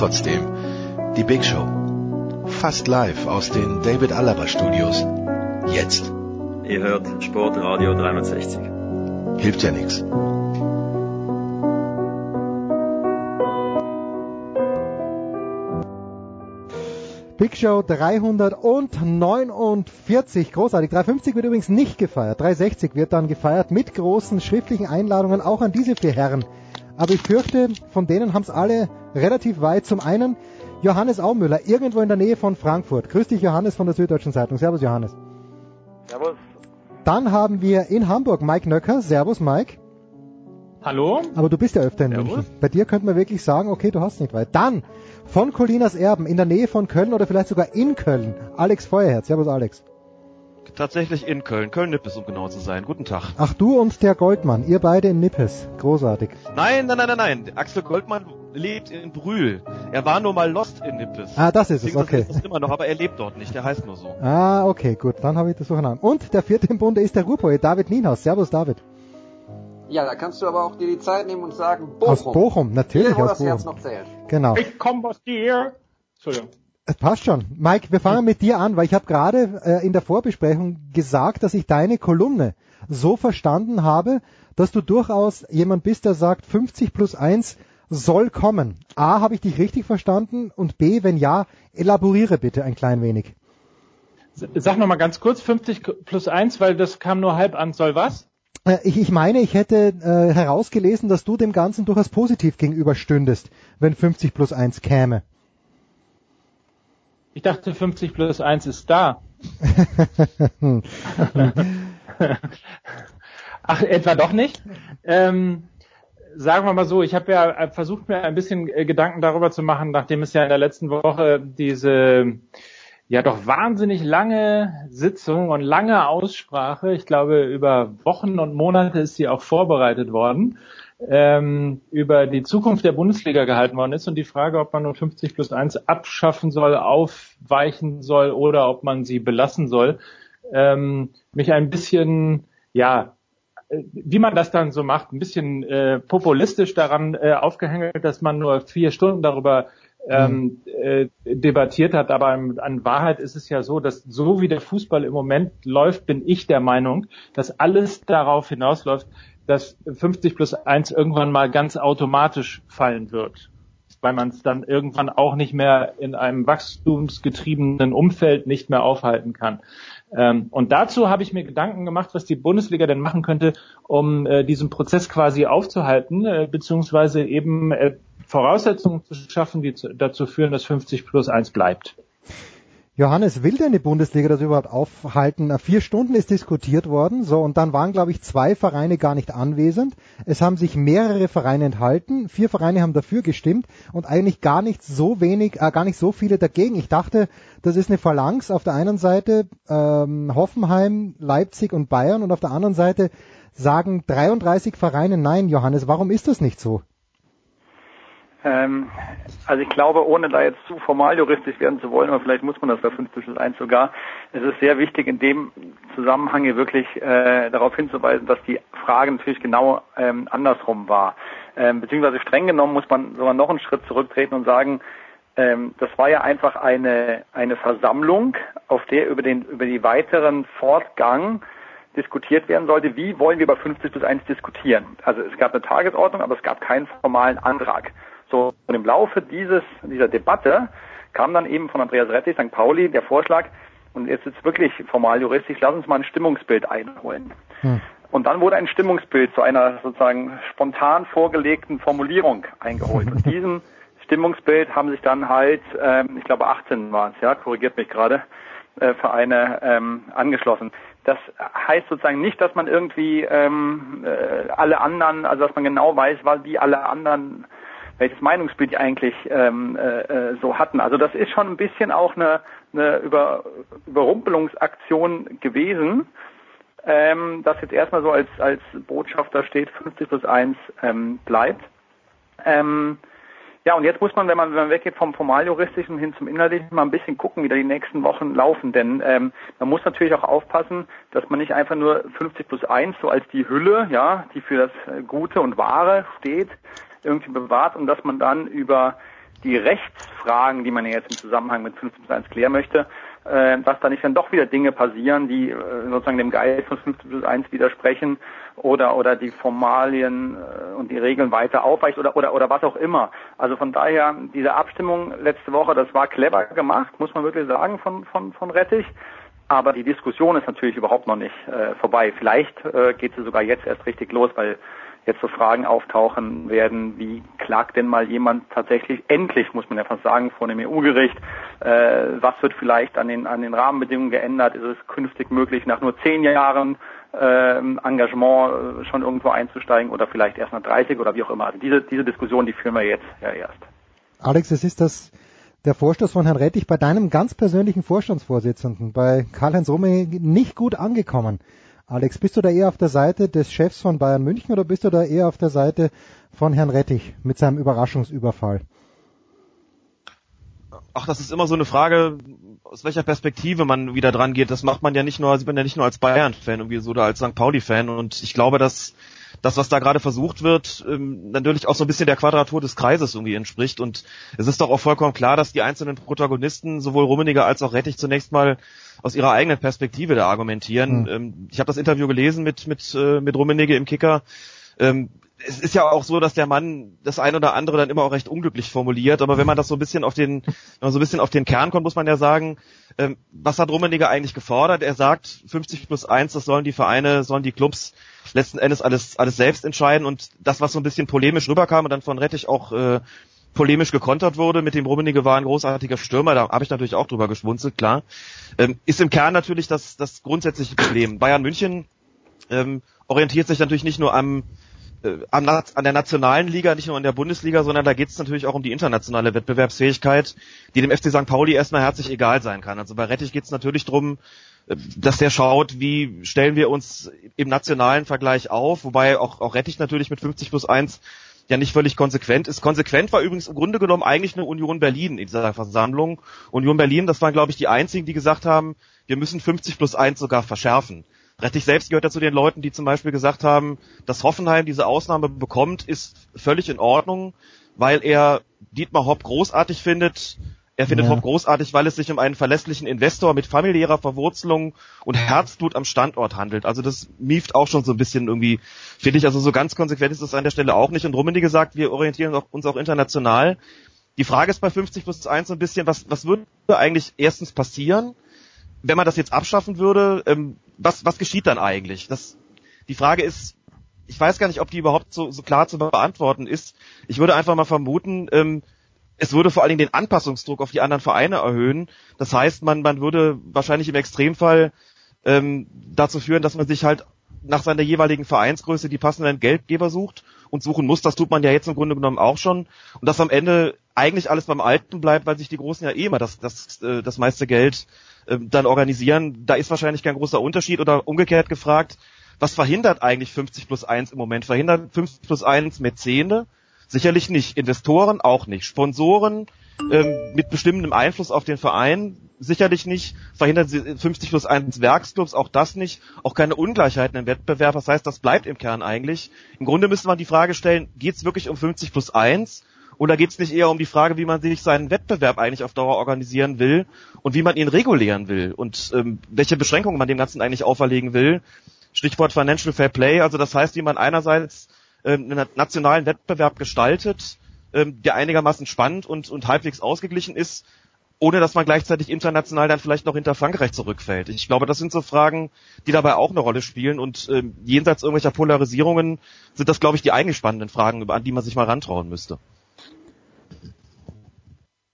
Trotzdem, die Big Show. Fast live aus den David Alaba Studios. Jetzt. Ihr hört Sportradio 360. Hilft ja nichts. Big Show 349, großartig. 350 wird übrigens nicht gefeiert. 360 wird dann gefeiert mit großen schriftlichen Einladungen auch an diese vier Herren. Aber ich fürchte, von denen haben es alle relativ weit. Zum einen Johannes Aumüller, irgendwo in der Nähe von Frankfurt. Grüß dich, Johannes von der Süddeutschen Zeitung. Servus, Johannes. Servus. Dann haben wir in Hamburg Mike Nöcker. Servus, Mike. Hallo. Aber du bist ja öfter in Servus. München. Bei dir könnte man wirklich sagen, okay, du hast nicht weit. Dann von Colinas Erben in der Nähe von Köln oder vielleicht sogar in Köln. Alex Feuerherz. Servus, Alex. Tatsächlich in Köln, Köln-Nippes, um genau zu sein. Guten Tag. Ach, du und der Goldmann, ihr beide in Nippes. Großartig. Nein, nein, nein, nein, nein. Axel Goldmann lebt in Brühl. Er war nur mal lost in Nippes. Ah, das ist es, okay. ist das immer noch, aber er lebt dort nicht. Der heißt nur so. Ah, okay, gut, dann habe ich das durcheinander. Und der vierte im Bunde ist der Ruhrpoet David Nienhaus. Servus, David. Ja, da kannst du aber auch dir die Zeit nehmen und sagen, Bochum. Aus Bochum, natürlich Hier, wo aus das Herz Bochum. noch zählt. Genau. Ich komme aus dir. Entschuldigung. Passt schon. Mike, wir fangen mit dir an, weil ich habe gerade äh, in der Vorbesprechung gesagt, dass ich deine Kolumne so verstanden habe, dass du durchaus jemand bist, der sagt, 50 plus 1 soll kommen. A, habe ich dich richtig verstanden? Und B, wenn ja, elaboriere bitte ein klein wenig. Sag noch mal ganz kurz, 50 plus 1, weil das kam nur halb an. Soll was? Äh, Ich, ich meine, ich hätte äh, herausgelesen, dass du dem Ganzen durchaus positiv gegenüberstündest, wenn 50 plus 1 käme. Ich dachte 50 plus 1 ist da. Ach, etwa doch nicht? Ähm, sagen wir mal so, ich habe ja äh, versucht, mir ein bisschen äh, Gedanken darüber zu machen, nachdem es ja in der letzten Woche diese ja doch wahnsinnig lange Sitzung und lange Aussprache, ich glaube über Wochen und Monate ist sie auch vorbereitet worden, ähm, über die Zukunft der Bundesliga gehalten worden ist und die Frage, ob man nur 50 plus 1 abschaffen soll, aufweichen soll oder ob man sie belassen soll, ähm, mich ein bisschen, ja, wie man das dann so macht, ein bisschen äh, populistisch daran äh, aufgehängt, dass man nur vier Stunden darüber ähm, äh, debattiert hat. Aber an Wahrheit ist es ja so, dass so wie der Fußball im Moment läuft, bin ich der Meinung, dass alles darauf hinausläuft, dass 50 plus 1 irgendwann mal ganz automatisch fallen wird. Weil man es dann irgendwann auch nicht mehr in einem wachstumsgetriebenen Umfeld nicht mehr aufhalten kann. Ähm, und dazu habe ich mir Gedanken gemacht, was die Bundesliga denn machen könnte, um äh, diesen Prozess quasi aufzuhalten, äh, beziehungsweise eben äh, Voraussetzungen zu schaffen, die zu, dazu führen, dass 50 plus 1 bleibt. Johannes, will denn die Bundesliga das überhaupt aufhalten? Vier Stunden ist diskutiert worden, so, und dann waren, glaube ich, zwei Vereine gar nicht anwesend. Es haben sich mehrere Vereine enthalten, vier Vereine haben dafür gestimmt und eigentlich gar nicht so wenig, äh, gar nicht so viele dagegen. Ich dachte, das ist eine Phalanx auf der einen Seite ähm, Hoffenheim, Leipzig und Bayern und auf der anderen Seite sagen 33 Vereine nein, Johannes. Warum ist das nicht so? Ähm, also ich glaube, ohne da jetzt zu formal juristisch werden zu wollen, aber vielleicht muss man das bei 5 plus 1 sogar, es ist sehr wichtig in dem Zusammenhang hier wirklich äh, darauf hinzuweisen, dass die Frage natürlich genau ähm, andersrum war. Ähm, beziehungsweise streng genommen muss man sogar noch einen Schritt zurücktreten und sagen, ähm, das war ja einfach eine, eine Versammlung, auf der über den, über die weiteren Fortgang diskutiert werden sollte, wie wollen wir bei 50 plus 1 diskutieren. Also es gab eine Tagesordnung, aber es gab keinen formalen Antrag. So, und im Laufe dieses, dieser Debatte kam dann eben von Andreas Rettig, St. Pauli, der Vorschlag, und jetzt ist wirklich formal juristisch, lass uns mal ein Stimmungsbild einholen. Hm. Und dann wurde ein Stimmungsbild zu einer sozusagen spontan vorgelegten Formulierung eingeholt. Und diesem Stimmungsbild haben sich dann halt, ähm, ich glaube 18 waren es, ja, korrigiert mich gerade, äh, Vereine ähm, angeschlossen. Das heißt sozusagen nicht, dass man irgendwie ähm, äh, alle anderen, also dass man genau weiß, wie alle anderen, welches Meinungsbild die eigentlich ähm, äh, äh, so hatten. Also das ist schon ein bisschen auch eine, eine Über, Überrumpelungsaktion gewesen, ähm, das jetzt erstmal so als, als Botschafter steht, 50 plus 1 ähm, bleibt. Ähm, ja, und jetzt muss man, wenn man, wenn man weggeht vom formaljuristischen hin zum inhaltlichen, mal ein bisschen gucken, wie da die nächsten Wochen laufen. Denn ähm, man muss natürlich auch aufpassen, dass man nicht einfach nur 50 plus 1 so als die Hülle, ja, die für das Gute und Wahre steht, irgendwie bewahrt und dass man dann über die Rechtsfragen, die man ja jetzt im Zusammenhang mit 50 plus 1 klären möchte, äh, dass da nicht dann doch wieder Dinge passieren, die äh, sozusagen dem Geist von 50 plus 1 widersprechen oder oder die Formalien äh, und die Regeln weiter aufweicht oder oder oder was auch immer. Also von daher diese Abstimmung letzte Woche, das war clever gemacht, muss man wirklich sagen von von von Rettich. Aber die Diskussion ist natürlich überhaupt noch nicht äh, vorbei. Vielleicht äh, geht sie sogar jetzt erst richtig los, weil jetzt so Fragen auftauchen werden, wie klagt denn mal jemand tatsächlich endlich, muss man ja fast sagen, vor dem EU-Gericht, äh, was wird vielleicht an den, an den Rahmenbedingungen geändert, ist es künftig möglich, nach nur zehn Jahren äh, Engagement schon irgendwo einzusteigen oder vielleicht erst nach 30 oder wie auch immer. Also diese, diese Diskussion, die führen wir jetzt ja erst. Alex, es ist das der Vorstoß von Herrn Rettich bei deinem ganz persönlichen Vorstandsvorsitzenden, bei Karl-Heinz Rummenigge, nicht gut angekommen. Alex, bist du da eher auf der Seite des Chefs von Bayern München oder bist du da eher auf der Seite von Herrn Rettich mit seinem Überraschungsüberfall? Ach, das ist immer so eine Frage, aus welcher Perspektive man wieder dran geht. Das macht man ja nicht nur, sieht man ja nicht nur als Bayern-Fan irgendwie so oder als St. Pauli-Fan. Und ich glaube, dass das, was da gerade versucht wird, ähm, natürlich auch so ein bisschen der Quadratur des Kreises irgendwie entspricht. Und es ist doch auch vollkommen klar, dass die einzelnen Protagonisten, sowohl Rummeniger als auch Rettich, zunächst mal aus ihrer eigenen Perspektive da argumentieren. Mhm. Ich habe das Interview gelesen mit mit äh, mit Rummenigge im Kicker. Ähm, es ist ja auch so, dass der Mann das ein oder andere dann immer auch recht unglücklich formuliert, aber wenn man das so ein bisschen auf den, wenn man so ein bisschen auf den Kern kommt, muss man ja sagen, ähm, was hat Rummenigge eigentlich gefordert? Er sagt, 50 plus 1, das sollen die Vereine, sollen die Clubs letzten Endes alles, alles selbst entscheiden und das, was so ein bisschen polemisch rüberkam und dann von Rettich auch äh, polemisch gekontert wurde. Mit dem Rummenigge war ein großartiger Stürmer, da habe ich natürlich auch drüber geschmunzelt, klar. Ähm, ist im Kern natürlich das, das grundsätzliche Problem. Bayern München ähm, orientiert sich natürlich nicht nur am, an der nationalen Liga, nicht nur an der Bundesliga, sondern da geht es natürlich auch um die internationale Wettbewerbsfähigkeit, die dem FC St. Pauli erstmal herzlich egal sein kann. Also bei Rettich geht es natürlich drum, äh, dass der schaut, wie stellen wir uns im nationalen Vergleich auf, wobei auch, auch Rettich natürlich mit 50 plus 1 ja nicht völlig konsequent ist. Konsequent war übrigens im Grunde genommen eigentlich eine Union Berlin in dieser Versammlung. Union Berlin, das waren glaube ich die einzigen, die gesagt haben, wir müssen 50 plus 1 sogar verschärfen. Rettich selbst gehört ja zu den Leuten, die zum Beispiel gesagt haben, dass Hoffenheim diese Ausnahme bekommt, ist völlig in Ordnung, weil er Dietmar Hopp großartig findet, er findet ja. Hopp großartig, weil es sich um einen verlässlichen Investor mit familiärer Verwurzelung und Herzblut am Standort handelt. Also das mieft auch schon so ein bisschen irgendwie, finde ich. Also so ganz konsequent ist das an der Stelle auch nicht. Und Rummenigge gesagt, wir orientieren uns auch international. Die Frage ist bei 50 plus 1 so ein bisschen, was, was würde eigentlich erstens passieren, wenn man das jetzt abschaffen würde? Ähm, was, was geschieht dann eigentlich? Das, die Frage ist, ich weiß gar nicht, ob die überhaupt so, so klar zu beantworten ist. Ich würde einfach mal vermuten, ähm, es würde vor allen Dingen den Anpassungsdruck auf die anderen Vereine erhöhen. Das heißt, man, man würde wahrscheinlich im Extremfall ähm, dazu führen, dass man sich halt nach seiner jeweiligen Vereinsgröße die passenden Geldgeber sucht und suchen muss. Das tut man ja jetzt im Grunde genommen auch schon. Und dass am Ende eigentlich alles beim Alten bleibt, weil sich die Großen ja eh immer das, das, äh, das meiste Geld äh, dann organisieren. Da ist wahrscheinlich kein großer Unterschied. Oder umgekehrt gefragt, was verhindert eigentlich 50 plus 1 im Moment? Verhindert 50 plus 1 Mäzene? Sicherlich nicht. Investoren auch nicht. Sponsoren ähm, mit bestimmendem Einfluss auf den Verein sicherlich nicht. Verhindern sie 50 plus 1 Werksclubs auch das nicht. Auch keine Ungleichheiten im Wettbewerb. Das heißt, das bleibt im Kern eigentlich. Im Grunde müsste man die Frage stellen, geht es wirklich um 50 plus 1? Oder geht es nicht eher um die Frage, wie man sich seinen Wettbewerb eigentlich auf Dauer organisieren will und wie man ihn regulieren will und ähm, welche Beschränkungen man dem Ganzen eigentlich auferlegen will? Stichwort Financial Fair Play, also das heißt, wie man einerseits ähm, einen nationalen Wettbewerb gestaltet, ähm, der einigermaßen spannend und, und halbwegs ausgeglichen ist, ohne dass man gleichzeitig international dann vielleicht noch hinter Frankreich zurückfällt. Ich glaube, das sind so Fragen, die dabei auch eine Rolle spielen und äh, jenseits irgendwelcher Polarisierungen sind das, glaube ich, die eigentlich spannenden Fragen, an die man sich mal rantrauen müsste.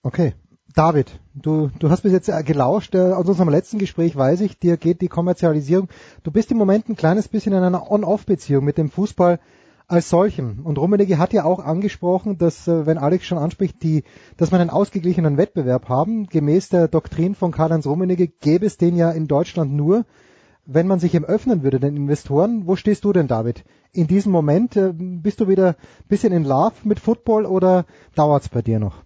Okay. David, du, du hast bis jetzt gelauscht. Äh, aus unserem letzten Gespräch weiß ich, dir geht die Kommerzialisierung. Du bist im Moment ein kleines bisschen in einer On-Off-Beziehung mit dem Fußball als solchem. Und Rummenigge hat ja auch angesprochen, dass, äh, wenn Alex schon anspricht, die, dass wir einen ausgeglichenen Wettbewerb haben. Gemäß der Doktrin von Karl-Heinz Rummenigge gäbe es den ja in Deutschland nur, wenn man sich ihm öffnen würde, den Investoren. Wo stehst du denn, David? In diesem Moment, äh, bist du wieder ein bisschen in Love mit Football oder dauert's bei dir noch?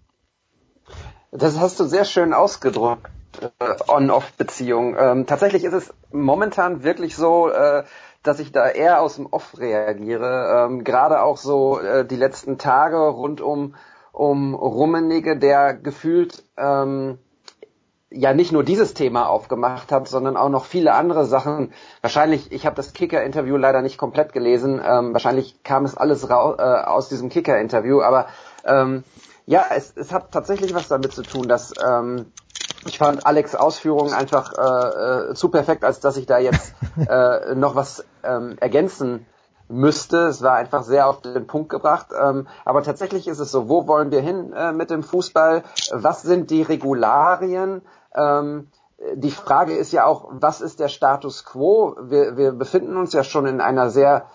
Das hast du sehr schön ausgedrückt. Äh, On-Off-Beziehung. Ähm, tatsächlich ist es momentan wirklich so, äh, dass ich da eher aus dem Off reagiere. Ähm, Gerade auch so äh, die letzten Tage rund um, um Rummenigge, der gefühlt ähm, ja nicht nur dieses Thema aufgemacht hat, sondern auch noch viele andere Sachen. Wahrscheinlich, ich habe das Kicker-Interview leider nicht komplett gelesen. Ähm, wahrscheinlich kam es alles äh, aus diesem Kicker-Interview, aber ähm, ja, es, es hat tatsächlich was damit zu tun, dass ähm, ich fand Alex Ausführungen einfach äh, äh, zu perfekt, als dass ich da jetzt äh, noch was ähm, ergänzen müsste. Es war einfach sehr auf den Punkt gebracht. Ähm, aber tatsächlich ist es so, wo wollen wir hin äh, mit dem Fußball? Was sind die Regularien? Ähm, die Frage ist ja auch, was ist der Status quo? Wir, wir befinden uns ja schon in einer sehr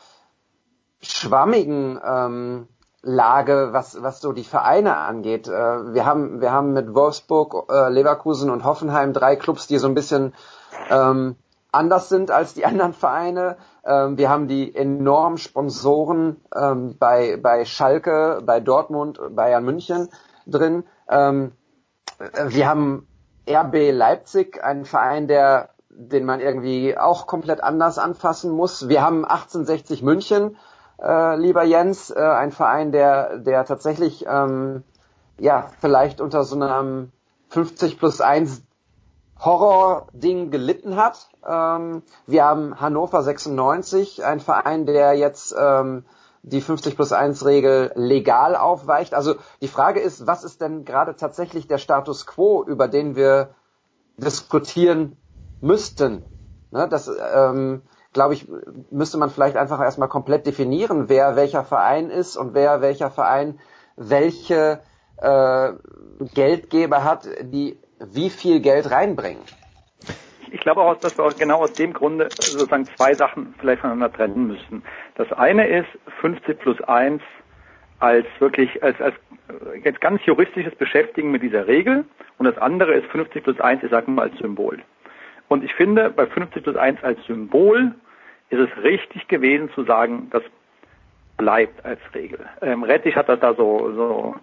schwammigen ähm, Lage, was, was so die Vereine angeht. Äh, wir haben, wir haben mit Wolfsburg, äh, Leverkusen und Hoffenheim drei Clubs, die so ein bisschen ähm, anders sind als die anderen Vereine. Ähm, wir haben die enormen Sponsoren ähm, bei, bei Schalke, bei Dortmund, Bayern München drin. Ähm, wir haben RB Leipzig, einen Verein, der den man irgendwie auch komplett anders anfassen muss. Wir haben 1860 München, äh, lieber Jens, äh, ein Verein, der, der tatsächlich ähm, ja vielleicht unter so einem 50 plus 1 Horror-Ding gelitten hat. Ähm, wir haben Hannover 96, ein Verein, der jetzt ähm, die 50 plus 1 Regel legal aufweicht. Also die Frage ist, was ist denn gerade tatsächlich der Status quo, über den wir diskutieren müssten? Ne, das, ähm, glaube ich, müsste man vielleicht einfach erstmal komplett definieren, wer welcher Verein ist und wer welcher Verein welche äh, Geldgeber hat, die wie viel Geld reinbringen. Ich glaube auch, dass wir auch genau aus dem Grunde sozusagen zwei Sachen vielleicht voneinander trennen müssen. Das eine ist 50 plus 1 als wirklich als, als jetzt ganz juristisches Beschäftigen mit dieser Regel und das andere ist 50 plus 1, ich sage mal als Symbol. Und ich finde, bei 50 plus 1 als Symbol ist es richtig gewesen zu sagen, das bleibt als Regel. Ähm, Rettich hat das da so, so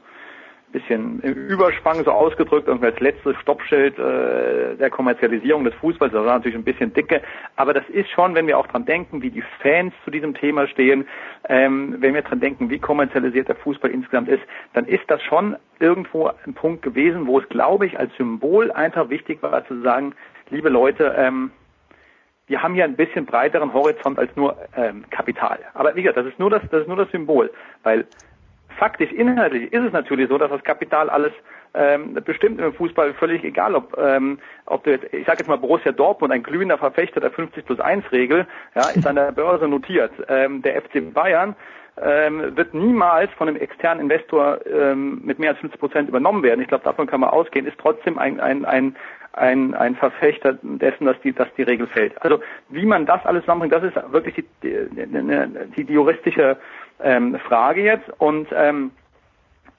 bisschen im Überschwang so ausgedrückt und als letztes Stoppschild äh, der Kommerzialisierung des Fußballs, das war natürlich ein bisschen dicke, aber das ist schon, wenn wir auch dran denken, wie die Fans zu diesem Thema stehen, ähm, wenn wir dran denken, wie kommerzialisiert der Fußball insgesamt ist, dann ist das schon irgendwo ein Punkt gewesen, wo es, glaube ich, als Symbol einfach wichtig war zu sagen, liebe Leute, ähm, wir haben hier ein bisschen breiteren Horizont als nur ähm, Kapital. Aber wie gesagt, das ist nur das, das ist nur das Symbol, weil faktisch, inhaltlich ist es natürlich so, dass das Kapital alles ähm, bestimmt im Fußball völlig egal, ob, ähm, ob du jetzt, ich sage jetzt mal Borussia Dortmund, ein glühender Verfechter der 50 plus 1 Regel, ja, ist an der Börse notiert. Ähm, der FC Bayern ähm, wird niemals von einem externen Investor ähm, mit mehr als 50 Prozent übernommen werden. Ich glaube, davon kann man ausgehen, ist trotzdem ein, ein, ein, ein, ein Verfechter dessen, dass die, dass die Regel fällt. Also wie man das alles zusammenbringt, das ist wirklich die, die, die, juristische ähm, Frage jetzt. Und ähm,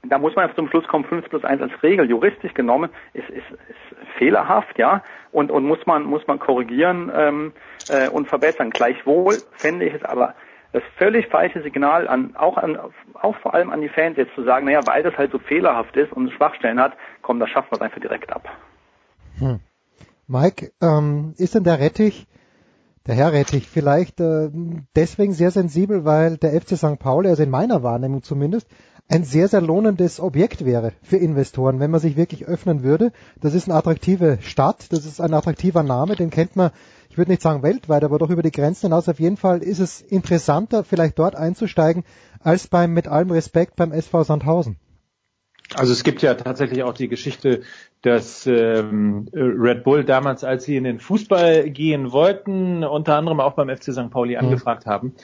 da muss man zum Schluss kommen, 5 plus 1 als Regel, juristisch genommen, ist, ist, ist fehlerhaft, ja, und, und muss man, muss man korrigieren ähm, äh, und verbessern. Gleichwohl fände ich es aber das völlig falsche Signal an, auch an, auch vor allem an die Fans jetzt zu sagen, naja, weil das halt so fehlerhaft ist und Schwachstellen hat, komm, das schaffen wir einfach direkt ab. Hm. Mike, ähm, ist denn der Rettich, der Herr Rettich, vielleicht äh, deswegen sehr sensibel, weil der FC St. Pauli, also in meiner Wahrnehmung zumindest, ein sehr, sehr lohnendes Objekt wäre für Investoren, wenn man sich wirklich öffnen würde. Das ist eine attraktive Stadt, das ist ein attraktiver Name, den kennt man, ich würde nicht sagen weltweit, aber doch über die Grenzen hinaus. Auf jeden Fall ist es interessanter, vielleicht dort einzusteigen, als beim, mit allem Respekt, beim SV Sandhausen. Also es gibt ja tatsächlich auch die Geschichte dass ähm, Red Bull damals, als sie in den Fußball gehen wollten, unter anderem auch beim FC St. Pauli mhm. angefragt haben,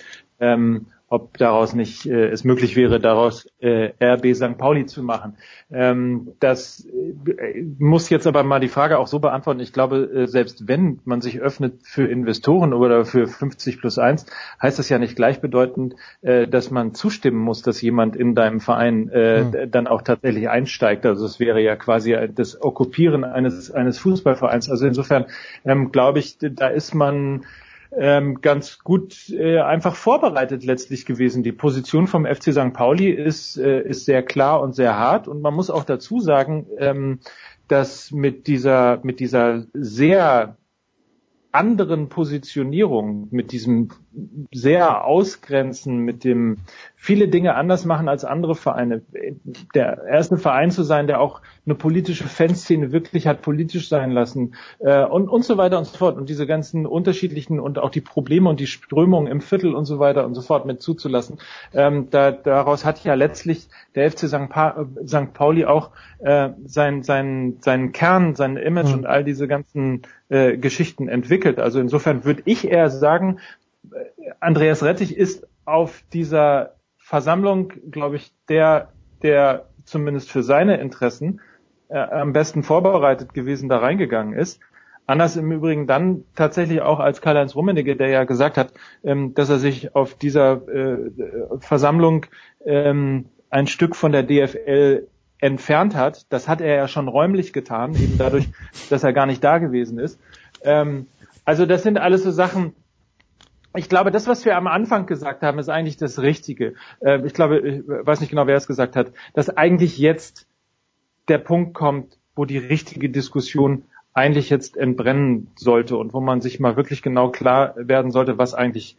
ähm, ob daraus nicht äh, es möglich wäre, daraus äh, RB St. Pauli zu machen. Ähm, das äh, muss jetzt aber mal die Frage auch so beantworten. Ich glaube, äh, selbst wenn man sich öffnet für Investoren oder für 50 plus 1, heißt das ja nicht gleichbedeutend, äh, dass man zustimmen muss, dass jemand in deinem Verein äh, mhm. dann auch tatsächlich einsteigt. Also es wäre ja quasi das Okkupieren eines, eines Fußballvereins. Also insofern ähm, glaube ich, da ist man ähm, ganz gut äh, einfach vorbereitet letztlich gewesen. Die Position vom FC St. Pauli ist, äh, ist sehr klar und sehr hart und man muss auch dazu sagen, ähm, dass mit dieser, mit dieser sehr anderen Positionierung, mit diesem sehr ausgrenzen, mit dem viele Dinge anders machen als andere Vereine. Der erste Verein zu sein, der auch eine politische Fanszene wirklich hat politisch sein lassen äh, und, und so weiter und so fort. Und diese ganzen unterschiedlichen und auch die Probleme und die Strömungen im Viertel und so weiter und so fort mit zuzulassen. Ähm, da, daraus hat ja letztlich der FC St. Pa St. Pauli auch äh, sein, sein, seinen Kern, sein Image mhm. und all diese ganzen äh, Geschichten entwickelt. Also insofern würde ich eher sagen, Andreas Rettich ist auf dieser Versammlung, glaube ich, der, der zumindest für seine Interessen äh, am besten vorbereitet gewesen da reingegangen ist. Anders im Übrigen dann tatsächlich auch als Karl-Heinz Rummenigge, der ja gesagt hat, ähm, dass er sich auf dieser äh, Versammlung ähm, ein Stück von der DFL entfernt hat. Das hat er ja schon räumlich getan, eben dadurch, dass er gar nicht da gewesen ist. Ähm, also das sind alles so Sachen, ich glaube, das, was wir am Anfang gesagt haben, ist eigentlich das Richtige. Ähm, ich glaube, ich weiß nicht genau, wer es gesagt hat, dass eigentlich jetzt der Punkt kommt, wo die richtige Diskussion eigentlich jetzt entbrennen sollte und wo man sich mal wirklich genau klar werden sollte, was eigentlich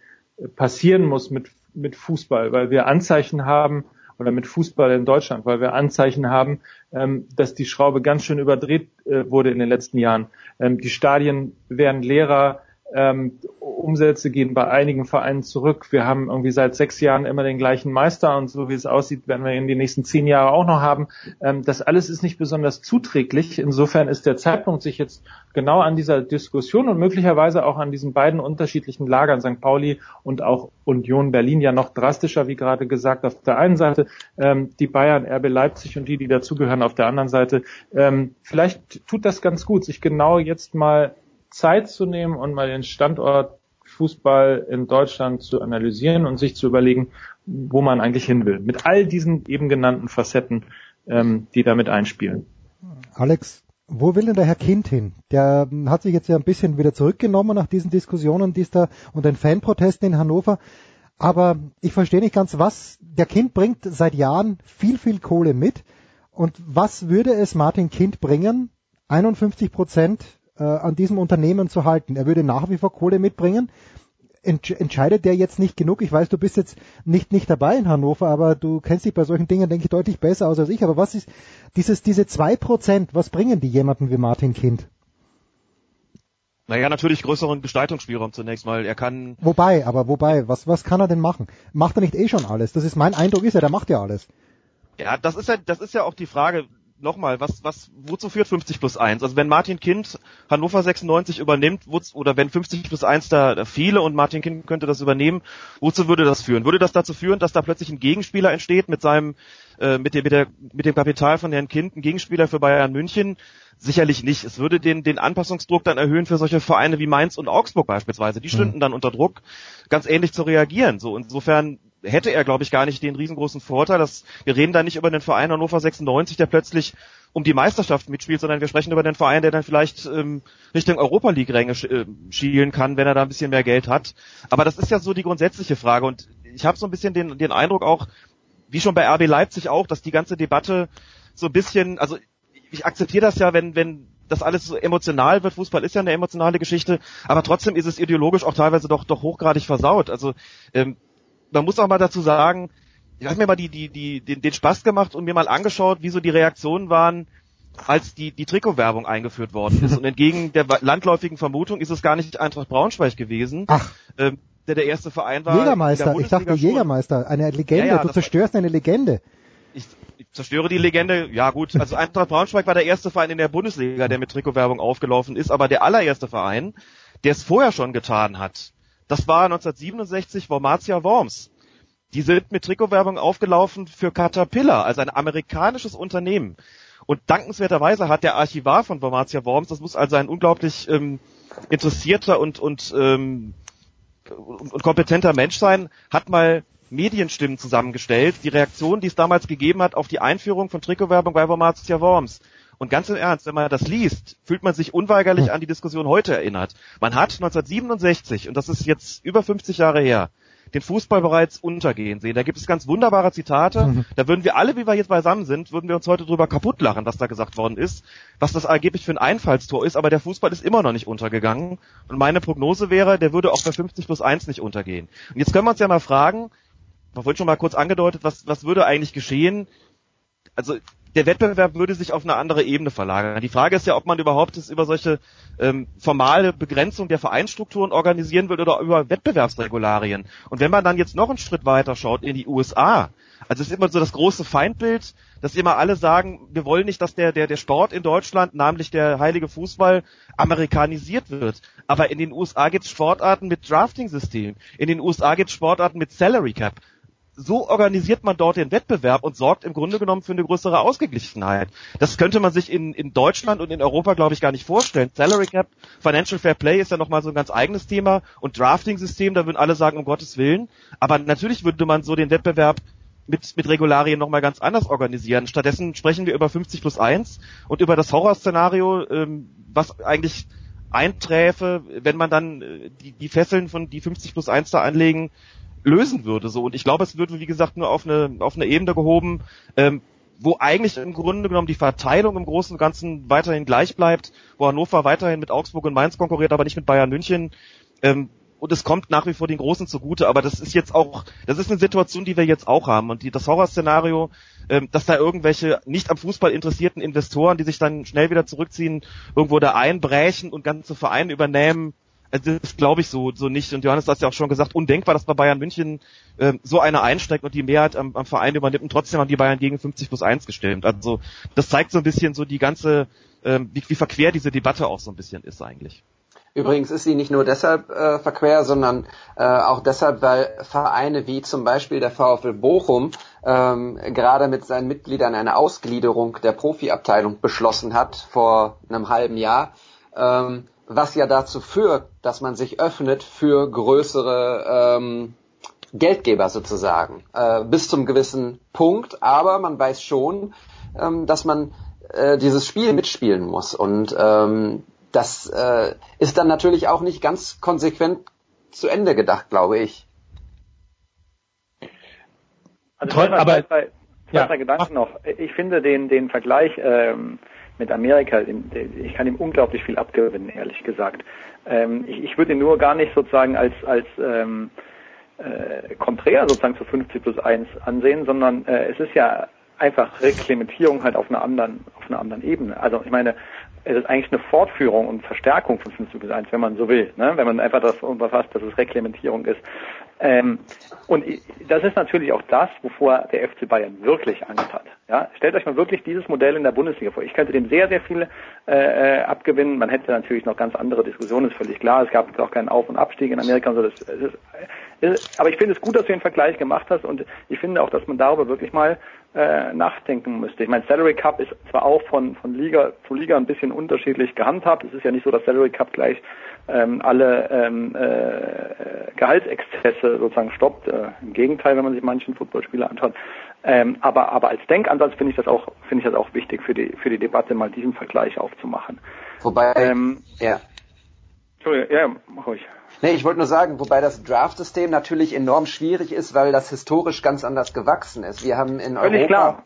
passieren muss mit, mit Fußball, weil wir Anzeichen haben, oder mit Fußball in Deutschland, weil wir Anzeichen haben, ähm, dass die Schraube ganz schön überdreht äh, wurde in den letzten Jahren. Ähm, die Stadien werden leerer, ähm, Umsätze gehen bei einigen Vereinen zurück. Wir haben irgendwie seit sechs Jahren immer den gleichen Meister und so wie es aussieht, werden wir in den nächsten zehn Jahren auch noch haben. Ähm, das alles ist nicht besonders zuträglich. Insofern ist der Zeitpunkt, sich jetzt genau an dieser Diskussion und möglicherweise auch an diesen beiden unterschiedlichen Lagern, St. Pauli und auch Union Berlin, ja noch drastischer, wie gerade gesagt, auf der einen Seite, ähm, die Bayern, RB Leipzig und die, die dazugehören, auf der anderen Seite. Ähm, vielleicht tut das ganz gut, sich genau jetzt mal Zeit zu nehmen und mal den Standort Fußball in Deutschland zu analysieren und sich zu überlegen, wo man eigentlich hin will. Mit all diesen eben genannten Facetten, ähm, die damit einspielen. Alex, wo will denn der Herr Kind hin? Der ähm, hat sich jetzt ja ein bisschen wieder zurückgenommen nach diesen Diskussionen, die es da und den Fanprotesten in Hannover. Aber ich verstehe nicht ganz, was der Kind bringt seit Jahren viel, viel Kohle mit. Und was würde es Martin Kind bringen, 51 Prozent äh, an diesem Unternehmen zu halten. Er würde nach wie vor Kohle mitbringen. Entsch entscheidet der jetzt nicht genug? Ich weiß, du bist jetzt nicht, nicht dabei in Hannover, aber du kennst dich bei solchen Dingen, denke ich, deutlich besser aus als ich. Aber was ist dieses, diese zwei Prozent, was bringen die jemanden wie Martin Kind? Naja, natürlich größeren Gestaltungsspielraum zunächst mal. Er kann. Wobei, aber wobei, was, was kann er denn machen? Macht er nicht eh schon alles? Das ist mein Eindruck ist ja, der macht ja alles. Ja, das ist ja, das ist ja auch die Frage nochmal, was, was, wozu führt 50 plus 1? Also wenn Martin Kind Hannover 96 übernimmt, oder wenn 50 plus 1 da, da viele und Martin Kind könnte das übernehmen, wozu würde das führen? Würde das dazu führen, dass da plötzlich ein Gegenspieler entsteht mit seinem, äh, mit dem, mit der, mit dem Kapital von Herrn Kind, ein Gegenspieler für Bayern München? Sicherlich nicht. Es würde den, den Anpassungsdruck dann erhöhen für solche Vereine wie Mainz und Augsburg beispielsweise. Die stünden mhm. dann unter Druck, ganz ähnlich zu reagieren. So, insofern hätte er, glaube ich, gar nicht den riesengroßen Vorteil, dass wir reden da nicht über den Verein Hannover 96, der plötzlich um die Meisterschaft mitspielt, sondern wir sprechen über den Verein, der dann vielleicht ähm, Richtung Europa League-Ränge sch äh, schielen kann, wenn er da ein bisschen mehr Geld hat. Aber das ist ja so die grundsätzliche Frage und ich habe so ein bisschen den, den Eindruck auch, wie schon bei RB Leipzig auch, dass die ganze Debatte so ein bisschen, also ich akzeptiere das ja, wenn, wenn das alles so emotional wird. Fußball ist ja eine emotionale Geschichte, aber trotzdem ist es ideologisch auch teilweise doch, doch hochgradig versaut. Also ähm, man muss auch mal dazu sagen, ich habe mir mal die, die, die, den, den Spaß gemacht und mir mal angeschaut, wie so die Reaktionen waren, als die, die Trikotwerbung eingeführt worden ist. Und entgegen der landläufigen Vermutung ist es gar nicht Eintracht Braunschweig gewesen. Ähm, der der erste Verein war. Jägermeister, ich dachte Jägermeister, eine Legende, ja, ja, du zerstörst eine Legende. Ich, zerstöre die Legende. Ja gut, also Eintracht Braunschweig war der erste Verein in der Bundesliga, der mit Trikotwerbung aufgelaufen ist, aber der allererste Verein, der es vorher schon getan hat, das war 1967 Wormatia Worms. Die sind mit Trikotwerbung aufgelaufen für Caterpillar, also ein amerikanisches Unternehmen. Und dankenswerterweise hat der Archivar von Wormatia Worms, das muss also ein unglaublich ähm, interessierter und, und, ähm, und kompetenter Mensch sein, hat mal Medienstimmen zusammengestellt, die Reaktion, die es damals gegeben hat auf die Einführung von Trikotwerbung bei Wormatia Worms. Und ganz im Ernst, wenn man das liest, fühlt man sich unweigerlich an die Diskussion heute erinnert. Man hat 1967, und das ist jetzt über 50 Jahre her, den Fußball bereits untergehen sehen. Da gibt es ganz wunderbare Zitate. Mhm. Da würden wir alle, wie wir jetzt beisammen sind, würden wir uns heute drüber kaputt lachen, was da gesagt worden ist, was das angeblich für ein Einfallstor ist. Aber der Fußball ist immer noch nicht untergegangen. Und meine Prognose wäre, der würde auch bei 50 plus 1 nicht untergehen. Und jetzt können wir uns ja mal fragen, man wurde schon mal kurz angedeutet, was, was würde eigentlich geschehen? Also der Wettbewerb würde sich auf eine andere Ebene verlagern. Die Frage ist ja, ob man überhaupt es über solche ähm, formale Begrenzung der Vereinsstrukturen organisieren will oder über Wettbewerbsregularien. Und wenn man dann jetzt noch einen Schritt weiter schaut in die USA, also es ist immer so das große Feindbild, dass immer alle sagen, wir wollen nicht, dass der, der, der Sport in Deutschland, namentlich der heilige Fußball, amerikanisiert wird. Aber in den USA gibt es Sportarten mit Drafting-System. In den USA gibt es Sportarten mit Salary Cap so organisiert man dort den Wettbewerb und sorgt im Grunde genommen für eine größere Ausgeglichenheit. Das könnte man sich in, in Deutschland und in Europa, glaube ich, gar nicht vorstellen. Salary Cap, Financial Fair Play ist ja nochmal so ein ganz eigenes Thema und Drafting-System, da würden alle sagen, um Gottes Willen. Aber natürlich würde man so den Wettbewerb mit, mit Regularien nochmal ganz anders organisieren. Stattdessen sprechen wir über 50 plus 1 und über das Horrorszenario, ähm, was eigentlich einträfe, wenn man dann äh, die, die Fesseln von die 50 plus 1 da anlegen lösen würde. So und ich glaube, es wird wie gesagt nur auf eine auf eine Ebene gehoben, ähm, wo eigentlich im Grunde genommen die Verteilung im Großen und Ganzen weiterhin gleich bleibt, wo Hannover weiterhin mit Augsburg und Mainz konkurriert, aber nicht mit Bayern München. Ähm, und es kommt nach wie vor den Großen zugute, aber das ist jetzt auch, das ist eine Situation, die wir jetzt auch haben. Und die, das Horrorszenario, ähm, dass da irgendwelche nicht am Fußball interessierten Investoren, die sich dann schnell wieder zurückziehen, irgendwo da einbrechen und ganze Vereine übernehmen, das glaube ich so, so nicht. Und Johannes hat ja auch schon gesagt, undenkbar, dass bei Bayern München äh, so einer einsteigt und die Mehrheit am, am Verein übernimmt. Und trotzdem haben die Bayern gegen 50 plus 1 gestimmt. Also das zeigt so ein bisschen so die ganze, äh, wie, wie verquer diese Debatte auch so ein bisschen ist eigentlich. Übrigens ist sie nicht nur deshalb äh, verquer, sondern äh, auch deshalb, weil Vereine wie zum Beispiel der VfL Bochum ähm, gerade mit seinen Mitgliedern eine Ausgliederung der Profiabteilung beschlossen hat vor einem halben Jahr. Ähm, was ja dazu führt, dass man sich öffnet für größere ähm, Geldgeber sozusagen, äh, bis zum gewissen Punkt, aber man weiß schon, ähm, dass man äh, dieses Spiel mitspielen muss und ähm, das äh, ist dann natürlich auch nicht ganz konsequent zu Ende gedacht, glaube ich. Also Toll, aber zwei, zwei, ja. Gedanken noch. Ich finde den den Vergleich ähm, mit Amerika, ich kann ihm unglaublich viel abgewinnen, ehrlich gesagt. Ähm, ich, ich würde ihn nur gar nicht sozusagen als, als ähm, äh, konträr sozusagen zu 50 plus 1 ansehen, sondern äh, es ist ja einfach Reklementierung halt auf einer anderen, auf einer anderen Ebene. Also ich meine, es ist eigentlich eine Fortführung und Verstärkung von 50 plus 1, wenn man so will, ne? wenn man einfach das unterfasst, dass es Reklementierung ist. Ähm, und das ist natürlich auch das, wovor der FC Bayern wirklich Angst hat. Ja, stellt euch mal wirklich dieses Modell in der Bundesliga vor. Ich könnte dem sehr, sehr viel äh, äh abgewinnen. Man hätte natürlich noch ganz andere Diskussionen, ist völlig klar. Es gab auch keinen Auf- und Abstieg in Amerika und so. Das, das ist, ist, aber ich finde es gut, dass du den Vergleich gemacht hast und ich finde auch, dass man darüber wirklich mal äh, nachdenken müsste. Ich meine, Salary Cup ist zwar auch von, von Liga zu Liga ein bisschen unterschiedlich gehandhabt. Es ist ja nicht so, dass Salary Cup gleich ähm, alle ähm, äh, Gehaltsexzesse sozusagen stoppt. Äh, Im Gegenteil, wenn man sich manchen Footballspieler anschaut. Ähm, aber, aber als Denkansatz finde ich das auch finde ich das auch wichtig für die für die Debatte mal diesen Vergleich aufzumachen. Wobei ähm, ja. Entschuldigung, ja, mach ruhig. Nee, ich wollte nur sagen, wobei das Draft-System natürlich enorm schwierig ist, weil das historisch ganz anders gewachsen ist. Wir haben in Völlig Europa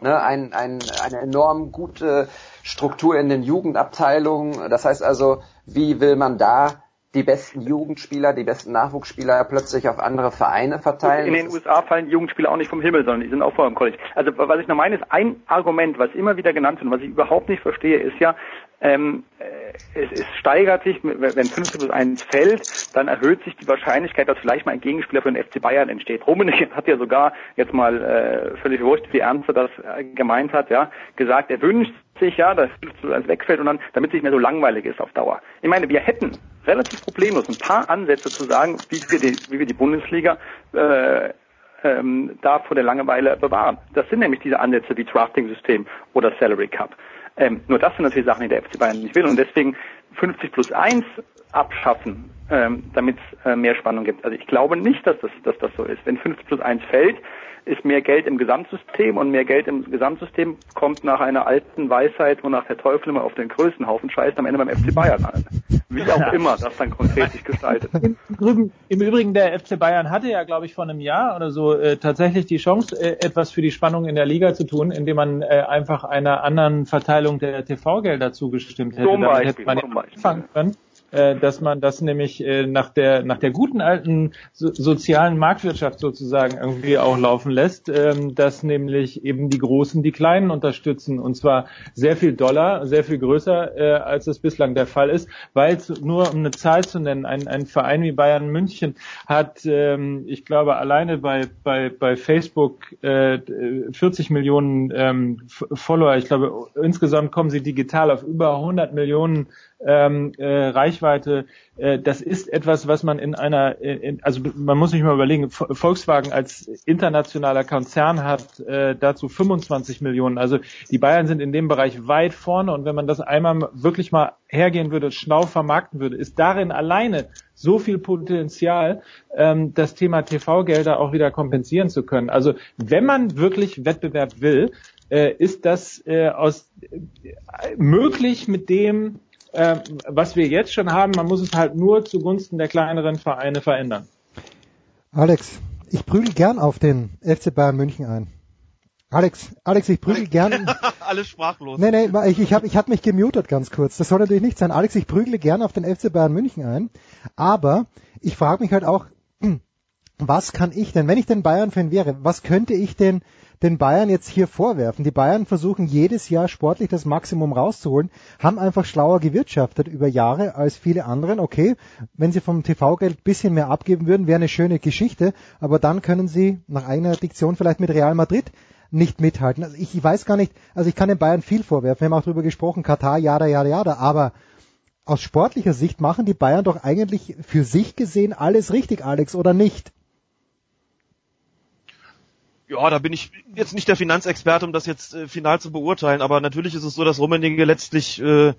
ne, ein, ein, eine enorm gute Struktur in den Jugendabteilungen. Das heißt also, wie will man da die besten Jugendspieler, die besten Nachwuchsspieler plötzlich auf andere Vereine verteilen. In den USA fallen Jugendspieler auch nicht vom Himmel, sondern die sind auch vorher im College. Also was ich noch meine, ist ein Argument, was immer wieder genannt wird und was ich überhaupt nicht verstehe, ist ja, ähm, es, es steigert sich, wenn 50 plus 1 fällt, dann erhöht sich die Wahrscheinlichkeit, dass vielleicht mal ein Gegenspieler für den FC Bayern entsteht. Rummenigge hat ja sogar, jetzt mal äh, völlig wurscht, wie ernst er das äh, gemeint hat, ja, gesagt, er wünscht sich ja, dass 50 plus 1 wegfällt und dann, damit es nicht mehr so langweilig ist auf Dauer. Ich meine, wir hätten relativ problemlos ein paar Ansätze zu sagen, wie wir die, wie wir die Bundesliga äh, ähm, da vor der Langeweile bewahren. Das sind nämlich diese Ansätze wie Drafting-System oder Salary Cup. Ähm, nur das sind natürlich Sachen, die der FC Bayern nicht will und deswegen 50 plus 1 abschaffen, ähm, damit es äh, mehr Spannung gibt. Also ich glaube nicht, dass das, dass das so ist. Wenn 50 plus 1 fällt, ist mehr Geld im Gesamtsystem und mehr Geld im Gesamtsystem kommt nach einer alten Weisheit, wonach der Teufel immer auf den größten Haufen scheißt, am Ende beim FC Bayern an. Wie auch immer das dann konkret sich gestaltet. Im, Übrigen, Im Übrigen, der FC Bayern hatte ja, glaube ich, vor einem Jahr oder so äh, tatsächlich die Chance, äh, etwas für die Spannung in der Liga zu tun, indem man äh, einfach einer anderen Verteilung der TV-Gelder zugestimmt hätte. Zum Damit Beispiel, hätte man zum ja Beispiel. anfangen können dass man das nämlich äh, nach der nach der guten alten so, sozialen Marktwirtschaft sozusagen irgendwie auch laufen lässt, ähm, dass nämlich eben die Großen die Kleinen unterstützen. Und zwar sehr viel Dollar, sehr viel größer äh, als es bislang der Fall ist, weil nur um eine Zahl zu nennen, ein, ein Verein wie Bayern München hat, ähm, ich glaube alleine bei bei bei Facebook äh, 40 Millionen ähm, Follower, ich glaube insgesamt kommen sie digital auf über 100 Millionen ähm, äh, Reichweite, äh, das ist etwas, was man in einer, in, also man muss sich mal überlegen, Volkswagen als internationaler Konzern hat äh, dazu 25 Millionen. Also die Bayern sind in dem Bereich weit vorne und wenn man das einmal wirklich mal hergehen würde, schnau vermarkten würde, ist darin alleine so viel Potenzial, ähm, das Thema TV-Gelder auch wieder kompensieren zu können. Also wenn man wirklich Wettbewerb will, äh, ist das äh, aus äh, möglich mit dem äh, was wir jetzt schon haben, man muss es halt nur zugunsten der kleineren Vereine verändern. Alex, ich prügel gern auf den FC Bayern München ein. Alex, Alex, ich prügel gern. Alles sprachlos. Nee, nee, ich, ich habe ich hab mich gemutet ganz kurz. Das soll natürlich nicht sein. Alex, ich prügle gern auf den FC Bayern München ein. Aber ich frage mich halt auch, was kann ich denn, wenn ich den Bayern-Fan wäre, was könnte ich denn den Bayern jetzt hier vorwerfen. Die Bayern versuchen jedes Jahr sportlich das Maximum rauszuholen, haben einfach schlauer gewirtschaftet über Jahre als viele anderen. Okay, wenn sie vom TV-Geld bisschen mehr abgeben würden, wäre eine schöne Geschichte, aber dann können sie nach eigener Diktion vielleicht mit Real Madrid nicht mithalten. Also ich, weiß gar nicht, also ich kann den Bayern viel vorwerfen, wir haben auch darüber gesprochen, Katar, jada, jada, jada, aber aus sportlicher Sicht machen die Bayern doch eigentlich für sich gesehen alles richtig, Alex, oder nicht? Ja, da bin ich jetzt nicht der Finanzexperte, um das jetzt äh, final zu beurteilen, aber natürlich ist es so, dass Rummenigge letztlich äh,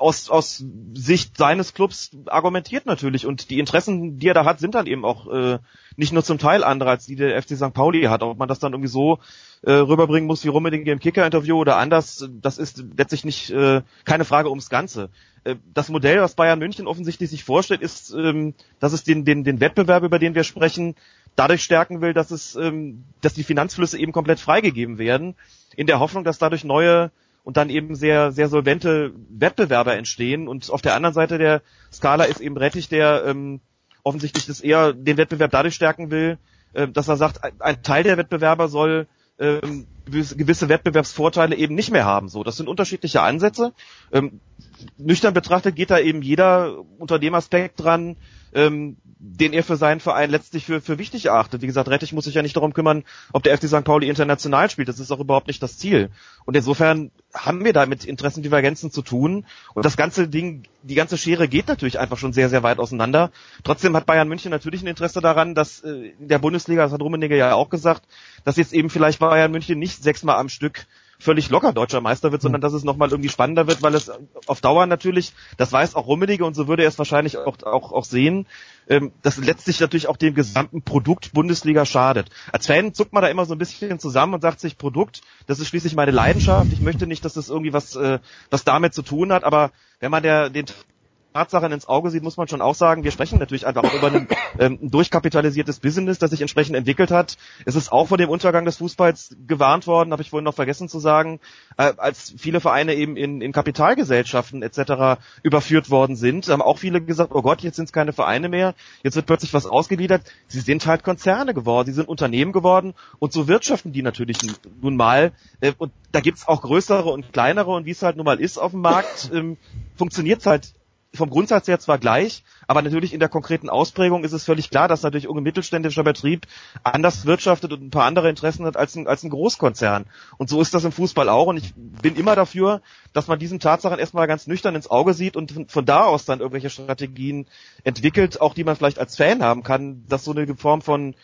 aus, aus Sicht seines Clubs argumentiert natürlich und die Interessen, die er da hat, sind dann eben auch äh, nicht nur zum Teil andere, als die der FC St. Pauli hat. Ob man das dann irgendwie so äh, rüberbringen muss wie Rummenigge im Kicker-Interview oder anders, das ist letztlich nicht äh, keine Frage ums Ganze. Äh, das Modell, was Bayern München offensichtlich sich vorstellt, ist, ähm, dass es den, den, den Wettbewerb, über den wir sprechen, dadurch stärken will, dass es, ähm, dass die Finanzflüsse eben komplett freigegeben werden, in der Hoffnung, dass dadurch neue und dann eben sehr, sehr solvente Wettbewerber entstehen. Und auf der anderen Seite der Skala ist eben Rettich, der ähm, offensichtlich das eher den Wettbewerb dadurch stärken will, äh, dass er sagt, ein, Teil der Wettbewerber soll ähm, gewisse Wettbewerbsvorteile eben nicht mehr haben. So, das sind unterschiedliche Ansätze. Ähm, nüchtern betrachtet geht da eben jeder unter dem Aspekt dran, ähm, den er für seinen Verein letztlich für, für wichtig erachtet. Wie gesagt, Rettich muss sich ja nicht darum kümmern, ob der FC St. Pauli international spielt. Das ist auch überhaupt nicht das Ziel. Und insofern haben wir da mit Interessendivergenzen zu tun. Und das ganze Ding, die ganze Schere geht natürlich einfach schon sehr, sehr weit auseinander. Trotzdem hat Bayern München natürlich ein Interesse daran, dass äh, in der Bundesliga, das hat Rummenigge ja auch gesagt, dass jetzt eben vielleicht Bayern München nicht sechsmal am Stück völlig locker deutscher Meister wird, sondern dass es nochmal irgendwie spannender wird, weil es auf Dauer natürlich, das weiß auch Rummenigge und so würde er es wahrscheinlich auch, auch, auch sehen, ähm, das letztlich natürlich auch dem gesamten Produkt Bundesliga schadet. Als Fan zuckt man da immer so ein bisschen zusammen und sagt sich, Produkt, das ist schließlich meine Leidenschaft, ich möchte nicht, dass das irgendwie was, äh, was damit zu tun hat, aber wenn man der, den Tatsachen ins Auge sieht, muss man schon auch sagen, wir sprechen natürlich einfach auch über ein, ähm, ein durchkapitalisiertes Business, das sich entsprechend entwickelt hat. Es ist auch vor dem Untergang des Fußballs gewarnt worden, habe ich vorhin noch vergessen zu sagen, äh, als viele Vereine eben in, in Kapitalgesellschaften etc. überführt worden sind, haben auch viele gesagt, oh Gott, jetzt sind es keine Vereine mehr, jetzt wird plötzlich was ausgegliedert. Sie sind halt Konzerne geworden, sie sind Unternehmen geworden und so wirtschaften die natürlich nun mal. Äh, und da gibt's auch größere und kleinere und wie es halt nun mal ist auf dem Markt, ähm, funktioniert halt vom Grundsatz her zwar gleich, aber natürlich in der konkreten Ausprägung ist es völlig klar, dass natürlich ein mittelständischer Betrieb anders wirtschaftet und ein paar andere Interessen hat als ein, als ein Großkonzern. Und so ist das im Fußball auch. Und ich bin immer dafür, dass man diesen Tatsachen erstmal ganz nüchtern ins Auge sieht und von da aus dann irgendwelche Strategien entwickelt, auch die man vielleicht als Fan haben kann, dass so eine Form von,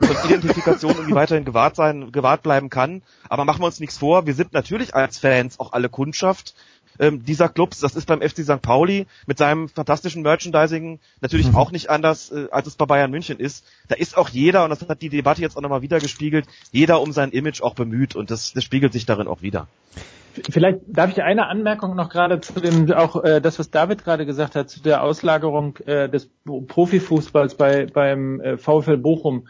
von Identifikation irgendwie weiterhin gewahrt sein, gewahrt bleiben kann. Aber machen wir uns nichts vor, wir sind natürlich als Fans auch alle Kundschaft ähm, dieser Clubs. Das ist beim FC St. Pauli mit seinem fantastischen Merchandising natürlich mhm. auch nicht anders, äh, als es bei Bayern München ist. Da ist auch jeder, und das hat die Debatte jetzt auch nochmal wieder gespiegelt, jeder um sein Image auch bemüht und das, das spiegelt sich darin auch wieder. Vielleicht darf ich eine Anmerkung noch gerade zu dem, auch äh, das, was David gerade gesagt hat, zu der Auslagerung äh, des Profifußballs bei, beim äh, VfL Bochum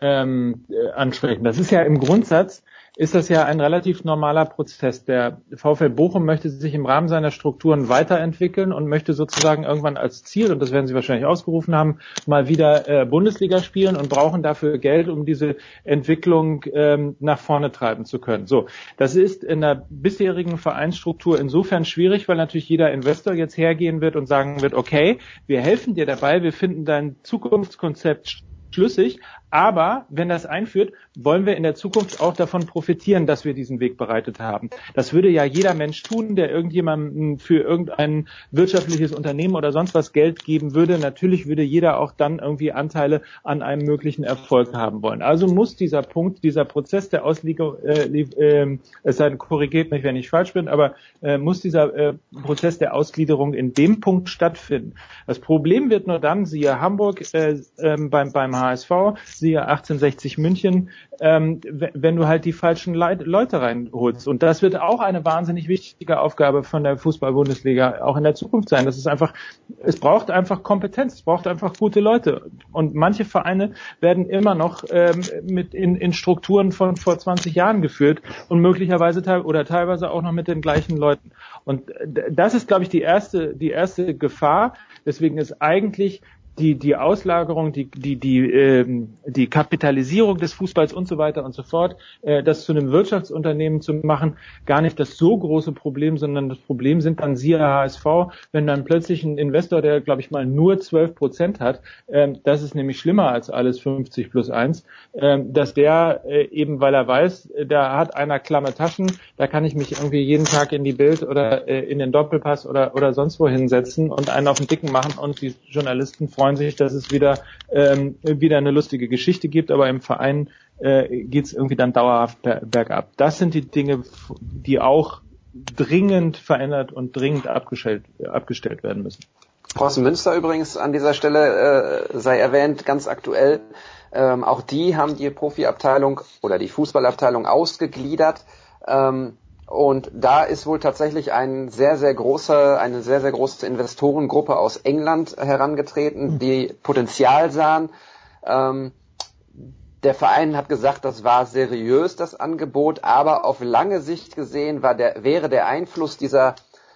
ähm, äh, ansprechen. Das ist ja im Grundsatz ist das ja ein relativ normaler Prozess. Der VfL Bochum möchte sich im Rahmen seiner Strukturen weiterentwickeln und möchte sozusagen irgendwann als Ziel, und das werden Sie wahrscheinlich ausgerufen haben, mal wieder äh, Bundesliga spielen und brauchen dafür Geld, um diese Entwicklung ähm, nach vorne treiben zu können. So, das ist in der bisherigen Vereinsstruktur insofern schwierig, weil natürlich jeder Investor jetzt hergehen wird und sagen wird, okay, wir helfen dir dabei, wir finden dein Zukunftskonzept schlüssig, aber wenn das einführt, wollen wir in der Zukunft auch davon profitieren, dass wir diesen Weg bereitet haben. Das würde ja jeder Mensch tun, der irgendjemandem für irgendein wirtschaftliches Unternehmen oder sonst was Geld geben würde. Natürlich würde jeder auch dann irgendwie Anteile an einem möglichen Erfolg haben wollen. Also muss dieser Punkt, dieser Prozess der Auslegung, äh, äh, es sei denn, korrigiert mich, wenn ich falsch bin, aber äh, muss dieser äh, Prozess der Ausgliederung in dem Punkt stattfinden. Das Problem wird nur dann, siehe Hamburg äh, äh, beim, beim HSV, siehe 1860 München, ähm, wenn du halt die falschen Le Leute reinholst. Und das wird auch eine wahnsinnig wichtige Aufgabe von der Fußball-Bundesliga auch in der Zukunft sein. Das ist einfach, es braucht einfach Kompetenz, es braucht einfach gute Leute. Und manche Vereine werden immer noch ähm, mit in, in Strukturen von vor 20 Jahren geführt und möglicherweise te oder teilweise auch noch mit den gleichen Leuten. Und das ist, glaube ich, die erste, die erste Gefahr. Deswegen ist eigentlich die, die Auslagerung, die, die, die, ähm, die Kapitalisierung des Fußballs und so weiter und so fort, äh, das zu einem Wirtschaftsunternehmen zu machen, gar nicht das so große Problem, sondern das Problem sind dann siehe HSV, wenn dann plötzlich ein Investor, der glaube ich mal nur 12 Prozent hat, äh, das ist nämlich schlimmer als alles 50 plus 1, äh, dass der äh, eben, weil er weiß, da hat einer klamme Taschen, da kann ich mich irgendwie jeden Tag in die Bild oder äh, in den Doppelpass oder, oder sonst wo hinsetzen und einen auf den Dicken machen und die Journalisten freuen freuen sich, dass es wieder, ähm, wieder eine lustige Geschichte gibt, aber im Verein äh, geht es irgendwie dann dauerhaft bergab. Das sind die Dinge, die auch dringend verändert und dringend abgestellt, abgestellt werden müssen. Horst Münster übrigens an dieser Stelle äh, sei erwähnt, ganz aktuell. Ähm, auch die haben die Profiabteilung oder die Fußballabteilung ausgegliedert. Ähm, und da ist wohl tatsächlich ein sehr, sehr großer, eine sehr, sehr große Investorengruppe aus England herangetreten, hm. die Potenzial sahen. Ähm, der Verein hat gesagt, das war seriös, das Angebot, aber auf lange Sicht gesehen war der, wäre der Einfluss dieser,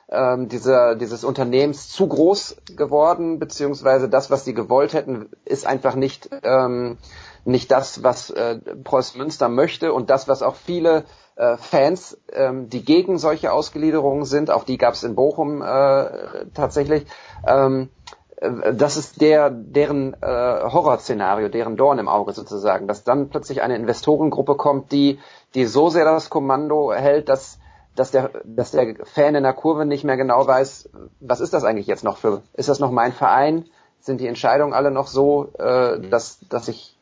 ähm, dieser, dieses Unternehmens zu groß geworden, beziehungsweise das, was sie gewollt hätten, ist einfach nicht, ähm, nicht das, was äh, Preußen Münster möchte und das, was auch viele äh, Fans, ähm, die gegen solche Ausgliederungen sind, auch die gab es in Bochum äh, tatsächlich. Ähm, äh, das ist der, deren äh, Horrorszenario, deren Dorn im Auge sozusagen, dass dann plötzlich eine Investorengruppe kommt, die, die so sehr das Kommando hält, dass, dass, der, dass der Fan in der Kurve nicht mehr genau weiß, was ist das eigentlich jetzt noch für, ist das noch mein Verein? Sind die Entscheidungen alle noch so, äh, dass, dass ich,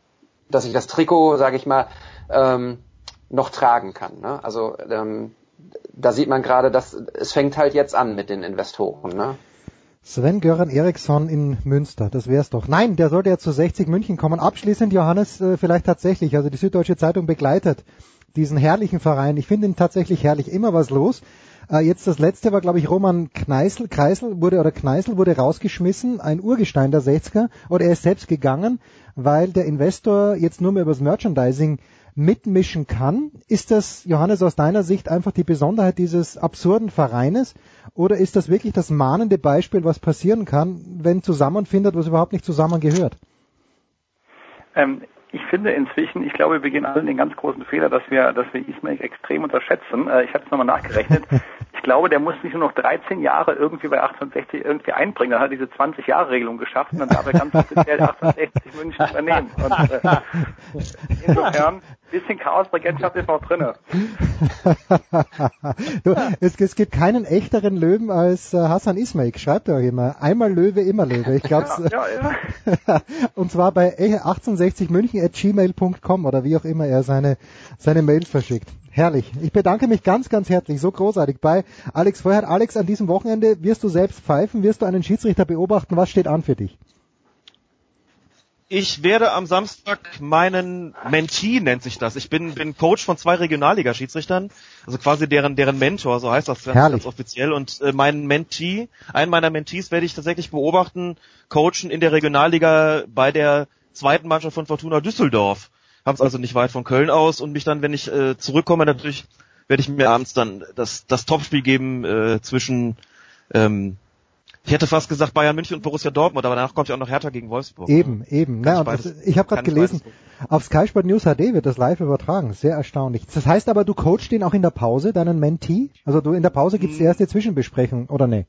dass ich das Trikot, sage ich mal, ähm, noch tragen kann. Ne? Also ähm, da sieht man gerade, dass es fängt halt jetzt an mit den Investoren. Ne? Sven Göran Eriksson in Münster, das wär's doch. Nein, der sollte ja zu 60 München kommen. Abschließend, Johannes, äh, vielleicht tatsächlich, also die Süddeutsche Zeitung begleitet diesen herrlichen Verein. Ich finde ihn tatsächlich herrlich, immer was los. Äh, jetzt das letzte war, glaube ich, Roman Kneißl, Kreisel wurde oder Kneißl wurde rausgeschmissen, ein Urgestein der 60er, oder er ist selbst gegangen, weil der Investor jetzt nur mehr übers Merchandising mitmischen kann. Ist das, Johannes, aus deiner Sicht einfach die Besonderheit dieses absurden Vereines? Oder ist das wirklich das mahnende Beispiel, was passieren kann, wenn zusammenfindet, was überhaupt nicht zusammengehört? Ähm, ich finde inzwischen, ich glaube, wir gehen alle den ganz großen Fehler, dass wir, dass wir Ismail extrem unterschätzen. Äh, ich habe es nochmal nachgerechnet. Ich glaube, der muss sich nur noch 13 Jahre irgendwie bei 1860 irgendwie einbringen. Dann hat er diese 20 Jahre Regelung geschafft und dann darf er ganz offiziell 1860 München übernehmen. Und, äh, insofern, bisschen Chaosregentschaft ist noch drinne. du, es, es, gibt keinen echteren Löwen als äh, Hassan Ismail. Schreibt er auch immer. Einmal Löwe, immer Löwe. Ich glaube, ja, ja, ja. und zwar bei 1860 München at gmail.com oder wie auch immer er seine seine Mails verschickt. Herrlich. Ich bedanke mich ganz, ganz herzlich. So großartig bei Alex Vorher. Alex, an diesem Wochenende wirst du selbst pfeifen, wirst du einen Schiedsrichter beobachten. Was steht an für dich? Ich werde am Samstag meinen Mentee, nennt sich das. Ich bin, bin Coach von zwei Regionalliga-Schiedsrichtern, also quasi deren, deren Mentor, so heißt das ganz, ganz offiziell. Und äh, meinen Mentee, einen meiner Mentees werde ich tatsächlich beobachten, coachen in der Regionalliga bei der zweiten Mannschaft von Fortuna Düsseldorf. Haben es also nicht weit von Köln aus und mich dann, wenn ich äh, zurückkomme, natürlich werde ich mir abends dann das, das Topspiel geben äh, zwischen ähm, ich hätte fast gesagt Bayern München und Borussia Dortmund, aber danach kommt ja auch noch Hertha gegen Wolfsburg. Eben, eben. Na, das, ich habe gerade gelesen, auf Sky Sport News HD wird das live übertragen. Sehr erstaunlich. Das heißt aber, du coachst den auch in der Pause, deinen Mentee? Also du in der Pause gibt's die hm. erste Zwischenbesprechung, oder nee?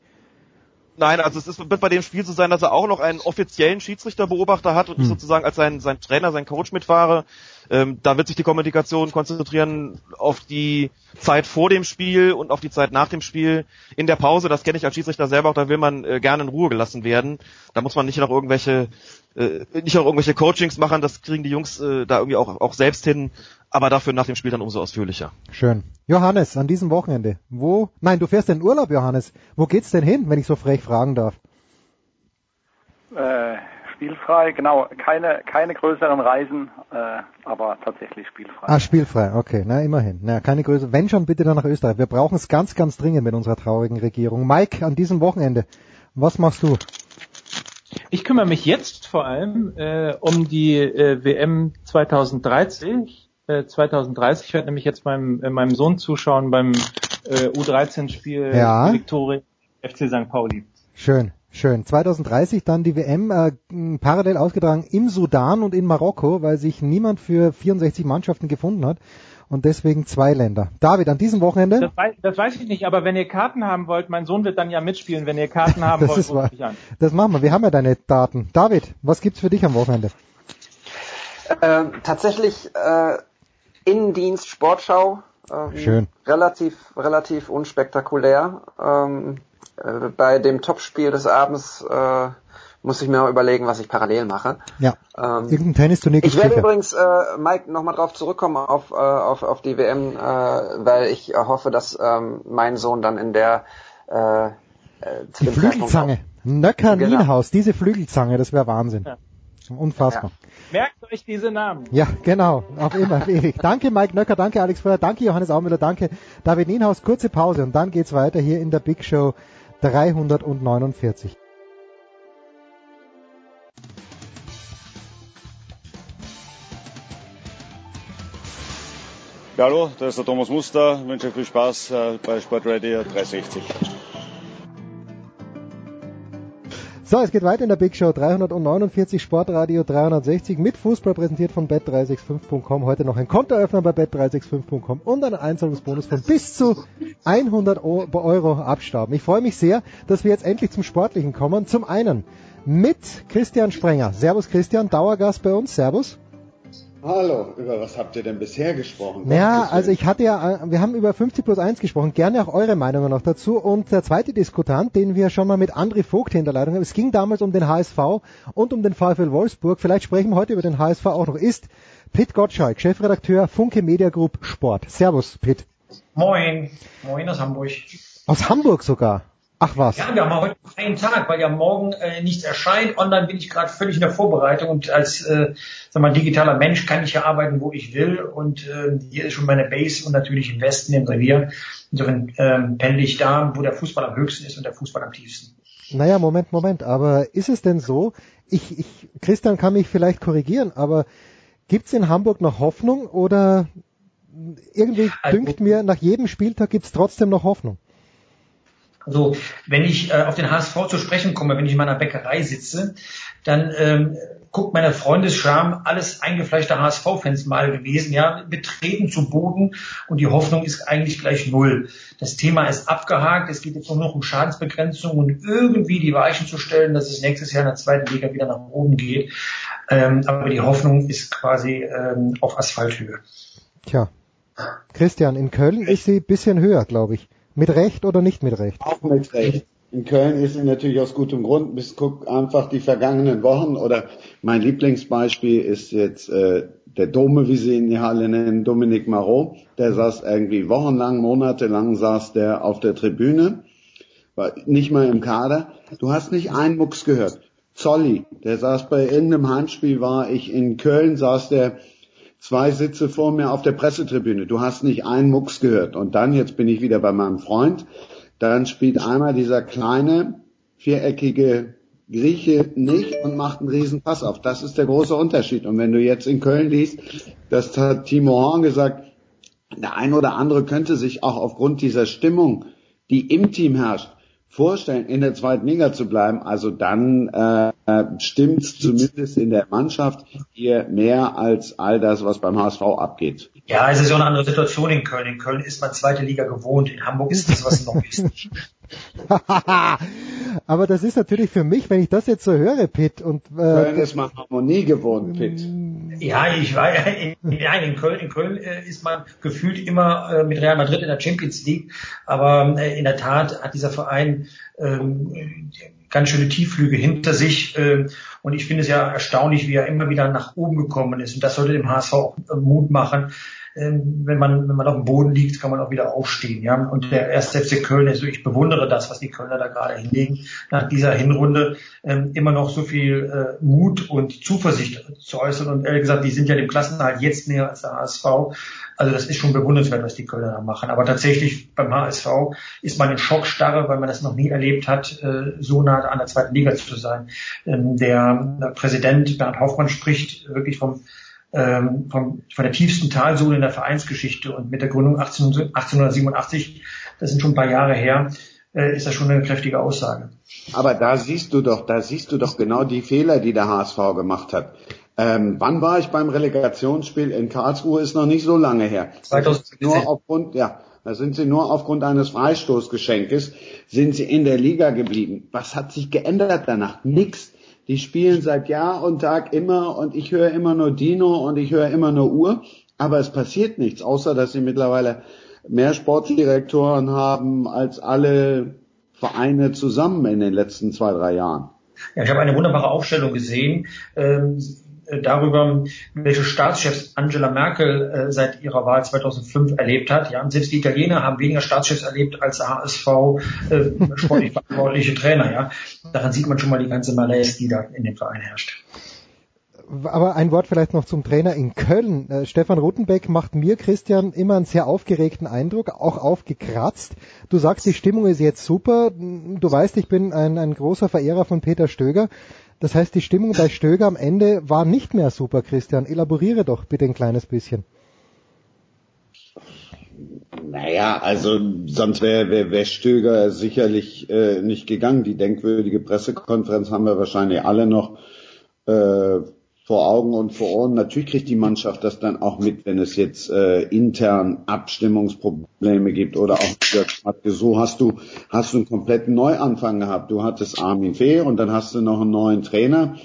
Nein, also es ist, wird bei dem Spiel so sein, dass er auch noch einen offiziellen Schiedsrichterbeobachter hat und hm. ich sozusagen als sein, sein Trainer, sein Coach mitfahre. Ähm, da wird sich die Kommunikation konzentrieren auf die Zeit vor dem Spiel und auf die Zeit nach dem Spiel. In der Pause, das kenne ich als Schiedsrichter selber auch, da will man äh, gerne in Ruhe gelassen werden. Da muss man nicht noch irgendwelche äh, nicht noch irgendwelche Coachings machen, das kriegen die Jungs äh, da irgendwie auch, auch selbst hin, aber dafür nach dem Spiel dann umso ausführlicher. Schön. Johannes, an diesem Wochenende, wo, nein, du fährst in Urlaub, Johannes. Wo geht's denn hin, wenn ich so frech fragen darf? Äh, spielfrei, genau, keine, keine größeren Reisen, äh, aber tatsächlich spielfrei. Ah, spielfrei, okay, na immerhin. Na, keine größere, wenn schon bitte dann nach Österreich. Wir brauchen es ganz, ganz dringend mit unserer traurigen Regierung. Mike, an diesem Wochenende, was machst du? Ich kümmere mich jetzt vor allem äh, um die äh, WM 2030. Äh, 2030 ich werde nämlich jetzt meinem, äh, meinem Sohn zuschauen beim äh, U13-Spiel ja. Viktoria FC St. Pauli. Schön. Schön. 2030 dann die WM äh, parallel ausgetragen im Sudan und in Marokko, weil sich niemand für 64 Mannschaften gefunden hat und deswegen zwei Länder. David, an diesem Wochenende? Das weiß, das weiß ich nicht, aber wenn ihr Karten haben wollt, mein Sohn wird dann ja mitspielen, wenn ihr Karten haben wollt, ruft mich an. Das machen wir, wir haben ja deine Daten. David, was gibt's für dich am Wochenende? Ähm, tatsächlich äh, Innendienst Sportschau. Ähm, Schön. Relativ, relativ unspektakulär. Ähm, äh, bei dem Topspiel des Abends äh, muss ich mir überlegen, was ich parallel mache. Ja. Ähm, Irgendein Tennisturnier Ich werde übrigens, äh, Mike, nochmal drauf zurückkommen auf, äh, auf, auf die WM, äh, weil ich hoffe, dass ähm, mein Sohn dann in der äh, äh, die Flügelzange. Nöcker genau. Nienhaus, diese Flügelzange, das wäre Wahnsinn. Ja. Unfassbar. Ja. Merkt euch diese Namen. Ja, genau. Auf immer, ewig. Danke Mike Nöcker, danke Alex Feuer, danke Johannes Aumüller, danke David Nienhaus. Kurze Pause und dann geht's weiter hier in der Big Show 349. Ja, hallo, da ist der Thomas Muster. Ich wünsche viel Spaß äh, bei Sportradio 360. So, es geht weiter in der Big Show 349 Sportradio 360 mit Fußball präsentiert von bet365.com. Heute noch ein Kontoeröffner bei bet365.com und einen Einzahlungsbonus von bis zu 100 Euro abstauben. Ich freue mich sehr, dass wir jetzt endlich zum Sportlichen kommen. Zum einen mit Christian Sprenger. Servus Christian, Dauergast bei uns. Servus. Hallo, über was habt ihr denn bisher gesprochen? Ja, also ich hatte ja, wir haben über 50 plus 1 gesprochen, gerne auch eure Meinungen noch dazu. Und der zweite Diskutant, den wir schon mal mit André Vogt in der Leitung haben, es ging damals um den HSV und um den VfL Wolfsburg, vielleicht sprechen wir heute über den HSV auch noch, ist Pitt Gottschalk, Chefredakteur Funke Media Group Sport. Servus, Pitt. Moin, moin aus Hamburg. Aus Hamburg sogar? Ach was. Ja, wir haben heute einen Tag, weil ja morgen äh, nichts erscheint. Online bin ich gerade völlig in der Vorbereitung und als äh, sag mal, digitaler Mensch kann ich ja arbeiten, wo ich will. Und äh, hier ist schon meine Base und natürlich im Westen, im Revier. Insofern ähm, pendle ich da, wo der Fußball am höchsten ist und der Fußball am tiefsten. Naja, Moment, Moment. Aber ist es denn so? Ich, ich, Christian kann mich vielleicht korrigieren, aber gibt's in Hamburg noch Hoffnung oder irgendwie Also- dünkt mir, nach jedem Spieltag gibt's trotzdem noch Hoffnung? Also wenn ich äh, auf den HSV zu sprechen komme, wenn ich in meiner Bäckerei sitze, dann ähm, guckt meine Freundesscham alles eingefleischte HSV-Fans mal gewesen, ja, betreten zu Boden und die Hoffnung ist eigentlich gleich null. Das Thema ist abgehakt, es geht jetzt nur noch um Schadensbegrenzung und irgendwie die Weichen zu stellen, dass es nächstes Jahr in der zweiten Liga wieder nach oben geht. Ähm, aber die Hoffnung ist quasi ähm, auf Asphalthöhe. Tja. Christian, in Köln ist sie bisschen höher, glaube ich. Mit Recht oder nicht mit Recht? Auch mit Recht. In Köln ist sie natürlich aus gutem Grund. Bis guck einfach die vergangenen Wochen oder mein Lieblingsbeispiel ist jetzt äh, der Dome, wie sie ihn die Halle nennen, Dominik Marot. Der saß irgendwie wochenlang, monatelang saß der auf der Tribüne, war nicht mal im Kader. Du hast nicht einen Mucks gehört. Zolli, der saß bei irgendeinem Heimspiel, war ich in Köln, saß der zwei Sitze vor mir auf der Pressetribüne. Du hast nicht einen Mucks gehört. Und dann, jetzt bin ich wieder bei meinem Freund, dann spielt einmal dieser kleine, viereckige Grieche nicht und macht einen riesen Pass auf. Das ist der große Unterschied. Und wenn du jetzt in Köln liest, das hat Timo Horn gesagt, der ein oder andere könnte sich auch aufgrund dieser Stimmung, die im Team herrscht, vorstellen, in der zweiten Liga zu bleiben, also dann äh, stimmt zumindest in der Mannschaft hier mehr als all das, was beim HSV abgeht. Ja, es ist ja eine andere Situation in Köln. In Köln ist man zweite Liga gewohnt. In Hamburg ist das was Neues. Aber das ist natürlich für mich, wenn ich das jetzt so höre, Pitt, und äh, Köln ist man Harmonie gewohnt, Pitt. Ja, ich war in, ja, in Köln. In Köln äh, ist man gefühlt immer äh, mit Real Madrid in der Champions League, aber äh, in der Tat hat dieser Verein ähm, ganz schöne Tiefflüge hinter sich ähm, und ich finde es ja erstaunlich, wie er immer wieder nach oben gekommen ist und das sollte dem HSV auch äh, Mut machen. Ähm, wenn man wenn man auf dem Boden liegt, kann man auch wieder aufstehen, ja. Und der erste FC Köln, also ich bewundere das, was die Kölner da gerade hinlegen, nach dieser Hinrunde ähm, immer noch so viel äh, Mut und Zuversicht zu äußern. Und ehrlich gesagt, die sind ja dem Klassenhalt jetzt näher als der HSV. Also das ist schon bewundernswert, was die Kölner da machen. Aber tatsächlich beim HSV ist man in Schockstarre, weil man das noch nie erlebt hat, äh, so nah an der zweiten Liga zu sein. Ähm, der, der Präsident Bernd Hoffmann spricht wirklich vom ähm, vom, von der tiefsten Talsohle in der Vereinsgeschichte und mit der Gründung 18, 1887, das sind schon ein paar Jahre her, äh, ist das schon eine kräftige Aussage. Aber da siehst du doch, da siehst du doch genau die Fehler, die der HSV gemacht hat. Ähm, wann war ich beim Relegationsspiel in Karlsruhe? Ist noch nicht so lange her. 2010. Nur aufgrund, ja, da sind sie nur aufgrund eines Freistoßgeschenkes sind sie in der Liga geblieben. Was hat sich geändert danach? Nix. Die spielen seit Jahr und Tag immer und ich höre immer nur Dino und ich höre immer nur Uhr, aber es passiert nichts, außer dass sie mittlerweile mehr Sportdirektoren haben als alle Vereine zusammen in den letzten zwei, drei Jahren. Ja, ich habe eine wunderbare Aufstellung gesehen ähm, darüber, welche Staatschefs Angela Merkel äh, seit ihrer Wahl 2005 erlebt hat. Ja, und selbst die Italiener haben weniger Staatschefs erlebt als HSV äh, sportlich verantwortliche Trainer. Ja, daran sieht man schon mal die ganze Malaise, die da in dem Verein herrscht. Aber ein Wort vielleicht noch zum Trainer in Köln. Äh, Stefan Rutenbeck macht mir, Christian, immer einen sehr aufgeregten Eindruck, auch aufgekratzt. Du sagst, die Stimmung ist jetzt super. Du weißt, ich bin ein, ein großer Verehrer von Peter Stöger. Das heißt, die Stimmung bei Stöger am Ende war nicht mehr super, Christian. Elaboriere doch bitte ein kleines bisschen. Naja, also sonst wäre wär, wär Stöger sicherlich äh, nicht gegangen. Die denkwürdige Pressekonferenz haben wir wahrscheinlich alle noch äh, vor Augen und vor Ohren. Natürlich kriegt die Mannschaft das dann auch mit, wenn es jetzt äh, intern Abstimmungsprobleme gibt oder auch so hast du hast du einen kompletten Neuanfang gehabt. Du hattest Armin Fee und dann hast du noch einen neuen Trainer.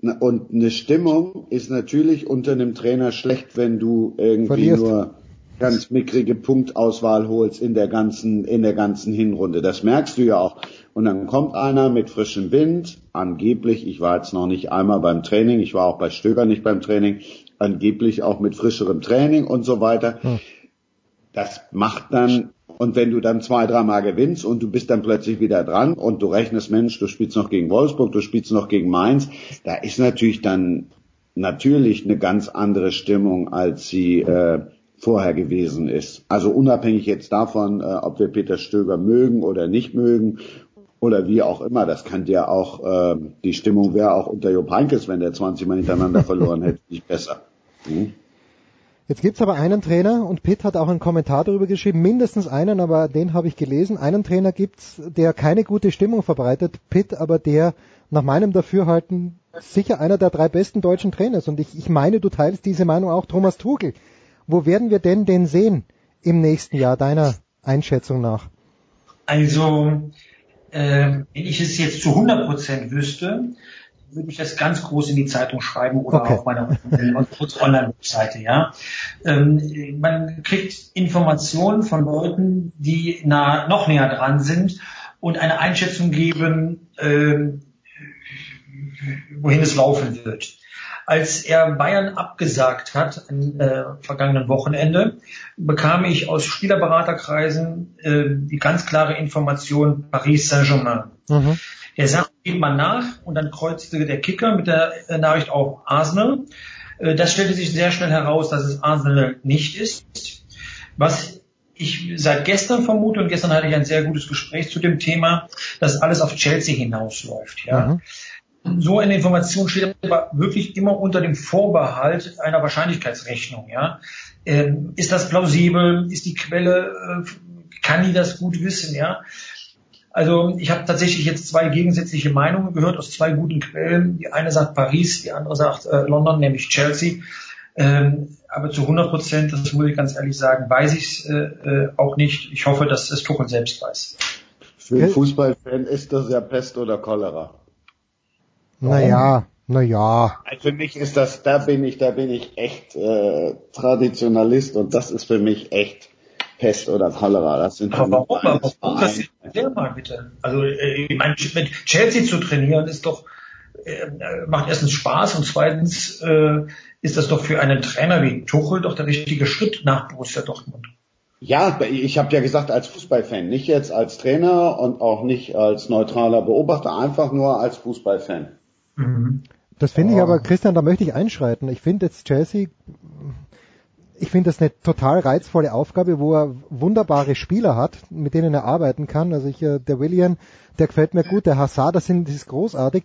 Und eine Stimmung ist natürlich unter einem Trainer schlecht, wenn du irgendwie Verlierst. nur ganz mickrige Punktauswahl holst in der ganzen, in der ganzen Hinrunde. Das merkst du ja auch. Und dann kommt einer mit frischem Wind, angeblich, ich war jetzt noch nicht einmal beim Training, ich war auch bei Stöger nicht beim Training, angeblich auch mit frischerem Training und so weiter. Hm. Das macht dann Und wenn du dann zwei, dreimal gewinnst und du bist dann plötzlich wieder dran und du rechnest, Mensch, du spielst noch gegen Wolfsburg, du spielst noch gegen Mainz, da ist natürlich dann natürlich eine ganz andere Stimmung, als sie äh, vorher gewesen ist. Also unabhängig jetzt davon, äh, ob wir Peter Stöger mögen oder nicht mögen oder wie auch immer, das kann ja auch, äh, die Stimmung wäre auch unter Jupp Heynckes, wenn der 20 Mal hintereinander verloren hätte, nicht besser. Hm? Jetzt gibt's aber einen Trainer und Pitt hat auch einen Kommentar darüber geschrieben, mindestens einen, aber den habe ich gelesen. Einen Trainer gibt's, der keine gute Stimmung verbreitet, Pitt, aber der nach meinem Dafürhalten sicher einer der drei besten deutschen Trainer ist. Und ich, ich meine, du teilst diese Meinung auch, Thomas Tuchel. Wo werden wir denn den sehen im nächsten Jahr, deiner Einschätzung nach? Also, äh, wenn ich es jetzt zu 100 Prozent wüsste, würde ich das ganz groß in die Zeitung schreiben oder okay. auf meiner Online-Webseite, ja. Ähm, man kriegt Informationen von Leuten, die nah, noch näher dran sind und eine Einschätzung geben, äh, wohin es laufen wird. Als er Bayern abgesagt hat am äh, vergangenen Wochenende, bekam ich aus Spielerberaterkreisen äh, die ganz klare Information Paris Saint-Germain. Mhm. Er sagt, geht man nach und dann kreuzte der Kicker mit der Nachricht auf Arsenal. Äh, das stellte sich sehr schnell heraus, dass es Arsenal nicht ist. Was ich seit gestern vermute, und gestern hatte ich ein sehr gutes Gespräch zu dem Thema, dass alles auf Chelsea hinausläuft. Ja. Mhm so eine Information steht aber wirklich immer unter dem Vorbehalt einer Wahrscheinlichkeitsrechnung. Ja? Ähm, ist das plausibel? Ist die Quelle, äh, kann die das gut wissen? Ja? Also ich habe tatsächlich jetzt zwei gegensätzliche Meinungen gehört aus zwei guten Quellen. Die eine sagt Paris, die andere sagt äh, London, nämlich Chelsea. Ähm, aber zu 100 Prozent, das muss ich ganz ehrlich sagen, weiß ich es äh, äh, auch nicht. Ich hoffe, dass es Tuchel selbst weiß. Für einen Fußballfan ist das ja Pest oder Cholera. Naja, naja. Also für mich ist das, da bin ich, da bin ich echt äh, Traditionalist und das ist für mich echt Pest oder Cholera. Das sind Aber warum? warum das mal bitte. Also äh, ich meine, mit Chelsea zu trainieren ist doch äh, macht erstens Spaß und zweitens äh, ist das doch für einen Trainer wie Tuchel doch der richtige Schritt nach Borussia Dortmund. Ja, ich habe ja gesagt als Fußballfan, nicht jetzt als Trainer und auch nicht als neutraler Beobachter, einfach nur als Fußballfan. Mhm. Das finde ich aber, Christian, da möchte ich einschreiten. Ich finde jetzt Chelsea, ich finde das eine total reizvolle Aufgabe, wo er wunderbare Spieler hat, mit denen er arbeiten kann. Also ich, äh, der William, der gefällt mir gut, der Hazard, das, sind, das ist großartig.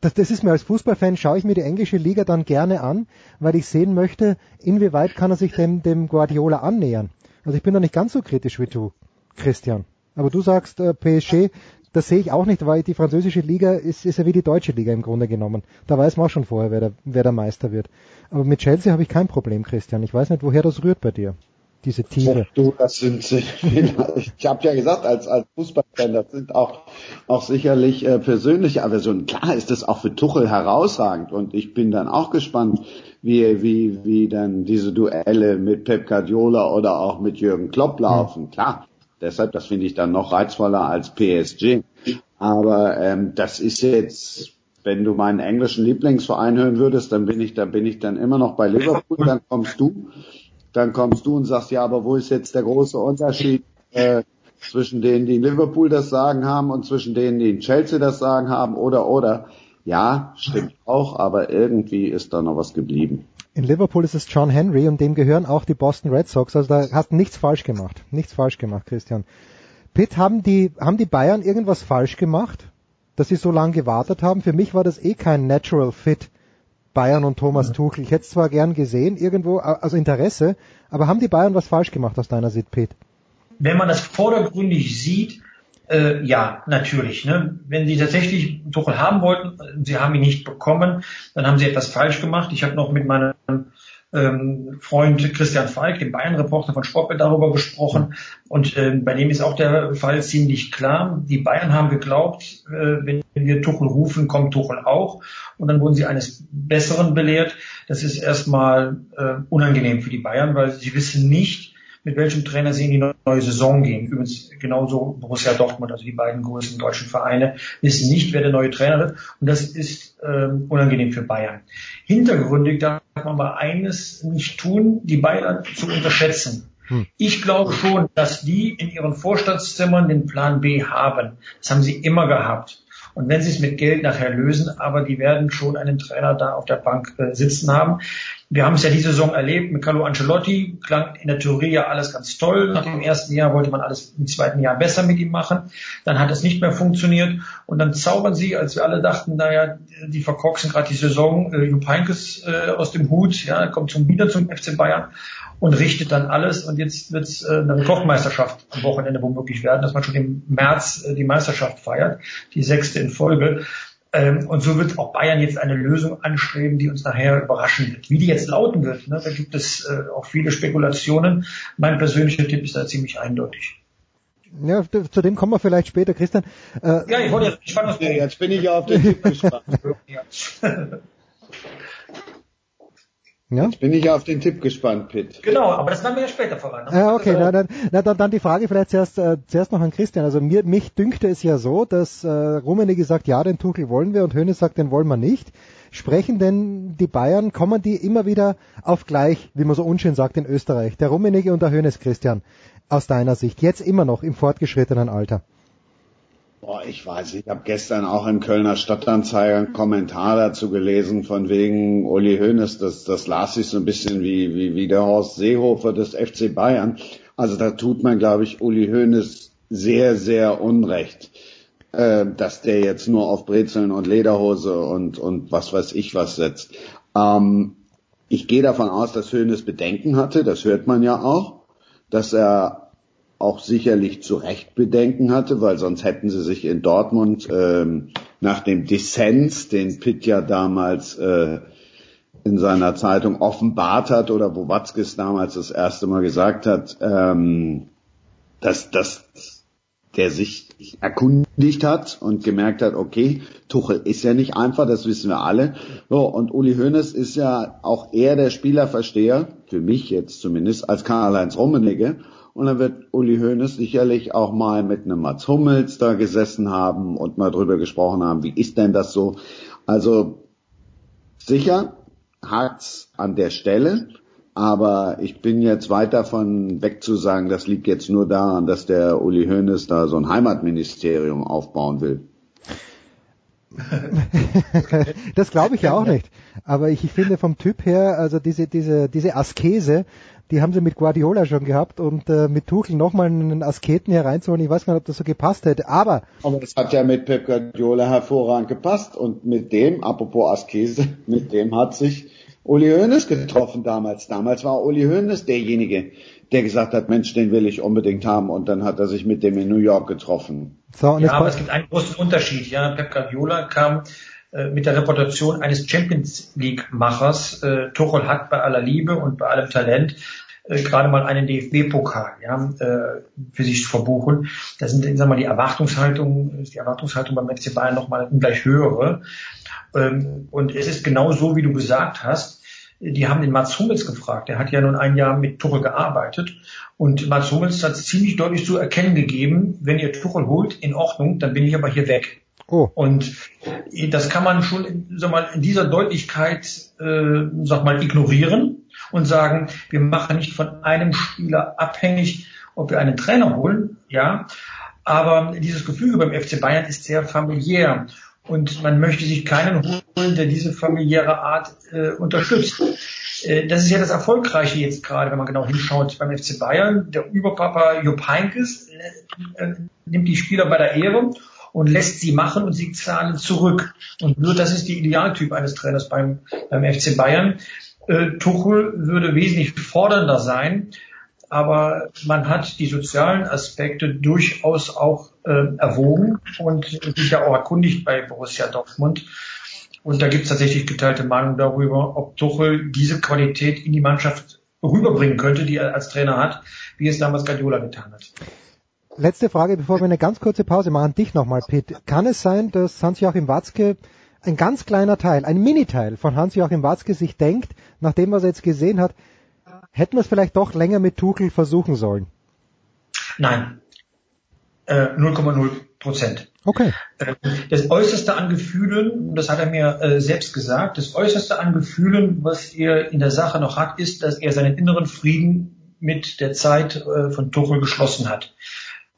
Das, das ist mir als Fußballfan, schaue ich mir die englische Liga dann gerne an, weil ich sehen möchte, inwieweit kann er sich dem, dem Guardiola annähern. Also ich bin da nicht ganz so kritisch wie du, Christian. Aber du sagst, äh, PSG, das sehe ich auch nicht, weil die französische Liga ist, ist ja wie die deutsche Liga im Grunde genommen. Da weiß man auch schon vorher, wer der, wer der Meister wird. Aber mit Chelsea habe ich kein Problem, Christian. Ich weiß nicht, woher das rührt bei dir. Diese Tiefe. Du, das sind, ich habe ja gesagt, als, als Fußballfan, das sind auch, auch sicherlich äh, persönliche Aversionen. Klar ist das auch für Tuchel herausragend und ich bin dann auch gespannt, wie, wie, wie dann diese Duelle mit Pep Guardiola oder auch mit Jürgen Klopp laufen. Mhm. Klar, Deshalb, das finde ich dann noch reizvoller als PSG. Aber ähm, das ist jetzt, wenn du meinen englischen Lieblingsverein hören würdest, dann bin ich, da bin ich dann immer noch bei Liverpool. Dann kommst du, dann kommst du und sagst, ja, aber wo ist jetzt der große Unterschied äh, zwischen denen, die in Liverpool das Sagen haben und zwischen denen, die in Chelsea das Sagen haben oder oder? Ja, stimmt auch, aber irgendwie ist da noch was geblieben. In Liverpool ist es John Henry und dem gehören auch die Boston Red Sox. Also da hast du nichts falsch gemacht. Nichts falsch gemacht, Christian. Pitt, haben die, haben die Bayern irgendwas falsch gemacht, dass sie so lange gewartet haben? Für mich war das eh kein Natural Fit. Bayern und Thomas Tuchel. Ich hätte es zwar gern gesehen, irgendwo, also Interesse, aber haben die Bayern was falsch gemacht aus deiner Sicht, Pitt? Wenn man das vordergründig sieht, äh, ja, natürlich. Ne? Wenn Sie tatsächlich Tuchel haben wollten, Sie haben ihn nicht bekommen, dann haben Sie etwas falsch gemacht. Ich habe noch mit meinem ähm, Freund Christian Falk, dem Bayern-Reporter von Sportbild, darüber gesprochen. Und äh, bei dem ist auch der Fall ziemlich klar. Die Bayern haben geglaubt, äh, wenn wir Tuchel rufen, kommt Tuchel auch. Und dann wurden sie eines Besseren belehrt. Das ist erstmal äh, unangenehm für die Bayern, weil sie wissen nicht, mit welchem Trainer sie in die neue Saison gehen. Übrigens genauso Borussia Dortmund, also die beiden größten deutschen Vereine, wissen nicht, wer der neue Trainer wird. Und das ist ähm, unangenehm für Bayern. Hintergründig darf man aber eines nicht tun, die Bayern zu unterschätzen. Hm. Ich glaube schon, dass die in ihren Vorstandszimmern den Plan B haben. Das haben sie immer gehabt. Und wenn sie es mit Geld nachher lösen, aber die werden schon einen Trainer da auf der Bank äh, sitzen haben. Wir haben es ja diese Saison erlebt mit Carlo Ancelotti, klang in der Theorie ja alles ganz toll. Nach dem ersten Jahr wollte man alles im zweiten Jahr besser mit ihm machen. Dann hat es nicht mehr funktioniert. Und dann zaubern sie, als wir alle dachten, naja, die verkorksen gerade die Saison, äh, Jupp Heynckes äh, aus dem Hut, ja, kommt zum, wieder zum FC Bayern und richtet dann alles. Und jetzt wird es äh, eine Kochmeisterschaft am Wochenende womöglich werden, dass man schon im März äh, die Meisterschaft feiert, die sechste in Folge. Ähm, und so wird auch Bayern jetzt eine Lösung anstreben, die uns nachher überraschen wird. Wie die jetzt lauten wird, ne, da gibt es äh, auch viele Spekulationen. Mein persönlicher Tipp ist da ziemlich eindeutig. Ja, zu dem kommen wir vielleicht später, Christian. Äh, ja, ich wollte jetzt, ich fand das jetzt bin ich ja auf den Tipp gespannt. Ja? Jetzt bin ich auf den Tipp gespannt, Pitt. Genau, aber das werden wir ja später voran. Ja, okay, na, na, na, dann, dann die Frage vielleicht zuerst, äh, zuerst noch an Christian. Also mir, mich dünkte es ja so, dass äh, Rummenigge sagt, ja, den Tuchel wollen wir und Hönes sagt, den wollen wir nicht. Sprechen denn die Bayern, kommen die immer wieder auf gleich, wie man so unschön sagt in Österreich, der Rummenigge und der Hönes, Christian, aus deiner Sicht, jetzt immer noch im fortgeschrittenen Alter? Boah, ich weiß, ich habe gestern auch im Kölner Stadtanzeiger einen Kommentar dazu gelesen von wegen Uli Hoeneß, das, das las sich so ein bisschen wie, wie, wie der Horst Seehofer des FC Bayern. Also da tut man, glaube ich, Uli Hoeneß sehr, sehr unrecht, äh, dass der jetzt nur auf Brezeln und Lederhose und, und was weiß ich was setzt. Ähm, ich gehe davon aus, dass Hoeneß Bedenken hatte, das hört man ja auch, dass er auch sicherlich zu Recht Bedenken hatte, weil sonst hätten sie sich in Dortmund ähm, nach dem Dissens, den Pitt ja damals äh, in seiner Zeitung offenbart hat oder wo Watzkes damals das erste Mal gesagt hat, ähm, dass, dass der sich erkundigt hat und gemerkt hat, okay, Tuchel ist ja nicht einfach, das wissen wir alle. So, und Uli Hoeneß ist ja auch eher der Spielerversteher, für mich jetzt zumindest, als Karl-Heinz Rummenigge. Und dann wird Uli Hoeneß sicherlich auch mal mit einem Mats Hummels da gesessen haben und mal drüber gesprochen haben, wie ist denn das so? Also sicher hakt's an der Stelle, aber ich bin jetzt weit davon weg zu sagen, das liegt jetzt nur daran, dass der Uli Hoeneß da so ein Heimatministerium aufbauen will. das glaube ich ja auch nicht. Aber ich finde vom Typ her, also diese, diese, diese Askese, die haben sie mit Guardiola schon gehabt und äh, mit Tuchel nochmal einen Asketen hereinzuholen, ich weiß gar nicht, ob das so gepasst hätte, aber... Aber das hat ja mit Pep Guardiola hervorragend gepasst und mit dem, apropos Askese, mit dem hat sich Uli Hoeneß getroffen damals. Damals war Uli Hoeneß derjenige, der gesagt hat, Mensch, den will ich unbedingt haben und dann hat er sich mit dem in New York getroffen. So, ja, aber es gibt einen großen Unterschied. Ja, Pep Guardiola kam äh, mit der Reputation eines Champions League Machers. Äh, Tuchel hat bei aller Liebe und bei allem Talent äh, gerade mal einen DFB-Pokal ja, für sich verbuchen. Da sind, sag mal, die Erwartungshaltung, ist die Erwartungshaltung beim FC Bayern nochmal ungleich höhere. Ähm, und es ist genau so, wie du gesagt hast. Die haben den Mats Hummels gefragt. Der hat ja nun ein Jahr mit Tuchel gearbeitet. Und Mats Hummels hat ziemlich deutlich zu erkennen gegeben, wenn ihr Tuchel holt, in Ordnung, dann bin ich aber hier weg. Oh. Und das kann man schon sag mal, in dieser Deutlichkeit äh, sag mal, ignorieren und sagen, wir machen nicht von einem Spieler abhängig, ob wir einen Trainer holen, ja. Aber dieses Gefüge beim FC Bayern ist sehr familiär. Und man möchte sich keinen holen, der diese familiäre Art äh, unterstützt. Äh, das ist ja das Erfolgreiche jetzt gerade, wenn man genau hinschaut beim FC Bayern. Der Überpapa Jupp Heynckes äh, nimmt die Spieler bei der Ehre und lässt sie machen und sie zahlen zurück. Und nur das ist die Idealtyp eines Trainers beim, beim FC Bayern. Äh, Tuchel würde wesentlich fordernder sein, aber man hat die sozialen Aspekte durchaus auch äh, erwogen und sich ja auch erkundigt bei Borussia Dortmund. Und da gibt es tatsächlich geteilte Meinung darüber, ob Tuchel diese Qualität in die Mannschaft rüberbringen könnte, die er als Trainer hat, wie es damals Guardiola getan hat letzte Frage, bevor wir eine ganz kurze Pause machen, dich nochmal, Pitt. Kann es sein, dass Hans-Joachim Watzke ein ganz kleiner Teil, ein Miniteil von Hans-Joachim Watzke sich denkt, nachdem was er jetzt gesehen hat, hätten wir es vielleicht doch länger mit Tuchel versuchen sollen? Nein. Äh, 0,0 Prozent. Okay. Äh, das Äußerste an Gefühlen, das hat er mir äh, selbst gesagt, das Äußerste an Gefühlen, was er in der Sache noch hat, ist, dass er seinen inneren Frieden mit der Zeit äh, von Tuchel geschlossen hat.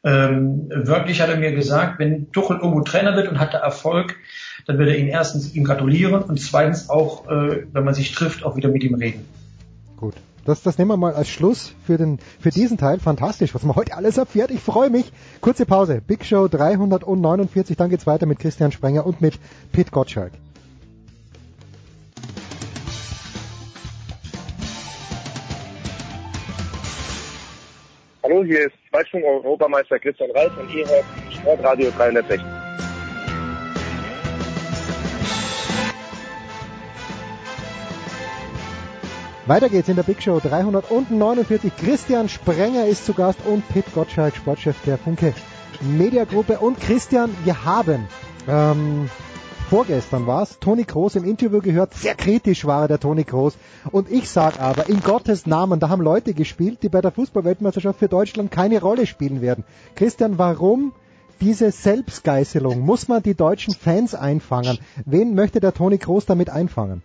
Ähm, wörtlich hat er mir gesagt, wenn Tuchel irgendwo Trainer wird und hat da Erfolg, dann würde er ihn erstens ihm gratulieren und zweitens auch, äh, wenn man sich trifft, auch wieder mit ihm reden. Gut. Das, das nehmen wir mal als Schluss für, den, für diesen Teil. Fantastisch, was man heute alles erfährt. Ich freue mich. Kurze Pause. Big Show 349. Dann geht's weiter mit Christian Sprenger und mit Pete Gottschalk. Hallo, hier ist Zweitschwung-Europameister Christian Reif und ihr hört Sportradio 360. Weiter geht's in der Big Show 349. Christian Sprenger ist zu Gast und Pit Gottschalk, Sportchef der Funke Mediagruppe. Und Christian, wir haben ähm, vorgestern war's, Toni Kroos im Interview gehört, sehr kritisch war der Toni Kroos. Und ich sag aber, in Gottes Namen, da haben Leute gespielt, die bei der Fußballweltmeisterschaft für Deutschland keine Rolle spielen werden. Christian, warum diese Selbstgeißelung? Muss man die deutschen Fans einfangen? Wen möchte der Toni Kroos damit einfangen?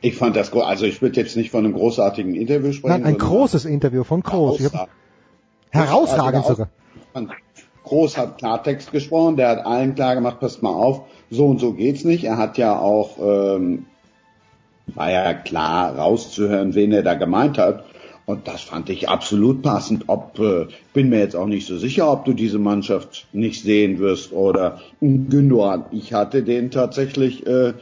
Ich fand das, also ich würde jetzt nicht von einem großartigen Interview sprechen. Nein, ein großes Interview von Groß. Herausragend sogar. Groß hat Klartext gesprochen, der hat allen klar gemacht, passt mal auf, so und so geht's nicht. Er hat ja auch, ähm, war ja klar rauszuhören, wen er da gemeint hat. Und das fand ich absolut passend. Ob, äh, bin mir jetzt auch nicht so sicher, ob du diese Mannschaft nicht sehen wirst oder Gündogan. Ich hatte den tatsächlich äh,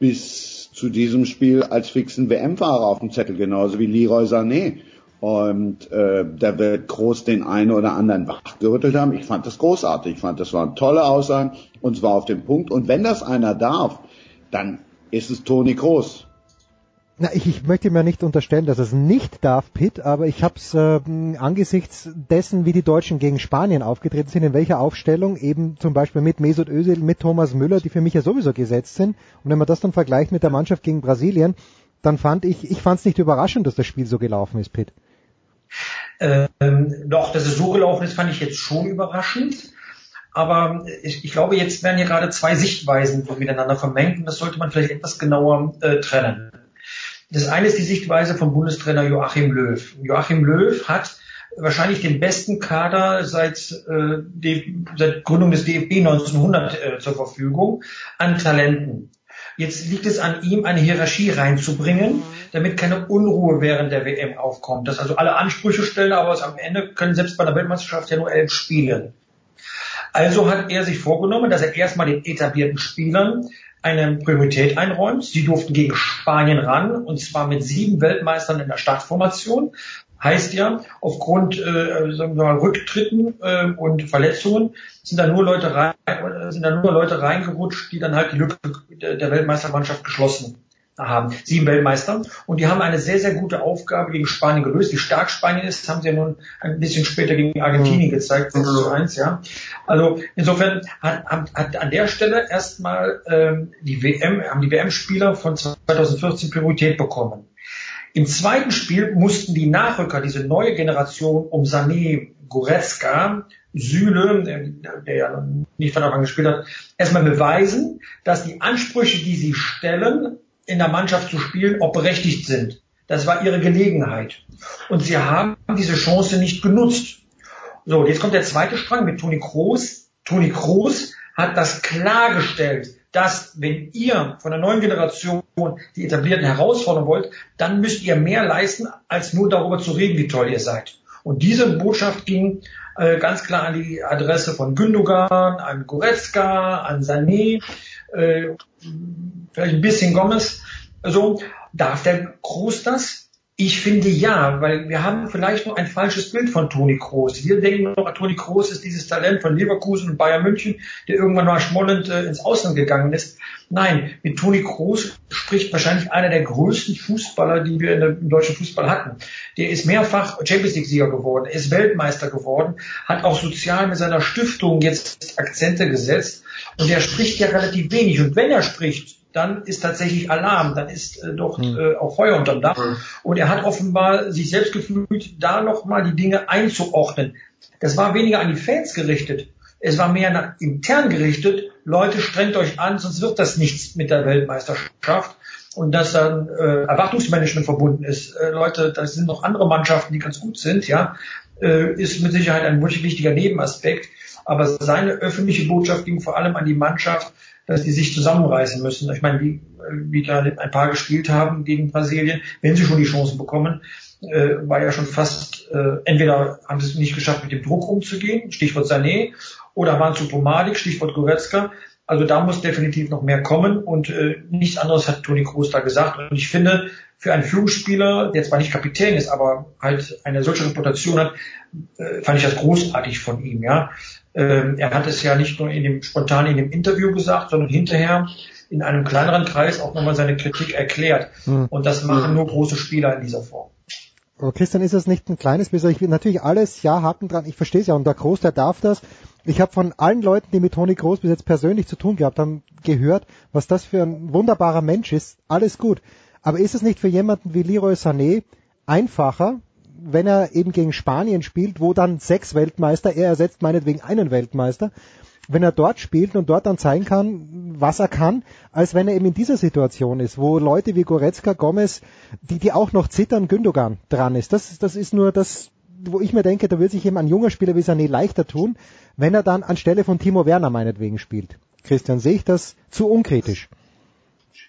bis zu diesem Spiel als fixen WM-Fahrer auf dem Zettel, genauso wie Leroy Sané. Und äh, da wird Groß den einen oder anderen wachgerüttelt haben. Ich fand das großartig. Ich fand, das waren tolle Aussagen und zwar auf dem Punkt. Und wenn das einer darf, dann ist es Toni Groß. Na, ich, ich möchte mir nicht unterstellen, dass es nicht darf, Pitt, aber ich habe es äh, angesichts dessen, wie die Deutschen gegen Spanien aufgetreten sind, in welcher Aufstellung, eben zum Beispiel mit Mesut Özil, mit Thomas Müller, die für mich ja sowieso gesetzt sind. Und wenn man das dann vergleicht mit der Mannschaft gegen Brasilien, dann fand ich, ich fand es nicht überraschend, dass das Spiel so gelaufen ist, Pitt. Ähm, doch, dass es so gelaufen ist, fand ich jetzt schon überraschend. Aber ich, ich glaube, jetzt werden hier gerade zwei Sichtweisen miteinander vermengt und das sollte man vielleicht etwas genauer äh, trennen. Das eine ist die Sichtweise von Bundestrainer Joachim Löw. Joachim Löw hat wahrscheinlich den besten Kader seit, äh, die, seit Gründung des DFB 1900 äh, zur Verfügung an Talenten. Jetzt liegt es an ihm, eine Hierarchie reinzubringen, damit keine Unruhe während der WM aufkommt. Dass also alle Ansprüche stellen, aber am Ende können selbst bei der Weltmeisterschaft ja nur elf spielen. Also hat er sich vorgenommen, dass er erstmal den etablierten Spielern eine Priorität einräumt. Sie durften gegen Spanien ran, und zwar mit sieben Weltmeistern in der Startformation. Heißt ja, aufgrund äh, sagen wir mal, Rücktritten äh, und Verletzungen sind da nur Leute rein, sind da nur Leute reingerutscht, die dann halt die Lücke der Weltmeistermannschaft geschlossen haben. Sieben Weltmeister. Und die haben eine sehr, sehr gute Aufgabe gegen Spanien gelöst. Wie stark Spanien ist, haben sie ja nun ein bisschen später gegen Argentinien mhm. gezeigt, 6 zu 1, ja. Also insofern hat, hat an der Stelle erstmal ähm, die WM, haben die WM-Spieler von 2014 Priorität bekommen. Im zweiten Spiel mussten die Nachrücker, diese neue Generation um Sané, Goretzka, Süle, der ja nicht von Anfang an gespielt hat, erstmal beweisen, dass die Ansprüche, die sie stellen, in der Mannschaft zu spielen, auch berechtigt sind. Das war ihre Gelegenheit. Und sie haben diese Chance nicht genutzt. So, jetzt kommt der zweite Strang mit Toni Kroos. Toni Kroos hat das klargestellt, dass wenn ihr von der neuen Generation die Etablierten herausfordern wollt, dann müsst ihr mehr leisten, als nur darüber zu reden, wie toll ihr seid. Und diese Botschaft ging äh, ganz klar an die Adresse von Gündogan, an Goretzka, an Sané, äh, vielleicht ein bisschen Gomez. Also darf der Kroos das? Ich finde ja, weil wir haben vielleicht noch ein falsches Bild von Toni Kroos. Wir denken noch, Toni Kroos ist dieses Talent von Leverkusen und Bayern München, der irgendwann mal schmollend äh, ins Ausland gegangen ist. Nein, mit Toni Kroos spricht wahrscheinlich einer der größten Fußballer, die wir im deutschen Fußball hatten. Der ist mehrfach Champions League Sieger geworden, ist Weltmeister geworden, hat auch sozial mit seiner Stiftung jetzt Akzente gesetzt und der spricht ja relativ wenig. Und wenn er spricht, dann ist tatsächlich Alarm, dann ist äh, dort hm. äh, auch Feuer unterm Dach. Hm. Und er hat offenbar sich selbst gefühlt, da nochmal die Dinge einzuordnen. Das war weniger an die Fans gerichtet. Es war mehr nach intern gerichtet. Leute, strengt euch an, sonst wird das nichts mit der Weltmeisterschaft. und dass dann äh, Erwartungsmanagement verbunden ist. Äh, Leute, da sind noch andere Mannschaften, die ganz gut sind, ja, äh, ist mit Sicherheit ein wirklich wichtiger Nebenaspekt. Aber seine öffentliche Botschaft ging vor allem an die Mannschaft, dass die sich zusammenreißen müssen. Ich meine, wie, wie da ein paar gespielt haben gegen Brasilien, wenn sie schon die Chancen bekommen, äh, war ja schon fast, äh, entweder haben sie es nicht geschafft, mit dem Druck umzugehen, Stichwort Sané, oder waren zu pomadig, Stichwort Goretzka. Also da muss definitiv noch mehr kommen und äh, nichts anderes hat Toni Kroos da gesagt. Und ich finde, für einen Führungsspieler, der zwar nicht Kapitän ist, aber halt eine solche Reputation hat, äh, fand ich das großartig von ihm. Ja, ähm, er hat es ja nicht nur in dem spontan in dem Interview gesagt, sondern hinterher in einem kleineren Kreis auch nochmal seine Kritik erklärt. Hm. Und das machen nur große Spieler in dieser Form. Aber Christian, ist das nicht ein kleines bisschen? Ich will natürlich alles, ja, Haken dran, ich verstehe es ja, und der Groß, der darf das. Ich habe von allen Leuten, die mit Toni Groß bis jetzt persönlich zu tun gehabt haben, gehört, was das für ein wunderbarer Mensch ist. Alles gut. Aber ist es nicht für jemanden wie Leroy Sané einfacher, wenn er eben gegen Spanien spielt, wo dann sechs Weltmeister, er ersetzt meinetwegen einen Weltmeister, wenn er dort spielt und dort dann zeigen kann, was er kann, als wenn er eben in dieser Situation ist, wo Leute wie Goretzka, Gomez, die, die auch noch zittern, Gündogan dran ist. Das, das ist nur das, wo ich mir denke, da wird sich eben ein junger Spieler wie Sané leichter tun, wenn er dann anstelle von Timo Werner meinetwegen spielt. Christian, sehe ich das zu unkritisch?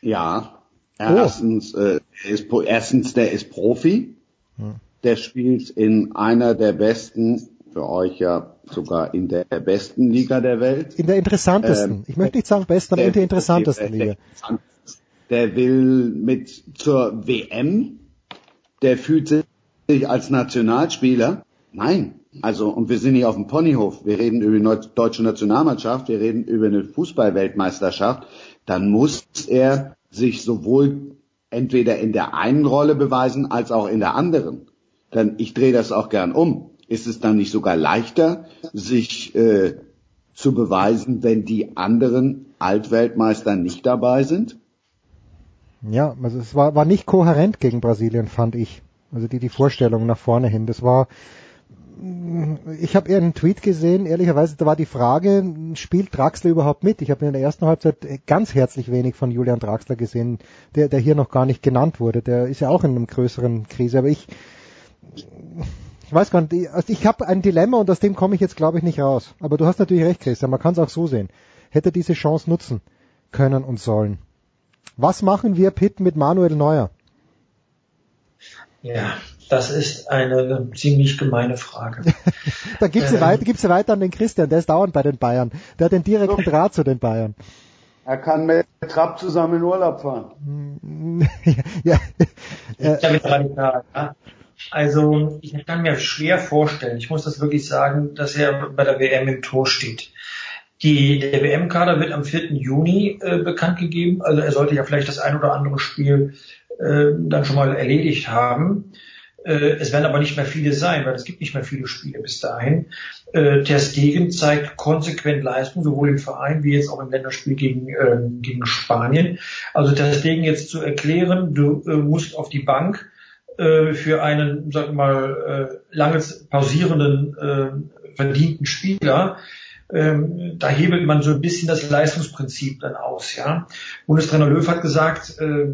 Ja, erstens, oh. äh, ist, erstens der ist Profi, hm. Der spielt in einer der besten, für euch ja sogar in der besten Liga der Welt. In der interessantesten. Ähm, ich möchte nicht sagen besten, aber in der interessantesten der, Liga. Der will mit zur WM, der fühlt sich als Nationalspieler. Nein, also, und wir sind nicht auf dem Ponyhof. Wir reden über die deutsche Nationalmannschaft, wir reden über eine Fußballweltmeisterschaft. Dann muss er sich sowohl entweder in der einen Rolle beweisen als auch in der anderen. Dann, ich drehe das auch gern um. Ist es dann nicht sogar leichter, sich äh, zu beweisen, wenn die anderen Altweltmeister nicht dabei sind? Ja, also es war, war nicht kohärent gegen Brasilien, fand ich. Also die, die Vorstellung nach vorne hin. Das war, ich habe eher einen Tweet gesehen, ehrlicherweise, da war die Frage, spielt Draxler überhaupt mit? Ich habe in der ersten Halbzeit ganz herzlich wenig von Julian Draxler gesehen, der, der hier noch gar nicht genannt wurde. Der ist ja auch in einer größeren Krise, aber ich, ich weiß gar nicht, also ich habe ein Dilemma und aus dem komme ich jetzt glaube ich nicht raus. Aber du hast natürlich recht, Christian, man kann es auch so sehen. Hätte diese Chance nutzen können und sollen. Was machen wir, Pitt, mit Manuel Neuer? Ja, das ist eine ziemlich gemeine Frage. da gibt's sie, ähm, weiter, gibt's sie weiter an den Christian, der ist dauernd bei den Bayern. Der hat den direkten so. Draht zu den Bayern. Er kann mit Trapp zusammen in Urlaub fahren. ja, ja. Damit radikal, ja. Also ich kann mir schwer vorstellen, ich muss das wirklich sagen, dass er bei der WM im Tor steht. Die, der WM-Kader wird am 4. Juni äh, bekannt gegeben, also er sollte ja vielleicht das ein oder andere Spiel äh, dann schon mal erledigt haben. Äh, es werden aber nicht mehr viele sein, weil es gibt nicht mehr viele Spiele bis dahin. Äh, Ter Stegen zeigt konsequent Leistung, sowohl im Verein wie jetzt auch im Länderspiel gegen, äh, gegen Spanien. Also Ter Stegen jetzt zu erklären, du äh, musst auf die Bank, äh, für einen, sag mal, äh, lange pausierenden, äh, verdienten Spieler, ähm, da hebelt man so ein bisschen das Leistungsprinzip dann aus. Ja, Bundestrainer Löw hat gesagt, äh,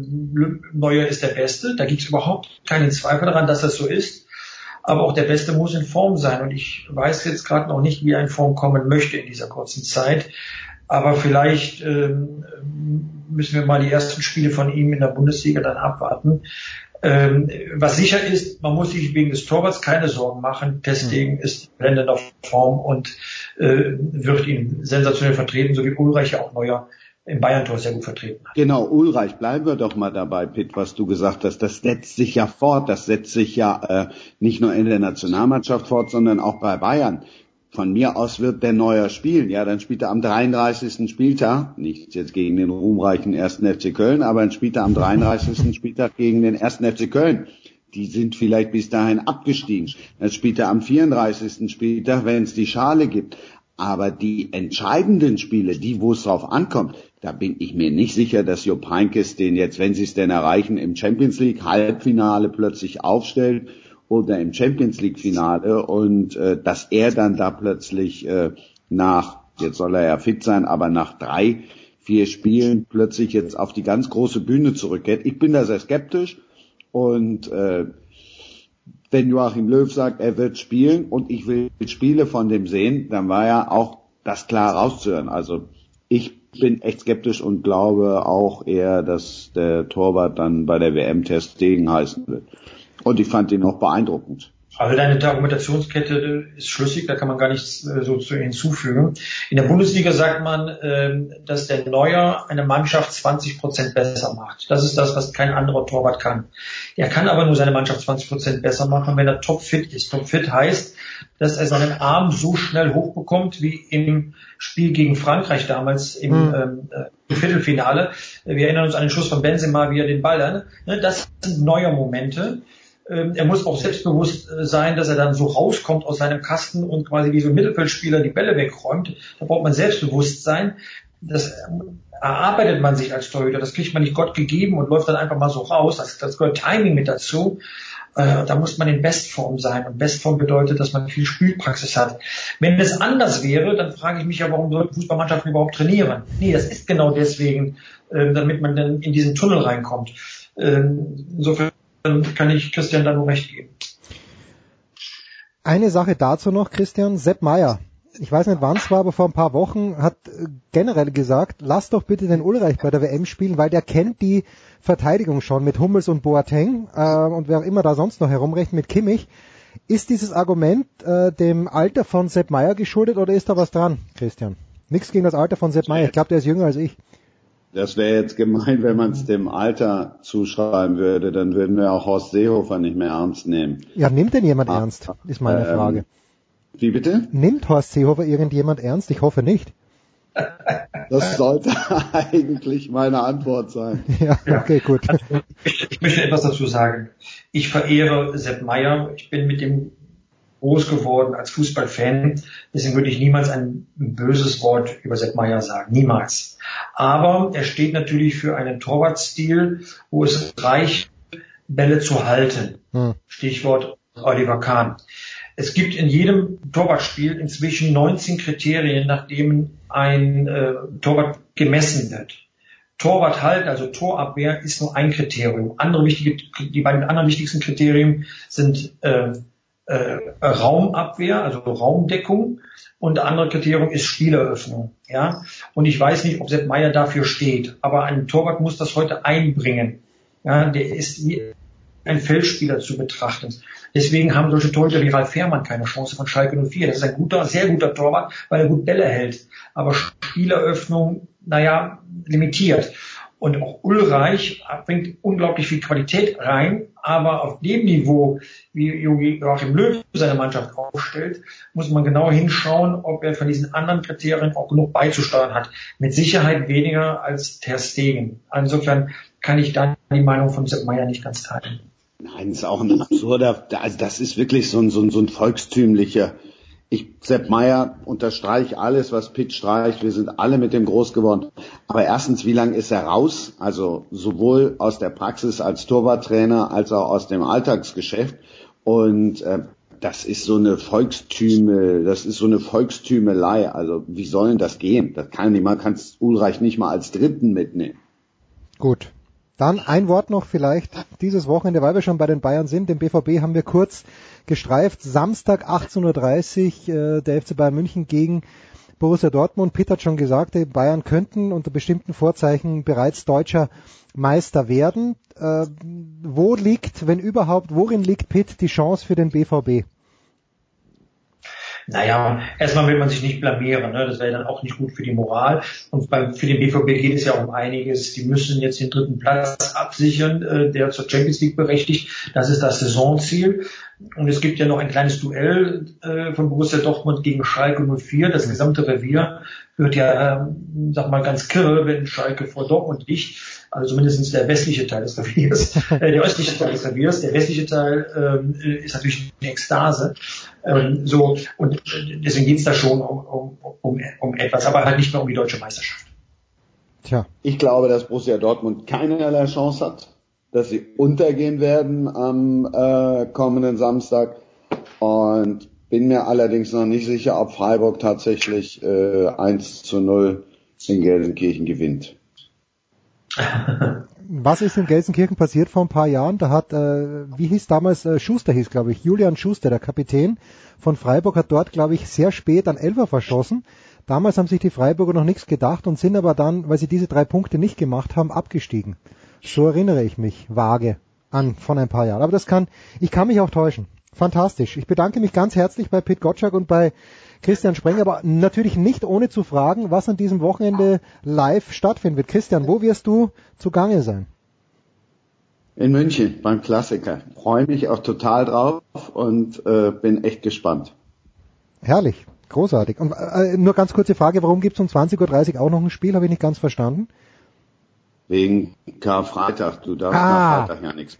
Neuer ist der Beste. Da gibt es überhaupt keinen Zweifel daran, dass das so ist. Aber auch der Beste muss in Form sein. Und ich weiß jetzt gerade noch nicht, wie er in Form kommen möchte in dieser kurzen Zeit. Aber vielleicht ähm, müssen wir mal die ersten Spiele von ihm in der Bundesliga dann abwarten. Ähm, was sicher ist, man muss sich wegen des Torwarts keine Sorgen machen. Deswegen hm. ist Blenden auf Form und äh, wird ihn sensationell vertreten, so wie Ulreich ja auch neuer im Bayern-Tor sehr gut vertreten hat. Genau, Ulreich, bleiben wir doch mal dabei, Pitt, was du gesagt hast. Das setzt sich ja fort, das setzt sich ja äh, nicht nur in der Nationalmannschaft fort, sondern auch bei Bayern von mir aus wird der Neuer spielen. Ja, dann spielt er am 33. Spieltag, nicht jetzt gegen den ruhmreichen 1. FC Köln, aber dann spielt er am 33. Spieltag gegen den 1. FC Köln. Die sind vielleicht bis dahin abgestiegen. Dann spielt er am 34. Spieltag, wenn es die Schale gibt. Aber die entscheidenden Spiele, die, wo es drauf ankommt, da bin ich mir nicht sicher, dass Jupp Heynckes den jetzt, wenn sie es denn erreichen, im Champions League Halbfinale plötzlich aufstellt oder im Champions League Finale und äh, dass er dann da plötzlich äh, nach, jetzt soll er ja fit sein, aber nach drei, vier Spielen plötzlich jetzt auf die ganz große Bühne zurückkehrt. Ich bin da sehr skeptisch und äh, wenn Joachim Löw sagt, er wird spielen und ich will Spiele von dem sehen, dann war ja auch das klar rauszuhören. Also ich bin echt skeptisch und glaube auch eher, dass der Torwart dann bei der WM-Test gegen heißen wird. Und ich fand ihn auch beeindruckend. Also deine Argumentationskette ist schlüssig, da kann man gar nichts äh, so zu hinzufügen. In der Bundesliga sagt man, ähm, dass der Neuer eine Mannschaft 20 Prozent besser macht. Das ist das, was kein anderer Torwart kann. Er kann aber nur seine Mannschaft 20 Prozent besser machen, wenn er topfit ist. Topfit heißt, dass er seinen Arm so schnell hochbekommt wie im Spiel gegen Frankreich damals im mhm. äh, Viertelfinale. Wir erinnern uns an den Schuss von Benzema, wie er den Ball dann. Ne, das sind neue Momente. Ähm, er muss auch selbstbewusst äh, sein, dass er dann so rauskommt aus seinem Kasten und quasi wie so ein Mittelfeldspieler die Bälle wegräumt. Da braucht man Selbstbewusstsein. Das ähm, erarbeitet man sich als Torhüter. Das kriegt man nicht Gott gegeben und läuft dann einfach mal so raus. Das, das gehört Timing mit dazu. Äh, da muss man in Bestform sein. Und Bestform bedeutet, dass man viel Spielpraxis hat. Wenn es anders wäre, dann frage ich mich ja, warum sollten Fußballmannschaften überhaupt trainieren? Nee, das ist genau deswegen, äh, damit man dann in diesen Tunnel reinkommt. Ähm, insofern kann ich Christian da nur recht geben. Eine Sache dazu noch, Christian. Sepp Meier. Ich weiß nicht, wann es war, aber vor ein paar Wochen hat äh, generell gesagt, lass doch bitte den Ulreich bei der WM spielen, weil der kennt die Verteidigung schon mit Hummels und Boateng äh, und wer auch immer da sonst noch herumrechnet mit Kimmich. Ist dieses Argument äh, dem Alter von Sepp Meier geschuldet oder ist da was dran, Christian? Nichts gegen das Alter von Sepp Meier. Ich glaube, der ist jünger als ich. Das wäre jetzt gemein, wenn man es dem Alter zuschreiben würde, dann würden wir auch Horst Seehofer nicht mehr ernst nehmen. Ja, nimmt denn jemand ah, ernst? Ist meine ähm, Frage. Wie bitte? Nimmt Horst Seehofer irgendjemand ernst? Ich hoffe nicht. Das sollte eigentlich meine Antwort sein. Ja, okay, gut. Also, ich, ich möchte etwas dazu sagen. Ich verehre Sepp Meier. Ich bin mit dem groß geworden als Fußballfan. Deswegen würde ich niemals ein böses Wort über Sepp Meyer sagen. Niemals. Aber er steht natürlich für einen Torwartstil, wo es reicht, Bälle zu halten. Hm. Stichwort Oliver Kahn. Es gibt in jedem Torwartspiel inzwischen 19 Kriterien, nach denen ein äh, Torwart gemessen wird. Torwart halten, also Torabwehr, ist nur ein Kriterium. Andere wichtige, die beiden anderen wichtigsten Kriterien sind äh, äh, Raumabwehr, also Raumdeckung und andere Kriterium ist Spieleröffnung. Ja, und ich weiß nicht, ob Sepp Meier dafür steht, aber ein Torwart muss das heute einbringen. Ja, der ist wie ein Feldspieler zu betrachten. Deswegen haben solche Torhüter wie Ralf Fährmann keine Chance von Schalke 04. Das ist ein guter, sehr guter Torwart, weil er gut Bälle hält. Aber Spieleröffnung, naja, limitiert. Und auch Ulreich bringt unglaublich viel Qualität rein, aber auf dem Niveau, wie Joachim Löw seine Mannschaft aufstellt, muss man genau hinschauen, ob er von diesen anderen Kriterien auch genug beizusteuern hat. Mit Sicherheit weniger als Ter Stegen. Insofern kann ich da die Meinung von Sepp Meyer nicht ganz teilen. Nein, das ist auch ein absurder, also das ist wirklich so ein, so ein, so ein volkstümlicher ich, Sepp Meier, unterstreiche alles, was Pitt streicht. Wir sind alle mit dem groß geworden. Aber erstens, wie lange ist er raus? Also sowohl aus der Praxis als Torwarttrainer als auch aus dem Alltagsgeschäft. Und äh, das ist so eine Volkstüme, das ist so eine Volkstümelei. Also wie soll denn das gehen? Das kann niemand, kann Ulreich nicht mal als Dritten mitnehmen. Gut. Dann ein Wort noch vielleicht dieses Wochenende, weil wir schon bei den Bayern sind. Den BVB haben wir kurz gestreift. Samstag 18.30 Uhr äh, der FC Bayern München gegen Borussia Dortmund. Pitt hat schon gesagt, die Bayern könnten unter bestimmten Vorzeichen bereits deutscher Meister werden. Äh, wo liegt, wenn überhaupt, worin liegt Pitt die Chance für den BVB? Naja, erstmal will man sich nicht blamieren, ne? das wäre dann auch nicht gut für die Moral. Und beim, für den BVB geht es ja um einiges. Die müssen jetzt den dritten Platz absichern, äh, der zur Champions League berechtigt. Das ist das Saisonziel. Und es gibt ja noch ein kleines Duell äh, von Borussia Dortmund gegen Schalke 04. Das gesamte Revier wird ja, ähm, sag mal, ganz kirre, wenn Schalke vor Dortmund liegt. Also zumindest der westliche Teil des Reviers, äh, der östliche Teil des Reviers. Der westliche Teil ähm, ist natürlich eine Ekstase. Ähm, so und deswegen geht es da schon um, um, um, um etwas, aber halt nicht mehr um die deutsche Meisterschaft. Tja. Ich glaube, dass Borussia Dortmund keinerlei Chance hat dass sie untergehen werden am äh, kommenden Samstag. Und bin mir allerdings noch nicht sicher, ob Freiburg tatsächlich äh, 1 zu 0 in Gelsenkirchen gewinnt. Was ist in Gelsenkirchen passiert vor ein paar Jahren? Da hat, äh, wie hieß damals, äh, Schuster hieß, glaube ich, Julian Schuster, der Kapitän von Freiburg, hat dort, glaube ich, sehr spät an Elfer verschossen. Damals haben sich die Freiburger noch nichts gedacht und sind aber dann, weil sie diese drei Punkte nicht gemacht haben, abgestiegen. So erinnere ich mich vage an von ein paar Jahren. Aber das kann, ich kann mich auch täuschen. Fantastisch. Ich bedanke mich ganz herzlich bei Pete Gottschalk und bei Christian Sprenger, aber natürlich nicht ohne zu fragen, was an diesem Wochenende live stattfinden wird. Christian, wo wirst du zugange sein? In München beim Klassiker. Freue mich auch total drauf und äh, bin echt gespannt. Herrlich, großartig. Und äh, nur ganz kurze Frage, warum gibt es um 20.30 Uhr auch noch ein Spiel? Habe ich nicht ganz verstanden. Wegen Karfreitag. Du darfst Ah. Karfreitag ja nichts.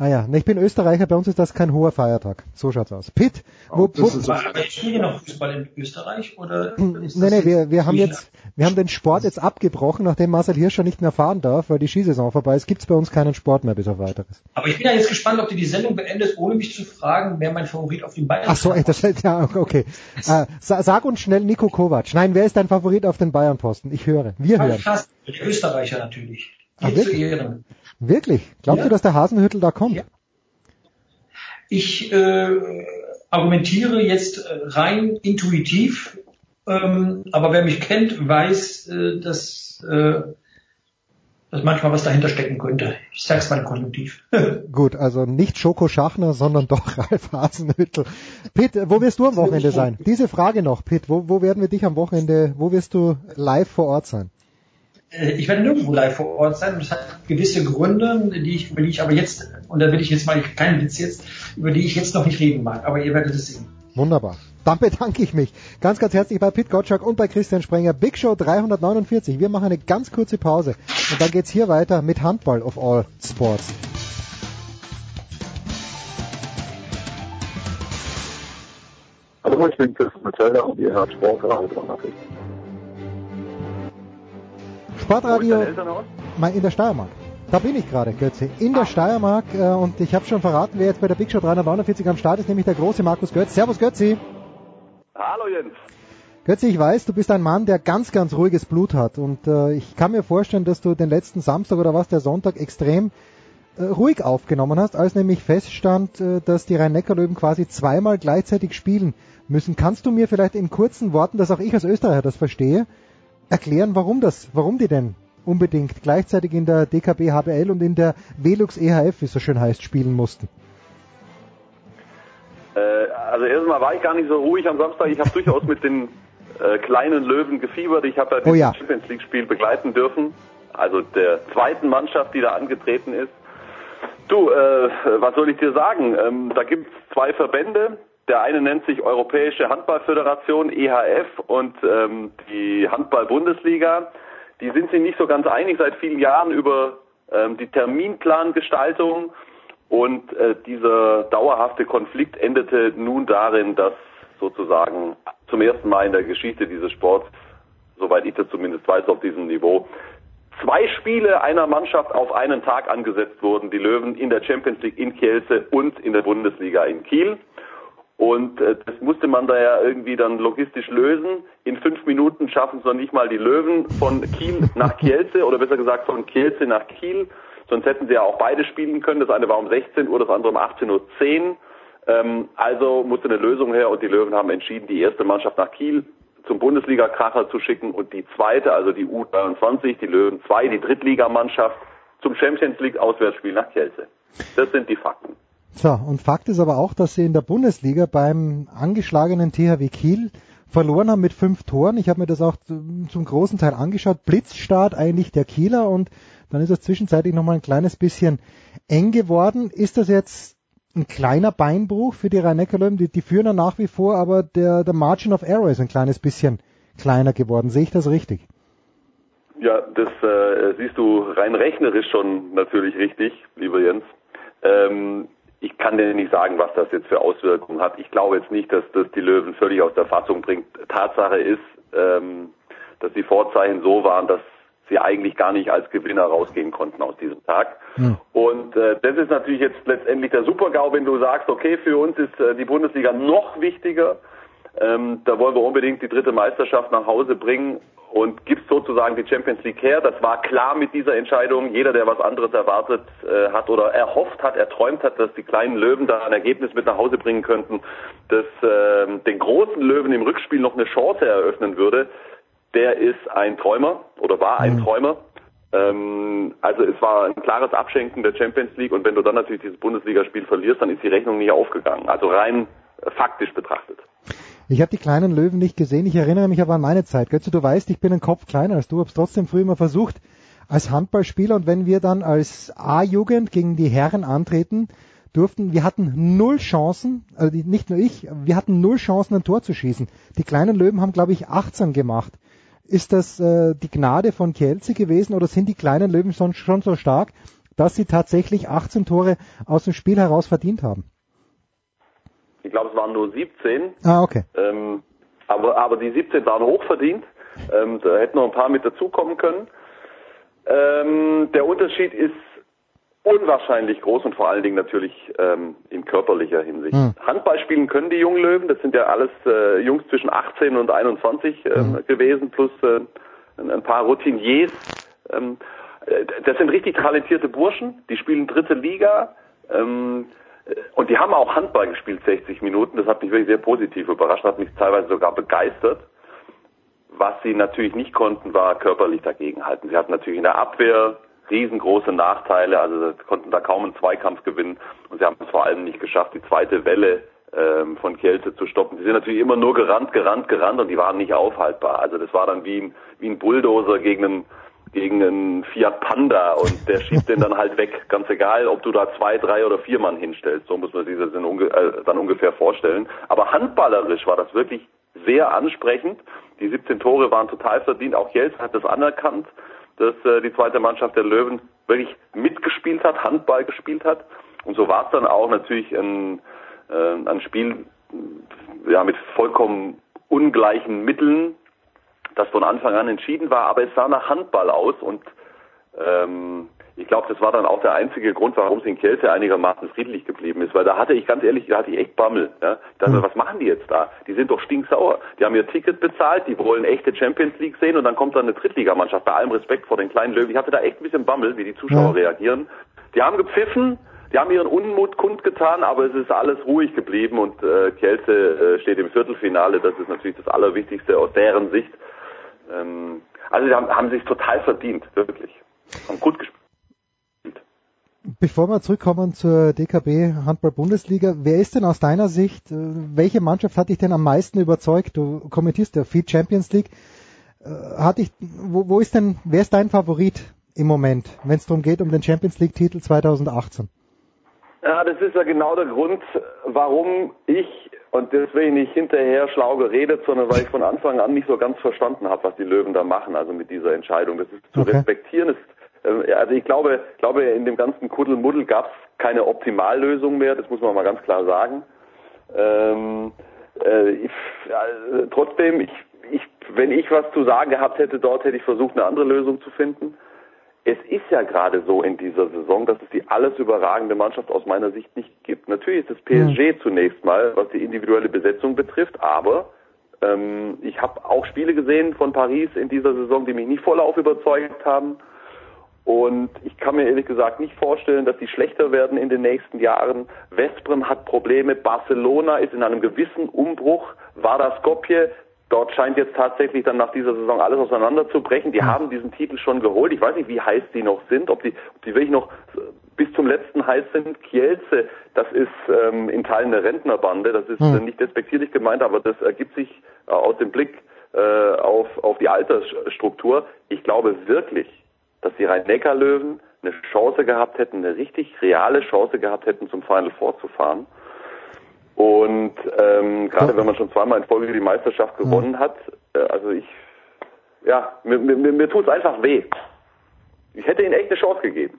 Ah ja, ich bin Österreicher, bei uns ist das kein hoher Feiertag. So schaut's aus. Pitt, wo, wo, Aber spielen wir noch Fußball in Österreich oder? nee, nee, wir, wir haben jetzt, wir haben den Sport jetzt abgebrochen, nachdem Marcel Hirscher nicht mehr fahren darf, weil die Skisaison vorbei ist, gibt's bei uns keinen Sport mehr bis auf weiteres. Aber ich bin ja jetzt gespannt, ob du die Sendung beendest, ohne mich zu fragen, wer mein Favorit auf den Bayern Ach so, echt, das ja, okay. Äh, sa- sag uns schnell Nico Kovac. Nein, wer ist dein Favorit auf den Bayern-Posten? Ich höre. Wir hören. Der Österreicher natürlich. Dir zu? Ehren. Wirklich? Glaubst Ja. du, dass der Hasenhüttel da kommt? Ich äh, argumentiere jetzt äh, rein intuitiv, ähm, aber wer mich kennt, weiß, äh, dass, äh, dass manchmal was dahinter stecken könnte. Ich sag's mal Konjunktiv. Gut, also nicht Schoko Schachner, sondern doch Ralf Hasenhüttel. Pitt, wo wirst du am Wochenende sein? Diese Frage noch, Pitt, wo, wo werden wir dich am Wochenende, wo wirst du live vor Ort sein? Äh, Ich werde nirgendwo live vor Ort sein. Das hat gewisse Gründe, die ich, über die ich aber jetzt, und da will ich jetzt mal keinen Witz jetzt, über die ich jetzt noch nicht reden mag, aber ihr werdet es sehen. Wunderbar. Dann bedanke ich mich ganz, ganz herzlich bei Pit Gottschalk und bei Christian Sprenger. Big Show 349. Wir machen eine ganz kurze Pause und dann geht's hier weiter mit Handball of all Sports. Hallo, ich bin Chris Metzelder und ihr hört Sportradio 360. Sportradio in der Steiermark. Da bin ich gerade, Götze. In der Steiermark äh, und ich habe schon verraten, wer jetzt bei der Big Show 349 am Start ist, nämlich der große Markus Götz. Servus Götzi. Hallo Jens. Götze, ich weiß, du bist ein Mann, der ganz, ganz ruhiges Blut hat und äh, ich kann mir vorstellen, dass du den letzten Samstag oder was, der Sonntag, extrem äh, ruhig aufgenommen hast, als nämlich feststand, äh, dass die Rhein-Neckar-Löwen quasi zweimal gleichzeitig spielen müssen. Kannst du mir vielleicht in kurzen Worten, dass auch ich als Österreicher das verstehe, erklären, warum das, warum die denn unbedingt gleichzeitig in der DKB HBL und in der Velux EHF, wie es so schön heißt, spielen mussten? Äh, also erstmal war ich gar nicht so ruhig am Samstag. Ich habe durchaus mit den äh, kleinen Löwen gefiebert. Ich habe ja Oh das ja. Champions League Spiel begleiten dürfen. Also der zweiten Mannschaft, die da angetreten ist. Du, äh, was soll ich dir sagen? Ähm, da gibt es zwei Verbände. Der eine nennt sich Europäische Handballföderation, EHF, und ähm, die Handball-Bundesliga. Die sind sich nicht so ganz einig seit vielen Jahren über ähm, die Terminplangestaltung. Und äh, dieser dauerhafte Konflikt endete nun darin, dass sozusagen zum ersten Mal in der Geschichte dieses Sports, soweit ich das zumindest weiß, auf diesem Niveau, zwei Spiele einer Mannschaft auf einen Tag angesetzt wurden. Die Löwen in der Champions League in Kielce und in der Bundesliga in Kiel. Und äh, das musste man da ja irgendwie dann logistisch lösen. In fünf Minuten schaffen es noch nicht mal die Löwen von Kiel nach Kielce oder besser gesagt von Kielce nach Kiel. Sonst hätten sie ja auch beide spielen können. Das eine war um 16 Uhr, das andere um 18.10 Uhr. Ähm, also musste eine Lösung her und die Löwen haben entschieden, die erste Mannschaft nach Kiel zum Bundesliga-Kracher zu schicken und die zweite, also die U23, die Löwen 2, die Drittligamannschaft zum Champions League Auswärtsspiel nach Kielce. Das sind die Fakten. So, und Fakt ist aber auch, dass sie in der Bundesliga beim angeschlagenen THW Kiel verloren haben mit fünf Toren. Ich habe mir das auch zum großen Teil angeschaut. Blitzstart eigentlich der Kieler und dann ist es zwischenzeitlich nochmal ein kleines bisschen eng geworden. Ist das jetzt ein kleiner Beinbruch für die Rhein-Neckar-Löwen? Die, die führen ja nach wie vor, aber der, der Margin of Error ist ein kleines bisschen kleiner geworden. Sehe ich das richtig? Ja, das äh, siehst du rein rechnerisch schon natürlich richtig, lieber Jens. Ähm, ich kann dir nicht sagen, was das jetzt für Auswirkungen hat. Ich glaube jetzt nicht, dass das die Löwen völlig aus der Fassung bringt. Tatsache ist, ähm, dass die Vorzeichen so waren, dass sie eigentlich gar nicht als Gewinner rausgehen konnten aus diesem Tag. Und äh, das ist natürlich jetzt letztendlich der Super-GAU, wenn du sagst, okay, für uns ist äh, die Bundesliga noch wichtiger Ähm, da wollen wir unbedingt die dritte Meisterschaft nach Hause bringen und gibt sozusagen die Champions League her. Das war klar mit dieser Entscheidung. Jeder, der was anderes erwartet äh, hat oder erhofft hat, erträumt hat, dass die kleinen Löwen da ein Ergebnis mit nach Hause bringen könnten, das äh, den großen Löwen im Rückspiel noch eine Chance eröffnen würde, der ist ein Träumer oder war ein Träumer. Ähm, also es war ein klares Abschenken der Champions League und wenn du dann natürlich dieses Bundesligaspiel verlierst, dann ist die Rechnung nicht aufgegangen. Also rein faktisch betrachtet. Ich habe die kleinen Löwen nicht gesehen. Ich erinnere mich aber an meine Zeit. Götze, du weißt, ich bin ein Kopf kleiner als du, hab's trotzdem früher immer versucht als Handballspieler und wenn wir dann als A-Jugend gegen die Herren antreten durften, wir hatten null Chancen, also nicht nur ich, wir hatten null Chancen, ein Tor zu schießen. Die kleinen Löwen haben, glaube ich, 18 gemacht. Ist das äh, die Gnade von Kielce gewesen oder sind die kleinen Löwen schon, schon so stark, dass sie tatsächlich 18 Tore aus dem Spiel heraus verdient haben? Ich glaube, es waren nur 17. Ah, okay. Ähm, aber, aber die 17 waren hochverdient. Ähm, da hätten noch ein paar mit dazukommen können. Ähm, der Unterschied ist unwahrscheinlich groß und vor allen Dingen natürlich ähm, in körperlicher Hinsicht. Hm. Handball spielen können die jungen Löwen, das sind ja alles äh, Jungs zwischen 18 und 21 ähm, gewesen, plus äh, ein, paar Routiniers. Ähm, äh, das sind richtig talentierte Burschen, die spielen dritte Liga. Ähm, äh, und die haben auch Handball gespielt, 60 Minuten. Das hat mich wirklich sehr positiv überrascht, hat mich teilweise sogar begeistert. Was sie natürlich nicht konnten, war körperlich dagegenhalten. Sie hatten natürlich in der Abwehr riesengroße Nachteile, also konnten da kaum einen Zweikampf gewinnen und sie haben es vor allem nicht geschafft, die zweite Welle ähm, von Kälte zu stoppen. Sie sind natürlich immer nur gerannt, gerannt, gerannt und die waren nicht aufhaltbar. Also das war dann wie ein, wie ein Bulldozer gegen einen gegen einen Fiat Panda und der schiebt den dann halt weg. Ganz egal, ob du da zwei, drei oder vier Mann hinstellst. So muss man sich das äh, dann ungefähr vorstellen. Aber handballerisch war das wirklich sehr ansprechend. Die 17 Tore waren total verdient. Auch Jels hat das anerkannt, dass äh, die zweite Mannschaft der Löwen wirklich mitgespielt hat, Handball gespielt hat. Und so war es dann auch natürlich ein, äh, ein Spiel ja, mit vollkommen ungleichen Mitteln das von Anfang an entschieden war, aber es sah nach Handball aus und ähm, ich glaube, das war dann auch der einzige Grund, warum es in Kälte einigermaßen friedlich geblieben ist, weil da hatte ich ganz ehrlich, da hatte ich echt Bammel. Ja? Ich dachte, Hm. was machen die jetzt da? Die sind doch stinksauer. Die haben ihr Ticket bezahlt, die wollen echte Champions League sehen und dann kommt dann eine Drittligamannschaft. Bei allem Respekt vor den kleinen Löwen. Ich hatte da echt ein bisschen Bammel, wie die Zuschauer Ja. reagieren. Die haben gepfiffen, die haben ihren Unmut kundgetan, aber es ist alles ruhig geblieben und äh, Kielce äh, steht im Viertelfinale. Das ist natürlich das Allerwichtigste aus deren Sicht. Ähm, also die haben, haben sich total verdient, wirklich. Haben gut gespielt. Bevor wir zurückkommen zur DKB Handball Bundesliga, wer ist denn aus deiner Sicht, äh, welche Mannschaft hat dich denn am meisten überzeugt? Du kommentierst ja viel Champions League. Äh, Hat dich, wo, wo ist denn, wer ist dein Favorit im Moment, wenn es darum geht um den Champions League Titel 2018? Ja, das ist ja genau der Grund, warum ich, und deswegen nicht hinterher schlau geredet, sondern weil ich von Anfang an nicht so ganz verstanden habe, was die Löwen da machen, also mit dieser Entscheidung. Das ist zu Okay. respektieren. Das, äh, also ich glaube, glaube, in dem ganzen Kuddelmuddel gab es keine Optimallösung mehr, das muss man mal ganz klar sagen. Ähm, äh, ich, äh, trotzdem, ich, ich, wenn ich was zu sagen gehabt hätte dort, hätte ich versucht, eine andere Lösung zu finden. Es ist ja gerade so in dieser Saison, dass es die alles überragende Mannschaft aus meiner Sicht nicht gibt. Natürlich ist es PSG zunächst mal, was die individuelle Besetzung betrifft, aber ähm, ich habe auch Spiele gesehen von Paris in dieser Saison, die mich nicht vollauf überzeugt haben. Und ich kann mir ehrlich gesagt nicht vorstellen, dass die schlechter werden in den nächsten Jahren. Vesprem hat Probleme, Barcelona ist in einem gewissen Umbruch, Vardar Skopje, dort scheint jetzt tatsächlich dann nach dieser Saison alles auseinanderzubrechen. Die haben diesen Titel schon geholt. Ich weiß nicht, wie heiß die noch sind, ob die, ob die wirklich noch bis zum letzten heiß sind. Kielce, das ist ähm, in Teilen eine Rentnerbande, das ist Hm. äh, nicht despektierlich gemeint, aber das ergibt sich äh, aus dem Blick äh, auf, auf die Altersstruktur. Ich glaube wirklich, dass die Rhein-Neckar-Löwen eine Chance gehabt hätten, eine richtig reale Chance gehabt hätten, zum Final Four zu fahren. Und ähm, gerade wenn man schon zweimal in Folge die Meisterschaft gewonnen hat, äh, also ich, ja, mir, mir, mir, tut es einfach weh. Ich hätte ihnen echt eine Chance gegeben.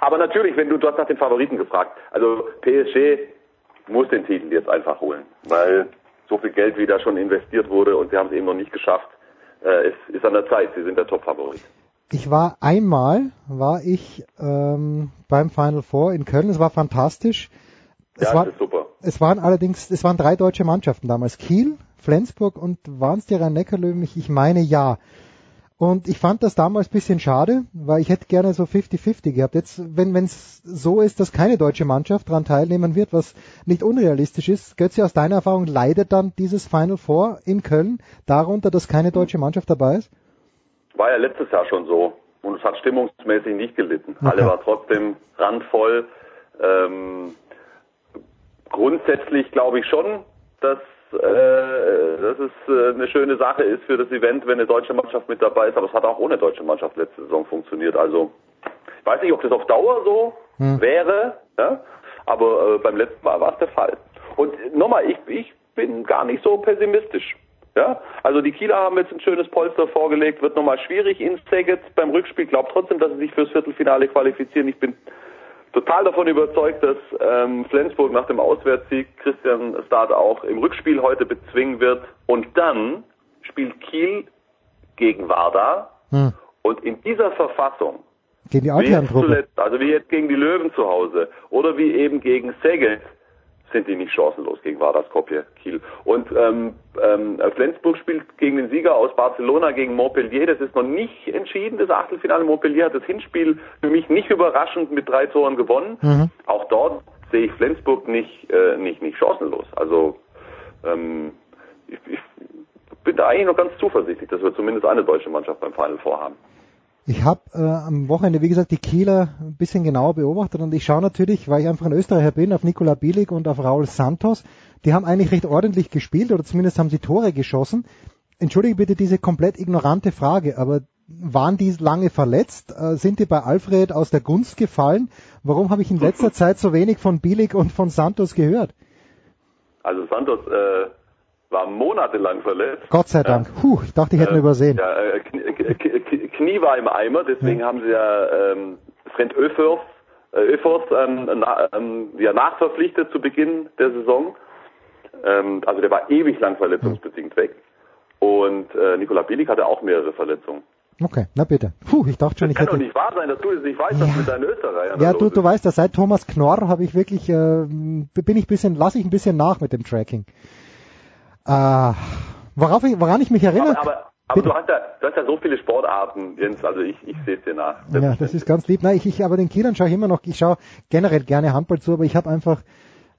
Aber natürlich, wenn du, du hast nach den Favoriten gefragt, also PSG muss den Titel jetzt einfach holen, weil so viel Geld wie da schon investiert wurde und sie haben es eben noch nicht geschafft. Äh, es ist an der Zeit, sie sind der Top-Favorit. Ich war einmal, war ich ähm, beim Final Four in Köln, es war fantastisch. Es, Ja, war, das ist super. Es waren allerdings, es waren drei deutsche Mannschaften damals. Kiel, Flensburg und waren es die Rhein-Neckar-Löwen? Ich, ich meine ja. Und ich fand das damals bisschen schade, weil ich hätte gerne so 50-50 gehabt. Jetzt, wenn es so ist, dass keine deutsche Mannschaft daran teilnehmen wird, was nicht unrealistisch ist, Götze, aus deiner Erfahrung leidet dann dieses Final Four in Köln darunter, dass keine deutsche Mannschaft dabei ist? War ja letztes Jahr schon so und es hat stimmungsmäßig nicht gelitten. Okay. Alle war trotzdem randvoll. Ähm, grundsätzlich glaube ich schon, dass äh, dass es äh, eine schöne Sache ist für das Event, wenn eine deutsche Mannschaft mit dabei ist. Aber es hat auch ohne deutsche Mannschaft letzte Saison funktioniert. Also ich weiß nicht, ob das auf Dauer so hm. wäre, ja? aber äh, beim letzten Mal war es der Fall. Und nochmal, ich, ich bin gar nicht so pessimistisch. Ja, also die Kieler haben jetzt ein schönes Polster vorgelegt, wird nochmal schwierig in Szeged beim Rückspiel. Glaubt trotzdem, dass sie sich fürs Viertelfinale qualifizieren. Ich bin total davon überzeugt, dass ähm, Flensburg nach dem Auswärtssieg Christian Stade auch im Rückspiel heute bezwingen wird. Und dann spielt Kiel gegen Warda. Hm. Und in dieser Verfassung, gegen die wie zuletzt, also wie jetzt gegen die Löwen zu Hause oder wie eben gegen Szeged, sind die nicht chancenlos gegen Vardas Skopje, Kiel. Und ähm, ähm, Flensburg spielt gegen den Sieger aus Barcelona gegen Montpellier. Das ist noch nicht entschieden, das Achtelfinale. Montpellier hat das Hinspiel für mich nicht überraschend mit drei Toren gewonnen. Mhm. Auch dort sehe ich Flensburg nicht, äh, nicht, nicht chancenlos. Also ähm, ich, ich bin da eigentlich noch ganz zuversichtlich, dass wir zumindest eine deutsche Mannschaft beim Final vorhaben. Ich habe äh, am Wochenende, wie gesagt, die Kieler ein bisschen genauer beobachtet und ich schaue natürlich, weil ich einfach ein Österreicher bin, auf Nikola Bilic und auf Raul Santos. Die haben eigentlich recht ordentlich gespielt oder zumindest haben sie Tore geschossen. Entschuldige bitte diese komplett ignorante Frage, aber waren die lange verletzt? Äh, sind die bei Alfred aus der Gunst gefallen? Warum habe ich in letzter Zeit so wenig von Bilic und von Santos gehört? Also Santos äh, war monatelang verletzt. Gott sei Dank. Ja. Puh, ich dachte, ich hätte ihn äh, übersehen. Ja, äh, Knie war im Eimer, deswegen ja. haben sie ja ähm, Friend Öfers, äh, Öfers ähm, na, ähm, ja, nachverpflichtet zu Beginn der Saison. Ähm, also der war ewig lang verletzungsbedingt weg. Und äh, Nikola Bielik hatte auch mehrere Verletzungen. Okay, na bitte. Puh, ich dachte schon, das ich hätte... kann doch nicht wahr sein, dass du es nicht weißt, ja. was mit deinen Österreichern Ja, du, du weißt, dass seit Thomas Knorr habe ich wirklich, äh, bin ich bisschen, lasse ich ein bisschen nach mit dem Tracking. Äh, worauf ich, woran ich mich erinnere... Aber, aber, aber du hast, ja, du hast ja so viele Sportarten, Jens, also ich, ich sehe es dir nach. Ja, das ist ganz lieb. Nein, ich, ich, aber den Kindern schaue ich immer noch, ich schaue generell gerne Handball zu, aber ich habe einfach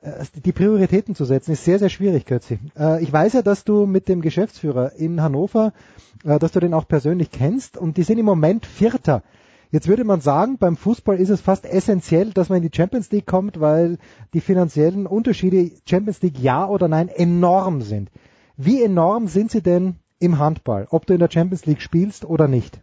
äh, die Prioritäten zu setzen, ist sehr, sehr schwierig, Kürzi. Äh, ich weiß ja, dass du mit dem Geschäftsführer in Hannover, äh, dass du den auch persönlich kennst und die sind im Moment Vierter. Jetzt würde man sagen, beim Fußball ist es fast essentiell, dass man in die Champions League kommt, weil die finanziellen Unterschiede Champions League ja oder nein enorm sind. Wie enorm sind sie denn im Handball, ob du in der Champions League spielst oder nicht?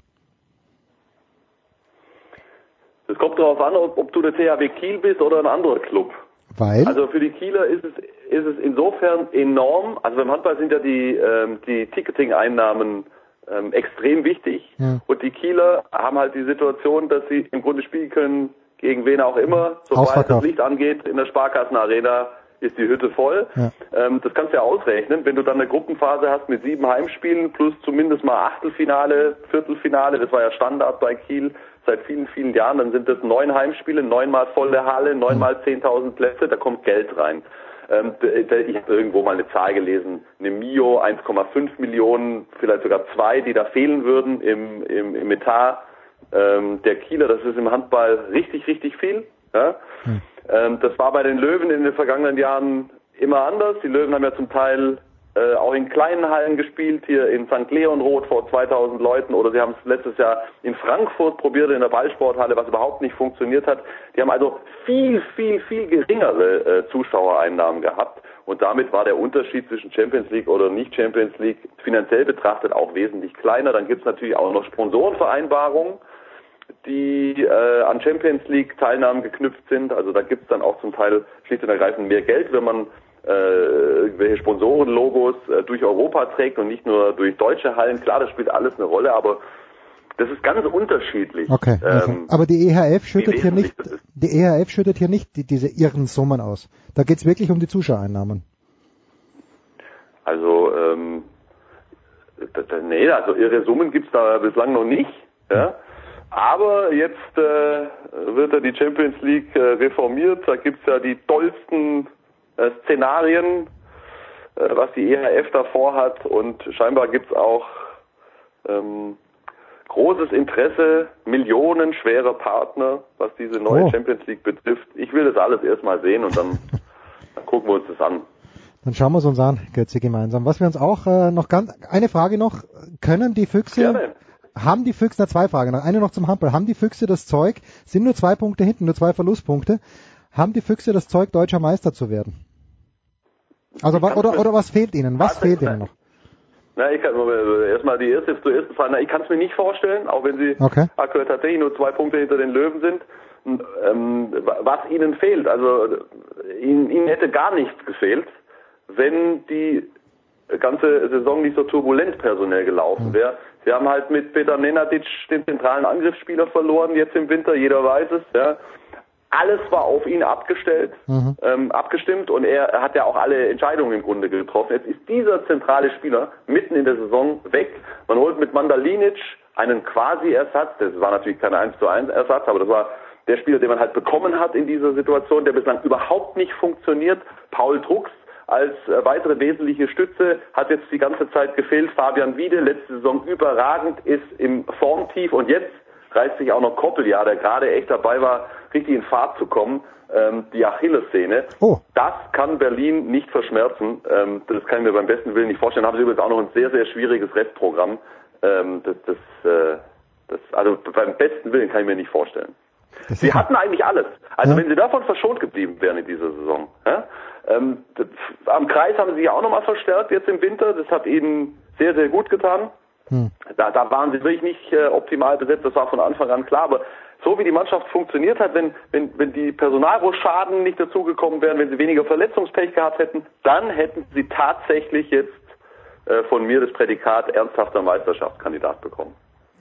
Es kommt darauf an, ob, ob, du der THW Kiel bist oder ein anderer Club. Weil? Also für die Kieler ist es, ist es insofern enorm. Also beim Handball sind ja die, ähm, die Ticketing-Einnahmen ähm, extrem wichtig. Ja. Und die Kieler haben halt die Situation, dass sie im Grunde spielen können gegen wen auch immer, sobald das Licht angeht in der Sparkassenarena ist die Hütte voll. Ja. Ähm, das kannst du ja ausrechnen. Wenn du dann eine Gruppenphase hast mit sieben Heimspielen plus zumindest mal Achtelfinale, Viertelfinale, das war ja Standard bei Kiel seit vielen, vielen Jahren, dann sind das neun Heimspiele, neunmal volle Halle, neunmal mhm. zehntausend Plätze, da kommt Geld rein. Ähm, ich habe irgendwo mal eine Zahl gelesen, eine Mio 1,5 Millionen, vielleicht sogar zwei, die da fehlen würden im, im, im Etat ähm, der Kieler. Das ist im Handball richtig, richtig viel. Ja? Hm. Ähm, das war bei den Löwen in den vergangenen Jahren immer anders. Die Löwen haben ja zum Teil äh, auch in kleinen Hallen gespielt, hier in St. Leonroth vor 2000 Leuten oder sie haben es letztes Jahr in Frankfurt probiert, in der Ballsporthalle, was überhaupt nicht funktioniert hat. Die haben also viel, viel, viel geringere äh, Zuschauereinnahmen gehabt und damit war der Unterschied zwischen Champions League oder nicht Champions League finanziell betrachtet auch wesentlich kleiner. Dann gibt es natürlich auch noch Sponsorenvereinbarungen die äh, an Champions League Teilnahmen geknüpft sind. Also da gibt es dann auch zum Teil schlicht und ergreifend mehr Geld, wenn man äh, welche Sponsorenlogos äh, durch Europa trägt und nicht nur durch deutsche Hallen. Klar, das spielt alles eine Rolle, aber das ist ganz unterschiedlich. Okay. okay. Ähm, aber die EHF schüttet hier nicht, die EHF schüttet hier nicht die, diese irren Summen aus. Da geht es wirklich um die Zuschauereinnahmen. Also ähm, nee, also irre Summen gibt's da bislang noch nicht. Ja. Aber jetzt äh, wird ja die Champions League äh, reformiert. Da gibt's ja die tollsten Szenarien. äh, was die EHF da vorhat und scheinbar gibt's auch ähm, großes Interesse, millionenschwere Partner, was diese neue Oh. Champions League betrifft. Ich will das alles erstmal sehen und dann, dann gucken wir uns das an. Dann schauen wir es uns an, Götze, gemeinsam. Was wir uns auch äh, noch ganz, eine Frage noch, können die Füchse, Gerne. haben die Füchse, na zwei Fragen, noch eine noch zum Handball, haben die Füchse das Zeug, sind nur zwei Punkte hinten, nur zwei Verlustpunkte, haben die Füchse das Zeug, deutscher Meister zu werden? Also, oder, oder was fehlt ihnen? Was fehlt ihnen noch? Na, ich kann erstmal die erste zur ersten Frage. Na, ich kann es mir nicht vorstellen, auch wenn sie Okay. aktuell tatsächlich nur zwei Punkte hinter den Löwen sind. Ähm, was ihnen fehlt, also ihnen, ihnen hätte gar nichts gefehlt, wenn die ganze Saison nicht so turbulent personell gelaufen wäre. Sie haben halt mit Peter Nenadic den zentralen Angriffsspieler verloren jetzt im Winter, jeder weiß es. Ja. Alles war auf ihn abgestellt, ähm, abgestimmt und er hat ja auch alle Entscheidungen im Grunde getroffen. Jetzt ist dieser zentrale Spieler mitten in der Saison weg. Man holt mit Mandalinic einen Quasi-Ersatz. Das war natürlich kein 1 zu 1 Ersatz, aber das war der Spieler, den man halt bekommen hat in dieser Situation, der bislang überhaupt nicht funktioniert. Paul Drucks als äh, weitere wesentliche Stütze hat jetzt die ganze Zeit gefehlt. Fabian Wiede, letzte Saison überragend, ist im Formtief und jetzt reißt sich auch noch Koppel, ja, der gerade echt dabei war, richtig in Fahrt zu kommen, ähm, die Achillessehne. Oh. Das kann Berlin nicht verschmerzen. Ähm, das kann ich mir beim besten Willen nicht vorstellen. Haben sie übrigens auch noch ein sehr, sehr schwieriges Restprogramm. Ähm, das, das, äh, das, also beim besten Willen kann ich mir nicht vorstellen. Sie hatten eigentlich alles. Also wenn sie davon verschont geblieben wären in dieser Saison. Ja? Ähm, das, am Kreis haben sie ja auch nochmal verstärkt jetzt im Winter. Das hat ihnen sehr, sehr gut getan. Da, da waren sie wirklich nicht äh, optimal besetzt, das war von Anfang an klar. Aber so wie die Mannschaft funktioniert hat, wenn, wenn, wenn die Personalrohschaden nicht dazugekommen wären, wenn sie weniger Verletzungspech gehabt hätten, dann hätten sie tatsächlich jetzt äh, von mir das Prädikat ernsthafter Meisterschaftskandidat bekommen.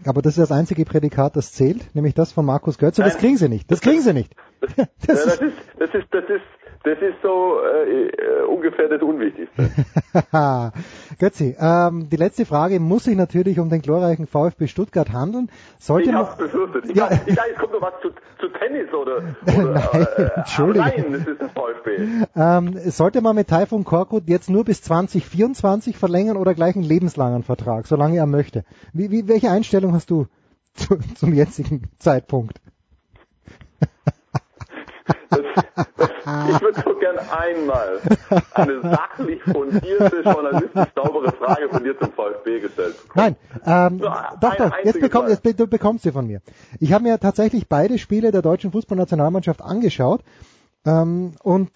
Aber das ist das einzige Prädikat, das zählt, nämlich das von Markus Götze. Das kriegen sie nicht. Das kriegen sie nicht. Ja, das, ist, das ist, das ist, das ist so äh, äh, ungefähr das Unwichtigste. Götzi, ähm, die letzte Frage muss sich natürlich um den glorreichen VfB Stuttgart handeln. Sollte ich hab's befürchtet. Ich, Ja. dachte, ich dachte, jetzt kommt noch was zu, zu Tennis oder, oder Nein, Entschuldige. Nein, das ist der VfB. ähm, sollte man mit Taifun Korkut jetzt nur bis 2024 verlängern oder gleich einen lebenslangen Vertrag, solange er möchte? Wie, wie, welche Einstellung hast du zu, zum jetzigen Zeitpunkt? Ich würde so gern einmal eine sachlich fundierte, journalistisch saubere Frage von dir zum VfB gestellt bekommen. Nein, ähm, Nur doch, doch, jetzt, bekomm, jetzt be- du bekommst sie von mir. Ich habe mir tatsächlich beide Spiele der deutschen Fußballnationalmannschaft angeschaut ähm, und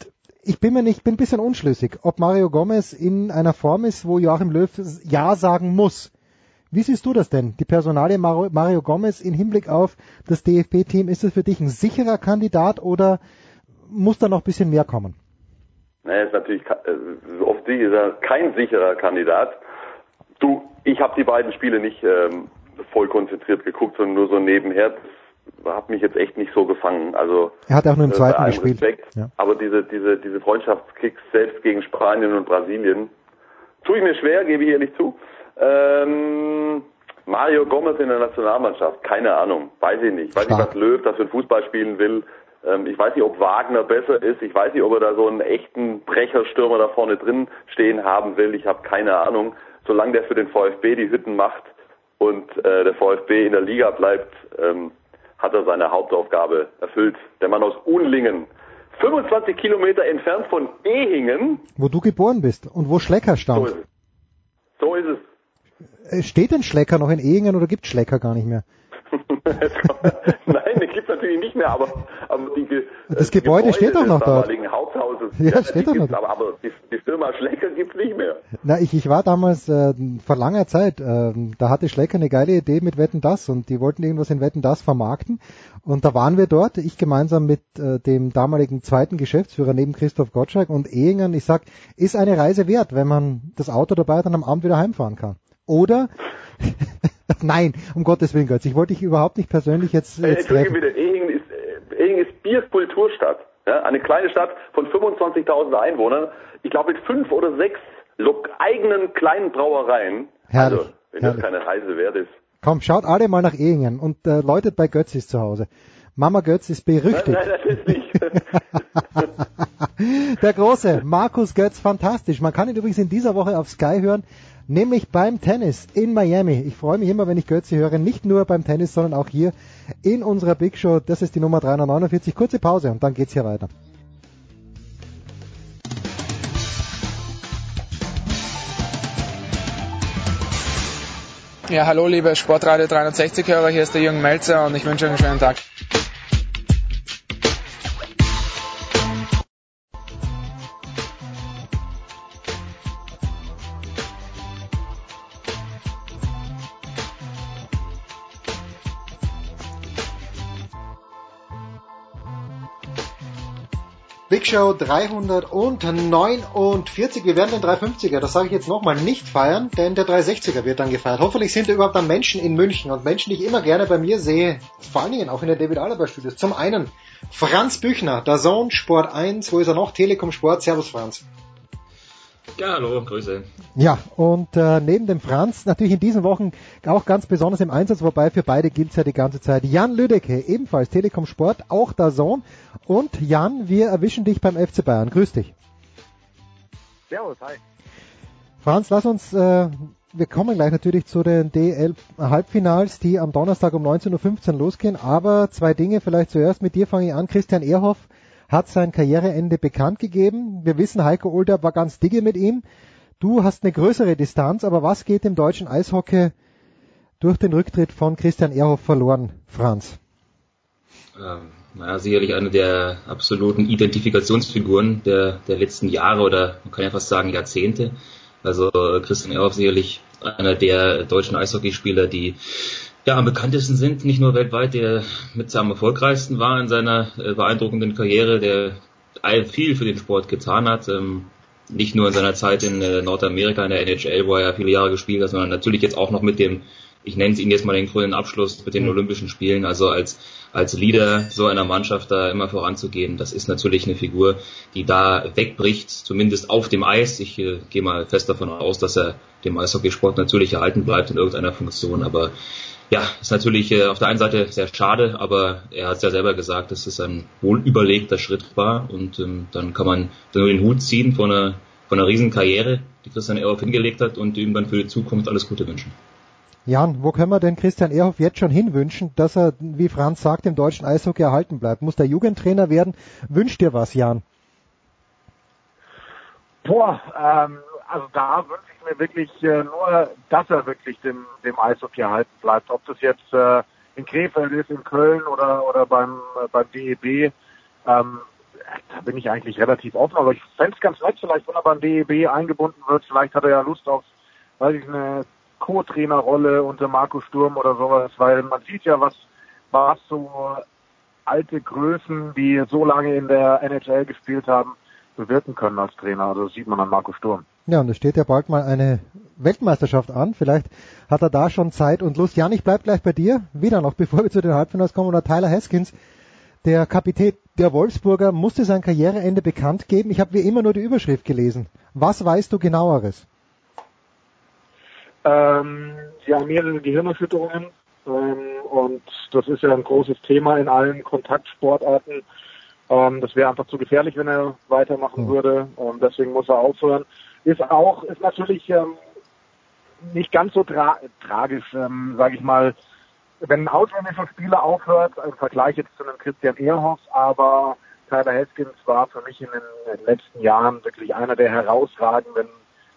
ich bin mir nicht, bin ein bisschen unschlüssig, ob Mario Gomez in einer Form ist, wo Joachim Löw Ja sagen muss. Wie siehst du das denn? Die Personalie Mario, Mario Gomez in Hinblick auf das DFB-Team, ist es für dich ein sicherer Kandidat oder muss da noch ein bisschen mehr kommen? Naja, ist natürlich äh, auf die ist er kein sicherer Kandidat. Du, ich habe die beiden Spiele nicht ähm, voll konzentriert geguckt, sondern nur so nebenher. Das hat mich jetzt echt nicht so gefangen. Also Er hat auch nur im äh, zweiten gespielt. Respekt, Ja. aber diese diese diese Freundschaftskicks selbst gegen Spanien und Brasilien tue ich mir schwer, gebe ich ehrlich zu. Ähm, Mario Gomez in der Nationalmannschaft, keine Ahnung, weiß ich nicht. Weiß nicht, was Löw das für Fußball spielen will. Ähm, ich weiß nicht, ob Wagner besser ist. Ich weiß nicht, ob er da so einen echten Brecherstürmer da vorne drin stehen haben will. Ich habe keine Ahnung. Solange der für den VfB die Hütten macht und äh, der VfB in der Liga bleibt, ähm, hat er seine Hauptaufgabe erfüllt. Der Mann aus Unlingen, 25 Kilometer entfernt von Ehingen, Wo du geboren bist und wo Schlecker so stammt. ist es. So ist es. Äh, Steht denn Schlecker noch in Ehingen oder gibt Schlecker gar nicht mehr? Nein, den gibt's natürlich nicht mehr, aber, aber die, Ge- Das die Gebäude steht doch noch dort. Haupthauses, Ja, die steht doch noch. Aber, aber die, die Firma Schlecker gibt's nicht mehr. Na, ich, ich war damals äh, vor langer Zeit, äh, da hatte Schlecker eine geile Idee mit Wetten Das und die wollten irgendwas in Wetten Das vermarkten und da waren wir dort, ich gemeinsam mit äh, dem damaligen zweiten Geschäftsführer neben Christoph Gottschalk und Ehingern, ich sag, ist eine Reise wert, wenn man das Auto dabei hat und am Abend wieder heimfahren kann. Oder Nein, um Gottes Willen, Götz, ich wollte dich überhaupt nicht persönlich jetzt, Äh, jetzt treffen. bitte, Ehingen ist, Ehingen ist Bierkulturstadt. Ja? Eine kleine Stadt von 25.000 Einwohnern. Ich glaube mit fünf oder sechs eigenen kleinen Brauereien. Herrlich, Also, wenn herrlich. das keine Reise wert ist. Komm, schaut alle mal nach Ehingen und äh, läutet bei Götzis zu Hause. Mama Götz ist berüchtigt. Nein, nein, das ist nicht. Der große Markus Götz, fantastisch. Man kann ihn übrigens in dieser Woche auf Sky hören, nämlich beim Tennis in Miami. Ich freue mich immer, wenn ich Götze höre, nicht nur beim Tennis, sondern auch hier in unserer Big Show. Das ist die Nummer 349. Kurze Pause und dann geht's hier weiter. Ja, hallo liebe Sportradio 360-Hörer, hier ist der Jürgen Melzer und ich wünsche euch einen schönen Tag. Big Show 349. Wir werden den 350er, das sage ich jetzt nochmal, nicht feiern, denn der 360er wird dann gefeiert. Hoffentlich sind da überhaupt dann Menschen in München und Menschen, die ich immer gerne bei mir sehe, vor allen Dingen auch in den David Alaba Studios. Zum einen Franz Büchner, der Zone Sport 1, wo ist er noch? Telekom Sport. Servus Franz. Ja, hallo, Grüße. Ja, und äh, neben dem Franz natürlich in diesen Wochen auch ganz besonders im Einsatz, wobei für beide gilt es ja die ganze Zeit. Jan Lüdecke, ebenfalls Telekom Sport, auch der Sohn. Und Jan, wir erwischen dich beim FC Bayern. Grüß dich. Servus, hi. Franz, lass uns, äh, wir kommen gleich natürlich zu den DL Halbfinals, die am Donnerstag um 19.15 Uhr losgehen. Aber zwei Dinge vielleicht zuerst. Mit dir fange ich an. Christian Ehrhoff hat sein Karriereende bekannt gegeben. Wir wissen, Heiko Older war ganz dicke mit ihm. Du hast eine größere Distanz, aber was geht im deutschen Eishockey durch den Rücktritt von Christian Ehrhoff verloren, Franz? Ähm, naja, sicherlich eine der absoluten Identifikationsfiguren der, der letzten Jahre oder man kann ja fast sagen Jahrzehnte. Also Christian Ehrhoff sicherlich einer der deutschen Eishockeyspieler, die ja, am bekanntesten sind, nicht nur weltweit, der mit am erfolgreichsten war in seiner äh, beeindruckenden Karriere, der viel für den Sport getan hat. Ähm, nicht nur in seiner Zeit in äh, Nordamerika in der NHL, wo er ja viele Jahre gespielt hat, sondern natürlich jetzt auch noch mit dem, ich nenne es ihn jetzt mal den grünen Abschluss mit den mhm. Olympischen Spielen, also als als Leader so einer Mannschaft da immer voranzugehen, das ist natürlich eine Figur, die da wegbricht, zumindest auf dem Eis. Ich äh, gehe mal fest davon aus, dass er dem Eishockeysport natürlich erhalten bleibt in irgendeiner Funktion, aber ja, ist natürlich äh, auf der einen Seite sehr schade, aber er hat es ja selber gesagt, dass es ein wohl überlegter Schritt war und ähm, dann kann man nur den Hut ziehen von einer, von einer riesen Karriere, die Christian Ehrhoff hingelegt hat und ihm dann für die Zukunft alles Gute wünschen. Jan, wo können wir denn Christian Ehrhoff jetzt schon hinwünschen, dass er, wie Franz sagt, im deutschen Eishockey erhalten bleibt? Muss der Jugendtrainer werden? Wünscht dir was, Jan? Boah, ähm, also da wünsche mir wirklich äh, nur, dass er wirklich dem, dem Eishockey erhalten bleibt. Ob das jetzt äh, in Krefeld ist, in Köln oder, oder beim, äh, beim DEB, ähm, da bin ich eigentlich relativ offen. Aber ich fände es ganz nett, vielleicht, wenn er beim DEB eingebunden wird. Vielleicht hat er ja Lust auf, weiß ich, eine Co-Trainerrolle unter Marco Sturm oder sowas, weil man sieht ja, was, was so alte Größen, die so lange in der NHL gespielt haben, bewirken können als Trainer. Also das sieht man an Marco Sturm. Ja, und es steht ja bald mal eine Weltmeisterschaft an. Vielleicht hat er da schon Zeit und Lust. Jan, ich bleib gleich bei dir. Wieder noch, bevor wir zu den Halbfinals kommen. Oder Tyler Haskins, der Kapitän der Wolfsburger, musste sein Karriereende bekannt geben. Ich habe wie immer nur die Überschrift gelesen. Was weißt du genaueres? Ähm, ja, mehrere Gehirnerschütterungen. Ähm, und das ist ja ein großes Thema in allen Kontaktsportarten. Ähm, das wäre einfach zu gefährlich, wenn er weitermachen hm. würde. Und deswegen muss er aufhören ist auch, ist natürlich ähm, nicht ganz so tra tragisch, ähm, sage ich mal, wenn ein ausländischer Spieler aufhört, im Vergleich jetzt zu einem Christian Ehrhoff, aber Tyler Haskins war für mich in den, in den letzten Jahren wirklich einer der herausragenden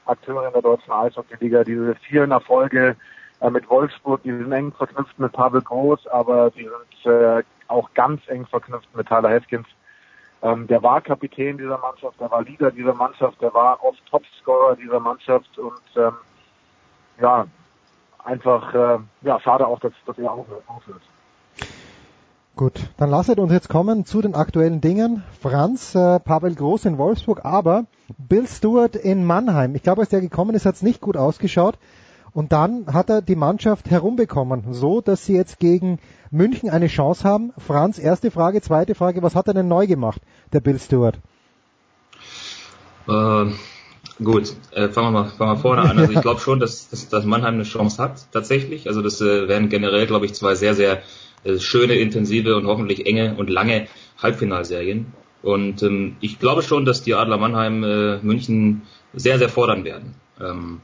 Akteure in der deutschen Eishockey-Liga. Diese vielen Erfolge äh, mit Wolfsburg, die sind eng verknüpft mit Pavel Groß, aber die sind äh, auch ganz eng verknüpft mit Tyler Haskins. Ähm, der war Kapitän dieser Mannschaft, der war Leader dieser Mannschaft, der war oft Topscorer dieser Mannschaft und ähm, ja, einfach äh, ja, schade auch, dass, dass er aufhört. Gut, dann lasset uns jetzt kommen zu den aktuellen Dingen. Franz, äh, Pavel Groß in Wolfsburg, aber Bill Stewart in Mannheim. Ich glaube, als der gekommen ist, hat es nicht gut ausgeschaut. Und dann hat er die Mannschaft herumbekommen, so dass sie jetzt gegen München eine Chance haben. Franz, erste Frage, zweite Frage, was hat er denn neu gemacht, der Bill Stewart? Äh, gut, äh, fangen, wir mal, fangen wir vorne an. Also ich glaube schon, dass, dass, dass Mannheim eine Chance hat, tatsächlich. Also das äh, werden generell, glaube ich, zwei sehr, sehr äh, schöne, intensive und hoffentlich enge und lange Halbfinalserien. Und ähm, ich glaube schon, dass die Adler Mannheim äh, München sehr, sehr fordern werden. Ähm,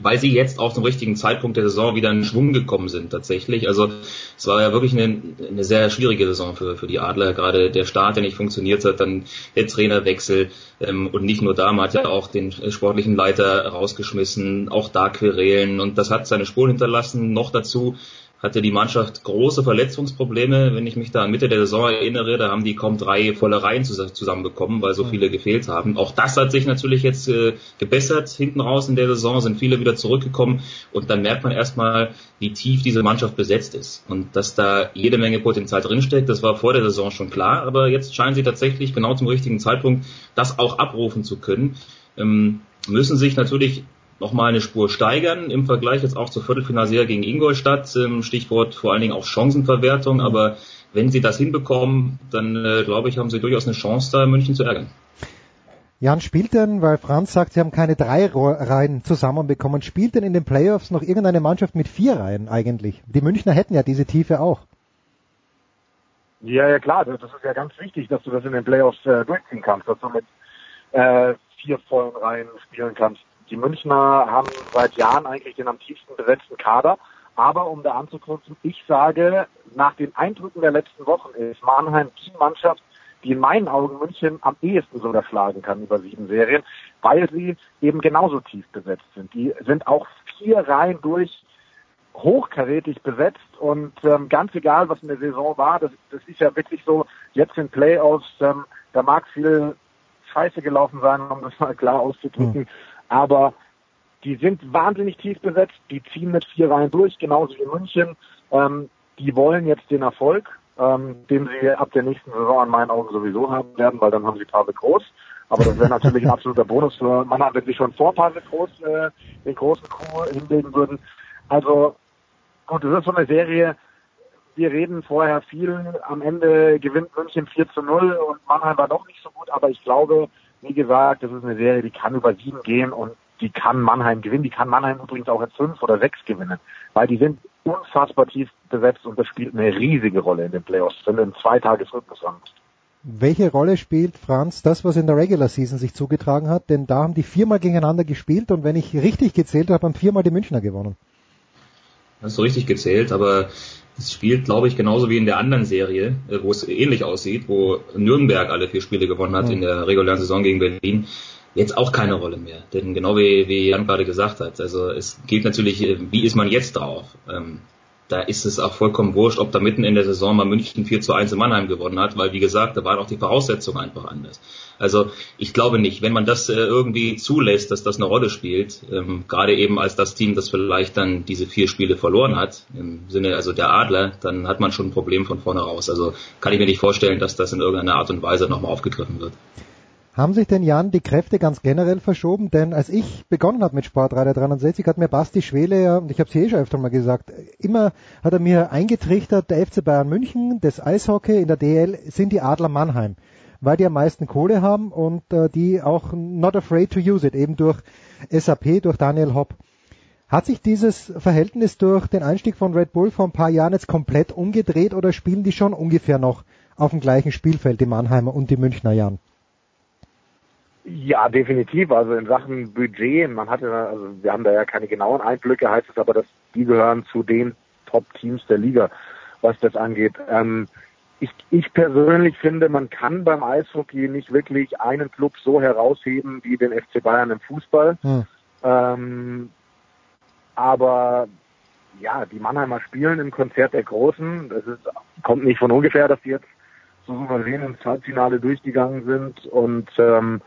weil sie jetzt auch zum richtigen Zeitpunkt der Saison wieder in Schwung gekommen sind tatsächlich. Also es war ja wirklich eine, eine sehr schwierige Saison für, für die Adler, gerade der Start, der nicht funktioniert hat, dann der Trainerwechsel ähm, und nicht nur da, man hat ja auch den sportlichen Leiter rausgeschmissen, auch da Querelen und das hat seine Spuren hinterlassen. Noch dazu hatte die Mannschaft große Verletzungsprobleme. Wenn ich mich da an Mitte der Saison erinnere, da haben die kaum drei volle Reihen zusammenbekommen, weil so viele gefehlt haben. Auch das hat sich natürlich jetzt äh, gebessert hinten raus in der Saison, sind viele wieder zurückgekommen und dann merkt man erstmal, wie tief diese Mannschaft besetzt ist und dass da jede Menge Potenzial drinsteckt. Das war vor der Saison schon klar, aber jetzt scheinen sie tatsächlich genau zum richtigen Zeitpunkt das auch abrufen zu können. Ähm, müssen sich natürlich nochmal eine Spur steigern im Vergleich jetzt auch zur Viertelfinalserie gegen Ingolstadt. Ähm, Stichwort vor allen Dingen auch Chancenverwertung. Aber wenn sie das hinbekommen, dann äh, glaube ich, haben sie durchaus eine Chance, da München zu ärgern. Jan, spielt denn, weil Franz sagt, sie haben keine drei Reihen zusammenbekommen, spielt denn in den Playoffs noch irgendeine Mannschaft mit vier Reihen eigentlich? Die Münchner hätten ja diese Tiefe auch. Ja, ja klar, das ist ja ganz wichtig, dass du das in den Playoffs äh, durchziehen kannst, dass du mit äh, vier vollen Reihen spielen kannst. Die Münchner haben seit Jahren eigentlich den am tiefsten besetzten Kader. Aber um da anzuknüpfen, ich sage, nach den Eindrücken der letzten Wochen ist Mannheim die Mannschaft, die in meinen Augen München am ehesten sogar schlagen kann über sieben Serien, weil sie eben genauso tief besetzt sind. Die sind auch vier Reihen durch hochkarätig besetzt und ähm, ganz egal, was in der Saison war, das, das ist ja wirklich so, jetzt in Playoffs, ähm, da mag viel Scheiße gelaufen sein, um das mal klar auszudrücken. Mhm. Aber die sind wahnsinnig tief besetzt, die ziehen mit vier Reihen durch, genauso wie München. Ähm, die wollen jetzt den Erfolg, ähm, den sie ab der nächsten Saison in meinen Augen sowieso haben werden, weil dann haben sie Pavel Groß. Aber das wäre natürlich ein absoluter Bonus für Mannheim, wenn sie schon vor Pavel Groß äh, den großen Coup hinlegen würden. Also gut, das ist so eine Serie, wir reden vorher viel, am Ende gewinnt München 4 zu 0 und Mannheim war doch nicht so gut, aber ich glaube, wie gesagt, das ist eine Serie, die kann über sieben gehen und die kann Mannheim gewinnen. Die kann Mannheim übrigens auch jetzt fünf oder sechs gewinnen, weil die sind unfassbar tief besetzt und das spielt eine riesige Rolle in den Playoffs, wenn du einen Zweitagesrhythmus hast. Welche Rolle spielt Franz das, was in der Regular Season sich zugetragen hat? Denn da haben die viermal gegeneinander gespielt und wenn ich richtig gezählt habe, haben viermal die Münchner gewonnen. Hast du richtig gezählt, aber es spielt, glaube ich, genauso wie in der anderen Serie, äh, wo es ähnlich aussieht, wo Nürnberg alle vier Spiele gewonnen hat mhm. in der regulären Saison gegen Berlin, jetzt auch keine Rolle mehr. Denn genau wie, wie Jan gerade gesagt hat, also es geht natürlich, äh, wie ist man jetzt drauf? Ähm, da ist es auch vollkommen wurscht, ob da mitten in der Saison mal München 4 zu 1 in Mannheim gewonnen hat, weil wie gesagt, da waren auch die Voraussetzungen einfach anders. Also ich glaube nicht, wenn man das äh, irgendwie zulässt, dass das eine Rolle spielt, ähm, gerade eben als das Team, das vielleicht dann diese vier Spiele verloren hat, im Sinne also der Adler, dann hat man schon ein Problem von vorne raus. Also kann ich mir nicht vorstellen, dass das in irgendeiner Art und Weise nochmal aufgegriffen wird. Haben sich denn, Jan, die Kräfte ganz generell verschoben? Denn als ich begonnen habe mit Sportreiter 63, hat mir Basti Schwele ja, und ich habe es eh schon öfter mal gesagt, immer hat er mir eingetrichtert, der FC Bayern München, das Eishockey in der DL sind die Adler Mannheim, weil die am meisten Kohle haben und äh, die auch not afraid to use it, eben durch SAP, durch Daniel Hopp. Hat sich dieses Verhältnis durch den Einstieg von Red Bull vor ein paar Jahren jetzt komplett umgedreht oder spielen die schon ungefähr noch auf dem gleichen Spielfeld, die Mannheimer und die Münchner Jan? Ja, definitiv. Also in Sachen Budget, man hatte, also wir haben da ja keine genauen Einblicke, heißt es aber, dass die gehören zu den Top-Teams der Liga, was das angeht. Ähm, ich, ich persönlich finde, man kann beim Eishockey nicht wirklich einen Club so herausheben wie den FC Bayern im Fußball. Hm. Ähm, aber ja, die Mannheimer spielen im Konzert der Großen. Das ist, kommt nicht von ungefähr, dass die jetzt so souverän ins Halbfinale durchgegangen sind und ähm,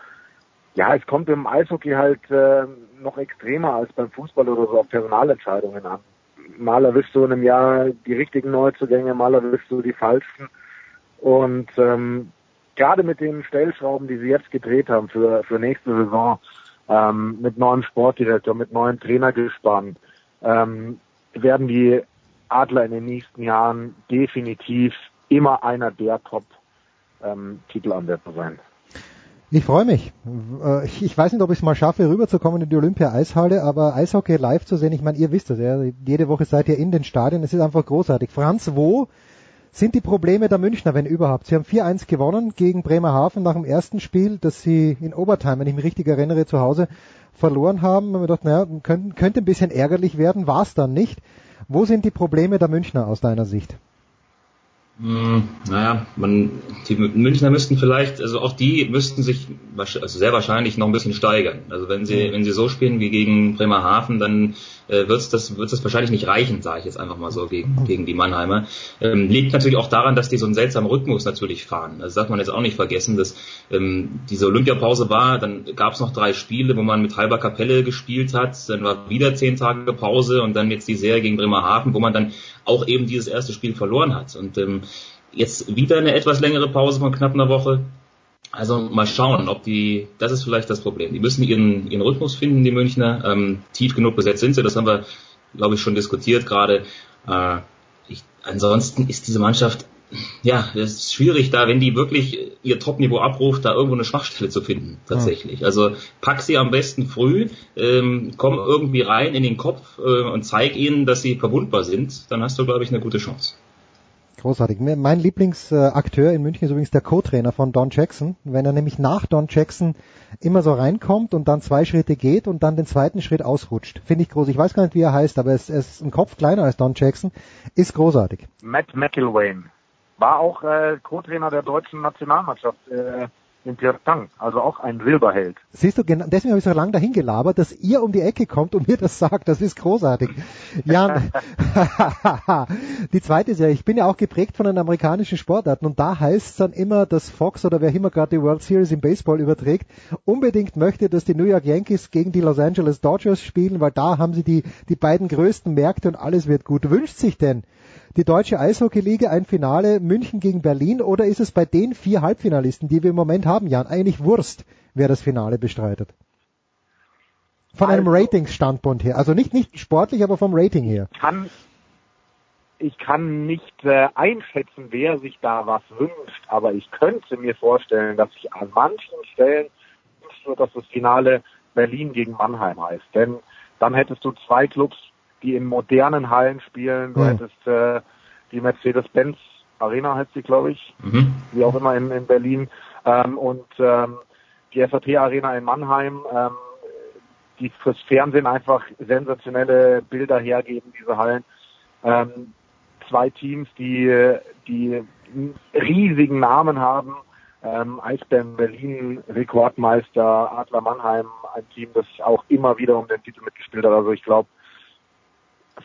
ja, es kommt im Eishockey halt äh, noch extremer als beim Fußball oder so auf Personalentscheidungen an. Mal erwischst du in einem Jahr die richtigen Neuzugänge, mal erwischst du die falschen. Und ähm, gerade mit den Stellschrauben, die sie jetzt gedreht haben für, für nächste Saison, ähm, mit neuem Sportdirektor, mit neuen Trainergespann, ähm, werden die Adler in den nächsten Jahren definitiv immer einer der Top-Titelanwärter ähm, sein. Ich freue mich. Äh, ich weiß nicht, ob ich es mal schaffe, rüberzukommen in die Olympia-Eishalle, aber Eishockey live zu sehen, ich meine, ihr wisst das, ja, jede Woche seid ihr in den Stadien, es ist einfach großartig. Franz, wo sind die Probleme der Münchner, wenn überhaupt? Sie haben 4-1 gewonnen gegen Bremerhaven nach dem ersten Spiel, das sie in Overtime, wenn ich mich richtig erinnere, zu Hause verloren haben. Wir dachten, naja, könnte, könnte ein bisschen ärgerlich werden, war es dann nicht. Wo sind die Probleme der Münchner aus deiner Sicht? Hm, naja, man, die Münchner müssten vielleicht, also auch die müssten sich also sehr wahrscheinlich noch ein bisschen steigern. Also wenn sie, wenn sie so spielen wie gegen Bremerhaven, dann äh, wird das, wird's das wahrscheinlich nicht reichen, sage ich jetzt einfach mal so gegen, gegen die Mannheimer. Ähm, liegt natürlich auch daran, dass die so einen seltsamen Rhythmus natürlich fahren. Das darf man jetzt auch nicht vergessen, dass ähm, diese Olympiapause war, dann gab es noch drei Spiele, wo man mit halber Kapelle gespielt hat, dann war wieder zehn Tage Pause und dann jetzt die Serie gegen Bremerhaven, wo man dann auch eben dieses erste Spiel verloren hat. Und ähm, jetzt wieder eine etwas längere Pause von knapp einer Woche. Also mal schauen, ob die, das ist vielleicht das Problem. Die müssen ihren, ihren Rhythmus finden, die Münchner. Ähm, tief genug besetzt sind sie, das haben wir, glaube ich, schon diskutiert gerade. Äh, ich, ansonsten ist diese Mannschaft, ja, es ist schwierig da, wenn die wirklich ihr Topniveau abruft, da irgendwo eine Schwachstelle zu finden, tatsächlich. Ja. Also pack sie am besten früh, ähm, komm irgendwie rein in den Kopf äh, und zeig ihnen, dass sie verwundbar sind, dann hast du, glaube ich, eine gute Chance. Großartig. Mein Lieblingsakteur in München ist übrigens der Co-Trainer von Don Jackson. Wenn er nämlich nach Don Jackson immer so reinkommt und dann zwei Schritte geht und dann den zweiten Schritt ausrutscht. Finde ich groß. Ich weiß gar nicht, wie er heißt, aber es, ist ein Kopf kleiner als Don Jackson. Ist großartig. Matt McIlwain war auch äh, Co-Trainer der deutschen Nationalmannschaft. Äh, in Tang, also auch ein Silberheld. Siehst du, deswegen habe ich so lange dahin gelabert, dass ihr um die Ecke kommt und mir das sagt. Das ist großartig. Jan, die zweite ist ja, ich bin ja auch geprägt von den amerikanischen Sportarten und da heißt es dann immer, dass Fox oder wer immer gerade die World Series im Baseball überträgt, unbedingt möchte, dass die New York Yankees gegen die Los Angeles Dodgers spielen, weil da haben sie die, die beiden größten Märkte und alles wird gut. Wünscht sich denn die deutsche Eishockeyliga ein Finale München gegen Berlin oder ist es bei den vier Halbfinalisten, die wir im Moment haben, Jan, eigentlich Wurst, wer das Finale bestreitet? Von also, einem Ratingsstandpunkt her. Also nicht, nicht sportlich, aber vom Rating her. Kann, ich kann nicht äh, einschätzen, wer sich da was wünscht, aber ich könnte mir vorstellen, dass sich an manchen Stellen wünscht, dass das Finale Berlin gegen Mannheim heißt. Denn dann hättest du zwei Clubs, die in modernen Hallen spielen. Du mhm. hättest äh, die Mercedes-Benz Arena heißt sie, glaube ich, mhm. wie auch immer in, in Berlin. Ähm, und ähm, die SAP Arena in Mannheim, ähm, die fürs Fernsehen einfach sensationelle Bilder hergeben, diese Hallen. Ähm, zwei Teams, die, die riesigen Namen haben. Ähm, Eisbären Berlin, Rekordmeister, Adler Mannheim, ein Team, das auch immer wieder um den Titel mitgespielt hat. Also ich glaube,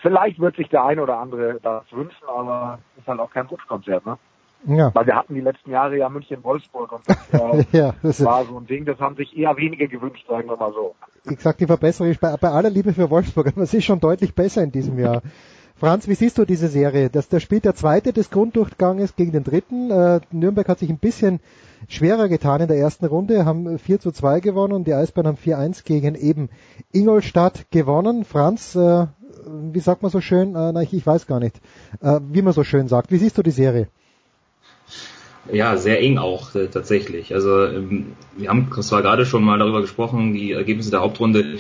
Vielleicht wird sich der eine oder andere das wünschen, aber es ist halt auch kein Wunschkonzert, ne? Ja. Weil wir hatten die letzten Jahre ja München-Wolfsburg und das, äh, ja, das war so ein Ding, das haben sich eher wenige gewünscht, sagen wir mal so. Ich sag die Verbesserung ist bei, bei aller Liebe für Wolfsburg, aber es ist schon deutlich besser in diesem Jahr. Franz, wie siehst du diese Serie? Das, das spielt der zweite des Grunddurchganges gegen den dritten. Äh, Nürnberg hat sich ein bisschen schwerer getan in der ersten Runde, haben 4 zu 2 gewonnen und die Eisbären haben 4-1 gegen eben Ingolstadt gewonnen. Franz, äh, wie sagt man so schön, äh, na, ich, ich weiß gar nicht, äh, wie man so schön sagt. Wie siehst du die Serie? Ja, sehr eng auch äh, tatsächlich. Also ähm, wir haben zwar gerade schon mal darüber gesprochen, die Ergebnisse der Hauptrunde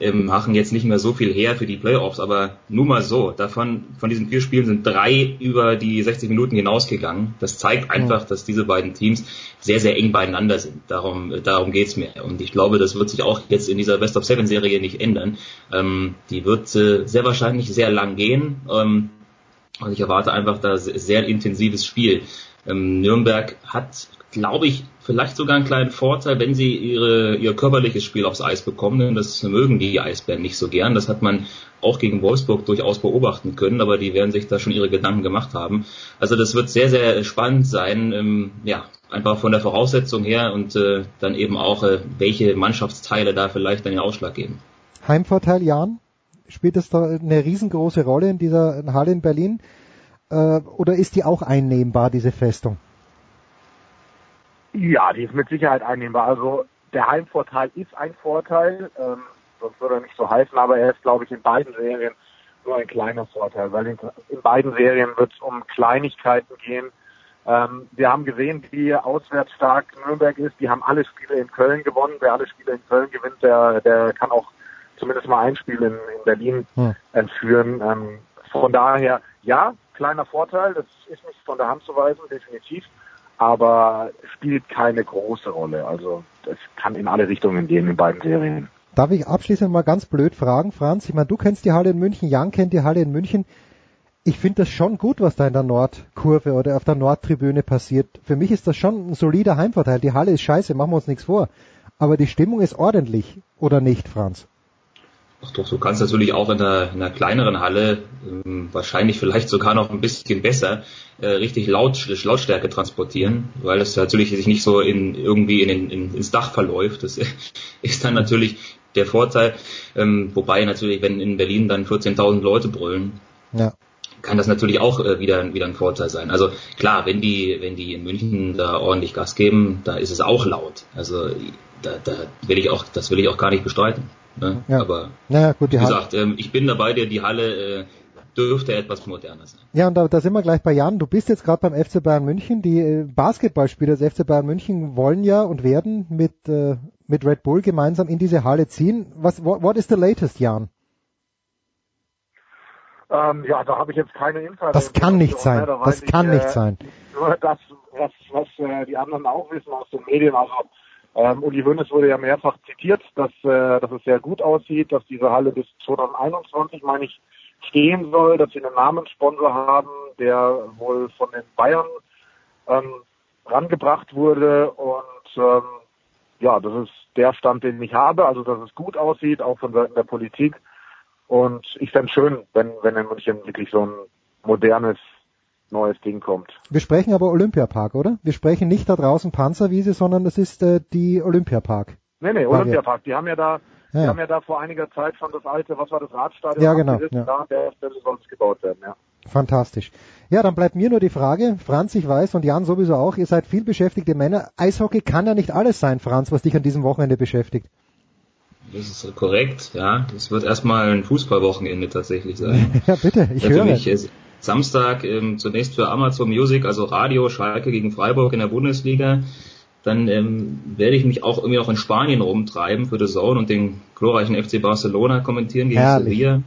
ähm, machen jetzt nicht mehr so viel her für die Playoffs, aber nur mal so, davon von diesen vier Spielen sind drei über die 60 Minuten hinausgegangen. Das zeigt einfach, ja. dass diese beiden Teams sehr, sehr eng beieinander sind. Darum, äh, darum geht's mir. Und ich glaube, das wird sich auch jetzt in dieser Best of Seven Serie nicht ändern. Ähm, die wird äh, sehr wahrscheinlich sehr lang gehen. Ähm, und ich erwarte einfach da sehr intensives Spiel. Ähm, Nürnberg hat glaube ich, vielleicht sogar einen kleinen Vorteil, wenn sie ihre, ihr körperliches Spiel aufs Eis bekommen, denn das mögen die Eisbären nicht so gern. Das hat man auch gegen Wolfsburg durchaus beobachten können, aber die werden sich da schon ihre Gedanken gemacht haben. Also das wird sehr, sehr spannend sein, ähm, ja, einfach von der Voraussetzung her und äh, dann eben auch, äh, welche Mannschaftsteile da vielleicht dann den Ausschlag geben. Heimvorteil, Jan? Spielt das da eine riesengroße Rolle in dieser Halle in Berlin? Äh, oder ist die auch einnehmbar, diese Festung? Ja, die ist mit Sicherheit einnehmbar. Also der Heimvorteil ist ein Vorteil, ähm, sonst würde er nicht so heißen, aber er ist, glaube ich, in beiden Serien nur ein kleiner Vorteil, weil in, in beiden Serien wird es um Kleinigkeiten gehen. Ähm, wir haben gesehen, wie auswärts stark Nürnberg ist. Die haben alle Spiele in Köln gewonnen. Wer alle Spiele in Köln gewinnt, der, der kann auch zumindest mal ein Spiel in, in Berlin hm. entführen. Ähm, von daher, ja, kleiner Vorteil, das ist nicht von der Hand zu weisen, definitiv, aber spielt keine große Rolle. Also es kann in alle Richtungen gehen in beiden Serien. Darf ich abschließend mal ganz blöd fragen, Franz? Ich meine, du kennst die Halle in München, Jan kennt die Halle in München. Ich finde das schon gut, was da in der Nordkurve oder auf der Nordtribüne passiert. Für mich ist das schon ein solider Heimvorteil. Die Halle ist scheiße, machen wir uns nichts vor. Aber die Stimmung ist ordentlich, oder nicht, Franz? Ach doch, du kannst natürlich auch in einer, in einer kleineren Halle, ähm, wahrscheinlich vielleicht sogar noch ein bisschen besser, äh, richtig laut, Lautstärke transportieren, weil es natürlich sich nicht so in, irgendwie in, in, ins Dach verläuft. Das ist dann natürlich der Vorteil. Ähm, wobei natürlich, wenn in Berlin dann 14.000 Leute brüllen, ja. kann das natürlich auch äh, wieder, wieder ein Vorteil sein. Also klar, wenn die, wenn die in München da ordentlich Gas geben, da ist es auch laut. Also da, da will ich auch, das will ich auch gar nicht bestreiten. Ne? Ja. Aber naja, gut, wie gesagt, ähm, ich bin dabei, dir die Halle äh, dürfte etwas moderner sein. Ja, und da, da sind wir gleich bei Jan. Du bist jetzt gerade beim FC Bayern München. Die äh, Basketballspieler des FC Bayern München wollen ja und werden mit, äh, mit Red Bull gemeinsam in diese Halle ziehen. Was what, what is the latest, Jan? Ähm, ja, da habe ich jetzt keine Insider. Das kann nicht sein. Das kann ich, nicht äh, sein. Nur das, was, was äh, die anderen auch wissen aus den Medien, also ähm, Uli Hoeneß wurde ja mehrfach zitiert, dass, äh, dass es sehr gut aussieht, dass diese Halle bis 2021, meine ich, stehen soll, dass sie einen Namenssponsor haben, der wohl von den Bayern ähm, rangebracht wurde. Und ähm, ja, das ist der Stand, den ich habe, also dass es gut aussieht, auch von Seiten der Politik. Und ich fände schön, wenn, wenn in München wirklich so ein modernes neues Ding kommt. Wir sprechen aber Olympiapark, oder? Wir sprechen nicht da draußen Panzerwiese, sondern das ist äh, die Olympiapark. Nee, nee, Olympiapark. Die haben ja da, ja. die haben ja da vor einiger Zeit schon das alte, was war das Radstadion? Ja, genau. Ja. Da, der Stelle soll es gebaut werden, ja. Fantastisch. Ja, dann bleibt mir nur die Frage, Franz, ich weiß und Jan sowieso auch, ihr seid viel beschäftigte Männer. Eishockey kann ja nicht alles sein, Franz, was dich an diesem Wochenende beschäftigt. Das ist korrekt, ja. Das wird erstmal ein Fußballwochenende tatsächlich sein. ja, bitte, ich höre. Samstag ähm, zunächst für Amazon Music, also Radio, Schalke gegen Freiburg in der Bundesliga. Dann ähm, werde ich mich auch irgendwie noch in Spanien rumtreiben für The Zone und den glorreichen FC Barcelona kommentieren gegen Herrlich. Sevilla.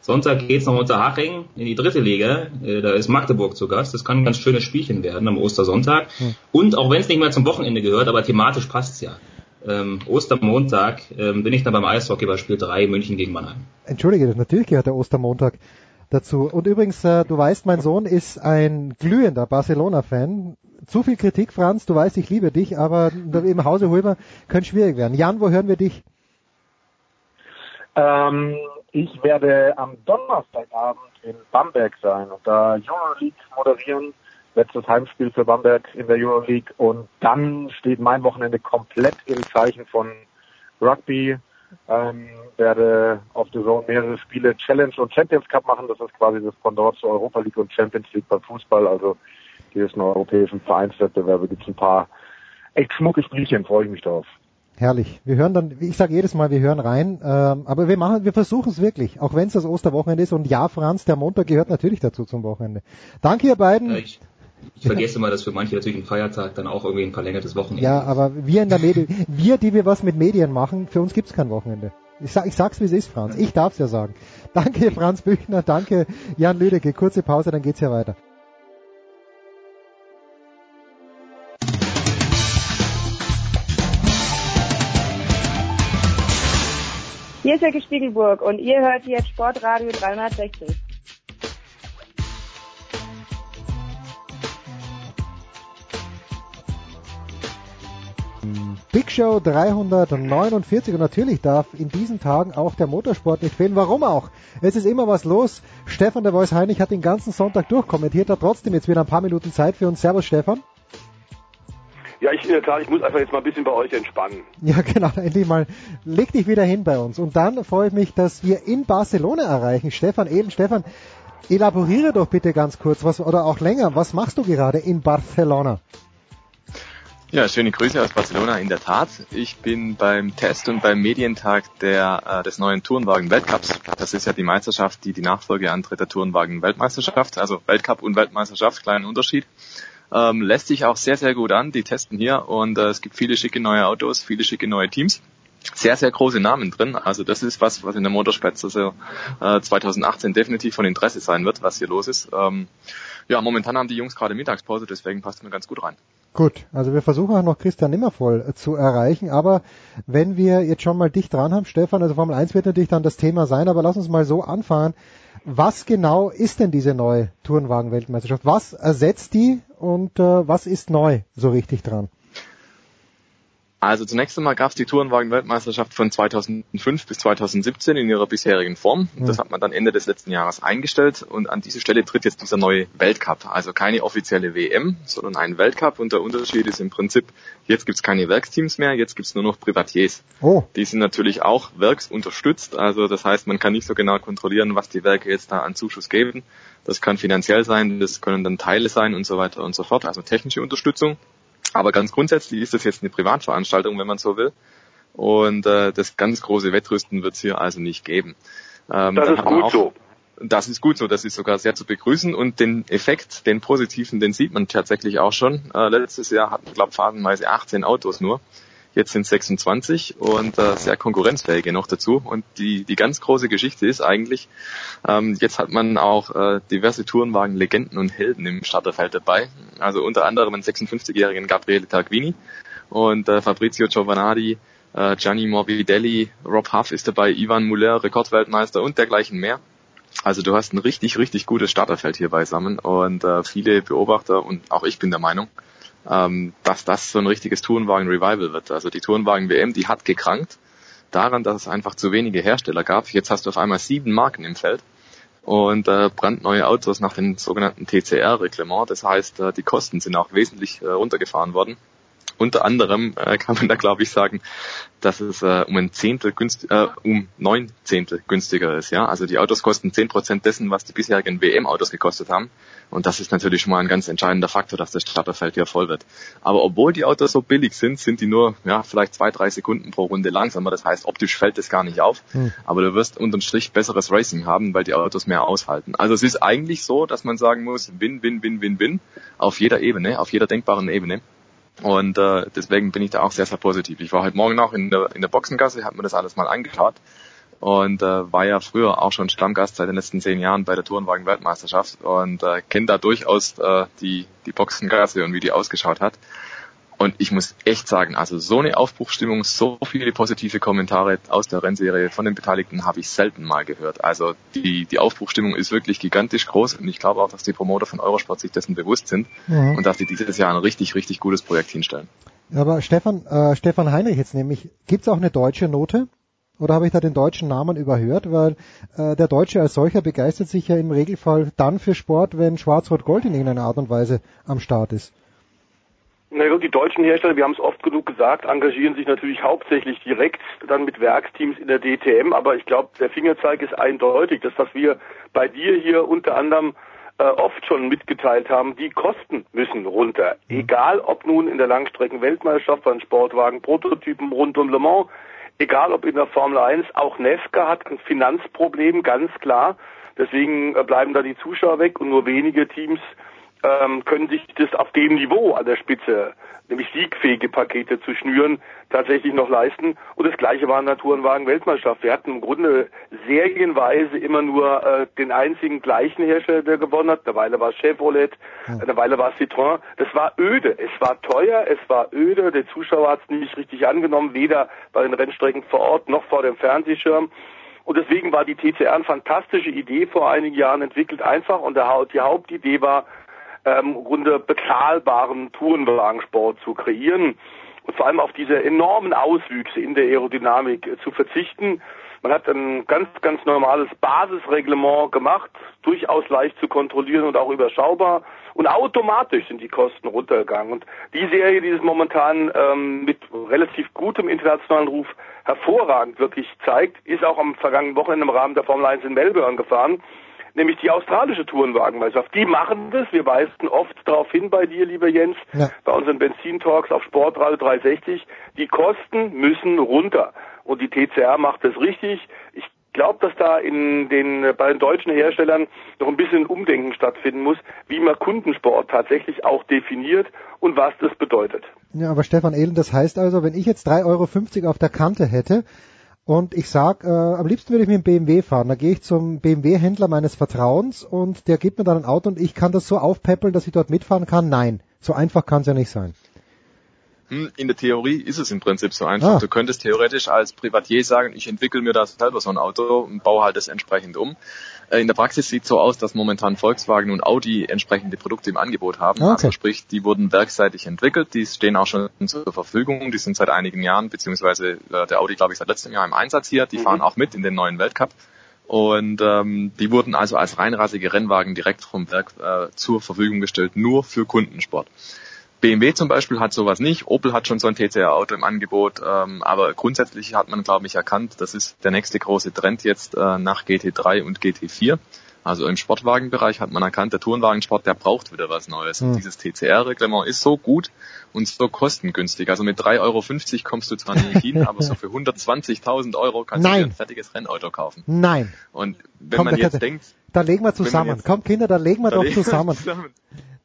Sonntag geht's noch unter Haching in die dritte Liga. Äh, da ist Magdeburg zu Gast. Das kann ein ganz schönes Spielchen werden am Ostersonntag. Hm. Und auch wenn es nicht mehr zum Wochenende gehört, aber thematisch passt's ja. Ähm, Ostermontag ähm, bin ich dann beim Eishockey bei Spiel 3 München gegen Mannheim. Entschuldige, natürlich gehört der Ostermontag dazu. Und übrigens, äh, du weißt, mein Sohn ist ein glühender Barcelona-Fan. Zu viel Kritik, Franz, du weißt, ich liebe dich, aber im Hause Hulmer könnte schwierig werden. Jan, wo hören wir dich? Ähm, ich werde am Donnerstagabend in Bamberg sein und da Euroleague moderieren. Letztes Heimspiel für Bamberg in der Euroleague und dann steht mein Wochenende komplett im Zeichen von Rugby, ähm, werde auf der Zone mehrere Spiele Challenge und Champions Cup machen. Das ist quasi das Pendant zur Europa League und Champions League beim Fußball. Also gewissen europäischen Vereinswettbewerbe gibt es ein paar echt schmucke Spielchen, freue ich mich drauf. Herrlich. Wir hören dann, ich sage jedes Mal, wir hören rein, ähm, aber wir machen, wir versuchen es wirklich, auch wenn es das Osterwochenende ist. Und ja, Franz, der Montag gehört natürlich dazu zum Wochenende. Danke ihr beiden. Ja, ich, vergesse mal, dass für manche natürlich ein Feiertag dann auch irgendwie ein verlängertes Wochenende Ja, aber wir in der Medien, wir, die wir was mit Medien machen, für uns gibt's kein Wochenende. Ich, sag, ich sag's wie es ist, Franz. Ich darf's ja sagen. Danke, Franz Büchner, danke, Jan Lüdecke. Kurze Pause, dann geht's ja weiter. Hier ist Jacke Spiegelburg und ihr hört jetzt Sportradio 360. Big Show 349 und natürlich darf in diesen Tagen auch der Motorsport nicht fehlen. Warum auch? Es ist immer was los. Stefan der Voice Heinig hat den ganzen Sonntag durchkommentiert, hat trotzdem jetzt wieder ein paar Minuten Zeit für uns. Servus Stefan. Ja, ich in der Tat, ich muss einfach jetzt mal ein bisschen bei euch entspannen. Ja, genau, endlich mal. Leg dich wieder hin bei uns. Und dann freue ich mich, dass wir in Barcelona erreichen. Stefan Ehlen, Stefan, elaboriere doch bitte ganz kurz, was, oder auch länger, was machst du gerade in Barcelona? Ja, schöne Grüße aus Barcelona, in der Tat. Ich bin beim Test und beim Medientag der, äh, des neuen Tourenwagen-Weltcups. Das ist ja die Meisterschaft, die die Nachfolge antritt der Tourenwagen-Weltmeisterschaft. Also Weltcup und Weltmeisterschaft, kleinen Unterschied. Ähm, lässt sich auch sehr, sehr gut an. Die testen hier und äh, es gibt viele schicke neue Autos, viele schicke neue Teams. sehr, sehr große Namen drin. Also das ist was, was in der Motorsport-Saison äh, 2018 definitiv von Interesse sein wird, was hier los ist. Ähm, ja, momentan haben die Jungs gerade Mittagspause, deswegen passt mir ganz gut rein. Gut, also wir versuchen auch noch Christian Nimmervoll zu erreichen, aber wenn wir jetzt schon mal dicht dran haben, Stefan, also Formel 1 wird natürlich dann das Thema sein, aber lass uns mal so anfangen. Was genau ist denn diese neue Tourenwagen-Weltmeisterschaft? Was ersetzt die und äh, was ist neu so richtig dran? Also zunächst einmal gab es die Tourenwagen-Weltmeisterschaft von 2005 bis 2017 in ihrer bisherigen Form. Mhm. Das hat man dann Ende des letzten Jahres eingestellt und an diese Stelle tritt jetzt dieser neue Weltcup. Also keine offizielle WM, sondern ein Weltcup und der Unterschied ist im Prinzip, jetzt gibt's keine Werksteams mehr, jetzt gibt's nur noch Privatiers. Oh. Die sind natürlich auch werksunterstützt, also das heißt, man kann nicht so genau kontrollieren, was die Werke jetzt da an Zuschuss geben. Das kann finanziell sein, das können dann Teile sein und so weiter und so fort, also technische Unterstützung. Aber ganz grundsätzlich ist das jetzt eine Privatveranstaltung, wenn man so will. Und äh, das ganz große Wettrüsten wird es hier also nicht geben. Ähm, das ist gut auch, so. Das ist gut so, das ist sogar sehr zu begrüßen und den Effekt, den positiven, den sieht man tatsächlich auch schon. Äh, letztes Jahr hatten, glaube phasenweise 18 Autos nur. Jetzt sind 26 und äh, sehr konkurrenzfähige noch dazu. Und die, die ganz große Geschichte ist eigentlich, ähm, jetzt hat man auch äh, diverse Tourenwagen, Legenden und Helden im Starterfeld dabei. Also unter anderem einen 56-jährigen Gabriele Tarquini und äh, Fabrizio Giovanardi, äh, Gianni Morbidelli, Rob Huff ist dabei, Ivan Muller, Rekordweltmeister und dergleichen mehr. Also du hast ein richtig, richtig gutes Starterfeld hier beisammen und äh, viele Beobachter und auch ich bin der Meinung, ähm, dass das so ein richtiges Tourenwagen-Revival wird. Also die Tourenwagen-WM, die hat gekrankt daran, dass es einfach zu wenige Hersteller gab. Jetzt hast du auf einmal sieben Marken im Feld und äh, brandneue Autos nach dem sogenannten TCR-Reglement. Das heißt, äh, die Kosten sind auch wesentlich äh, runtergefahren worden. Unter anderem äh, kann man da glaube ich sagen, dass es äh, um ein Zehntel günst, äh, um neun Zehntel günstiger ist. Ja, also die Autos kosten zehn Prozent dessen, was die bisherigen WM-Autos gekostet haben. Und das ist natürlich schon mal ein ganz entscheidender Faktor, dass das Starterfeld hier voll wird. Aber obwohl die Autos so billig sind, sind die nur ja vielleicht zwei drei Sekunden pro Runde langsamer. Das heißt, optisch fällt das gar nicht auf. Hm. Aber du wirst unterm Strich besseres Racing haben, weil die Autos mehr aushalten. Also es ist eigentlich so, dass man sagen muss, win, win, win, win, win auf jeder Ebene, auf jeder denkbaren Ebene. Und äh, deswegen bin ich da auch sehr, sehr positiv. Ich war heute Morgen auch in der, in der Boxengasse, habe mir das alles mal angeschaut und äh, war ja früher auch schon Stammgast seit den letzten zehn Jahren bei der Tourenwagen-Weltmeisterschaft und äh, kenne da durchaus äh, die, die Boxengasse und wie die ausgeschaut hat. Und ich muss echt sagen, also so eine Aufbruchstimmung, so viele positive Kommentare aus der Rennserie von den Beteiligten habe ich selten mal gehört. Also die, die Aufbruchstimmung ist wirklich gigantisch groß und ich glaube auch, dass die Promoter von Eurosport sich dessen bewusst sind mhm. und dass sie dieses Jahr ein richtig, richtig gutes Projekt hinstellen. Aber Stefan, äh, Stefan Heinrich jetzt nämlich, gibt es auch eine deutsche Note? Oder habe ich da den deutschen Namen überhört? Weil äh, der Deutsche als solcher begeistert sich ja im Regelfall dann für Sport, wenn Schwarz-Rot-Gold in irgendeiner Art und Weise am Start ist. Naja, die deutschen Hersteller, wir haben es oft genug gesagt, engagieren sich natürlich hauptsächlich direkt dann mit Werksteams in der DTM, aber ich glaube, der Fingerzeig ist eindeutig. Das, was wir bei dir hier unter anderem äh, oft schon mitgeteilt haben, die Kosten müssen runter. Mhm. Egal ob nun in der Langstrecken-Weltmeisterschaft bei Sportwagen, Prototypen rund um Le Mans, egal ob in der Formel 1, auch Nesca hat ein Finanzproblem, ganz klar. Deswegen äh, bleiben da die Zuschauer weg und nur wenige Teams ähm, können sich das auf dem Niveau an der Spitze, nämlich siegfähige Pakete zu schnüren, tatsächlich noch leisten. Und das gleiche war in der Tourenwagen-Weltmeisterschaft. Wir hatten im Grunde serienweise immer nur äh, den einzigen gleichen Hersteller, der gewonnen hat. Eine Weile war es Chevrolet, eine Weile war es Citroën. Das war öde. Es war teuer, es war öde. Der Zuschauer hat es nicht richtig angenommen, weder bei den Rennstrecken vor Ort noch vor dem Fernsehschirm. Und deswegen war die TCR eine fantastische Idee vor einigen Jahren entwickelt, einfach. Und die Hauptidee war, ähm, Grunde bezahlbaren Tourenwagensport zu kreieren und vor allem auf diese enormen Auswüchse in der Aerodynamik äh, zu verzichten. Man hat ein ganz, ganz normales Basisreglement gemacht, durchaus leicht zu kontrollieren und auch überschaubar. Und automatisch sind die Kosten runtergegangen. Und die Serie, die es momentan ähm, mit relativ gutem internationalen Ruf hervorragend wirklich zeigt, ist auch am vergangenen Wochenende im Rahmen der Formel 1 in Melbourne gefahren nämlich die australische Tourenwagenmeisterschaft. Die machen das. Wir weisen oft darauf hin bei dir, lieber Jens, ja. bei unseren Benzintalks auf Sportradio 360. Die Kosten müssen runter. Und die TCR macht das richtig. Ich glaube, dass da in den, bei den deutschen Herstellern noch ein bisschen Umdenken stattfinden muss, wie man Kundensport tatsächlich auch definiert und was das bedeutet. Ja, aber Stefan Ehlen, das heißt also, wenn ich jetzt 3,50 Euro auf der Kante hätte und ich sag, äh, am liebsten würde ich mit dem BMW fahren, dann gehe ich zum BMW-Händler meines Vertrauens und der gibt mir dann ein Auto und ich kann das so aufpäppeln, dass ich dort mitfahren kann? Nein, so einfach kann es ja nicht sein. Hm, in der Theorie ist es im Prinzip so einfach. Ah. Du könntest theoretisch als Privatier sagen, ich entwickle mir da selber so ein Auto und baue halt das entsprechend um. Äh, in der Praxis sieht es so aus, dass momentan Volkswagen und Audi entsprechende Produkte im Angebot haben. Okay. Also sprich, die wurden werkseitig entwickelt, die stehen auch schon zur Verfügung, die sind seit einigen Jahren, beziehungsweise äh, der Audi, glaube ich, seit letztem Jahr im Einsatz hier, die mhm. fahren auch mit in den neuen Weltcup. Und ähm, die wurden also als reinrassige Rennwagen direkt vom Werk äh, zur Verfügung gestellt, nur für Kundensport. BMW zum Beispiel hat sowas nicht. Opel hat schon so ein TCR-Auto im Angebot, ähm, aber grundsätzlich hat man, glaube ich, erkannt, das ist der nächste große Trend jetzt äh, nach GT3 und GT4. Also im Sportwagenbereich hat man erkannt, der Tourenwagensport, der braucht wieder was Neues. Mhm. Und dieses TCR-Reglement ist so gut und so kostengünstig. Also mit 3,50 Euro kommst du zwar nicht hin, aber so für 120.000 Euro kannst Nein. du dir ein fertiges Rennauto kaufen. Nein. Und wenn Komm, man jetzt denkt... Da legen wir zusammen. Jetzt, Komm Kinder, da legen wir doch zusammen. zusammen.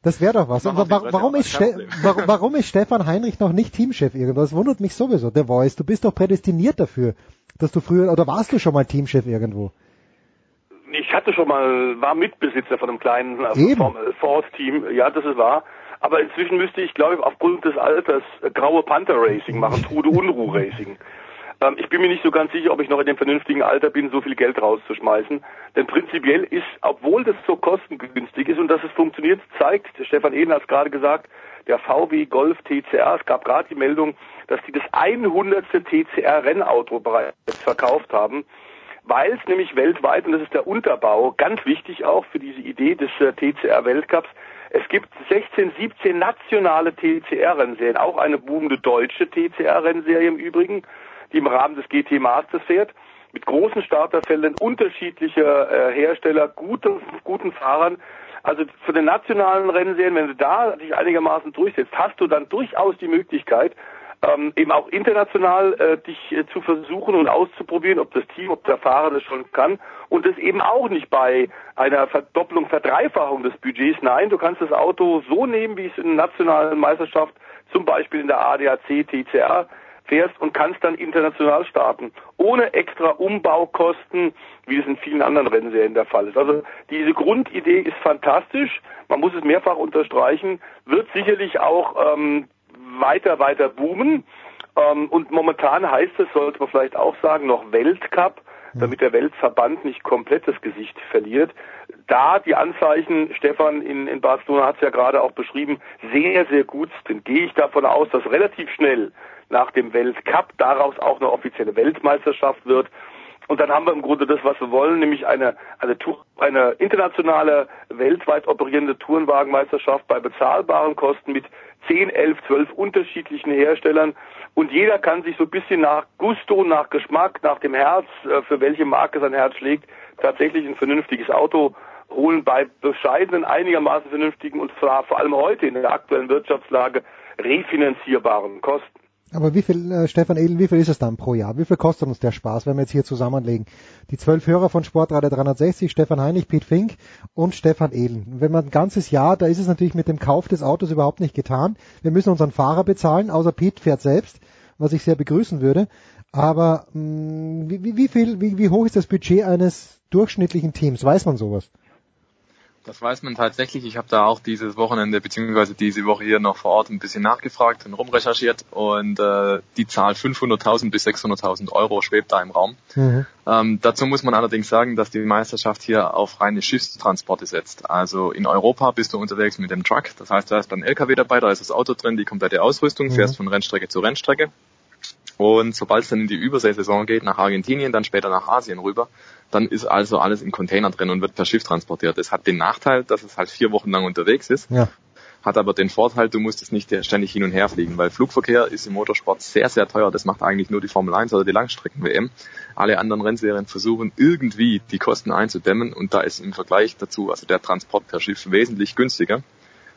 Das wäre doch was. Aber warum, ist warum, warum, ist Stefan Heinrich noch nicht Teamchef irgendwo? Das wundert mich sowieso. Der Voice, du bist doch prädestiniert dafür, dass du früher, oder warst du schon mal Teamchef irgendwo? Ich hatte schon mal, war Mitbesitzer von einem kleinen äh, Force-Team. Ja, das ist wahr. Aber inzwischen müsste ich, glaube ich, aufgrund des Alters äh, graue Panther Racing machen, Trude Unruh Racing. Ähm, ich bin mir nicht so ganz sicher, ob ich noch in dem vernünftigen Alter bin, so viel Geld rauszuschmeißen. Denn prinzipiell ist, obwohl das so kostengünstig ist und dass es funktioniert, zeigt, Stefan Ehlen hat es gerade gesagt, der VW Golf TCR, es gab gerade die Meldung, dass die das 100. TCR Rennauto bereits verkauft haben, weil es nämlich weltweit, und das ist der Unterbau, ganz wichtig auch für diese Idee des äh, TCR Weltcups, es gibt 16, 17 nationale TCR-Rennserien, auch eine boomende deutsche TCR-Rennserie im Übrigen die im Rahmen des GT Masters fährt, mit großen Starterfeldern unterschiedlicher äh, Hersteller, gute, guten Fahrern. Also für den nationalen Rennserien, wenn du da dich einigermaßen durchsetzt, hast du dann durchaus die Möglichkeit, ähm, eben auch international äh, dich äh, zu versuchen und auszuprobieren, ob das Team, ob der Fahrer das schon kann und das eben auch nicht bei einer Verdopplung, Verdreifachung des Budgets. Nein, du kannst das Auto so nehmen, wie es in der nationalen Meisterschaft, zum Beispiel in der ADAC TCR fährst und kannst dann international starten, ohne extra Umbaukosten, wie es in vielen anderen Rennserien der Fall ist. Also diese Grundidee ist fantastisch, man muss es mehrfach unterstreichen, wird sicherlich auch ähm, weiter, weiter boomen. Ähm, und momentan heißt es, sollte man vielleicht auch sagen, noch Weltcup, damit der Weltverband nicht komplett das Gesicht verliert. Da die Anzeichen, Stefan in, in Barcelona hat es ja gerade auch beschrieben, sehr, sehr gut sind, gehe ich davon aus, dass relativ schnell nach dem Weltcup daraus auch eine offizielle Weltmeisterschaft wird. Und dann haben wir im Grunde das, was wir wollen, nämlich eine, eine, eine internationale, weltweit operierende Tourenwagenmeisterschaft bei bezahlbaren Kosten mit 10, 11, 12 unterschiedlichen Herstellern. Und jeder kann sich so ein bisschen nach Gusto, nach Geschmack, nach dem Herz, äh, für welche Marke sein Herz schlägt, tatsächlich ein vernünftiges Auto holen bei bescheidenen, einigermaßen vernünftigen und zwar vor allem heute in der aktuellen Wirtschaftslage refinanzierbaren Kosten. Aber wie viel, äh, Stefan Ehlen, wie viel ist es dann pro Jahr? Wie viel kostet uns der Spaß, wenn wir jetzt hier zusammenlegen? Die zwölf Hörer von Sportradio 360, Stefan Heinig, Piet Fink und Stefan Ehlen. Wenn man ein ganzes Jahr, da ist es natürlich mit dem Kauf des Autos überhaupt nicht getan. Wir müssen unseren Fahrer bezahlen, außer Piet fährt selbst, was ich sehr begrüßen würde. Aber mh, mm, wie, wie, viel, wie, wie hoch ist das Budget eines durchschnittlichen Teams? Weiß man sowas? Das weiß man tatsächlich. Ich habe da auch dieses Wochenende beziehungsweise diese Woche hier noch vor Ort ein bisschen nachgefragt und rumrecherchiert und äh, die Zahl 500.000 bis 600.000 Euro schwebt da im Raum. Mhm. Ähm, dazu muss man allerdings sagen, dass die Meisterschaft hier auf reine Schiffstransporte setzt. Also in Europa bist du unterwegs mit dem Truck, das heißt, da ist ein LKW dabei, da ist das Auto drin, die komplette Ausrüstung, mhm. fährst von Rennstrecke zu Rennstrecke. Und sobald es dann in die Überseesaison geht, nach Argentinien, dann später nach Asien rüber, dann ist also alles im Container drin und wird per Schiff transportiert. Das hat den Nachteil, dass es halt vier Wochen lang unterwegs ist. Ja. Hat aber den Vorteil, du musst es nicht ständig hin und her fliegen, weil Flugverkehr ist im Motorsport sehr, sehr teuer. Das macht eigentlich nur die Formel 1 oder die Langstrecken-WM. Alle anderen Rennserien versuchen irgendwie die Kosten einzudämmen und da ist im Vergleich dazu also der Transport per Schiff wesentlich günstiger.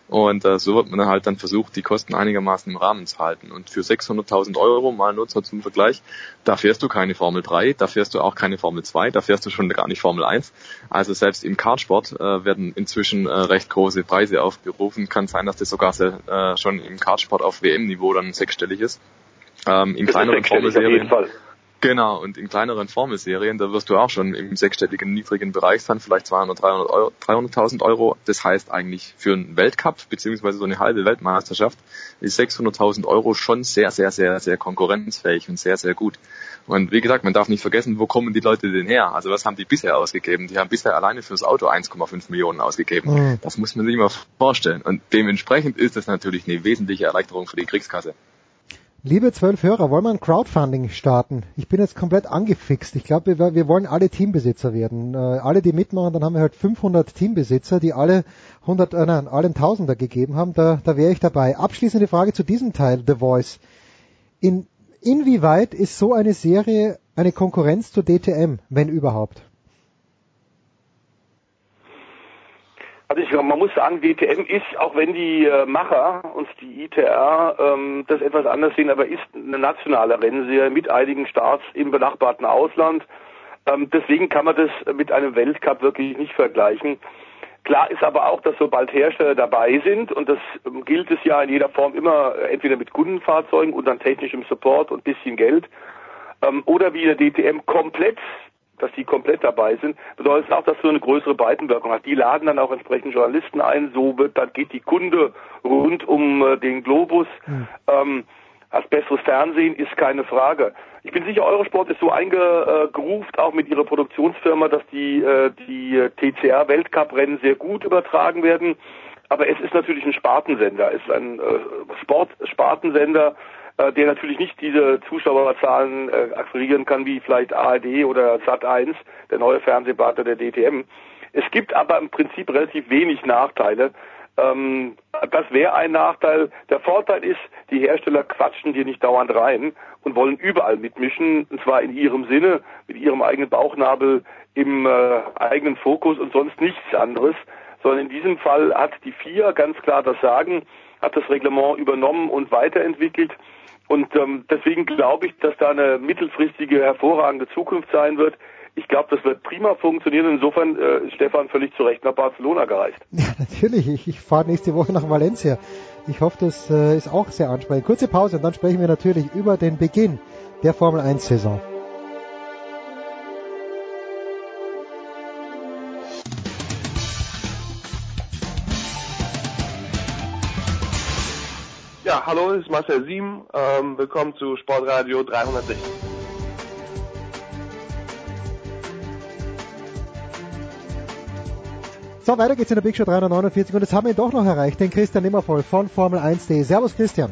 Und äh, so wird man halt dann versucht, die Kosten einigermaßen im Rahmen zu halten. Und für 600.000 Euro, mal nur zum Vergleich, da fährst du keine Formel 3, da fährst du auch keine Formel 2, da fährst du schon gar nicht Formel 1. Also selbst im Kartsport äh, werden inzwischen äh, recht große Preise aufgerufen. Kann sein, dass das sogar sehr, äh, schon im Kartsport auf WM-Niveau dann sechsstellig ist. Ähm, in kleineren Formelserien. Genau, und in kleineren Formelserien, da wirst du auch schon im sechsstelligen niedrigen Bereich sein, vielleicht 200, 300 Euro, 300.000 Euro. Das heißt eigentlich für einen Weltcup, beziehungsweise so eine halbe Weltmeisterschaft, ist 600.000 Euro schon sehr, sehr, sehr, sehr konkurrenzfähig und sehr, sehr gut. Und wie gesagt, man darf nicht vergessen, wo kommen die Leute denn her? Also was haben die bisher ausgegeben? Die haben bisher alleine fürs Auto 1,5 Millionen ausgegeben. Mhm. Das muss man sich mal vorstellen. Und dementsprechend ist das natürlich eine wesentliche Erleichterung für die Kriegskasse. Liebe zwölf Hörer, wollen wir ein Crowdfunding starten? Ich bin jetzt komplett angefixt. Ich glaube, wir, wir, wollen alle Teambesitzer werden. Äh, alle, die mitmachen, dann haben wir halt 500 Teambesitzer, die alle 100, äh, nein, allen Tausender gegeben haben. Da, da wäre ich dabei. Abschließende Frage zu diesem Teil, The Voice. In, inwieweit ist so eine Serie eine Konkurrenz zur DTM, wenn überhaupt? Also ich, man muss sagen, DTM ist, auch wenn die äh, Macher und die ITR ähm, das etwas anders sehen, aber ist eine nationale Rennserie mit einigen Starts im benachbarten Ausland. Ähm, deswegen kann man das mit einem Weltcup wirklich nicht vergleichen. Klar ist aber auch, dass sobald Hersteller dabei sind, und das ähm, gilt es ja in jeder Form immer, äh, entweder mit Kundenfahrzeugen und dann technischem Support und bisschen Geld, ähm, oder wie der DTM komplett dass die komplett dabei sind, bedeutet auch, dass du eine größere Breitenwirkung hast. Die laden dann auch entsprechend Journalisten ein, so wird, dann geht die Kunde rund um äh, den Globus. Mhm. Ähm, als besseres Fernsehen ist keine Frage. Ich bin sicher, Eurosport ist so eingegruft, auch mit ihrer Produktionsfirma, dass die, äh, die TCR Weltcup-Rennen sehr gut übertragen werden. Aber es ist natürlich ein Spartensender, es ist ein äh, Sport-Spartensender, äh, der natürlich nicht diese Zuschauerzahlen äh, akquirieren kann wie vielleicht ARD oder Sat1, der neue Fernsehpartner der DTM. Es gibt aber im Prinzip relativ wenig Nachteile. Ähm, das wäre ein Nachteil. Der Vorteil ist, die Hersteller quatschen dir nicht dauernd rein und wollen überall mitmischen, und zwar in ihrem Sinne, mit ihrem eigenen Bauchnabel im äh, eigenen Fokus und sonst nichts anderes, sondern in diesem Fall hat die FIA ganz klar das Sagen, hat das Reglement übernommen und weiterentwickelt und ähm, deswegen glaube ich, dass da eine mittelfristige, hervorragende Zukunft sein wird. Ich glaube, das wird prima funktionieren. Insofern äh, Stefan völlig zu Recht nach Barcelona gereist. Ja, natürlich. Ich, ich fahre nächste Woche nach Valencia. Ich hoffe, das äh, ist auch sehr ansprechend. Kurze Pause und dann sprechen wir natürlich über den Beginn der Formel 1 Ja, hallo, es ist Marcel Sieben. Ähm, willkommen zu Sportradio 360. So, weiter geht's in der Big Show 349 und jetzt haben wir ihn doch noch erreicht, den Christian Nimmervoll von Formel 1.de. Servus Christian.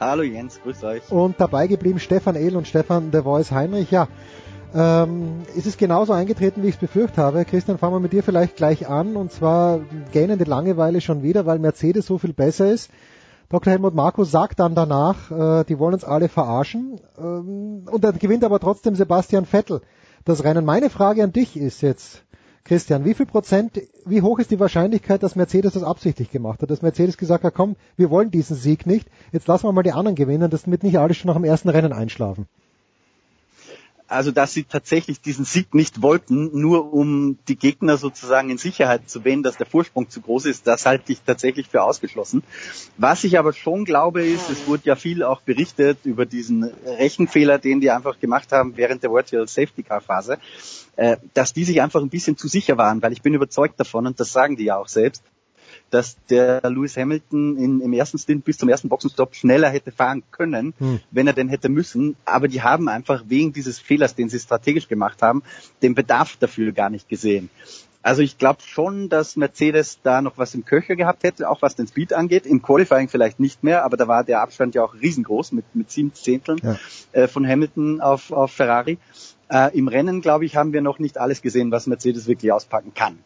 Hallo Jens, grüß euch. Und dabei geblieben Stefan Ehl und Stefan The Voice Heinrich. Ja, ähm, ist es genauso eingetreten, wie ich es befürchtet habe. Christian, fangen wir mit dir vielleicht gleich an. Und zwar gähnende Langeweile schon wieder, weil Mercedes so viel besser ist. Dr. Helmut Marko sagt dann danach, äh, die wollen uns alle verarschen. Ähm, und dann gewinnt aber trotzdem Sebastian Vettel das Rennen. Meine Frage an dich ist jetzt, Christian, wie viel Prozent, wie hoch ist die Wahrscheinlichkeit, dass Mercedes das absichtlich gemacht hat? Dass Mercedes gesagt hat, komm, wir wollen diesen Sieg nicht, jetzt lassen wir mal die anderen gewinnen, damit nicht alle schon nach dem ersten Rennen einschlafen also dass sie tatsächlich diesen Sieg nicht wollten, nur um die Gegner sozusagen in Sicherheit zu wählen, dass der Vorsprung zu groß ist, das halte ich tatsächlich für ausgeschlossen. Was ich aber schon glaube ist, es wurde ja viel auch berichtet über diesen Rechenfehler, den die einfach gemacht haben während der Virtual Safety Car Phase, äh, dass die sich einfach ein bisschen zu sicher waren, weil ich bin überzeugt davon und das sagen die ja auch selbst, dass der Lewis Hamilton in, im ersten Stint bis zum ersten Boxenstopp schneller hätte fahren können, hm. wenn er denn hätte müssen. Aber die haben einfach wegen dieses Fehlers, den sie strategisch gemacht haben, den Bedarf dafür gar nicht gesehen. Also ich glaube schon, dass Mercedes da noch was im Köcher gehabt hätte, auch was den Speed angeht. Im Qualifying vielleicht nicht mehr, aber da war der Abstand ja auch riesengroß mit, mit sieben Zehnteln ja. äh, von Hamilton auf, auf Ferrari. Äh, Im Rennen, glaube ich, haben wir noch nicht alles gesehen, was Mercedes wirklich auspacken kann.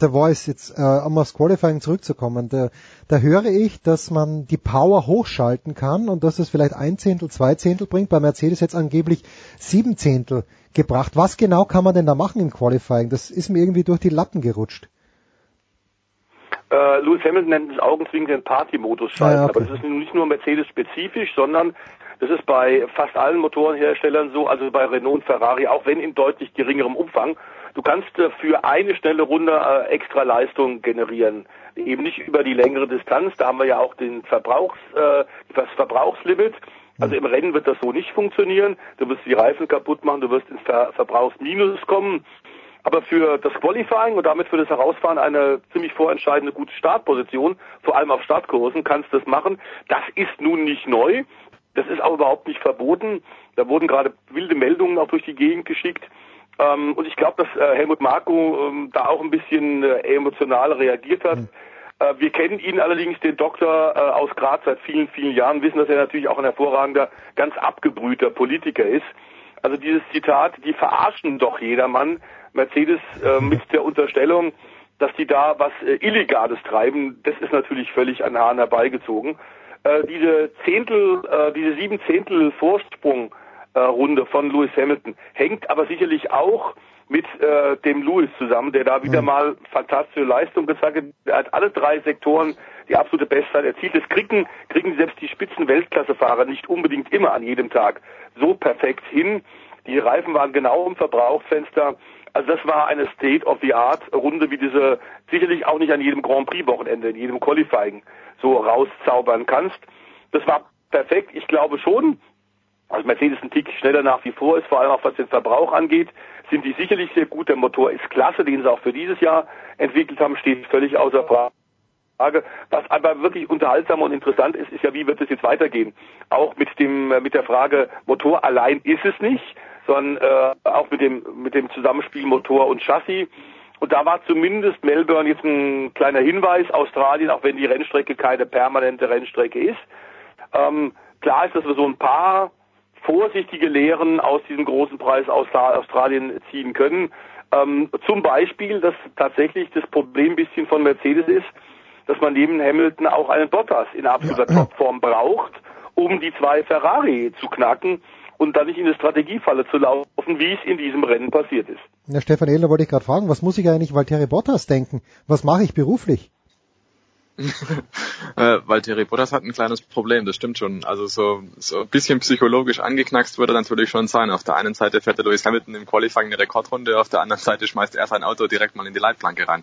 The Voice, jetzt äh, um aufs Qualifying zurückzukommen, da, da höre ich, dass man die Power hochschalten kann und dass es vielleicht ein Zehntel, zwei Zehntel bringt. Bei Mercedes jetzt angeblich sieben Zehntel gebracht. Was genau kann man denn da machen im Qualifying? Das ist mir irgendwie durch die Lappen gerutscht. Äh, Lewis Hamilton nennt es augenzwingend den Party-Modus schalten, Ja, okay. aber das ist nicht nur Mercedes-spezifisch, sondern das ist bei fast allen Motorenherstellern so, also bei Renault und Ferrari, auch wenn in deutlich geringerem Umfang. Du kannst äh, für eine schnelle Runde äh, extra Leistung generieren. Eben nicht über die längere Distanz, da haben wir ja auch den Verbrauchs, äh, das Verbrauchslimit. Also im Rennen wird das so nicht funktionieren. Du wirst die Reifen kaputt machen, du wirst ins Ver Verbrauchsminus kommen. Aber für das Qualifying und damit für das Herausfahren eine ziemlich vorentscheidende gute Startposition, vor allem auf Startkursen, kannst du das machen. Das ist nun nicht neu. Das ist auch überhaupt nicht verboten. Da wurden gerade wilde Meldungen auch durch die Gegend geschickt. Ähm, und ich glaube, dass äh, Helmut Marko ähm, da auch ein bisschen äh, emotional reagiert hat. Äh, wir kennen ihn allerdings, den Doktor äh, aus Graz seit vielen, vielen Jahren, wissen, dass er natürlich auch ein hervorragender, ganz abgebrühter Politiker ist. Also dieses Zitat, die verarschen doch jedermann, Mercedes äh, mit der Unterstellung, dass die da was äh, Illegales treiben, das ist natürlich völlig an Haaren herbeigezogen. Diese Zehntel, diese sieben Zehntel Vorsprung Runde von Lewis Hamilton hängt aber sicherlich auch mit äh, dem Lewis zusammen, der da wieder mal fantastische Leistung gezeigt hat. Er hat alle drei Sektoren die absolute Bestzeit erzielt. Das kriegen, kriegen selbst die Spitzen-Weltklassefahrer nicht unbedingt immer an jedem Tag so perfekt hin. Die Reifen waren genau im Verbrauchsfenster. Also das war eine State-of-the-Art-Runde, wie diese sicherlich auch nicht an jedem Grand Prix-Wochenende, in jedem Qualifying so rauszaubern kannst. Das war perfekt. Ich glaube schon, also Mercedes ein Tick schneller nach wie vor ist, vor allem auch was den Verbrauch angeht, sind die sicherlich sehr gut. Der Motor ist klasse, den sie auch für dieses Jahr entwickelt haben, steht völlig außer Frage. Was aber wirklich unterhaltsam und interessant ist, ist ja, wie wird es jetzt weitergehen? Auch mit dem mit der Frage Motor allein ist es nicht, sondern äh, auch mit dem mit dem Zusammenspiel Motor und Chassis. Und da war zumindest Melbourne jetzt ein kleiner Hinweis, Australien, auch wenn die Rennstrecke keine permanente Rennstrecke ist. Ähm, klar ist, dass wir so ein paar vorsichtige Lehren aus diesem großen Preis aus Australien ziehen können. Ähm, zum Beispiel, dass tatsächlich das Problem ein bisschen von Mercedes ist, dass man neben Hamilton auch einen Bottas in absoluter Topform braucht, um die zwei Ferrari zu knacken und dann nicht in eine Strategiefalle zu laufen, wie es in diesem Rennen passiert ist. Ja, Stefan Ehler wollte ich gerade fragen, was muss ich eigentlich Valtteri Bottas denken? Was mache ich beruflich? Äh, weil Terry Bottas hat ein kleines Problem, das stimmt schon. Also so, so ein bisschen psychologisch angeknackst würde er natürlich schon sein. Auf der einen Seite fährt der Lewis Hamilton im Qualifying eine Rekordrunde, auf der anderen Seite schmeißt er sein Auto direkt mal in die Leitplanke rein.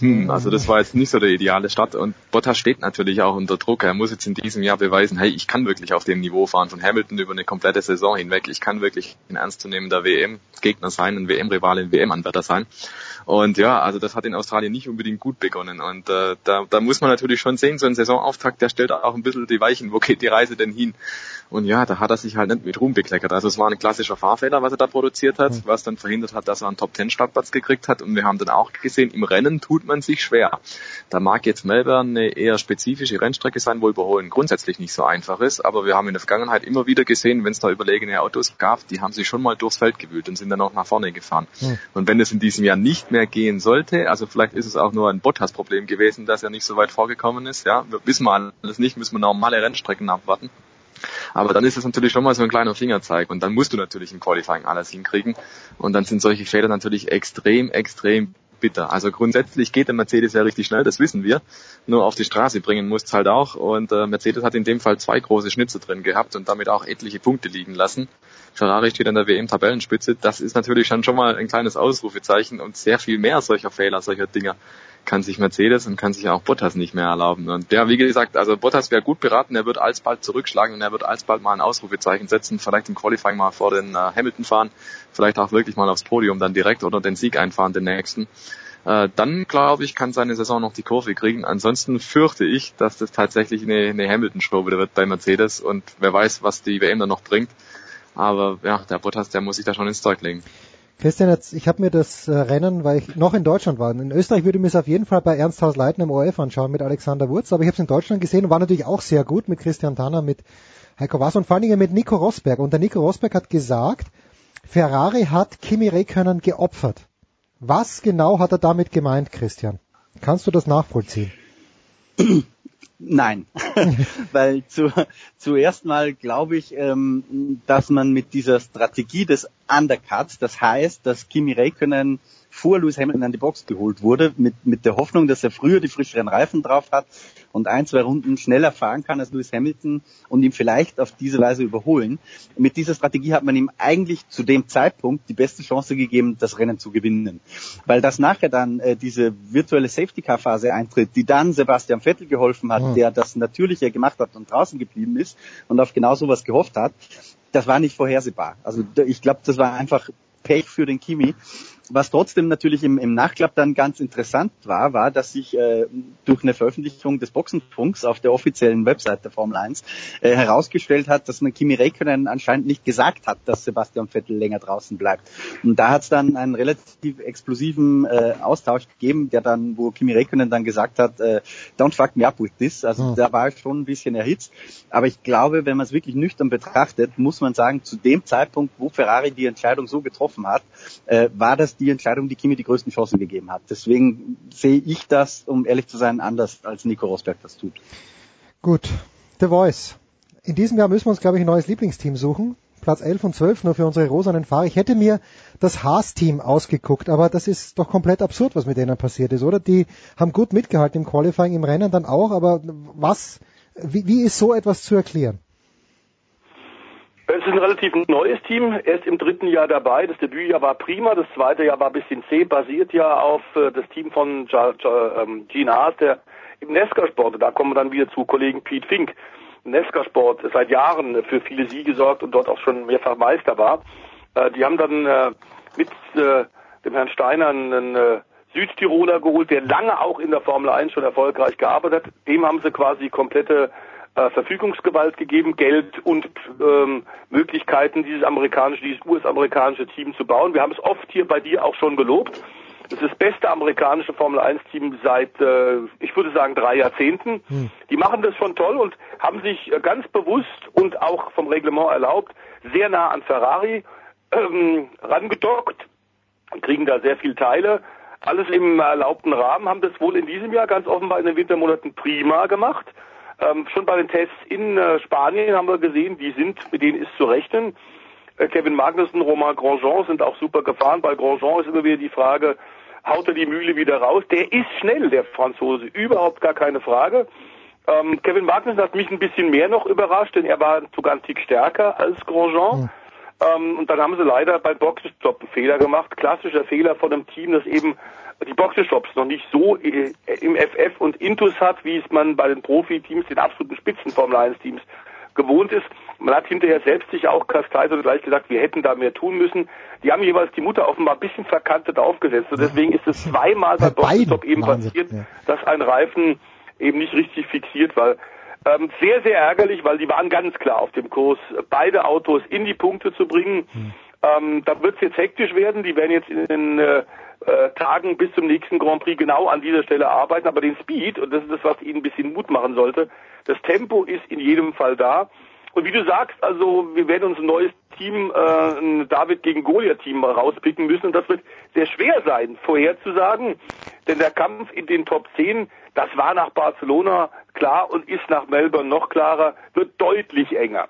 Hm, also das war jetzt nicht so der ideale Start und Bottas steht natürlich auch unter Druck. Er muss jetzt in diesem Jahr beweisen, hey, ich kann wirklich auf dem Niveau fahren von Hamilton über eine komplette Saison hinweg. Ich kann wirklich ein ernstzunehmender WM-Gegner sein, ein WM-Rival, ein WM-Anwärter sein. Und ja, also das hat in Australien nicht unbedingt gut begonnen. Und äh, da, da muss man natürlich schon sehen, so ein Saisonauftakt, der stellt auch ein bisschen die Weichen, wo geht die Reise denn hin? Und ja, da hat er sich halt nicht mit Ruhm bekleckert. Also es war ein klassischer Fahrfehler, was er da produziert hat, was dann verhindert hat, dass er einen Top-10-Startplatz gekriegt hat. Und wir haben dann auch gesehen, im Rennen tut man sich schwer. Da mag jetzt Melbourne eine eher spezifische Rennstrecke sein, wo Überholen grundsätzlich nicht so einfach ist. Aber wir haben in der Vergangenheit immer wieder gesehen, wenn es da überlegene Autos gab, die haben sich schon mal durchs Feld gewühlt und sind dann auch nach vorne gefahren. Hm. Und wenn es in diesem Jahr nicht mehr gehen sollte, also vielleicht ist es auch nur ein Bottas-Problem gewesen, dass er nicht so weit vorgekommen ist, ja, wir wissen wir alles nicht, müssen wir normale Rennstrecken abwarten. Aber dann ist es natürlich schon mal so ein kleiner Fingerzeig und dann musst du natürlich im Qualifying alles hinkriegen und dann sind solche Fehler natürlich extrem, extrem bitter. Also grundsätzlich geht der Mercedes ja richtig schnell, das wissen wir. Nur auf die Straße bringen muss halt auch und äh, Mercedes hat in dem Fall zwei große Schnitze drin gehabt und damit auch etliche Punkte liegen lassen. Ferrari steht an der WM-Tabellenspitze. Das ist natürlich schon schon mal ein kleines Ausrufezeichen und sehr viel mehr solcher Fehler, solcher Dinger kann sich Mercedes und kann sich auch Bottas nicht mehr erlauben. Und ja, wie gesagt, also Bottas wäre gut beraten, er wird alsbald zurückschlagen und er wird alsbald mal ein Ausrufezeichen setzen, vielleicht im Qualifying mal vor den äh, Hamilton fahren, vielleicht auch wirklich mal aufs Podium dann direkt oder den Sieg einfahren, den nächsten. Äh, dann glaube ich, kann seine Saison noch die Kurve kriegen. Ansonsten fürchte ich, dass das tatsächlich eine, eine Hamilton-Show wieder wird bei Mercedes und wer weiß, was die WM dann noch bringt. Aber ja, der Bottas, der muss sich da schon ins Zeug legen. Christian, jetzt, ich habe mir das äh, Rennen, weil ich noch in Deutschland war. In Österreich würde ich mir es auf jeden Fall bei Ernsthaus Leiten im ORF anschauen mit Alexander Wurz, aber ich habe es in Deutschland gesehen und war natürlich auch sehr gut mit Christian Tanner, mit Heiko Wass und vor allen Dingen mit Nico Rosberg. Und der Nico Rosberg hat gesagt, Ferrari hat Kimi Räikkönen geopfert. Was genau hat er damit gemeint, Christian? Kannst du das nachvollziehen? Nein. Weil zu, zuerst mal glaube ich, ähm, dass man mit dieser Strategie des Undercuts, das heißt, dass Kimi Räikkönen vor Lewis Hamilton an die Box geholt wurde, mit, mit der Hoffnung, dass er früher die frischeren Reifen drauf hat und ein, zwei Runden schneller fahren kann als Lewis Hamilton und ihn vielleicht auf diese Weise überholen. Mit dieser Strategie hat man ihm eigentlich zu dem Zeitpunkt die beste Chance gegeben, das Rennen zu gewinnen. Weil das nachher dann äh, diese virtuelle Safety-Car-Phase eintritt, die dann Sebastian Vettel geholfen hat, Mhm. der das Natürliche gemacht hat und draußen geblieben ist und auf genau sowas gehofft hat, das war nicht vorhersehbar. Also ich glaube, das war einfach Pech für den Kimi. Was trotzdem natürlich im, im Nachklapp dann ganz interessant war, war, dass sich äh, durch eine Veröffentlichung des Boxenfunks auf der offiziellen Website der Formel 1 äh, herausgestellt hat, dass man Kimi Räikkönen anscheinend nicht gesagt hat, dass Sebastian Vettel länger draußen bleibt. Und da hat es dann einen relativ explosiven äh, Austausch gegeben, der dann, wo Kimi Räikkönen dann gesagt hat, äh, don't fuck me up with this. Also Hm. da war ich schon ein bisschen erhitzt. Aber ich glaube, wenn man es wirklich nüchtern betrachtet, muss man sagen, zu dem Zeitpunkt, wo Ferrari die Entscheidung so getroffen hat, äh, war das die Entscheidung, die Kimi die größten Chancen gegeben hat. Deswegen sehe ich das, um ehrlich zu sein, anders als Nico Rosberg das tut. Gut, The Voice. In diesem Jahr müssen wir uns, glaube ich, ein neues Lieblingsteam suchen. Platz 11 und 12 nur für unsere rosanen Fahrer. Ich hätte mir das Haas-Team ausgeguckt, aber das ist doch komplett absurd, was mit denen passiert ist, oder? Die haben gut mitgehalten im Qualifying, im Rennen dann auch, aber was, wie, wie ist so etwas zu erklären? Es ist ein relativ neues Team, erst im dritten Jahr dabei. Das Debütjahr war prima, das zweite Jahr war ein bisschen zäh, basiert ja auf äh, das Team von ähm, Gene Haas, der im Nesca-Sport, da kommen wir dann wieder zu Kollegen Pete Fink, Nesca-Sport seit Jahren für viele Siege sorgt und dort auch schon mehrfach Meister war. Äh, die haben dann äh, mit äh, dem Herrn Steiner einen äh, Südtiroler geholt, der lange auch in der Formel 1 schon erfolgreich gearbeitet hat. Dem haben sie quasi komplette äh, Verfügungsgewalt gegeben, Geld und ähm, Möglichkeiten, dieses amerikanische, dieses US-amerikanische Team zu bauen. Wir haben es oft hier bei dir auch schon gelobt. Das ist das beste amerikanische Formel 1-Team seit, äh, ich würde sagen, drei Jahrzehnten. Die machen das schon toll und haben sich äh, ganz bewusst und auch vom Reglement erlaubt, sehr nah an Ferrari ähm, rangedockt, kriegen da sehr viel Teile. Alles im erlaubten Rahmen, haben das wohl in diesem Jahr ganz offenbar in den Wintermonaten prima gemacht. Ähm, schon bei den Tests in äh, Spanien haben wir gesehen, die sind, mit denen ist zu rechnen. Äh, Kevin Magnussen, Romain Grosjean sind auch super gefahren. Bei Grosjean ist immer wieder die Frage, haut er die Mühle wieder raus? Der ist schnell, der Franzose, überhaupt gar keine Frage. Ähm, Kevin Magnussen hat mich ein bisschen mehr noch überrascht, denn er war sogar ein Tick stärker als Grosjean. Ähm, und dann haben sie leider beim Boxenstopp einen Fehler gemacht. Klassischer Fehler von einem Team, das eben die Boxenstops noch nicht so äh, im FF und Intus hat, wie es man bei den Profiteams, den absoluten Spitzen Formel 1 Teams gewohnt ist. Man hat hinterher selbst sich auch kasteit und gleich gesagt, wir hätten da mehr tun müssen. Die haben jeweils die Mutter offenbar ein bisschen verkantet aufgesetzt. Und deswegen ist es zweimal bei Boxenstopp eben passiert, dass ein Reifen eben nicht richtig fixiert war. Ähm, sehr, sehr ärgerlich, weil die waren ganz klar auf dem Kurs, beide Autos in die Punkte zu bringen. Ähm, da wird es jetzt hektisch werden. Die werden jetzt in den äh, äh, Tagen bis zum nächsten Grand Prix genau an dieser Stelle arbeiten. Aber den Speed, und das ist das, was ihnen ein bisschen Mut machen sollte, das Tempo ist in jedem Fall da. Und wie du sagst, also wir werden uns ein neues Team, äh, ein David gegen Goliath-Team rauspicken müssen. Und das wird sehr schwer sein, vorherzusagen. Denn der Kampf in den Top 10, das war nach Barcelona klar und ist nach Melbourne noch klarer, wird deutlich enger.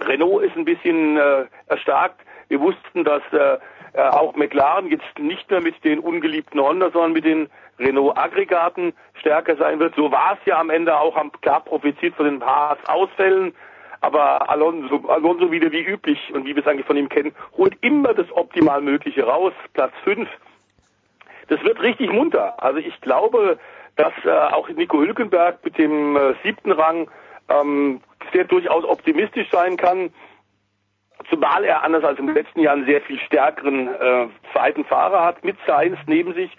Renault ist ein bisschen äh, erstarkt. Wir wussten, dass äh, äh, auch McLaren jetzt nicht mehr mit den ungeliebten Honda, sondern mit den Renault-Aggregaten stärker sein wird. So war es ja am Ende auch, haben klar profitiert von den Haas-Ausfällen. Aber Alonso, Alonso wieder wie üblich und wie wir es eigentlich von ihm kennen, holt immer das optimal Mögliche raus. Platz 5. Das wird richtig munter. Also ich glaube, dass äh, auch Nico Hülkenberg mit dem äh, siebten Rang ähm, sehr durchaus optimistisch sein kann. Zumal er anders als im letzten Jahr einen sehr viel stärkeren äh, zweiten Fahrer hat mit Sainz neben sich,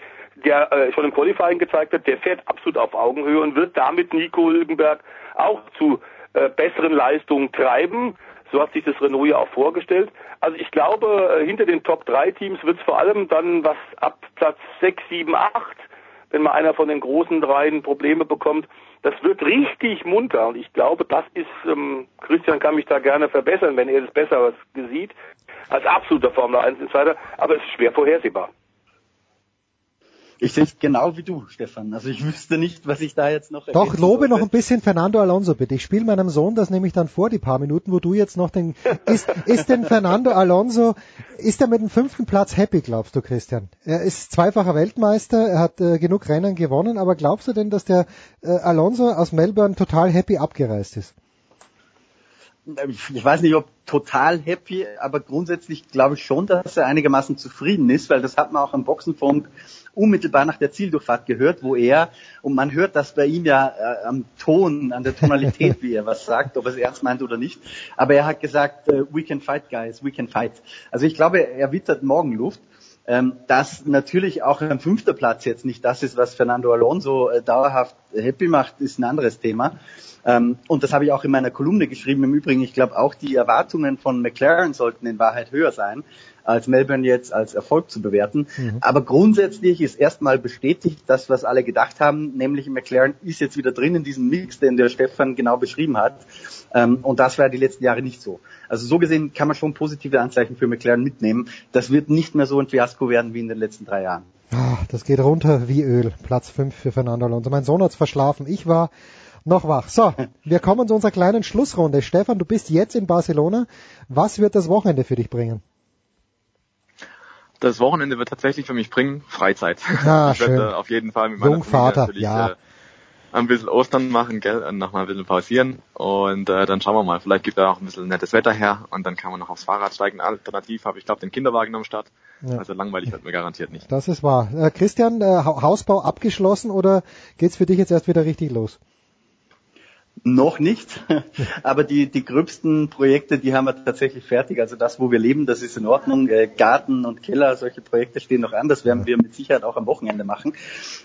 der äh, schon im Qualifying gezeigt hat, der fährt absolut auf Augenhöhe und wird damit Nico Hülkenberg auch zu äh, besseren Leistungen treiben. So hat sich das Renault ja auch vorgestellt. Also ich glaube, äh, hinter den Top 3 Teams wird es vor allem dann was ab Platz 6, 7, 8, wenn mal einer von den großen dreien Probleme bekommt, das wird richtig munter und ich glaube, das ist, ähm, Christian kann mich da gerne verbessern, wenn er das besser sieht, als absoluter Formel 1 Insider, aber es ist schwer vorhersehbar. Ich sehe es genau wie du, Stefan. Also ich wüsste nicht, was ich da jetzt noch Doch, lobe noch ein bisschen Fernando Alonso bitte. Ich spiele meinem Sohn das nämlich dann vor, die paar Minuten, wo du jetzt noch den... Ist, ist denn Fernando Alonso, ist er mit dem fünften Platz happy, glaubst du, Christian? Er ist zweifacher Weltmeister, er hat äh, genug Rennen gewonnen, aber glaubst du denn, dass der äh, Alonso aus Melbourne total happy abgereist ist? Ich weiß nicht, ob total happy, aber grundsätzlich glaube ich schon, dass er einigermaßen zufrieden ist, weil das hat man auch am Boxenfunk unmittelbar nach der Zieldurchfahrt gehört, wo er, und man hört das bei ihm ja äh, am Ton, an der Tonalität, wie er was sagt, ob er es ernst meint oder nicht, aber er hat gesagt, äh, we can fight guys, we can fight. Also ich glaube, er wittert Morgenluft. Ähm, dass natürlich auch ein fünfter Platz jetzt nicht das ist, was Fernando Alonso äh, dauerhaft happy macht, ist ein anderes Thema. Ähm, und das habe ich auch in meiner Kolumne geschrieben. Im Übrigen, ich glaube auch die Erwartungen von McLaren sollten in Wahrheit höher sein, als Melbourne jetzt als Erfolg zu bewerten. Mhm. Aber grundsätzlich ist erstmal bestätigt das, was alle gedacht haben, nämlich McLaren ist jetzt wieder drin in diesem Mix, den der Stefan genau beschrieben hat. Ähm, und das war die letzten Jahre nicht so. Also so gesehen kann man schon positive Anzeichen für McLaren mitnehmen. Das wird nicht mehr so ein Fiasko werden wie in den letzten drei Jahren. Ah, das geht runter wie Öl. Platz 5 für Fernando Alonso. Mein Sohn hat's verschlafen. Ich war noch wach. So, wir kommen zu unserer kleinen Schlussrunde. Stefan, du bist jetzt in Barcelona. Was wird das Wochenende für dich bringen? Das Wochenende wird tatsächlich für mich bringen Freizeit. Ah, ich schön. werde auf jeden Fall mit meiner Jungvater, Familie natürlich ja. äh, ein bisschen Ostern machen, gell, und noch mal ein bisschen pausieren und äh, dann schauen wir mal. Vielleicht gibt er auch ein bisschen nettes Wetter her und dann kann man noch aufs Fahrrad steigen. Alternativ habe ich glaube den Kinderwagen am Start. Ja. Also langweilig wird mir garantiert nicht. Das ist wahr. Äh, Christian, äh, Ha- Hausbau abgeschlossen oder geht's für dich jetzt erst wieder richtig los? Noch nicht, aber die, die gröbsten Projekte, die haben wir tatsächlich fertig. Also das, wo wir leben, das ist in Ordnung. Äh, Garten und Keller, solche Projekte stehen noch an. Das werden wir mit Sicherheit auch am Wochenende machen.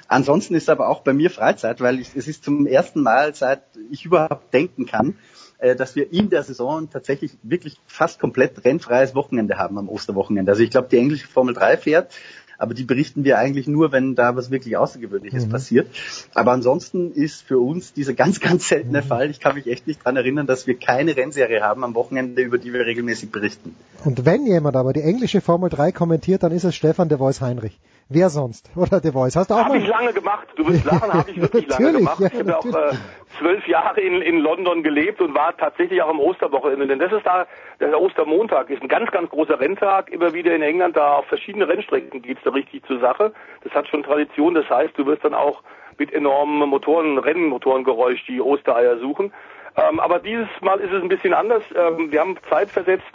Ansonsten ist aber auch bei mir Freizeit, weil ich, es ist zum ersten Mal, seit ich überhaupt denken kann, äh, dass wir in der Saison tatsächlich wirklich fast komplett rennfreies Wochenende haben am Osterwochenende. Also ich glaube, die englische Formel 3 fährt, aber die berichten wir eigentlich nur, wenn da was wirklich Außergewöhnliches Mhm. passiert. Aber ansonsten ist für uns dieser ganz, ganz seltene Fall, ich kann mich echt nicht dran erinnern, dass wir keine Rennserie haben am Wochenende, über die wir regelmäßig berichten. Und wenn jemand aber die englische Formel 3 kommentiert, dann ist es Stefan de Voice Heinrich. Wer sonst? Oder de Voice? Hast du auch Habe ich lange gemacht. Du wirst lachen, habe ich wirklich lange gemacht. ja, ich habe auch äh, zwölf Jahre in, in London gelebt und war tatsächlich auch am Osterwochenende. Denn das ist da, der Ostermontag ist ein ganz, ganz großer Renntag. Immer wieder in England, da auf verschiedene Rennstrecken geht's da richtig zur Sache. Das hat schon Tradition. Das heißt, du wirst dann auch mit enormen Motoren, Rennmotorengeräusch die Ostereier suchen. Ähm, aber dieses Mal ist es ein bisschen anders. Ähm, wir haben Zeit versetzt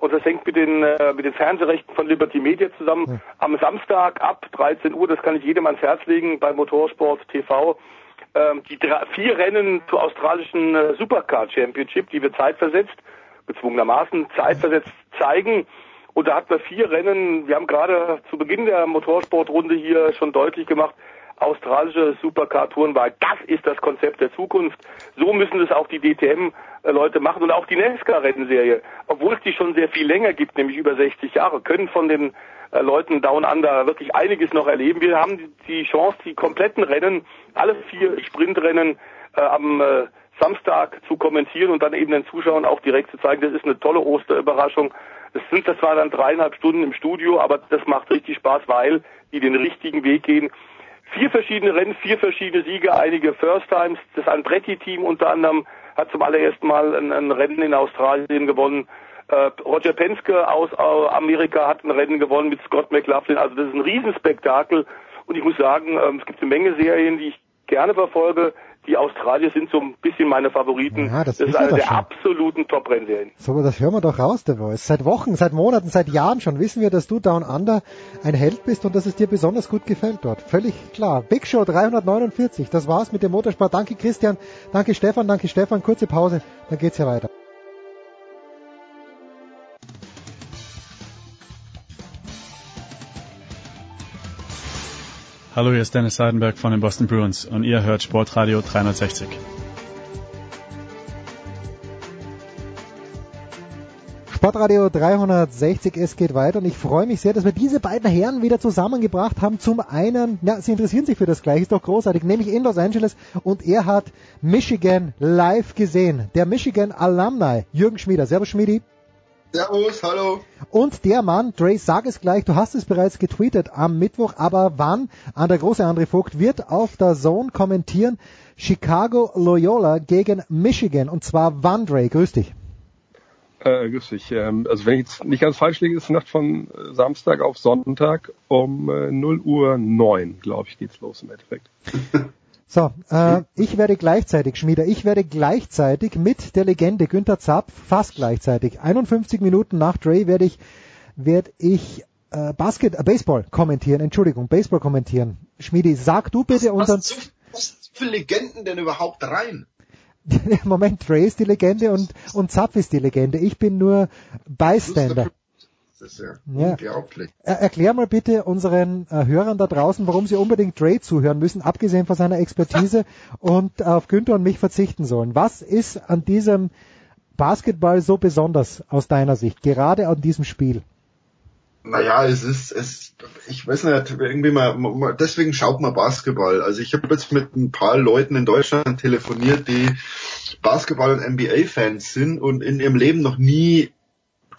und das hängt mit den, äh, mit den Fernsehrechten von Liberty Media zusammen. Am Samstag ab 13 Uhr, das kann ich jedem ans Herz legen, bei Motorsport TV, ähm, die drei, vier Rennen zur australischen äh, Supercar Championship, die wir zeitversetzt, gezwungenermaßen zeitversetzt zeigen. Und da hatten wir vier Rennen. Wir haben gerade zu Beginn der Motorsportrunde hier schon deutlich gemacht, australische Supercar-Tourenwagen, das ist das Konzept der Zukunft. So müssen es auch die DTM-Leute machen und auch die NASCAR-Rennserie. Obwohl es die schon sehr viel länger gibt, nämlich über 60 Jahre, können von den äh, Leuten Down Under wirklich einiges noch erleben. Wir haben die- Chance, die kompletten Rennen, alle vier Sprintrennen äh, am äh, Samstag zu kommentieren und dann eben den Zuschauern auch direkt zu zeigen, das ist eine tolle Osterüberraschung. Das sind, das war dann dreieinhalb Stunden im Studio, aber das macht richtig Spaß, weil die den richtigen Weg gehen. Vier verschiedene Rennen, vier verschiedene Siege, einige First Times. Das Andretti-Team unter anderem hat zum allerersten Mal ein, ein Rennen in Australien gewonnen. Äh, Roger Penske aus äh, Amerika hat ein Rennen gewonnen mit Scott McLaughlin. Also das ist ein Riesenspektakel. Und ich muss sagen, ähm, es gibt eine Menge Serien, die ich gerne verfolge. Die Australier sind so ein bisschen meine Favoriten. Ja, das das ist wissen eine wir der schon. absoluten Top-Rennserien. So, das hören wir doch raus, der Voice. Seit Wochen, seit Monaten, seit Jahren schon wissen wir, dass du Down Under ein Held bist und dass es dir besonders gut gefällt dort. Völlig klar. Big Show 349, das war's mit dem Motorsport. Danke Christian, danke Stefan, danke Stefan. Kurze Pause, dann geht's ja weiter. Hallo, hier ist Dennis Seidenberg von den Boston Bruins und ihr hört Sportradio 360. Sportradio 360, es geht weiter und ich freue mich sehr, dass wir diese beiden Herren wieder zusammengebracht haben. Zum einen, ja, sie interessieren sich für das gleiche, ist doch großartig, nämlich in Los Angeles und er hat Michigan live gesehen. Der Michigan Alumni, Jürgen Schmieder. Servus Schmiedi. Servus, hallo. Und der Mann, Dre, sag es gleich, du hast es bereits getweetet am Mittwoch, aber wann? An der große André Vogt wird auf der Zone kommentieren Chicago Loyola gegen Michigan. Und zwar wann, Dre? Grüß dich. Äh, grüß dich. Ähm, also wenn ich jetzt nicht ganz falsch liege, ist die Nacht von äh, Samstag auf Sonntag um äh, 0 Uhr 9, glaube ich, geht's los im Endeffekt. So, äh, ich werde gleichzeitig, Schmieder, ich werde gleichzeitig mit der Legende Günther Zapp, fast gleichzeitig, 51 Minuten nach Dre werde ich, werde ich äh, Basket, äh, Baseball kommentieren, Entschuldigung, Baseball kommentieren. Schmiedi, sag du bitte was, unseren... Was, was für Legenden denn überhaupt rein? Moment, Dre ist die Legende und, und Zapf ist die Legende. Ich bin nur Bystander. Das ist ja, Ja. unglaublich. Er, erklär mal bitte unseren äh, Hörern da draußen, warum sie unbedingt Dre zuhören müssen, abgesehen von seiner Expertise und auf Günther und mich verzichten sollen. Was ist an diesem Basketball so besonders aus deiner Sicht, gerade an diesem Spiel? Naja, es ist, es, ich weiß nicht, irgendwie mal deswegen schaut man Basketball. Also ich habe jetzt mit ein paar Leuten in Deutschland telefoniert, die Basketball- und NBA-Fans sind und in ihrem Leben noch nie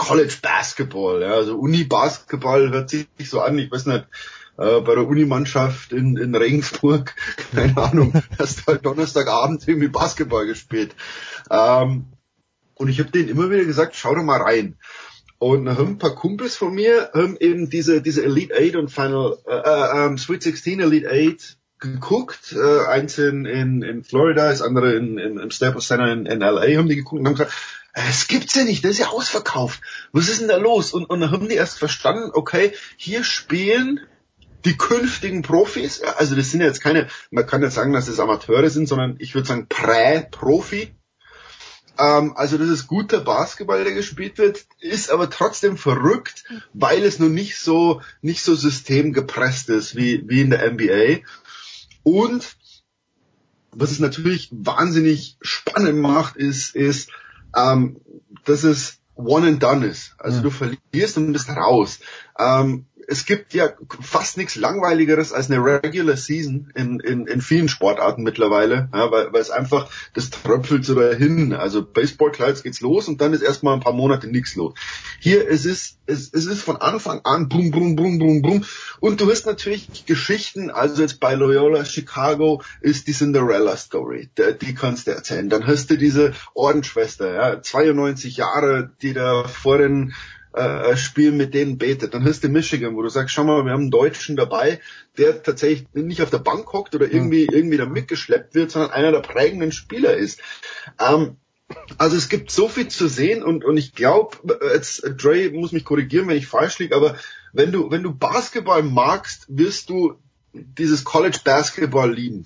College Basketball, ja, also Uni-Basketball hört sich so an, ich weiß nicht, äh, bei der Unimannschaft in, in Regensburg, keine Ahnung, hast halt Donnerstagabend irgendwie Basketball gespielt. Ähm, und ich habe denen immer wieder gesagt, schau doch mal rein. Und dann haben ein paar Kumpels von mir haben eben diese, diese Elite 8 und Final, äh, äh, ähm, Sweet 16 Elite 8 geguckt. Äh, eins in, in, in Florida, das andere in, in, im Staples Center in, in LA haben die geguckt und haben gesagt, "Äh, es gibt's ja nicht, das ist ja ausverkauft. Was ist denn da los? Und, und dann haben die erst verstanden, okay, hier spielen die künftigen Profis, also das sind jetzt keine, man kann nicht sagen, dass es Amateure sind, sondern ich würde sagen Prä-Profi. Ähm, also das ist guter Basketball, der gespielt wird, ist aber trotzdem verrückt, weil es nur nicht so nicht so systemgepresst ist wie wie in der NBA. Und was es natürlich wahnsinnig spannend macht, ist ist, ähm, dass es one and done ist. Also du verlierst und bist raus. Ähm, es gibt ja fast nichts langweiligeres als eine Regular Season in, in, in vielen Sportarten mittlerweile, ja, weil, weil es einfach, das tröpfelt so dahin. Also Baseball, klar, jetzt geht's los und dann ist erstmal ein paar Monate nichts los. Hier, es ist, es, es ist von Anfang an bum, bum, bum, bum, bum. Und du hast natürlich Geschichten, also jetzt bei Loyola Chicago ist die Cinderella Story, die, die kannst du erzählen. Dann hast du diese Ordensschwester, ja, 92 Jahre, die da vor den äh, Spiel mit denen betet. Dann hast du Michigan, wo du sagst, schau mal, wir haben einen Deutschen dabei, der tatsächlich nicht auf der Bank hockt oder irgendwie, irgendwie da mitgeschleppt wird, sondern einer der prägenden Spieler ist. Ähm, also es gibt so viel zu sehen und, und ich glaube, jetzt Dre muss mich korrigieren, wenn ich falsch liege, aber wenn du, wenn du Basketball magst, wirst du dieses College Basketball lieben.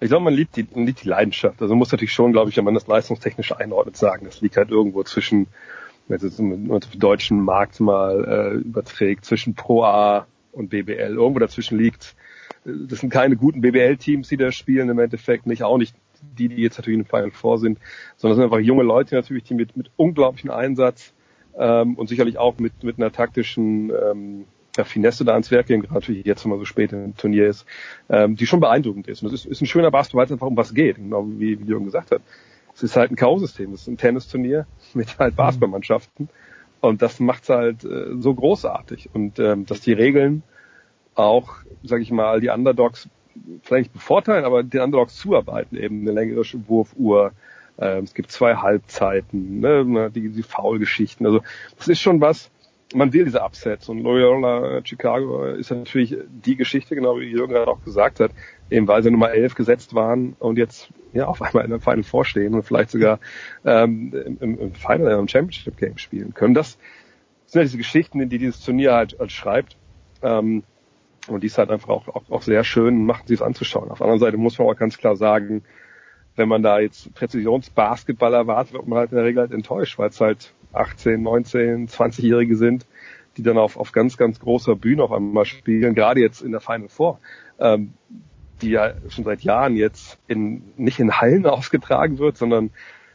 Ich glaube, man liebt die, man liebt die Leidenschaft. Also man muss natürlich schon, glaube ich, wenn man das leistungstechnisch einordnet, sagen, das liegt halt irgendwo zwischen wenn es jetzt im deutschen Markt mal äh, überträgt, zwischen Pro A und BBL. Irgendwo dazwischen liegt. Das sind keine guten BBL-Teams, die da spielen im Endeffekt, nicht auch nicht die, die jetzt natürlich in den Final Four sind, sondern es sind einfach junge Leute natürlich, die mit, mit unglaublichem Einsatz ähm, und sicherlich auch mit, mit einer taktischen ähm, ja, Finesse da ans Werk gehen, gerade natürlich jetzt, wenn man so spät im Turnier ist, ähm, die schon beeindruckend ist. Und das ist, ist ein schöner Basketball, weil es einfach um was geht, genau wie, wie Jürgen gesagt hat. Es ist halt ein K.O.-System, es ist ein Tennisturnier mit halt Basketballmannschaften. Und das macht's halt äh, so großartig. Und ähm, dass die Regeln auch, sage ich mal, die Underdogs vielleicht nicht bevorteilen, aber den Underdogs zuarbeiten, eben eine längere Wurfuhr. Ähm, es gibt zwei Halbzeiten, ne, die, die Foul-Geschichten. Also das ist schon was, man will diese Upsets und Loyola Chicago ist natürlich die Geschichte, genau wie Jürgen gerade auch gesagt hat, eben weil sie Nummer 11 gesetzt waren und jetzt ja auf einmal in der Final vorstehen und vielleicht sogar ähm, im, im Final, im Championship Game spielen können. Das sind ja diese Geschichten, die dieses Turnier halt, halt schreibt. Ähm, und die ist halt einfach auch, auch, auch sehr schön, macht sie es anzuschauen. Auf der anderen Seite muss man auch ganz klar sagen, wenn man da jetzt Präzisionsbasketball erwartet, wird man halt in der Regel halt enttäuscht, weil es halt 18, 19, 20-Jährige sind, die dann auf, auf ganz, ganz großer Bühne auf einmal spielen, gerade jetzt in der Final Four, ähm, die ja schon seit Jahren jetzt in, nicht in Hallen ausgetragen wird, sondern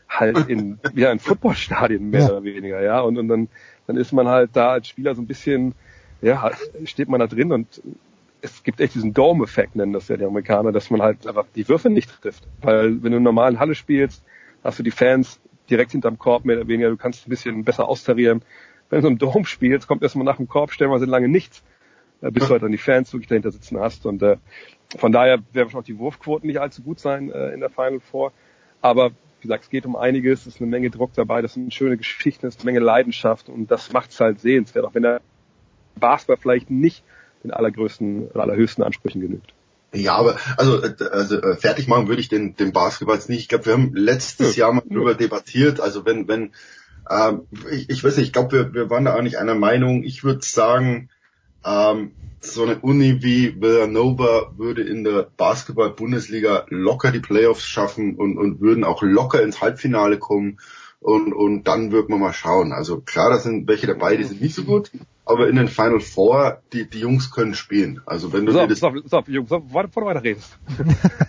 halt in, ja, in Footballstadien mehr ja. oder weniger, ja, und, und dann, dann ist man halt da als Spieler so ein bisschen, ja, steht man da drin und es gibt echt diesen Dome-Effekt, nennen das ja die Amerikaner, dass man halt einfach die Würfe nicht trifft. Weil wenn du in normalen Halle spielst, hast du die Fans direkt hinterm Korb mehr oder weniger. Du kannst ein bisschen besser austarieren. Wenn du so im Dom spielst, kommt erstmal nach dem Korb, stellen wir lange nichts, äh, bis du halt dann die Fans wirklich dahinter sitzen hast. Und äh, von daher werden wahrscheinlich die Wurfquoten nicht allzu gut sein äh, in der Final Four. Aber wie gesagt, es geht um einiges, es ist eine Menge Druck dabei, das sind schöne Geschichten, es ist eine Menge Leidenschaft und das macht es halt sehenswert, auch wenn der Basketball vielleicht nicht den allergrößten, allerhöchsten Ansprüchen genügt. Ja, aber also, äh, also äh, fertig machen würde ich den, den Basketball jetzt nicht. Ich glaube, wir haben letztes ja. Jahr mal darüber debattiert. Also wenn, wenn, ähm, ich, ich weiß nicht, ich glaube, wir, wir waren da auch nicht einer Meinung. Ich würde sagen, ähm, so eine Uni wie Villanova würde in der Basketball-Bundesliga locker die Playoffs schaffen und, und würden auch locker ins Halbfinale kommen. Und, und dann wird man mal schauen. Also klar, da sind welche dabei, die sind nicht so gut, aber in den Final Four, die, die Jungs können spielen. Also wenn du das so, so, Jungs, warte, bevor du weiter redest.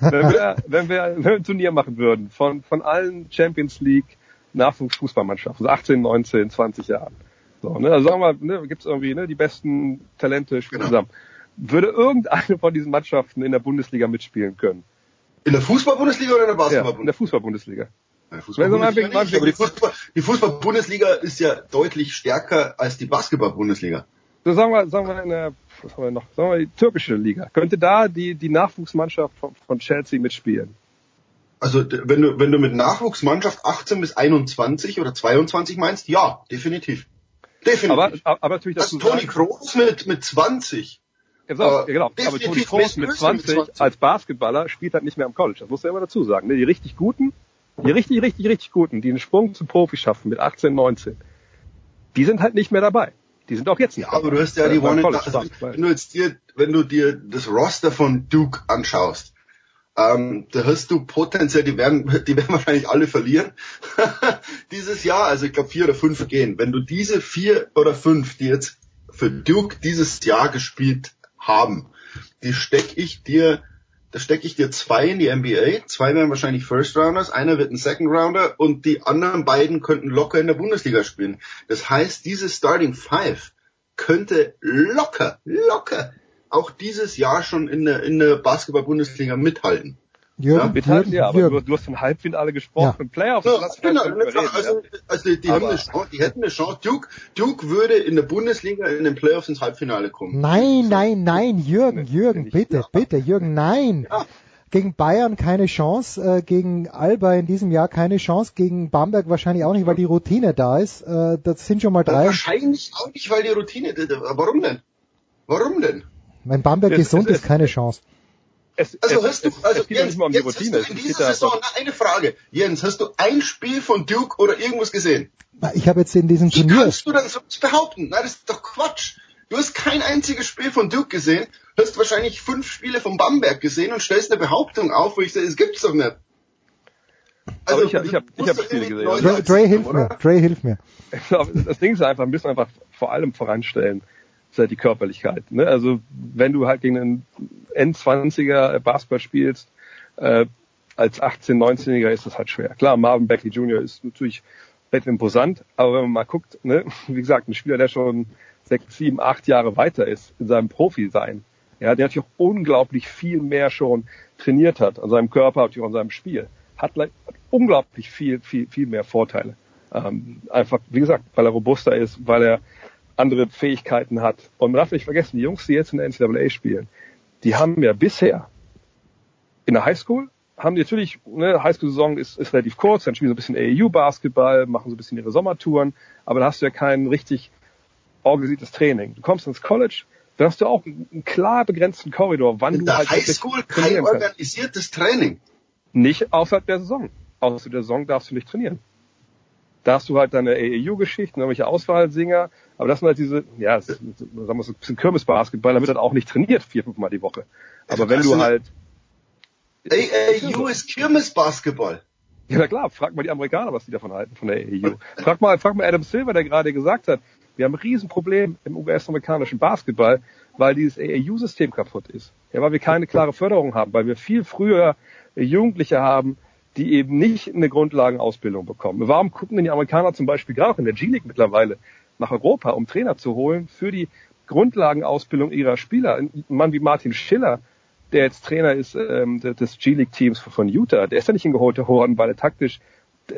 wenn, wir, wenn, wir, wenn wir ein Turnier machen würden von, von allen Champions League Nachwuchsfußballmannschaften, so 18, 19, 20 Jahren, so, ne, also sagen wir mal, ne, gibt's irgendwie ne, die besten Talente spielen zusammen. Würde irgendeine von diesen Mannschaften in der Bundesliga mitspielen können? In der Fußball-Bundesliga oder in der Basketball-Bundesliga? Ja, in der Fußball-Bundesliga. Fußball, die Fußball-Bundesliga ist ja deutlich stärker als die Basketball-Bundesliga. So sagen wir, sagen wir in der, was haben wir noch, sagen wir die türkische Liga. Könnte da die, die Nachwuchsmannschaft von, von Chelsea mitspielen? Also wenn du, wenn du mit Nachwuchsmannschaft 18 bis 21 oder 22 meinst, ja, definitiv. Definitiv. Aber, aber natürlich das ist Toni Kroos mit, mit 20. Ja, so, ja, genau. Aber Toni Kroos mit 20, mit 20 als Basketballer spielt halt nicht mehr am College. Das muss du ja immer dazu sagen. Ne? Die richtig Guten, die richtig, richtig, richtig Guten, die einen Sprung zum Profi schaffen mit 18, 19, die sind halt nicht mehr dabei. Die sind auch jetzt nicht. Ja, aber du hast ja die One also, wenn du jetzt dir, wenn du dir das Roster von Duke anschaust, ähm, da hast du potenziell, die werden, die werden wahrscheinlich alle verlieren dieses Jahr. Also ich glaube vier oder fünf gehen. Wenn du diese vier oder fünf, die jetzt für Duke dieses Jahr gespielt haben, die steck ich dir, da stecke ich dir zwei in die NBA, zwei werden wahrscheinlich First Rounders, einer wird ein Second Rounder und die anderen beiden könnten locker in der Bundesliga spielen. Das heißt, diese Starting Five könnte locker, locker auch dieses Jahr schon in der, in der Basketball-Bundesliga mithalten. Jürgen, ja, mithalten, ja, aber Jürgen. du, hast von Halbfinale gesprochen, ja. Playoffs. Ja, genau, reden, also, also die, haben eine Chance, die hätten eine Chance. Duke, Duke würde in der Bundesliga in den Playoffs ins Halbfinale kommen. Nein, nein, nein, Jürgen, Jürgen, bitte, bitte, Jürgen, nein. Ja. Gegen Bayern keine Chance, äh, gegen Alba in diesem Jahr keine Chance, gegen Bamberg wahrscheinlich auch nicht, weil die Routine da ist. Äh, das sind schon mal drei. Wahrscheinlich auch nicht, weil die Routine. Warum denn? Warum denn? Wenn Bamberg es, gesund es, ist, keine Chance. Es, also hast du, also Jens, um die Routine. in dieser Saison eine Frage. Jens, hast du ein Spiel von Duke oder irgendwas gesehen? Ich habe jetzt in diesem Turnier. Wie kannst du dann so behaupten? Nein, das ist doch Quatsch. Du hast kein einziges Spiel von Duke gesehen, hast wahrscheinlich fünf Spiele von Bamberg gesehen und stellst eine Behauptung auf, wo ich sage, es gibt's doch nicht. Also, Aber ich habe ich hab, ich hab Spiele gesehen. Dre, Dre hilft mir. Dre hilft mir. Das Ding ist einfach, ein bisschen einfach vor allem voranstellen ist die Körperlichkeit. Ne? Also wenn du halt gegen einen N20er Basketball spielst, äh, als 18-, 19-Jähriger ist das halt schwer. Klar, Marvin Beckley Jr. ist natürlich recht imposant, aber wenn man mal guckt, ne, wie gesagt, ein Spieler, der schon sechs, sieben, acht Jahre weiter ist in seinem Profi-Sein, ja, der natürlich auch unglaublich viel mehr schon trainiert hat an seinem Körper, natürlich auch an seinem Spiel, hat, hat unglaublich viel, viel, viel mehr Vorteile. Ähm, einfach, wie gesagt, weil er robuster ist, weil er andere Fähigkeiten hat. Und man darf nicht vergessen, die Jungs, die jetzt in der NCAA spielen, die haben ja bisher in der Highschool haben die natürlich, ne, Highschool-Saison ist, ist relativ kurz, dann spielen sie ein bisschen AAU-Basketball, machen so ein bisschen ihre Sommertouren, aber da hast du ja kein richtig organisiertes Training. Du kommst ins College, dann hast du auch einen klar begrenzten Korridor, wann in du halt Highschool kein organisiertes Training. Nicht außerhalb der Saison. Außer der Saison darfst du nicht trainieren. Da hast du halt deine AAU-Geschichten, irgendwelche Auswahlsinger, aber das sind halt diese, ja, sagen wir so ein bisschen Kirmesbasketball, da wird halt auch nicht trainiert vier, fünf Mal die Woche. Aber wenn du halt... AAU ist Kirmesbasketball. Ja, na klar, frag mal die Amerikaner, was die davon halten, von der AAU. Frag mal, frag mal Adam Silver, der gerade gesagt hat, wir haben ein Riesenproblem im US-amerikanischen Basketball, weil dieses AAU-System kaputt ist. Ja, weil wir keine klare Förderung haben, weil wir viel früher Jugendliche haben, die eben nicht eine Grundlagenausbildung bekommen. Warum gucken denn die Amerikaner zum Beispiel gerade auch in der G-League mittlerweile nach Europa, um Trainer zu holen für die Grundlagenausbildung ihrer Spieler. Ein Mann wie Martin Schiller, der jetzt Trainer ist ähm, des G-League-Teams von Utah, der ist ja nicht hingeholt worden, weil er taktisch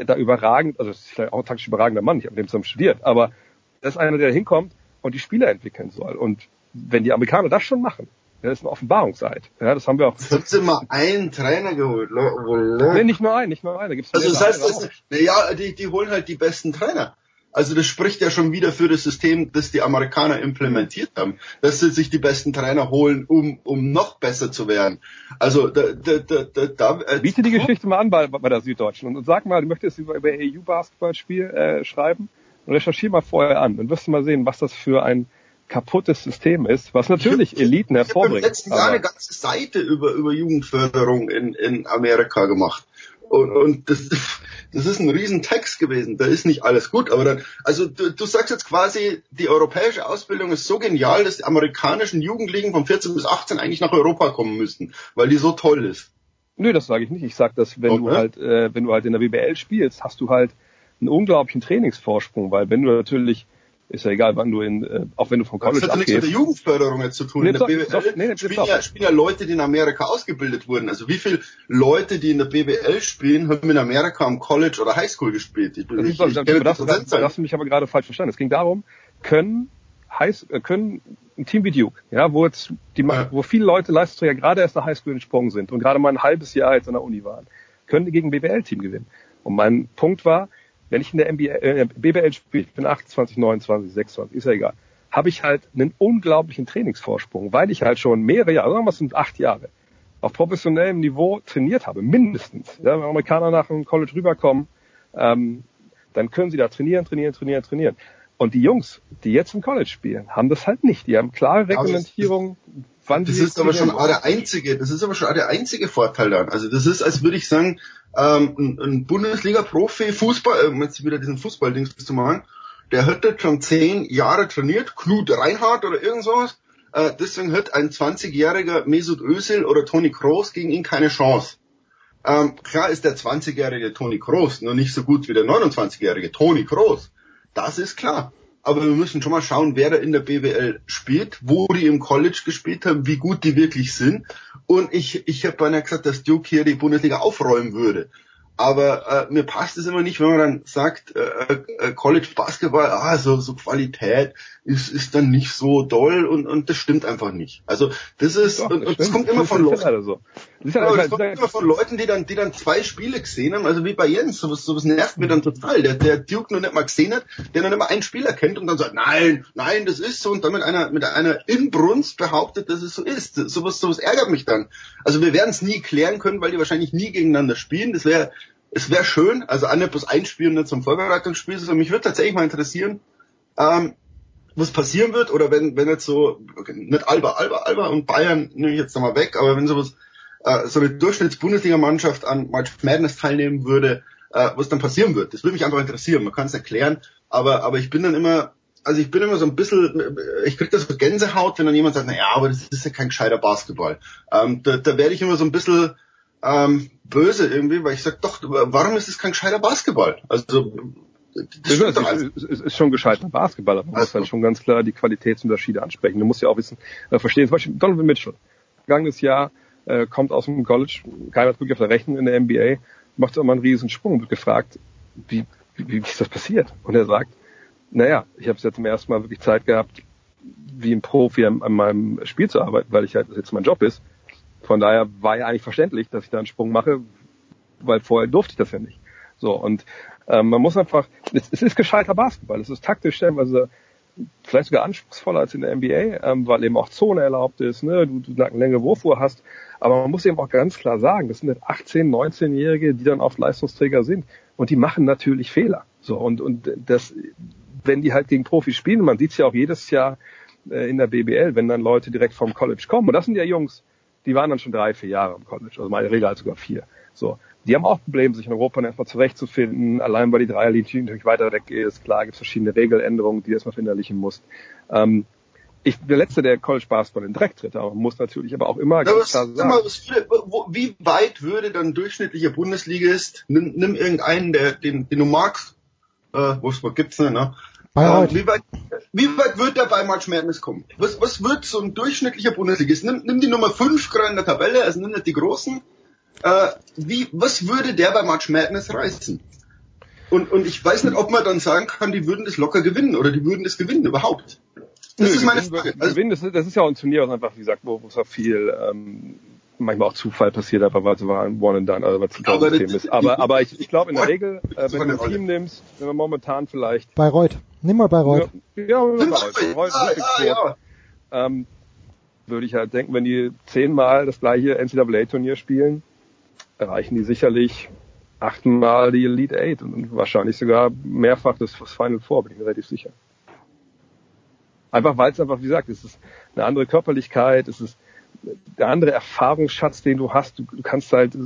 da überragend, also ist vielleicht auch ein taktisch überragender Mann, ich habe dem zusammen studiert, aber das ist einer, der hinkommt und die Spieler entwickeln soll. Und wenn die Amerikaner das schon machen, das ist eine Offenbarungseid. Ja, das haben wir auch. Das haben sie mal einen Trainer geholt. Nee, nicht nur einen, nicht nur einen. Da gibt's also das heißt, das, na ja, die, die holen halt die besten Trainer. Also das spricht ja schon wieder für das System, das die Amerikaner implementiert haben, dass sie sich die besten Trainer holen, um, um noch besser zu werden. Also da, da, da, da, äh, biete die Geschichte mal an bei, bei der Süddeutschen und sag mal, du möchtest über, über EU-Basketballspiel äh, schreiben und recherchier mal vorher an. Dann wirst du mal sehen, was das für ein kaputtes System ist, was natürlich ich, Eliten hervorbringt. Ich habe letzten Jahr eine ganze Seite über, über Jugendförderung in, in Amerika gemacht. Und, und das, das ist ein Riesentext gewesen. Da ist nicht alles gut, aber dann, also du, du sagst jetzt quasi, die europäische Ausbildung ist so genial, dass die amerikanischen Jugendlichen von 14 bis 18 eigentlich nach Europa kommen müssten, weil die so toll ist. Nö, das sage ich nicht. Ich sag, dass wenn okay. du halt, äh, wenn du halt in der BBL spielst, hast du halt einen unglaublichen Trainingsvorsprung, weil wenn du natürlich ist ja egal, wann du in, äh, auch wenn du vom College Das hat nichts mit der Jugendförderung jetzt zu tun. Nee, in der BWL doch, nee, spielen, ja, spielen ja Leute, die in Amerika ausgebildet wurden. Also wie viele Leute, die in der BWL spielen, haben in Amerika am College oder Highschool gespielt? Ich, das, ich, ich, ich das, das, das hast du mich aber gerade falsch verstanden. Es ging darum, können High, äh, können ein Team wie Duke, ja, wo jetzt die, wo viele Leute Leistungsträger gerade erst nach Highschool entsprungen sind und gerade mal ein halbes Jahr jetzt an der Uni waren, können die gegen BWL-Team gewinnen. Und mein Punkt war, wenn ich in der NBA, äh, BBL spiele, ich bin 28, 29, 26, ist ja egal, habe ich halt einen unglaublichen Trainingsvorsprung, weil ich halt schon mehrere Jahre, sagen wir es sind acht Jahre, auf professionellem Niveau trainiert habe, mindestens. Ja, wenn Amerikaner nach dem College rüberkommen, ähm, dann können sie da trainieren, trainieren, trainieren, trainieren. Und die Jungs, die jetzt im College spielen, haben das halt nicht. Die haben klare Reglementierung, wann das ist aber schon auch der einzige, das ist aber schon auch der einzige Vorteil dann. Also das ist, als würde ich sagen, ähm, ein, ein Bundesliga-Profi, Fußball, äh, jetzt wieder diesen Fußballdings zu machen, der hätte schon zehn Jahre trainiert, Knut Reinhardt oder irgend sowas. Äh, deswegen hat ein 20-jähriger Mesut Özil oder Toni Kroos gegen ihn keine Chance. Ähm, klar ist der 20-jährige Toni Kroos nur nicht so gut wie der 29-jährige Toni Kroos. Das ist klar aber wir müssen schon mal schauen, wer da in der BWL spielt, wo die im College gespielt haben, wie gut die wirklich sind. Und ich, ich habe beinahe gesagt, dass Duke hier die Bundesliga aufräumen würde. Aber äh, mir passt es immer nicht, wenn man dann sagt, äh, äh, College Basketball, ah, so, so Qualität ist, ist dann nicht so doll und, und das stimmt einfach nicht. Also das ist, Doch, das und, und das kommt immer von Leuten. Halt so. Das, ja, das kommt immer von Leuten, die dann, die dann zwei Spiele gesehen haben, also wie bei Jens, sowas, sowas nervt mir dann total. Der, der Duke noch nicht mal gesehen hat, der noch nicht mal einen Spieler kennt und dann sagt, nein, nein, das ist so und dann mit einer, mit einer Inbrunst behauptet, dass es so ist. Sowas, sowas ärgert mich dann. Also wir werden es nie klären können, weil die wahrscheinlich nie gegeneinander spielen. Das wäre es wäre schön, also an bloß ein Spiel nicht zum Vorbereitungsspiel, sondern mich würde tatsächlich mal interessieren, ähm, was passieren wird, oder wenn, wenn jetzt so, okay, nicht Alba, Alba, Alba und Bayern nehme ich jetzt nochmal weg, aber wenn sowas, äh, so eine Durchschnitts-Bundesliga-Mannschaft an March Madness teilnehmen würde, äh, was dann passieren wird. Das würde mich einfach interessieren, man kann es erklären, aber, aber ich bin dann immer, also ich bin immer so ein bisschen, ich krieg das so Gänsehaut, wenn dann jemand sagt, na ja, aber das ist ja kein gescheiter Basketball. Ähm, da, da werde ich immer so ein bisschen, ähm, böse irgendwie, weil ich sag doch, warum ist es kein gescheiter Basketball? Also das ja, ist, es ist schon gescheiter Basketball, aber man muss dann schon ganz klar die Qualitätsunterschiede ansprechen. Du musst ja auch wissen, äh, verstehen, zum Beispiel Donovan Mitchell, vergangenes Jahr, äh, kommt aus dem College, keiner hat wirklich auf der Rechnung in der NBA, macht mal einen riesen Sprung, wird gefragt, wie, wie, wie ist das passiert? Und er sagt, naja, ich habe jetzt zum ersten Mal wirklich Zeit gehabt, wie ein Profi an, an meinem Spiel zu arbeiten, weil ich halt das jetzt mein Job ist. Von daher war ja eigentlich verständlich, dass ich da einen Sprung mache, weil vorher durfte ich das ja nicht. So, und ähm, man muss einfach, es, es ist gescheiter Basketball, es ist taktisch stellenweise vielleicht sogar anspruchsvoller als in der NBA, ähm, weil eben auch Zone erlaubt ist, ne, du, du eine längere Wurfuhr hast. Aber man muss eben auch ganz klar sagen, das sind 18, 19-Jährige, die dann oft Leistungsträger sind und die machen natürlich Fehler. So und und das, wenn die halt gegen Profis spielen, man sieht es ja auch jedes Jahr äh, in der BBL, wenn dann Leute direkt vom College kommen und das sind ja Jungs, die waren dann schon drei, vier Jahre im College, also meine Regel halt sogar vier. So. Die haben auch Probleme, sich in Europa erstmal zurechtzufinden, allein weil die Dreierlinie natürlich weiter weg ist. Klar gibt es verschiedene Regeländerungen, die du erstmal verinnerlichen musst. Ähm, ich der Letzte, der College Basketball in Dreck tritt, muss natürlich aber auch immer ja, was, sagen. Mal, wo, wie weit würde dann durchschnittlicher Bundesligist, nimm, nimm irgendeinen, der, den, den du magst, äh, Wolfsburg gibt's nicht, ne? Bayreuth. Wie weit, wie weit wird der bei March Madness kommen? Was, was wird so ein durchschnittlicher Bundesligist? Nimm, nimm die Nummer 5 gerade in der Tabelle, also nimm nicht die großen. Äh, wie, was würde der bei March Madness reißen? und, und ich weiß nicht, ob man dann sagen kann, die würden das locker gewinnen oder die würden das gewinnen überhaupt. Das Nö, ist meine Frage. Also, gewinnen, das, ist, das ist ja auch ein Turnier, was einfach, wie gesagt, wo, wo es auch viel ähm, manchmal auch Zufall passiert, aber weil es war ein One and Done, also weil es ein aber System ist. Aber, aber ich, ich glaube in der Regel, äh, wenn du ein Team nimmst, wenn wir momentan vielleicht. Bayreuth. Nimm mal Bayreuth. Ja, ja, Bayreuth. Bayreuth ah, ah, ja. ähm, würde ich halt denken, wenn die zehnmal das gleiche NCAA-Turnier spielen, erreichen die sicherlich achtmal die Elite Eight und wahrscheinlich sogar mehrfach das Final Four, bin ich mir relativ sicher. Einfach weil es einfach, wie gesagt, es ist eine andere Körperlichkeit, es ist der andere Erfahrungsschatz, den du hast. Du, du kannst halt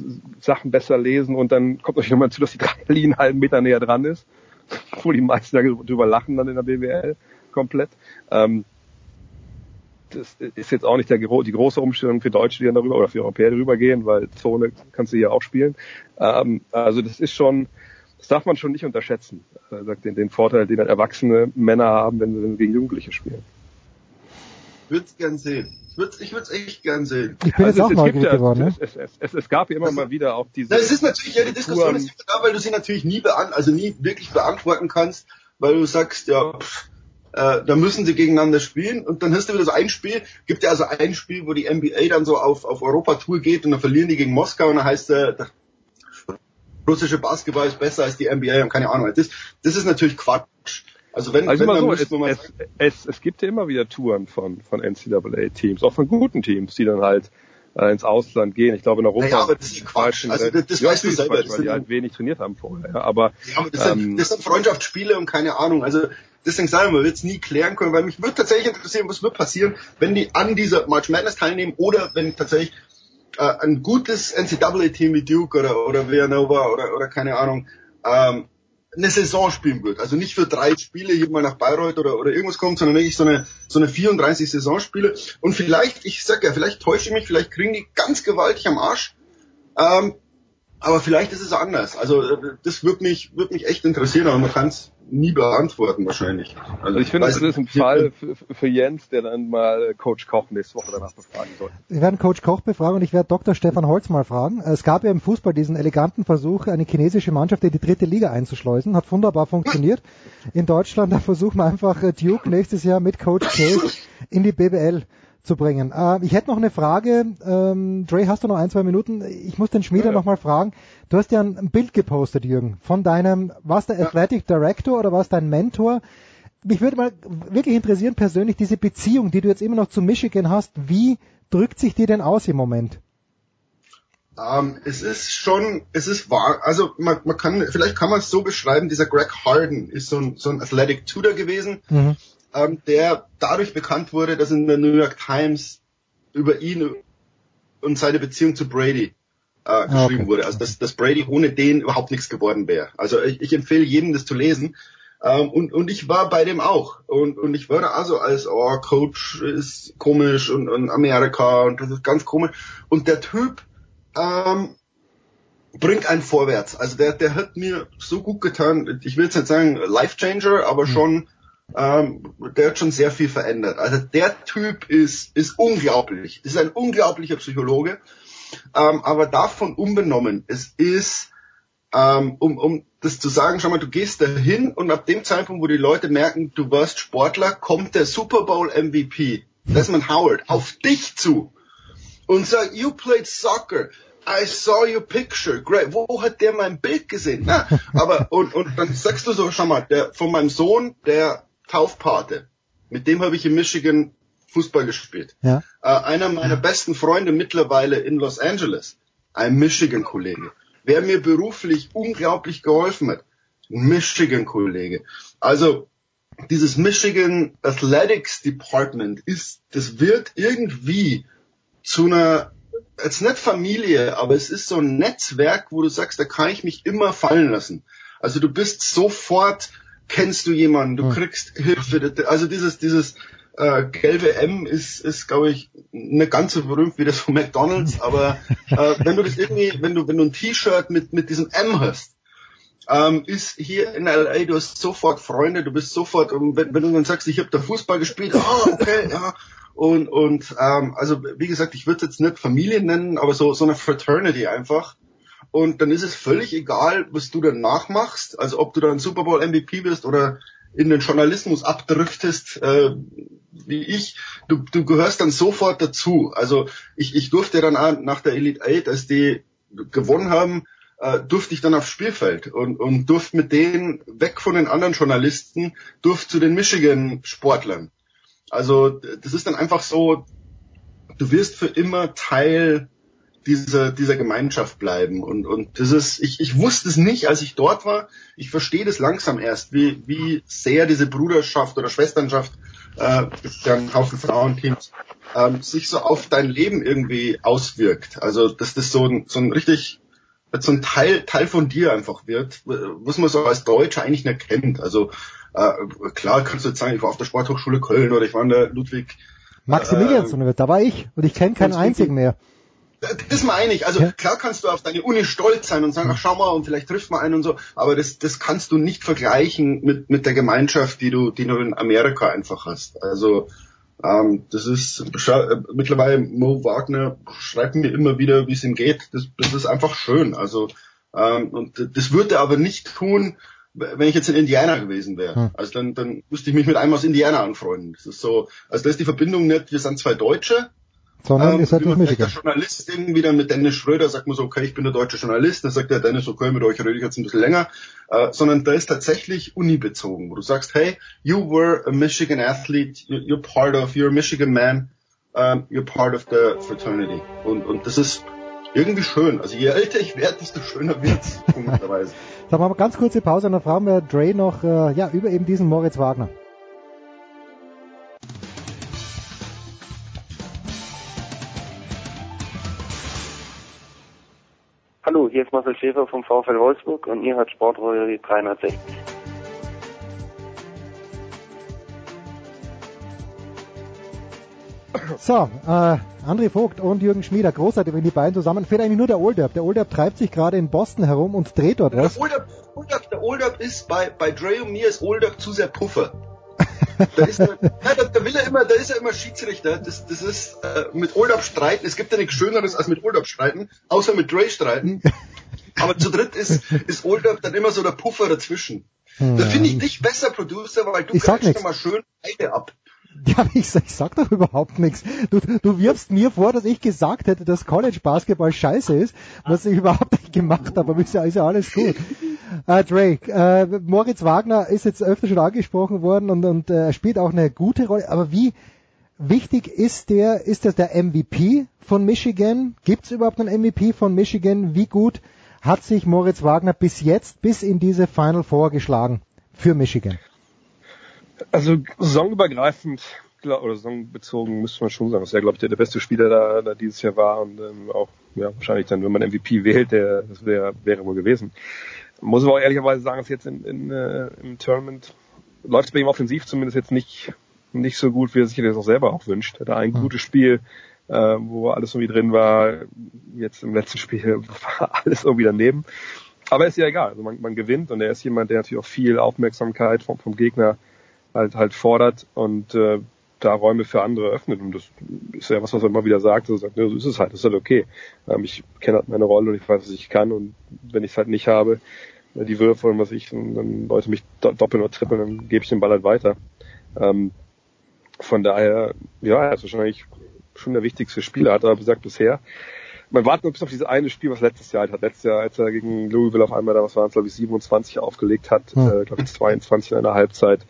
Sachen besser lesen und dann kommt natürlich nochmal zu, dass die Dreierlinie einen halben Meter näher dran ist, wo die meisten darüber lachen dann in der BWL komplett. Ähm, das ist jetzt auch nicht der, die große Umstellung für Deutsche, die dann darüber oder für Europäer darüber gehen, weil Zone kannst du hier auch spielen. Ähm, also das ist schon, das darf man schon nicht unterschätzen. Also den, den Vorteil, den dann erwachsene Männer haben, wenn sie gegen Jugendliche spielen. Ich würde es gern sehen. Ich würde ich würde echt gern sehen. Ich bin also jetzt auch neugierig ja, geworden. Ne? Es, es, es, es, gab ja immer also, mal wieder auch diese. Na, es ist natürlich, ja, die Diskussion ist da, weil du sie natürlich nie beant also nie wirklich beantworten kannst, weil du sagst, ja, pff, äh, da müssen sie gegeneinander spielen und dann hast du wieder so ein Spiel, gibt ja also ein Spiel, wo die NBA dann so auf, auf Europa-Tour geht und dann verlieren die gegen Moskau und dann heißt der, der russische Basketball ist besser als die NBA und keine Ahnung. Das, das ist natürlich Quatsch. Also wenn, also wenn so, es, es, es, es gibt ja immer wieder Touren von, von NCAA-Teams, auch von guten Teams, die dann halt äh, ins Ausland gehen. Ich glaube in Europa. Ja, aber das ist Quatsch. Also das, das ja, weißt du selber. Quatsch, weil die halt wenig trainiert haben vorher. Ja, aber, ja, aber das, ähm, sind, das sind Freundschaftsspiele und keine Ahnung. Also deswegen sagen wir, wird es nie klären können, weil mich würde tatsächlich interessieren, was wird passieren, wenn die an dieser March Madness teilnehmen oder wenn tatsächlich äh, ein gutes NCAA-Team wie Duke oder, oder Villanova oder, oder keine Ahnung, ähm, eine Saison spielen wird. Also nicht für drei Spiele hier mal nach Bayreuth oder, oder irgendwas kommt, sondern wirklich so eine, so eine 34 Saisonspiele. Und vielleicht, ich sag ja, vielleicht täusche ich mich, vielleicht kriegen die ganz gewaltig am Arsch. Ähm, aber vielleicht ist es anders. Also äh, das würde mich, würde mich echt interessieren, aber man kann es nie beantworten wahrscheinlich. Also, also ich finde, das ist ein Fall für, für, Jens, der dann mal Coach Koch nächste Woche danach befragen soll. Wir werden Coach Koch befragen und ich werde Dr. Stefan Holz mal fragen. Es gab ja im Fußball diesen eleganten Versuch, eine chinesische Mannschaft in die dritte Liga einzuschleusen. Hat wunderbar funktioniert. In Deutschland, da versuchen wir einfach äh, Duke nächstes Jahr mit Coach K in die BBL zu bringen. Äh, ich hätte noch eine Frage. Ähm, Dre, hast du noch ein, zwei Minuten? Ich muss den Schmieder ja, ja. noch mal fragen. Du hast ja ein Bild gepostet, Jürgen, von deinem, was der Athletic Director oder was dein Mentor? Mich würde mal wirklich interessieren persönlich diese Beziehung, die du jetzt immer noch zu Michigan hast. Wie drückt sich die denn aus im Moment? Um, ähm, es ist schon, es ist wahr, also man, man kann, vielleicht kann man es so beschreiben, dieser Greg Harden ist so ein, so ein Athletic Tutor gewesen. Mhm ähm, der dadurch bekannt wurde, dass in der New York Times über ihn und seine Beziehung zu Brady äh, ah, geschrieben okay. wurde. Also dass, dass Brady ohne den überhaupt nichts geworden wäre. Also ich, ich empfehle jedem, das zu lesen. Ähm, und, und ich war bei dem auch. Und, und ich war da also als, oh, Coach ist komisch und, und Amerika und das ist ganz komisch. Und der Typ ähm, bringt einen vorwärts. Also der, der hat mir so gut getan. Ich will jetzt nicht sagen Life Changer, aber hm. schon ähm, der hat schon sehr viel verändert. Also der Typ ist, ist unglaublich. Ist ein unglaublicher Psychologe. Ähm, aber davon unbenommen, es ist, ähm, um, um das zu sagen, schau mal, du gehst dahin und ab dem Zeitpunkt, wo die Leute merken, du warst Sportler, kommt der Super Bowl MVP, Desmond Howard, auf dich zu und sagt, you played soccer. I saw your picture. Great. Wo hat der mein Bild gesehen? Na, aber und, und dann sagst du so, schau mal, der von meinem Sohn, der Taufpate. Mit dem habe ich in Michigan Fußball gespielt. Ja. Äh, einer meiner besten Freunde mittlerweile in Los Angeles, ein Michigan-Kollege. Wer mir beruflich unglaublich geholfen hat, ein Michigan-Kollege. Also dieses Michigan Athletics Department ist, das wird irgendwie zu einer, jetzt nicht Familie, aber es ist so ein Netzwerk, wo du sagst, da kann ich mich immer fallen lassen. Also du bist sofort kennst du jemanden, du kriegst Hilfe. Also dieses, dieses äh, gelbe M ist, ist glaube ich, nicht ganz so berühmt wie das von McDonalds, aber äh, wenn du das irgendwie, wenn du, wenn du ein T-Shirt mit, mit diesem M hast, ähm, ist hier in LA, du hast sofort Freunde, du bist sofort, wenn, wenn du dann sagst, ich habe da Fußball gespielt, ah, okay, ja. Und, und ähm, also wie gesagt, ich würde jetzt nicht Familie nennen, aber so, so eine Fraternity einfach. Und dann ist es völlig egal, was du danach machst, also ob du dann Super Bowl MVP wirst oder in den Journalismus abdriftest, äh, wie ich, du, du gehörst dann sofort dazu. Also ich, ich durfte dann auch nach der Elite Eight, als die gewonnen haben, äh, durfte ich dann aufs Spielfeld und, und durfte mit denen weg von den anderen Journalisten, durfte zu den Michigan-Sportlern. Also das ist dann einfach so, du wirst für immer Teil dieser, dieser Gemeinschaft bleiben. Und, und das ist, ich, ich wusste es nicht, als ich dort war. Ich verstehe das langsam erst, wie, wie sehr diese Bruderschaft oder Schwesternschaft, äh, ja ein Haufen Frauenteams, ähm, sich so auf dein Leben irgendwie auswirkt. Also, dass das so ein, so ein richtig, so ein Teil, Teil von dir einfach wird, was man so als Deutscher eigentlich nicht kennt. Also, äh, klar kannst du jetzt sagen, ich war auf der Sporthochschule Köln oder ich war in der Ludwig, Maximiliansuniversität, äh, da war ich und ich kenne keinen einzigen mehr. Das meine ich. Also ja. klar kannst du auf deine Uni stolz sein und sagen, ach schau mal, und vielleicht trifft man einen und so, aber das, das kannst du nicht vergleichen mit, mit der Gemeinschaft, die du, die du in Amerika einfach hast. Also ähm, das ist äh, mittlerweile Mo Wagner schreibt mir immer wieder, wie es ihm geht. Das, das ist einfach schön. Also ähm, und das würde er aber nicht tun, wenn ich jetzt in Indiana gewesen wäre. Hm. Also dann, dann müsste ich mich mit einem aus Indiana anfreunden. Das ist so, also da ist die Verbindung nicht, wir sind zwei Deutsche, sondern ähm, ist halt nicht Michigan. Der Journalist irgendwie dann mit Dennis Schröder sagt man so, okay, ich bin der deutsche Journalist, dann sagt der Dennis, okay, mit euch rede ich jetzt ein bisschen länger, äh, sondern da ist tatsächlich unibezogen, wo du sagst, hey, you were a Michigan athlete, you're part of, you're a Michigan man, um, you're part of the fraternity. Und, und das ist irgendwie schön. Also je älter ich werde, desto schöner wird's, komischerweise. Sagen wir mal ganz kurze Pause, und dann fragen wir Dre noch, äh, ja, über eben diesen Moritz Wagner. Hallo, hier ist Marcel Schäfer vom VfL Wolfsburg und ihr hört Sportrolle 360. So, äh, André Vogt und Jürgen Schmieder, großartig, wenn die beiden zusammen, fehlt eigentlich nur der Olderb. Der Olderb treibt sich gerade in Boston herum und dreht dort was. Der Olderb, Olderb, der Olderb ist bei, bei Dre und mir ist Olderb zu sehr Puffer. Da, ist er, ja, da, da, will er immer, da ist er immer Schiedsrichter. Das, das ist äh, mit Oldab streiten. Es gibt ja nichts Schöneres als mit Oldab streiten, außer mit Dre streiten. Aber zu dritt ist, ist Oldab dann immer so der Puffer dazwischen. Hm. Da finde ich dich besser, Producer, weil du kannst mal schön beide ab. Ja, ich, ich sag doch überhaupt nichts. Du, du wirfst mir vor, dass ich gesagt hätte, dass College Basketball scheiße ist, was ich überhaupt nicht gemacht habe, aber ist ja, ist ja alles gut. Äh, Drake, äh, Moritz Wagner ist jetzt öfter schon angesprochen worden und, und äh, spielt auch eine gute Rolle, aber wie wichtig ist der, ist das der MVP von Michigan? Gibt es überhaupt einen MVP von Michigan? Wie gut hat sich Moritz Wagner bis jetzt, bis in diese Final Four geschlagen für Michigan? Also saisonübergreifend oder saisonbezogen müsste man schon sagen, dass er, glaube ich, der, der beste Spieler da, da dieses Jahr war und ähm, auch ja, wahrscheinlich dann, wenn man MVP wählt, der das wäre wohl gewesen. Muss aber auch ehrlicherweise sagen, dass jetzt in, in, äh, im Tournament läuft es bei ihm offensiv zumindest jetzt nicht nicht so gut, wie er sich das auch selber auch wünscht. Er hat ein mhm. gutes Spiel, äh, wo alles irgendwie drin war. Jetzt im letzten Spiel war alles irgendwie daneben. Aber ist ja egal. Also man, man gewinnt und er ist jemand, der natürlich auch viel Aufmerksamkeit vom, vom Gegner halt halt fordert und äh, da Räume für andere öffnet. Und das ist ja was, was er immer wieder sagt. Er sagt, ne, so ist es halt, das ist halt okay. Ähm, ich kenne halt meine Rolle und ich weiß, was ich kann. Und wenn ich es halt nicht habe, äh, die Würfe und was ich, dann Leute mich doppeln oder trippeln, dann gebe ich den Ball halt weiter. Ähm, von daher, ja, er ist wahrscheinlich schon der wichtigste Spieler, hat er gesagt bisher. Man wartet nur bis auf dieses eine Spiel, was letztes Jahr halt hat. Letztes Jahr, als er gegen Louisville auf einmal, da was waren es, glaube ich, 27 aufgelegt hat, hm. äh, glaube ich 22 in einer Halbzeit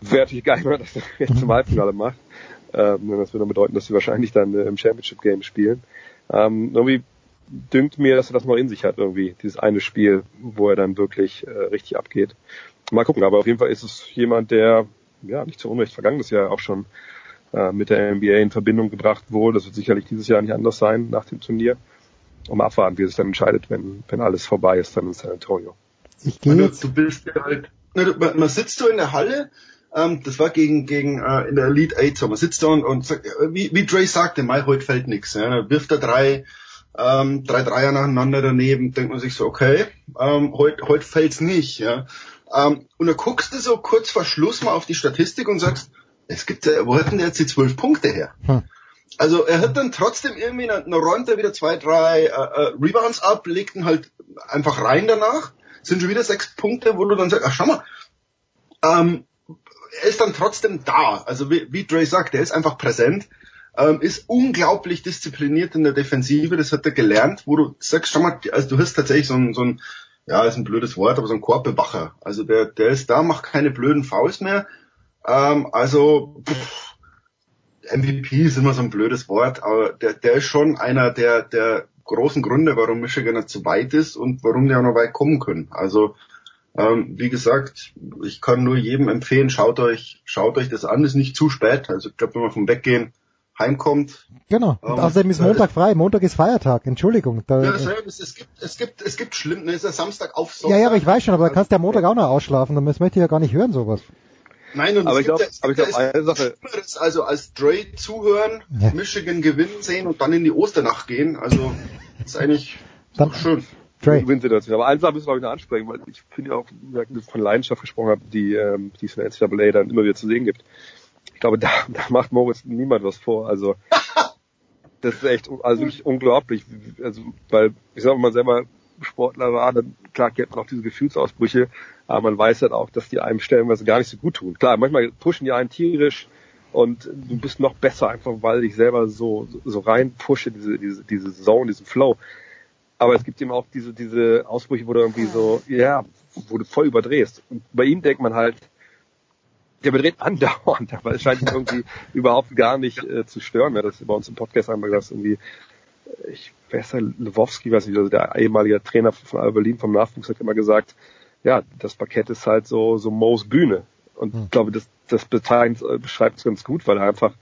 Wäre natürlich geil, wenn man das jetzt zum Halbfinale macht. Ähm, das würde dann bedeuten, dass sie wahrscheinlich dann äh, im Championship Game spielen. Ähm, irgendwie dünkt mir, dass er das noch in sich hat, irgendwie, dieses eine Spiel, wo er dann wirklich äh, richtig abgeht. Mal gucken, aber auf jeden Fall ist es jemand, der ja nicht zu Unrecht vergangenes Jahr auch schon äh, mit der NBA in Verbindung gebracht wurde. Das wird sicherlich dieses Jahr nicht anders sein nach dem Turnier. Um abwarten, wie es dann entscheidet, wenn, wenn alles vorbei ist, dann in San Antonio. Ich gehe jetzt. Du bist ja halt, man sitzt so in der Halle ähm, das war gegen, gegen äh, in der Elite 8 so. Man sitzt da und, und sagt, äh, wie, wie Dre sagte, Mai, heute fällt nichts. Ja. Dann wirft er drei, ähm, drei Dreier nacheinander daneben, denkt man sich so, okay, ähm, heute heut fällt's nicht. Ja. Ähm, und dann guckst du so kurz vor Schluss mal auf die Statistik und sagst, es gibt, wo hat denn der jetzt die zwölf Punkte her? Hm. Also er hat dann trotzdem irgendwie, dann räumt er wieder zwei, drei äh, äh, Rebounds ab, legt ihn halt einfach rein danach. Sind schon wieder sechs Punkte, wo du dann sagst, ach schau mal, ähm, er ist dann trotzdem da. Also wie, wie Dre sagt, er ist einfach präsent, ähm, ist unglaublich diszipliniert in der Defensive, das hat er gelernt, wo du sagst, schau mal, also du hast tatsächlich so ein, so ein ja, ist ein blödes Wort, aber so ein Korbewacher. Also der, der ist da, macht keine blöden Fouls mehr. Ähm, also pff, MVP ist immer so ein blödes Wort, aber der, der ist schon einer der, der großen Gründe, warum Michigan zu weit ist und warum die auch noch weit kommen können. Also ähm, wie gesagt, ich kann nur jedem empfehlen, schaut euch, schaut euch das an, ist nicht zu spät. Also ich glaube, wenn man vom Weggehen heimkommt. Genau. Und ähm, außerdem ist Montag frei. Montag ist Feiertag. Entschuldigung. Da, ja, es, es, gibt, es gibt, es gibt schlimm. Ne, ist ja Samstag auf Sonntag. Ja, ja, aber ich weiß schon. Aber da kannst du ja Montag auch noch ausschlafen. Das möchte ich ja gar nicht hören, sowas. Nein, und aber ich glaube, aber ich glaube, eine Sache. Also als Dre zuhören, ja. Michigan gewinnen sehen und dann in die Osternacht gehen. Also ist eigentlich dann, schön. Dre. Win-Situation. Aber eins müssen wir noch ansprechen, weil ich finde auch, wie ich von Leidenschaft gesprochen habe, die, ähm, die es in der NCAA dann immer wieder zu sehen gibt ich glaube, da, da macht Moritz niemand was vor. Also das ist echt also wirklich unglaublich. Also, weil ich sag mal, man selber Sportler war, dann klar kennt man auch diese Gefühlsausbrüche, aber man weiß halt auch, dass die einem stellenweise gar nicht so gut tun. Klar, manchmal pushen die einen tierisch und du bist noch besser einfach, weil ich selber so, so rein pushe, diese, diese, diese Zone, diesen Flow. Aber es gibt eben auch diese, diese Ausbrüche, wo du irgendwie so, ja, wo du voll überdrehst. Und bei ihm denkt man halt, der bedreht andauernd, aber es scheint ihn irgendwie überhaupt gar nicht äh, zu stören. Ja, das bei uns im Podcast einmal gesagt, irgendwie, äh, ich weiß ja, Lewowski, weiß nicht, also der ehemalige Trainer von Alba Berlin vom Nachwuchs hat immer gesagt, ja, das Parkett ist halt so, so Moos Bühne. Und hm. ich glaube, das, das äh, beschreibt es ganz gut, weil er einfach,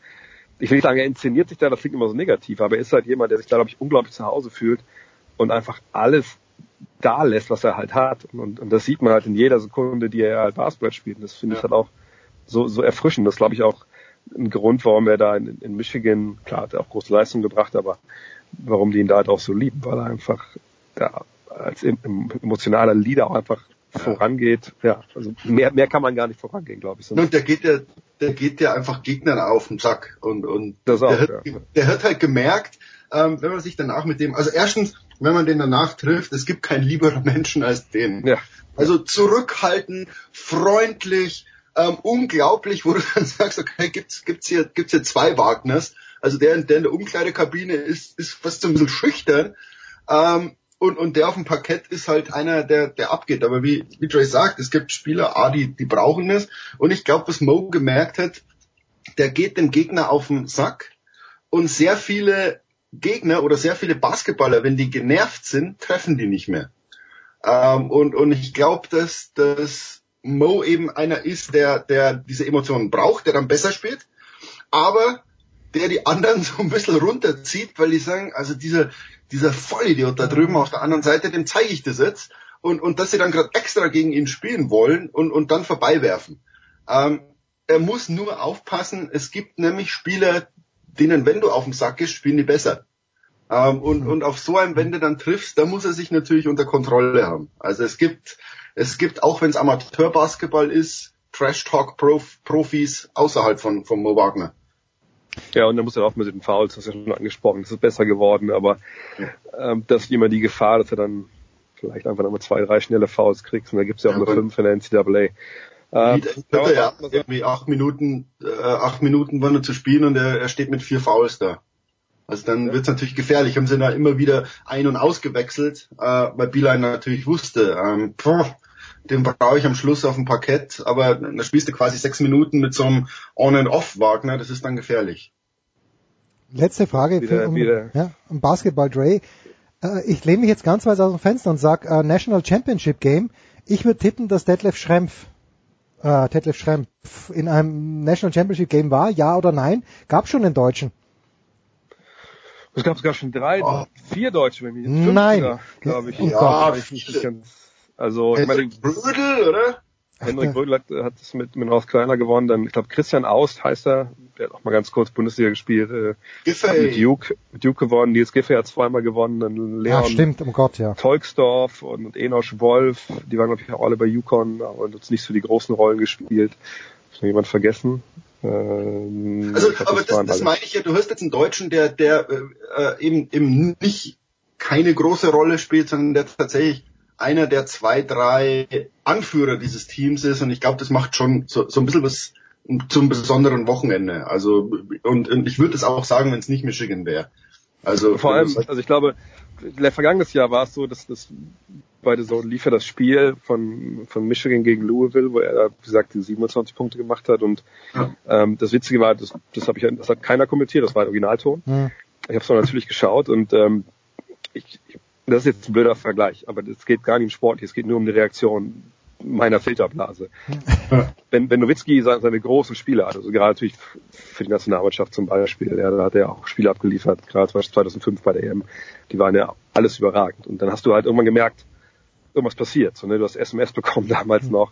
ich will nicht sagen, er inszeniert sich da, das klingt immer so negativ, aber er ist halt jemand, der sich da, glaube ich, unglaublich zu Hause fühlt und einfach alles da lässt, was er halt hat. Und, und das sieht man halt in jeder Sekunde, die er halt Basketball spielt. Und das finde ja. ich halt auch so, so erfrischend. Das glaube ich auch ein Grund, warum er da in, in Michigan, klar, hat er auch große Leistung gebracht, aber warum die ihn da halt auch so lieben, weil er einfach da als emotionaler Leader auch einfach ja. vorangeht. Ja, also mehr, mehr kann man gar nicht vorangehen, glaube ich. Und der geht ja, der geht ja einfach Gegnern auf den Sack und, und das auch, der, hat, ja. der hat halt gemerkt, ähm, wenn man sich danach mit dem, also erstens, wenn man den danach trifft, es gibt keinen lieberen Menschen als den. Ja. Also zurückhalten, freundlich, ähm, unglaublich, wo du dann sagst, okay, gibt's, gibt's hier, gibt's hier zwei Wagners. Also der, der in der Umkleidekabine ist, ist fast so ein bisschen schüchtern. Ähm, und, und der auf dem Parkett ist halt einer, der, der abgeht. Aber wie, wie Joy sagt, es gibt Spieler, A, die, die brauchen es. Und ich glaube, was Mo gemerkt hat, der geht dem Gegner auf den Sack. Und sehr viele Gegner oder sehr viele Basketballer, wenn die genervt sind, treffen die nicht mehr. Ähm, und, und ich glaube, dass, dass Mo eben einer ist, der, der diese Emotionen braucht, der dann besser spielt, aber der die anderen so ein bisschen runterzieht, weil die sagen, also dieser, dieser Vollidiot da drüben auf der anderen Seite, dem zeige ich das jetzt. Und, und dass sie dann gerade extra gegen ihn spielen wollen und, und dann vorbeiwerfen. Ähm, er muss nur aufpassen, es gibt nämlich Spieler, denen, wenn du auf dem Sack gehst, spielen die besser. Ähm, und, und auf so einem, wenn du dann triffst, da muss er sich natürlich unter Kontrolle haben. Also es gibt, es gibt, auch wenn es Amateurbasketball ist, Trash-Talk-Profis außerhalb von, von Mo Wagner. Ja, und dann muss er auch mit den Fouls, das ist ja schon angesprochen, das ist besser geworden, aber ähm, das ist immer die Gefahr, dass er dann vielleicht einfach nochmal zwei, drei schnelle Fouls kriegt und da gibt's ja auch ja, nur fünf in der NCAA. Ähm, ja, ja irgendwie acht Minuten, äh, acht Minuten waren er zu spielen und er, er steht mit vier Fouls da. Also dann ja. wird's natürlich gefährlich. Haben sie da immer wieder ein- und ausgewechselt, äh, weil Beeline natürlich wusste, ähm, pff, den brauche ich am Schluss auf dem Parkett, aber da spielst du quasi sechs Minuten mit so einem On-and-Off-Wagner, das ist dann gefährlich. Letzte Frage wieder, für, um, wieder. Ja, um Basketball, Dre. Äh, ich lehne mich jetzt ganz weit aus dem Fenster und sag äh, National Championship Game. Ich würde tippen, dass Detlef Schrempf, äh, Detlef Schrempf in einem National Championship Game war, ja oder nein? Gab schon den Deutschen. Es gab sogar schon drei, oh. vier Deutsche, wenn mich Nein, glaube ich. Ja, ich nicht ganz, also, ich meine, Brödel, oder? Henrik Brödel hat, hat es mit, mit North Kleiner gewonnen, dann, ich glaube, Christian Aust heißt er, der hat auch mal ganz kurz Bundesliga gespielt, äh, Giffey. mit Duke, mit Duke gewonnen, Nils Giffey hat zweimal gewonnen, dann Leon ja, stimmt, um Gott, ja. Tolksdorf und, und Enosch Wolf, die waren, glaube ich, auch alle bei Yukon, aber uns nicht so die großen Rollen gespielt. Ist noch jemand vergessen? Ähm, also, glaub, aber das, das meine ich ja, du hast jetzt einen Deutschen, der, der äh, eben, eben nicht keine große Rolle spielt, sondern der tatsächlich einer der zwei, drei Anführer dieses Teams ist und ich glaube, das macht schon so, so ein bisschen was zum besonderen Wochenende. Also und, und ich würde es auch sagen, wenn es nicht Michigan wäre. Also vor allem, also ich glaube, vergangenes Jahr war es so, dass das beide so lief ja das Spiel von von Michigan gegen Louisville, wo er wie gesagt die 27 Punkte gemacht hat und ja. ähm, das Witzige war, das das habe ich das hat keiner kommentiert, das war ein Originalton. Ja. Ich habe es natürlich geschaut und ähm, ich, das ist jetzt ein blöder Vergleich, aber es geht gar nicht um Sport, es geht nur um die Reaktion meiner Filterblase. wenn, wenn Nowitzki seine, großen Spiele hat, also gerade natürlich für die Nationalmannschaft zum Beispiel, ja, da hat er auch Spiele abgeliefert, gerade 2005 bei der EM, die waren ja alles überragend. Und dann hast du halt irgendwann gemerkt, irgendwas passiert. So, ne? Du hast SMS bekommen damals noch,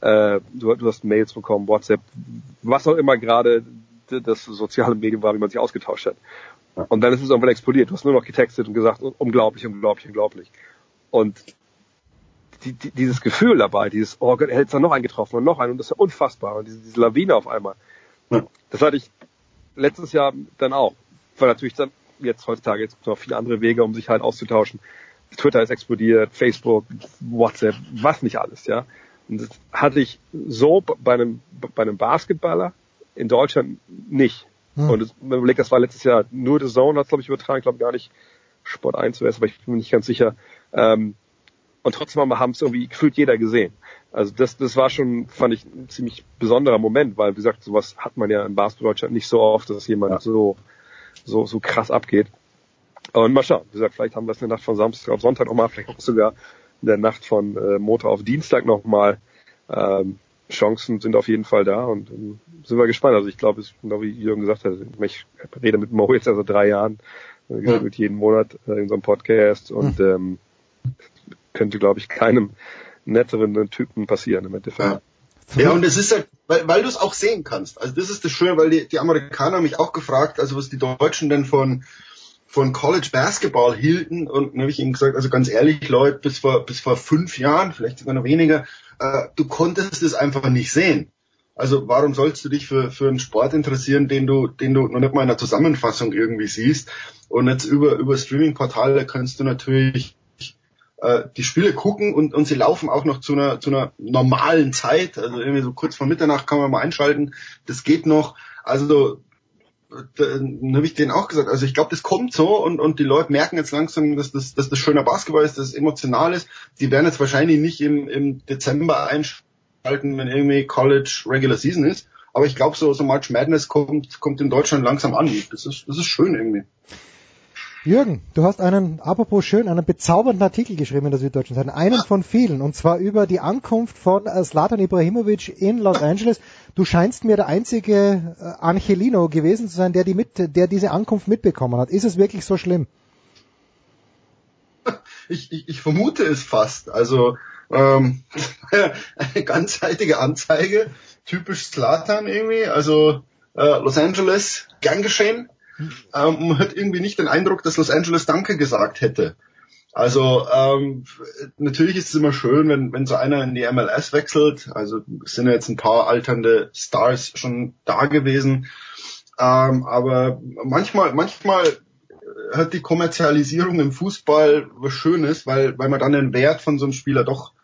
äh, du, du hast Mails bekommen, WhatsApp, was auch immer gerade das soziale Medium war, wie man sich ausgetauscht hat. Und dann ist es irgendwann explodiert. Du hast nur noch getextet und gesagt, unglaublich, unglaublich, unglaublich. Und die, die, dieses Gefühl dabei, dieses, oh Gott, er hätte da noch einen getroffen und noch einen und das ist ja unfassbar. Und diese, diese Lawine auf einmal. Ja. Das hatte ich letztes Jahr dann auch. Weil natürlich dann jetzt heutzutage jetzt noch viele andere Wege, um sich halt auszutauschen. Twitter ist explodiert, Facebook, WhatsApp, was nicht alles, ja. Und das hatte ich so bei einem, bei einem Basketballer in Deutschland nicht. Hm. Und man überlegt, das war letztes Jahr nur The Zone, hat glaube ich übertragen, glaube gar nicht Sport 1 zuerst, aber ich bin mir nicht ganz sicher. Ähm, und trotzdem haben es irgendwie gefühlt jeder gesehen. Also das, das war schon, fand ich, ein ziemlich besonderer Moment, weil wie gesagt, sowas hat man ja in Basketball Deutschland nicht so oft, dass jemand ja. so, so, so krass abgeht. Und mal schauen, wie gesagt, vielleicht haben wir es in der Nacht von Samstag auf Sonntag nochmal, vielleicht auch sogar in der Nacht von äh, Montag auf Dienstag nochmal. Ähm, Chancen sind auf jeden Fall da und ähm, sind wir gespannt. Also ich glaube, genau wie Jürgen gesagt hat, ich rede mit Mo jetzt seit also drei Jahren, äh, ja. mit jeden Monat äh, in so einem Podcast und hm. ähm, könnte, glaube ich, keinem netteren Typen passieren im Endeffekt. Ja. ja, und es ist halt, weil, weil du es auch sehen kannst. Also das ist das Schöne, weil die, die Amerikaner haben mich auch gefragt, also was die Deutschen denn von von College Basketball hielten und dann habe ich ihnen gesagt, also ganz ehrlich, Leute, bis vor bis vor fünf Jahren, vielleicht sogar noch weniger, äh, du konntest es einfach nicht sehen. Also warum sollst du dich für, für einen Sport interessieren, den du, den du noch nicht mal in der Zusammenfassung irgendwie siehst? Und jetzt über, über Streaming-Portale kannst du natürlich äh, die Spiele gucken und, und sie laufen auch noch zu einer, zu einer normalen Zeit. Also irgendwie so kurz vor Mitternacht kann man mal einschalten. Das geht noch. Also dann habe ich denen auch gesagt, also ich glaube, das kommt so und, und die Leute merken jetzt langsam, dass das, dass das schöner Basketball ist, dass es emotional ist. Die werden jetzt wahrscheinlich nicht im, im Dezember einschalten, wenn irgendwie College Regular Season ist. Aber ich glaube, so, so March Madness kommt, kommt in Deutschland langsam an. Das ist, das ist schön irgendwie. Jürgen, du hast einen, apropos schön, einen bezaubernden Artikel geschrieben in der Süddeutschen Zeitung, einen von vielen, und zwar über die Ankunft von äh, Zlatan Ibrahimovic in Los Angeles. Du scheinst mir der einzige äh, Angelino gewesen zu sein, der die mit, der diese Ankunft mitbekommen hat. Ist es wirklich so schlimm? Ich, ich, ich vermute es fast. Also ähm, eine ganzseitige Anzeige, typisch Zlatan irgendwie. Also äh, Los Angeles, gern geschehen ähm, man hat irgendwie nicht den Eindruck, dass Los Angeles Danke gesagt hätte. Also ähm, natürlich ist es immer schön, wenn, wenn so einer in die MLS wechselt. Also es sind ja jetzt ein paar alternde Stars schon da gewesen. Ähm, aber manchmal, manchmal hat die Kommerzialisierung im Fußball was Schönes, weil, weil man dann den Wert von so einem Spieler doch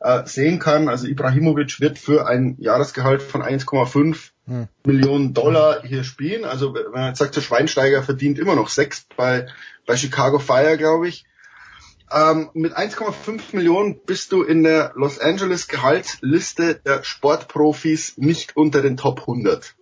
äh, sehen kann. Also Ibrahimovic wird für ein Jahresgehalt von 1,5 hm. Millionen Dollar hier spielen. Also wenn man jetzt sagt, der Schweinsteiger verdient immer noch sechs bei, bei Chicago Fire, glaube ich. Ähm, mit 1,5 Millionen bist du in der Los Angeles Gehaltsliste der Sportprofis nicht unter den Top 100.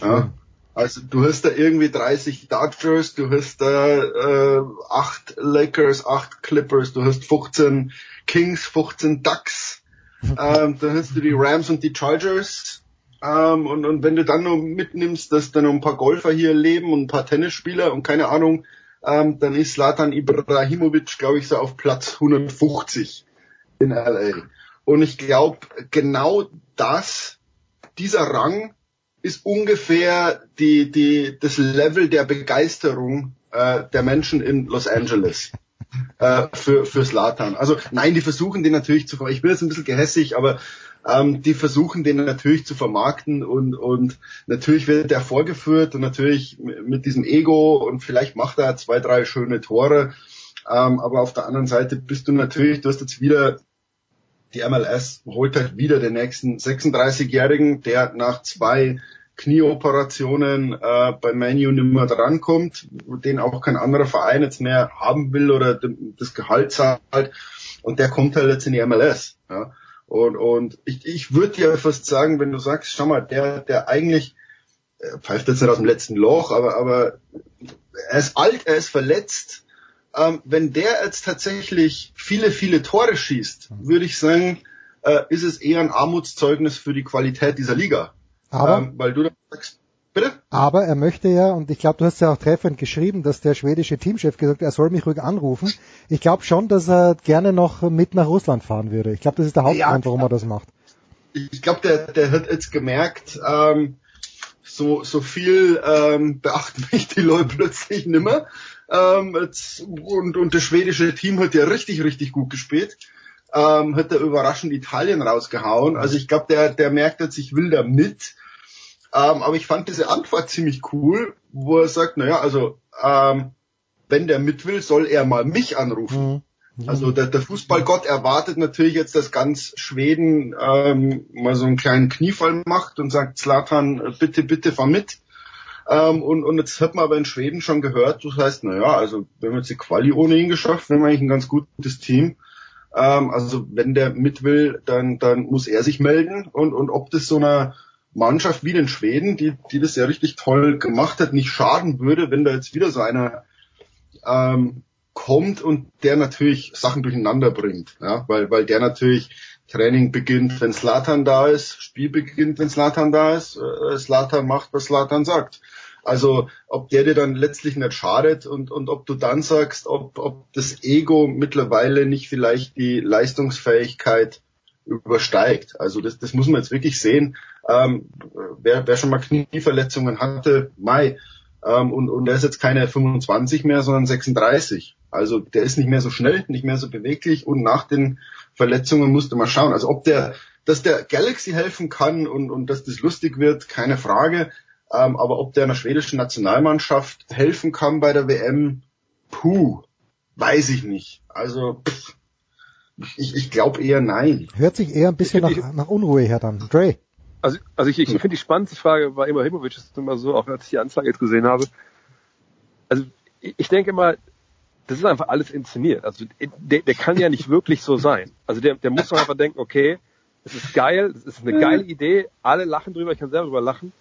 Ja? Also du hast da irgendwie 30 Dodgers, du hast da äh, 8 Lakers, 8 Clippers, du hast 15 Kings, 15 Ducks, ähm, dann hast du die Rams und die Chargers. Ähm, und, und wenn du dann noch mitnimmst, dass da noch ein paar Golfer hier leben und ein paar Tennisspieler und keine Ahnung, ähm, dann ist Slatan Ibrahimovic, glaube ich, so auf Platz 150 in LA. Und ich glaube, genau das, dieser Rang ist ungefähr die, die, das Level der Begeisterung äh, der Menschen in Los Angeles äh, für, für Slatan. Also nein, die versuchen den natürlich zu Ich bin jetzt ein bisschen gehässig, aber Ähm, die versuchen den natürlich zu vermarkten und, und natürlich wird der vorgeführt und natürlich mit diesem Ego und vielleicht macht er zwei, drei schöne Tore. Ähm, aber auf der anderen Seite bist du natürlich, du hast jetzt wieder die MLS holt halt wieder den nächsten 36-Jährigen, der nach zwei Knieoperationen äh, bei Manu nicht mehr drankommt, den auch kein anderer Verein jetzt mehr haben will oder das Gehalt zahlt. Und der kommt halt jetzt in die MLS. Ja. Und, und ich, ich würde ja fast sagen, wenn du sagst, schau mal, der, der eigentlich äh, pfeift jetzt nicht aus dem letzten Loch, aber, aber er ist alt, er ist verletzt. Ähm, wenn der jetzt tatsächlich viele, viele Tore schießt, würde ich sagen, äh, ist es eher ein Armutszeugnis für die Qualität dieser Liga. Aber, ähm, weil du dann sagst, bitte? Aber er möchte ja, und ich glaube, du hast ja auch treffend geschrieben, dass der schwedische Teamchef gesagt hat, er soll mich ruhig anrufen. Ich glaube schon, dass er gerne noch mit nach Russland fahren würde. Ich glaube, das ist der Hauptgrund, ja, warum er das macht. Ich glaube, der, der hat jetzt gemerkt, ähm, so, so viel ähm, beachten mich die Leute plötzlich nimmer. Ähm, jetzt, und, und das schwedische Team hat ja richtig, richtig gut gespielt. Ähm, hat er überraschend Italien rausgehauen. Also ich glaube, der, der merkt jetzt, ich will da mit. Ähm, aber ich fand diese Antwort ziemlich cool, wo er sagt, naja, also ähm, wenn der mit will, soll er mal mich anrufen. Mhm. Also der, der Fußballgott erwartet natürlich jetzt, dass ganz Schweden ähm, mal so einen kleinen Kniefall macht und sagt, Slatan, bitte, bitte fahr mit. Ähm, und, und jetzt hat man aber in Schweden schon gehört, das heißt, naja, also wir haben jetzt die Quali ohnehin geschafft, wir haben eigentlich ein ganz gutes Team. Ähm, also wenn der mit will, dann, dann muss er sich melden und, und ob das so einer Mannschaft wie den Schweden, die, die das ja richtig toll gemacht hat, nicht schaden würde, wenn da jetzt wieder so einer ähm, kommt und der natürlich Sachen durcheinander bringt. Ja? Weil, weil der natürlich Training beginnt, wenn Slatan da ist, Spiel beginnt, wenn Slatan da ist, äh, Slatan macht, was Slatan sagt. Also ob der dir dann letztlich nicht schadet und, und ob du dann sagst, ob, ob das Ego mittlerweile nicht vielleicht die Leistungsfähigkeit übersteigt. Also das, das muss man jetzt wirklich sehen. Ähm, wer, wer schon mal Knieverletzungen hatte, Mai, ähm, und, und der ist jetzt keine 25 mehr, sondern 36. Also der ist nicht mehr so schnell, nicht mehr so beweglich und nach den Verletzungen musste man schauen. Also ob der, dass der Galaxy helfen kann und, und dass das lustig wird, keine Frage. Ähm, aber ob der einer schwedischen Nationalmannschaft helfen kann bei der WM, puh, weiß ich nicht. Also pff, ich, ich glaube eher nein. Hört sich eher ein bisschen nach, nach Unruhe her dann. Dre. Also, also ich, ich finde die spannendste Frage bei Ibrahimovic ist immer so, auch als ich die Anzeige jetzt gesehen habe. Also ich denke immer, das ist einfach alles inszeniert. Also der, der kann ja nicht wirklich so sein. Also der, der muss einfach denken, okay, es ist geil, es ist eine geile Idee, alle lachen drüber, ich kann selber drüber lachen.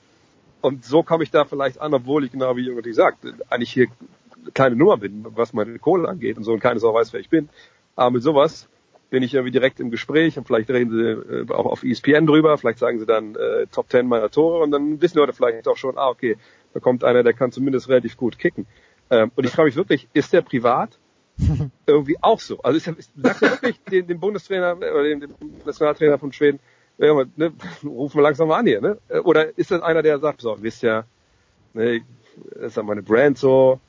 Und so komme ich da vielleicht an, obwohl ich genau wie Jürgen sagt, eigentlich hier kleine Nummer bin, was meine Kohle angeht und so und keine Sau weiß, wer ich bin. Aber mit sowas bin ich irgendwie direkt im Gespräch und vielleicht reden sie äh, auch auf ESPN drüber, vielleicht sagen sie dann äh, Top 10 meiner Tore und dann wissen Leute vielleicht auch schon, ah okay, da kommt einer, der kann zumindest relativ gut kicken. Ähm, und ich frage mich wirklich, ist der privat irgendwie auch so? Also ist, ist, sagt er wirklich den, den Bundestrainer oder den, den Nationaltrainer von Schweden, ja, ne, rufen wir langsam mal an hier, ne? Oder ist das einer, der sagt, so, wisst ja, ne, das ist ja meine Brand so,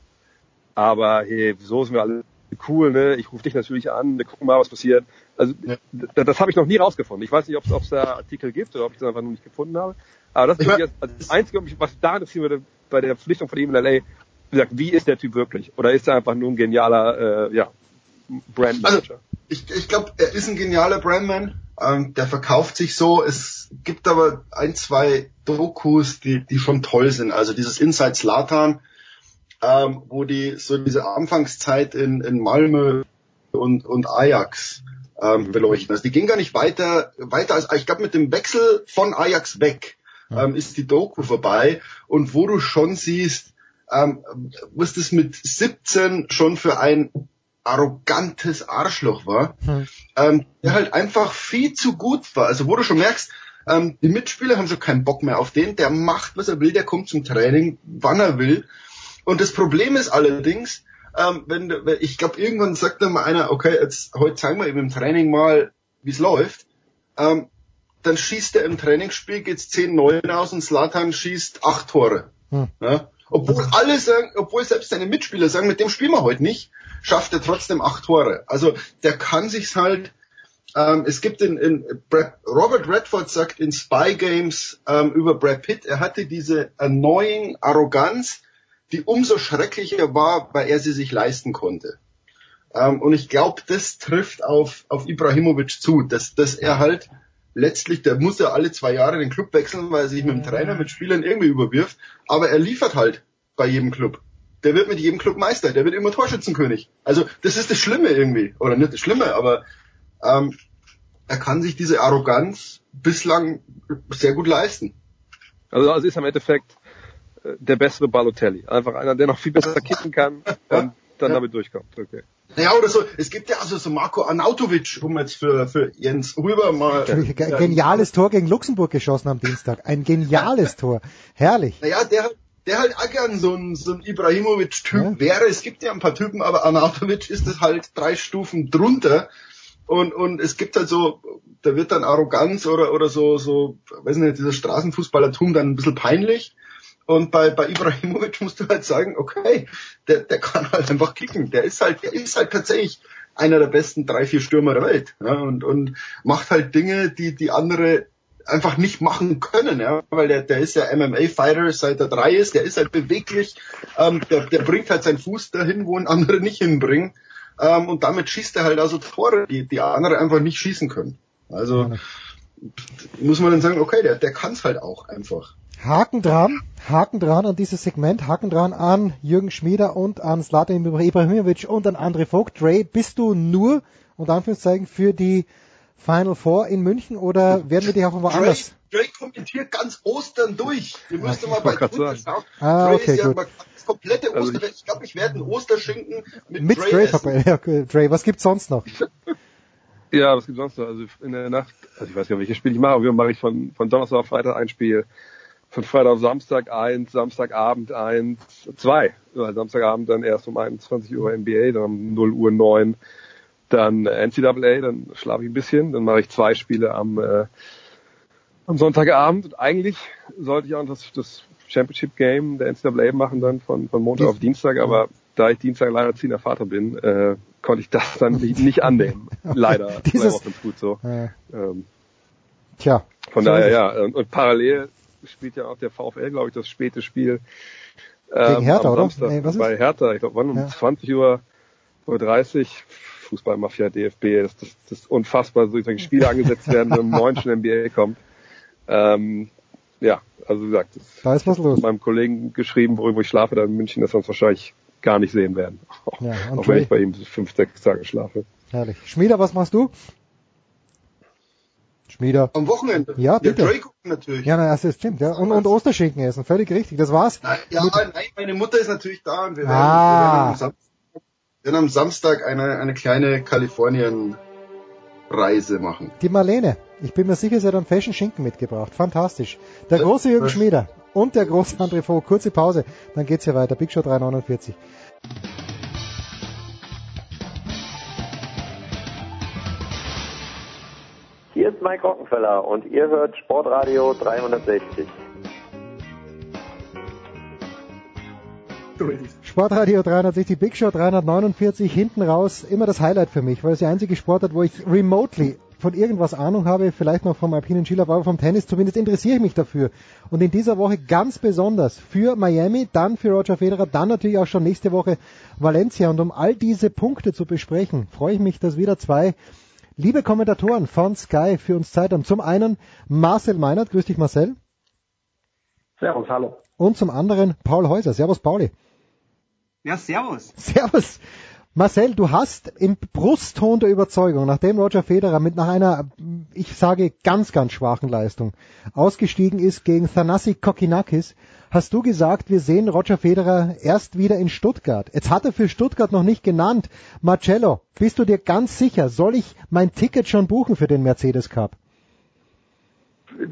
aber hey, so sind wir alle cool, ne? Ich rufe dich natürlich an, wir gucken mal, was passiert. Also ja. das, das habe ich noch nie rausgefunden. Ich weiß nicht, ob es da Artikel gibt oder ob ich das einfach noch nicht gefunden habe. Aber das ist ich jetzt, also das Einzige, was da interessieren würde bei der Verpflichtung von ihm in LA, wie gesagt, wie ist der Typ wirklich? Oder ist er einfach nur ein genialer äh, ja, Brandmanager? Also, ich ich glaube, er ist ein genialer Brandman. Ähm, der verkauft sich so. Es gibt aber ein, zwei Dokus, die, die schon toll sind. Also dieses Inside Slatan, ähm, wo die so diese Anfangszeit in, in Malmö und, und Ajax ähm, beleuchten. Also die gehen gar nicht weiter, weiter als, ich glaube mit dem Wechsel von Ajax weg ähm, ist die Doku vorbei und wo du schon siehst, ähm, was das mit 17 schon für ein arrogantes Arschloch war, hm. ähm, der halt einfach viel zu gut war. Also wo du schon merkst, ähm, die Mitspieler haben schon keinen Bock mehr auf den, der macht, was er will, der kommt zum Training, wann er will und das Problem ist allerdings, ähm, wenn, wenn ich glaube, irgendwann sagt dann mal einer, okay, jetzt heute zeigen wir ihm im Training mal, wie es läuft. Ähm, dann schießt er im Trainingsspiel geht's 10-9 aus und Slatan schießt acht Tore. Hm. Ja? Obwohl alle sagen, obwohl selbst seine Mitspieler sagen, mit dem spielen wir heute nicht, schafft er trotzdem acht Tore. Also der kann sich's halt Ähm, es gibt in, in Robert Redford sagt in Spy Games ähm, über Brad Pitt, er hatte diese annoying Arroganz, die umso schrecklicher war, weil er sie sich leisten konnte. Ähm, und ich glaube, das trifft auf, auf Ibrahimovic zu, dass, dass er halt letztlich, der muss ja alle zwei Jahre den Club wechseln, weil er sich mit dem Trainer, mit Spielern irgendwie überwirft, aber er liefert halt bei jedem Club. Der wird mit jedem Club Meister, der wird immer Torschützenkönig. Also das ist das Schlimme irgendwie, oder nicht das Schlimme, aber ähm, er kann sich diese Arroganz bislang sehr gut leisten. Also es ist im Endeffekt der bessere Balotelli. Einfach einer, der noch viel besser kicken kann und dann ja. damit durchkommt. Okay. Ja, oder so, es gibt ja also so Marco Arnautovic, um jetzt für, für Jens rüber mal. Geniales Tor gegen Luxemburg geschossen am Dienstag. Ein geniales Tor. Herrlich. Naja, der, der halt auch gern so ein, so ein Ibrahimovic-Typ ja. wäre. Es gibt ja ein paar Typen, aber Arnautovic ist es halt drei Stufen drunter. Und, und es gibt halt so, da wird dann Arroganz oder, oder so, so, weiß nicht, dieser Straßenfußballertum dann ein bisschen peinlich. Und bei, bei Ibrahimovic musst du halt sagen, okay, der, der kann halt einfach kicken. Der ist halt, der ist halt tatsächlich einer der besten drei, vier Stürmer der Welt. Ja, und, und macht halt Dinge, die, die andere einfach nicht machen können, ja, weil der, der ist ja MMA-Fighter, seit er drei ist, der ist halt beweglich, ähm, der, der bringt halt seinen Fuß dahin, wo ihn andere nicht hinbringen. Ähm, und damit schießt er halt also Tore, die, die andere einfach nicht schießen können. Also muss man dann sagen, okay, der, der kann es halt auch einfach. Haken dran, Haken dran an dieses Segment, Haken dran an Jürgen Schmieder und an Slatan Ibrahimovic und an André Vogt. Dre, bist du nur, unter Anführungszeichen, für die Final Four in München oder werden wir dich auch woanders? Dre, Dre kommentiert ganz Ostern durch. Ihr müsst mal bei Twitter schauen. Ah, Dre okay, ist ja gut. das komplette also Oster, ich glaube, ich werde einen Osterschinken mit, mit Dre, Dre, essen. Ja, okay. Dre, was gibt's sonst noch? Ja, was gibt's sonst noch? Also in der Nacht, also ich weiß gar nicht, welches Spiel ich mache, aber mache ich von, von Donnerstag auf Freitag ein Spiel, von Freitag auf Samstag eins, Samstagabend eins, zwei. Ja, Samstagabend dann erst um 21 Uhr NBA, dann um 0 Uhr 9 dann NCAA, dann schlafe ich ein bisschen, dann mache ich zwei Spiele am, äh, am Sonntagabend und eigentlich sollte ich auch das, das Championship Game der NCAA machen dann von, von Montag auf Dienstag, aber da ich Dienstag leider ziehender Vater bin, äh, konnte ich das dann nicht, nicht annehmen. Leider. Dieses, das ganz gut so. Äh, ähm, tja. Von daher, ja. Und, und, parallel spielt ja auch der VfL, glaube ich, das späte Spiel. Ähm, Gegen Hertha, oder? Nee, was ist? Bei Hertha, ich glaube, wann um ja. 20 Uhr, Uhr 30, Fußballmafia, DFB, dass das, das unfassbar solche Spiele angesetzt werden, wenn um neun schon NBA kommt. Ähm, ja, also wie gesagt, das da ist was los. meinem Kollegen geschrieben, worüber ich schlafe, da in München, dass wir uns wahrscheinlich gar nicht sehen werden. Ja, Auch wenn ich bei ihm fünf, sechs Tage schlafe. Herrlich. Schmieder, was machst du? Schmieder. Am Wochenende. Ja, bitte. Ja, Drake natürlich. Ja, na, das stimmt, ja. Und, und Osterschinken essen, völlig richtig. Das war's. Na, ja, Mit nein, meine Mutter ist natürlich da und wir werden, ah. wir werden, am, Samstag, werden am Samstag eine, eine kleine Kalifornien-Reise machen. Die Marlene. Ich bin mir sicher, sie hat einen Fashion Schinken mitgebracht. Fantastisch. Der große Jürgen Schmieder und der große André Vogt. Kurze Pause, dann geht's hier weiter. Big Show 349. Hier ist Mike Rockenfeller und ihr hört Sportradio 360. Sportradio 360, Big Show 349, hinten raus, immer das Highlight für mich, weil es die einzige Sportart, wo ich remotely von irgendwas Ahnung habe, vielleicht noch vom alpinen Skilaufen, aber vom Tennis zumindest interessiere ich mich dafür. Und in dieser Woche ganz besonders für Miami, dann für Roger Federer, dann natürlich auch schon nächste Woche Valencia. Und um all diese Punkte zu besprechen, freue ich mich, dass wieder zwei liebe Kommentatoren von Sky für uns Zeit haben. Zum einen Marcel Meinert, grüß dich Marcel. Servus, hallo. Und zum anderen Paul Häuser. Servus, Pauli. Ja, servus. Servus. Marcel, du hast im Brustton der Überzeugung, nachdem Roger Federer mit nach einer, ich sage, ganz, ganz schwachen Leistung ausgestiegen ist gegen Thanasi Kokinakis, hast du gesagt, wir sehen Roger Federer erst wieder in Stuttgart. Jetzt hat er für Stuttgart noch nicht genannt. Marcello, bist du dir ganz sicher, soll ich mein Ticket schon buchen für den Mercedes Cup?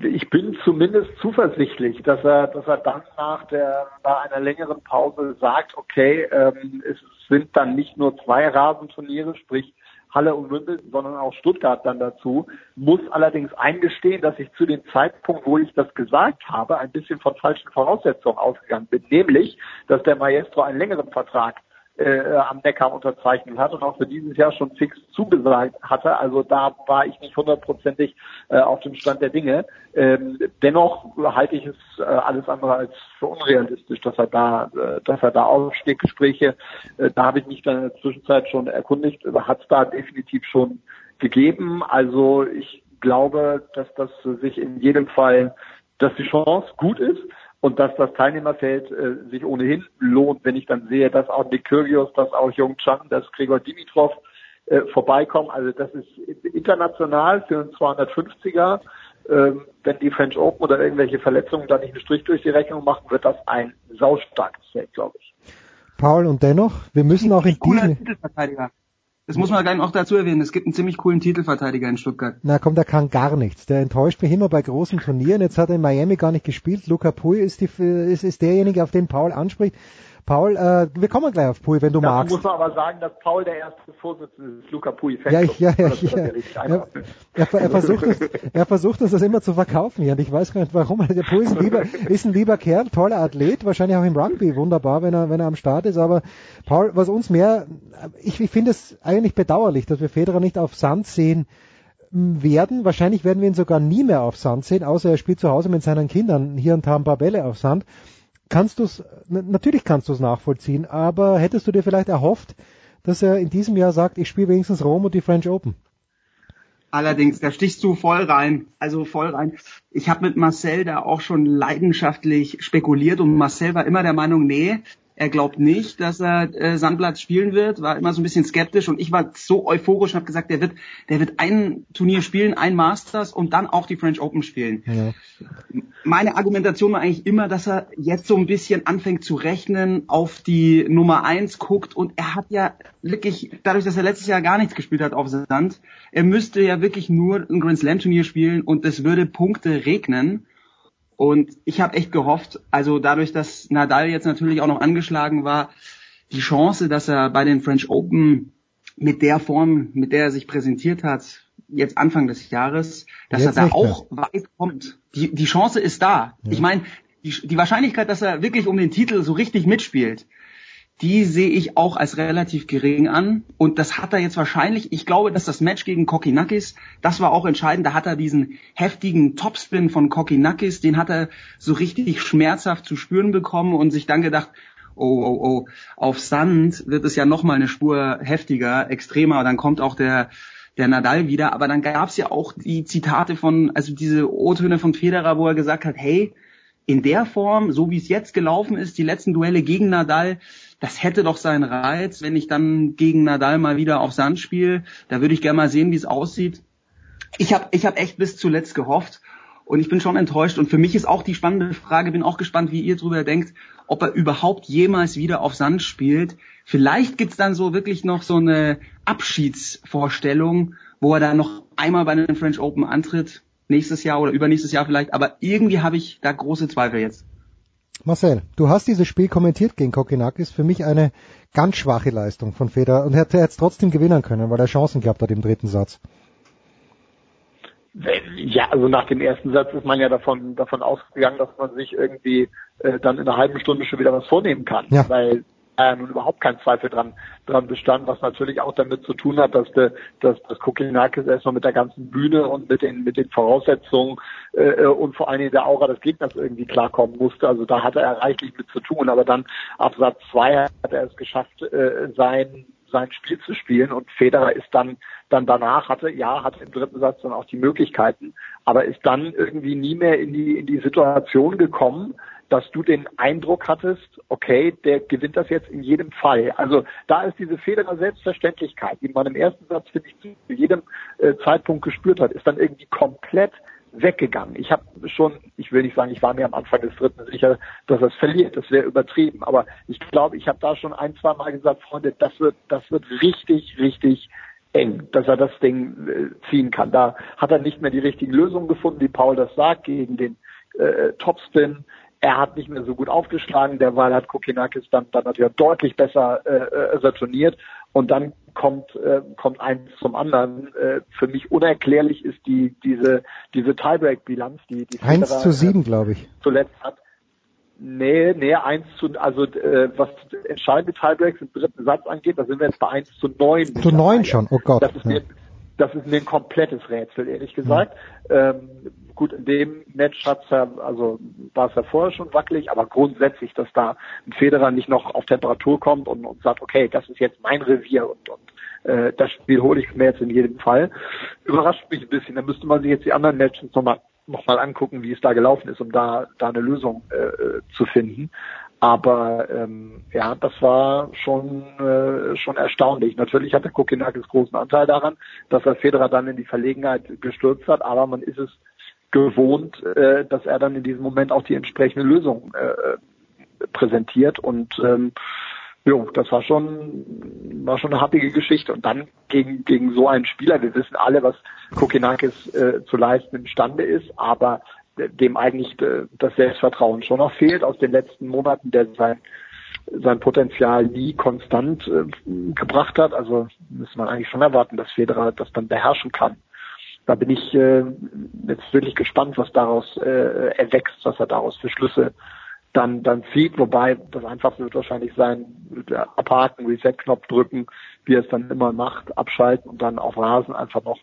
ich bin zumindest zuversichtlich, dass er, dass er dann nach der, nach einer längeren Pause sagt, okay, ähm, es sind dann nicht nur zwei Rasenturniere, sprich Halle und Wimbledon, sondern auch Stuttgart dann dazu, muss allerdings eingestehen, dass ich zu dem Zeitpunkt, wo ich das gesagt habe, ein bisschen von falschen Voraussetzungen ausgegangen bin, nämlich, dass der Maestro einen längeren Vertrag äh, am Neckar unterzeichnet hat und auch für dieses Jahr schon fix zugesagt hatte. Also da war ich nicht hundertprozentig äh, auf dem Stand der Dinge. Ähm, dennoch halte ich es äh, alles andere als für unrealistisch, dass er da, äh, dass er da aufsteht. Äh, da habe ich mich dann in der Zwischenzeit schon erkundigt, hat es da definitiv schon gegeben. Also ich glaube, dass das sich in jedem Fall, dass die Chance gut ist und dass das Teilnehmerfeld äh, sich ohnehin lohnt, wenn ich dann sehe, dass auch Nick Kyrgios, dass auch Jung Chan, dass Gregor Dimitrov äh, vorbeikommen. Also das ist international für einen 250er. Ähm, wenn die French Open oder irgendwelche Verletzungen da nicht einen Strich durch die Rechnung machen, wird das ein saustarkes Feld, glaube ich. Paul, und dennoch, wir müssen auch in diesem... Das muss man gleich auch dazu erwähnen. Es gibt einen ziemlich coolen Titelverteidiger in Stuttgart. Na komm, der kann gar nichts. Der enttäuscht mich immer bei großen Turnieren. Jetzt hat er in Miami gar nicht gespielt. Luca Pui ist, die, ist, ist derjenige, auf den Paul anspricht. Paul, äh, wir kommen gleich auf Pui, wenn du Dazu magst. muss man aber sagen, dass Paul der erste Vorsitzende ist, Luca Pui. Ja, ich, ja, ja, ja. Er, er, er, versucht uns, er versucht uns das immer zu verkaufen hier und ich weiß gar nicht warum. Der Pui ist ein, lieber, ist ein lieber Kerl, toller Athlet, wahrscheinlich auch im Rugby wunderbar, wenn er, wenn er am Start ist. Aber Paul, was uns mehr, ich, ich finde es eigentlich bedauerlich, dass wir Federer nicht auf Sand sehen werden. Wahrscheinlich werden wir ihn sogar nie mehr auf Sand sehen, außer er spielt zu Hause mit seinen Kindern hier und da ein paar Bälle auf Sand kannst du es, natürlich kannst du es nachvollziehen, aber hättest du dir vielleicht erhofft, dass er in diesem Jahr sagt, ich spiele wenigstens Rom und die French Open? Allerdings, da stichst du voll rein, also voll rein. Ich habe mit Marcel da auch schon leidenschaftlich spekuliert und Marcel war immer der Meinung, nee, er glaubt nicht, dass er äh, Sandplatz spielen wird, war immer so ein bisschen skeptisch und ich war so euphorisch und habe gesagt, der wird, der wird ein Turnier spielen, ein Masters und dann auch die French Open spielen. Ja. Meine Argumentation war eigentlich immer, dass er jetzt so ein bisschen anfängt zu rechnen, auf die Nummer eins guckt und er hat ja wirklich, dadurch, dass er letztes Jahr gar nichts gespielt hat auf Sand, er müsste ja wirklich nur ein Grand Slam Turnier spielen und es würde Punkte regnen. Und ich habe echt gehofft, also dadurch, dass Nadal jetzt natürlich auch noch angeschlagen war, die Chance, dass er bei den French Open mit der Form, mit der er sich präsentiert hat, jetzt Anfang des Jahres, dass jetzt er da auch weit kommt. Die, die Chance ist da. Ja. Ich meine, die, die Wahrscheinlichkeit, dass er wirklich um den Titel so richtig mitspielt, die sehe ich auch als relativ gering an. Und das hat er jetzt wahrscheinlich, ich glaube, dass das Match gegen Kokinakis, das war auch entscheidend. Da hat er diesen heftigen Topspin von Kokinakis, den hat er so richtig schmerzhaft zu spüren bekommen und sich dann gedacht, oh, oh, oh, auf Sand wird es ja nochmal eine Spur heftiger, extremer. Dann kommt auch der, der Nadal wieder. Aber dann gab es ja auch die Zitate von, also diese O-Töne von Federer, wo er gesagt hat, hey, in der Form, so wie es jetzt gelaufen ist, die letzten Duelle gegen Nadal, das hätte doch seinen Reiz, wenn ich dann gegen Nadal mal wieder auf Sand spiele. Da würde ich gerne mal sehen, wie es aussieht. Ich habe ich hab echt bis zuletzt gehofft und ich bin schon enttäuscht. Und für mich ist auch die spannende Frage, bin auch gespannt, wie ihr drüber denkt, ob er überhaupt jemals wieder auf Sand spielt. Vielleicht gibt's dann so wirklich noch so eine Abschiedsvorstellung, wo er dann noch einmal bei den French Open antritt, nächstes Jahr oder übernächstes Jahr vielleicht. Aber irgendwie habe ich da große Zweifel jetzt. Marcel, du hast dieses Spiel kommentiert gegen Kokinakis. Für mich eine ganz schwache Leistung von Federer und hätte jetzt trotzdem gewinnen können, weil er Chancen gehabt hat im dritten Satz. Ja, also nach dem ersten Satz ist man ja davon davon ausgegangen, dass man sich irgendwie äh, dann in einer halben Stunde schon wieder was vornehmen kann, ja. weil äh, nun überhaupt kein Zweifel dran, dran bestand, was natürlich auch damit zu tun hat, dass, de, dass das Kokinakis erstmal mit der ganzen Bühne und mit den, mit den Voraussetzungen äh, und vor allen Dingen der Aura des Gegners irgendwie klarkommen musste. Also da hatte er reichlich mit zu tun, aber dann ab Satz zwei hat er es geschafft, äh, sein sein Spiel zu spielen und Federer ist dann dann danach hatte ja hatte im dritten Satz dann auch die Möglichkeiten, aber ist dann irgendwie nie mehr in die in die Situation gekommen, dass du den Eindruck hattest, okay, der gewinnt das jetzt in jedem Fall. Also da ist diese Federer Selbstverständlichkeit, die man im ersten Satz, finde ich, zu jedem äh, Zeitpunkt gespürt hat, ist dann irgendwie komplett weggegangen. Ich habe schon, ich will nicht sagen, ich war mir am Anfang des dritten sicher, dass er es verliert. Das wäre übertrieben. Aber ich glaube, ich habe da schon ein, zwei Mal gesagt, Freunde, das wird, das wird richtig, richtig eng, dass er das Ding äh, ziehen kann. Da hat er nicht mehr die richtigen Lösungen gefunden, wie Paul das sagt, gegen den äh, Topspin. Er hat nicht mehr so gut aufgeschlagen, derweil hat Kokinakis dann, dann natürlich deutlich besser äh, äh, saturniert und dann kommt äh, kommt eins zum anderen. Äh, für mich unerklärlich ist die diese diese Tiebreak-Bilanz, die die 1 zu 7, glaube ich. Zuletzt hat. Nee, nee, 1 zu, also äh, was entscheidende Tiebreaks im dritten Satz angeht, da sind wir jetzt bei 1 zu 9. Zu 9 schon, oh Gott. Das ist, mir, das ist mir ein komplettes Rätsel, ehrlich gesagt. Ja. Ähm, gut, in dem Match hat's ja, also war es ja vorher schon wackelig, aber grundsätzlich, dass da ein Federer nicht noch auf Temperatur kommt und, und sagt, okay, das ist jetzt mein Revier und, und äh, das Spiel hole ich mir jetzt in jedem Fall. Überrascht mich ein bisschen. Da müsste man sich jetzt die anderen Matches nochmal noch mal angucken, wie es da gelaufen ist, um da, da eine Lösung äh, zu finden. Aber ähm, ja, das war schon äh, schon erstaunlich. Natürlich hatte Kokinakis großen Anteil daran, dass er Federer dann in die Verlegenheit gestürzt hat, aber man ist es gewohnt, äh, dass er dann in diesem Moment auch die entsprechende Lösung äh, präsentiert und ähm, jo, das war schon, war schon eine happige Geschichte. Und dann gegen, gegen so einen Spieler, wir wissen alle, was Kokinakis äh, zu leisten imstande ist, aber dem eigentlich äh, das Selbstvertrauen schon noch fehlt aus den letzten Monaten, der sein sein Potenzial nie konstant äh, gebracht hat. Also müsste man eigentlich schon erwarten, dass Federer das dann beherrschen kann. Da bin ich äh, jetzt wirklich gespannt, was daraus äh, erwächst, was er daraus für Schlüsse dann, dann zieht, wobei das Einfachste wird wahrscheinlich sein, abhaken, Reset-Knopf drücken, wie er es dann immer macht, abschalten und dann auf Rasen einfach noch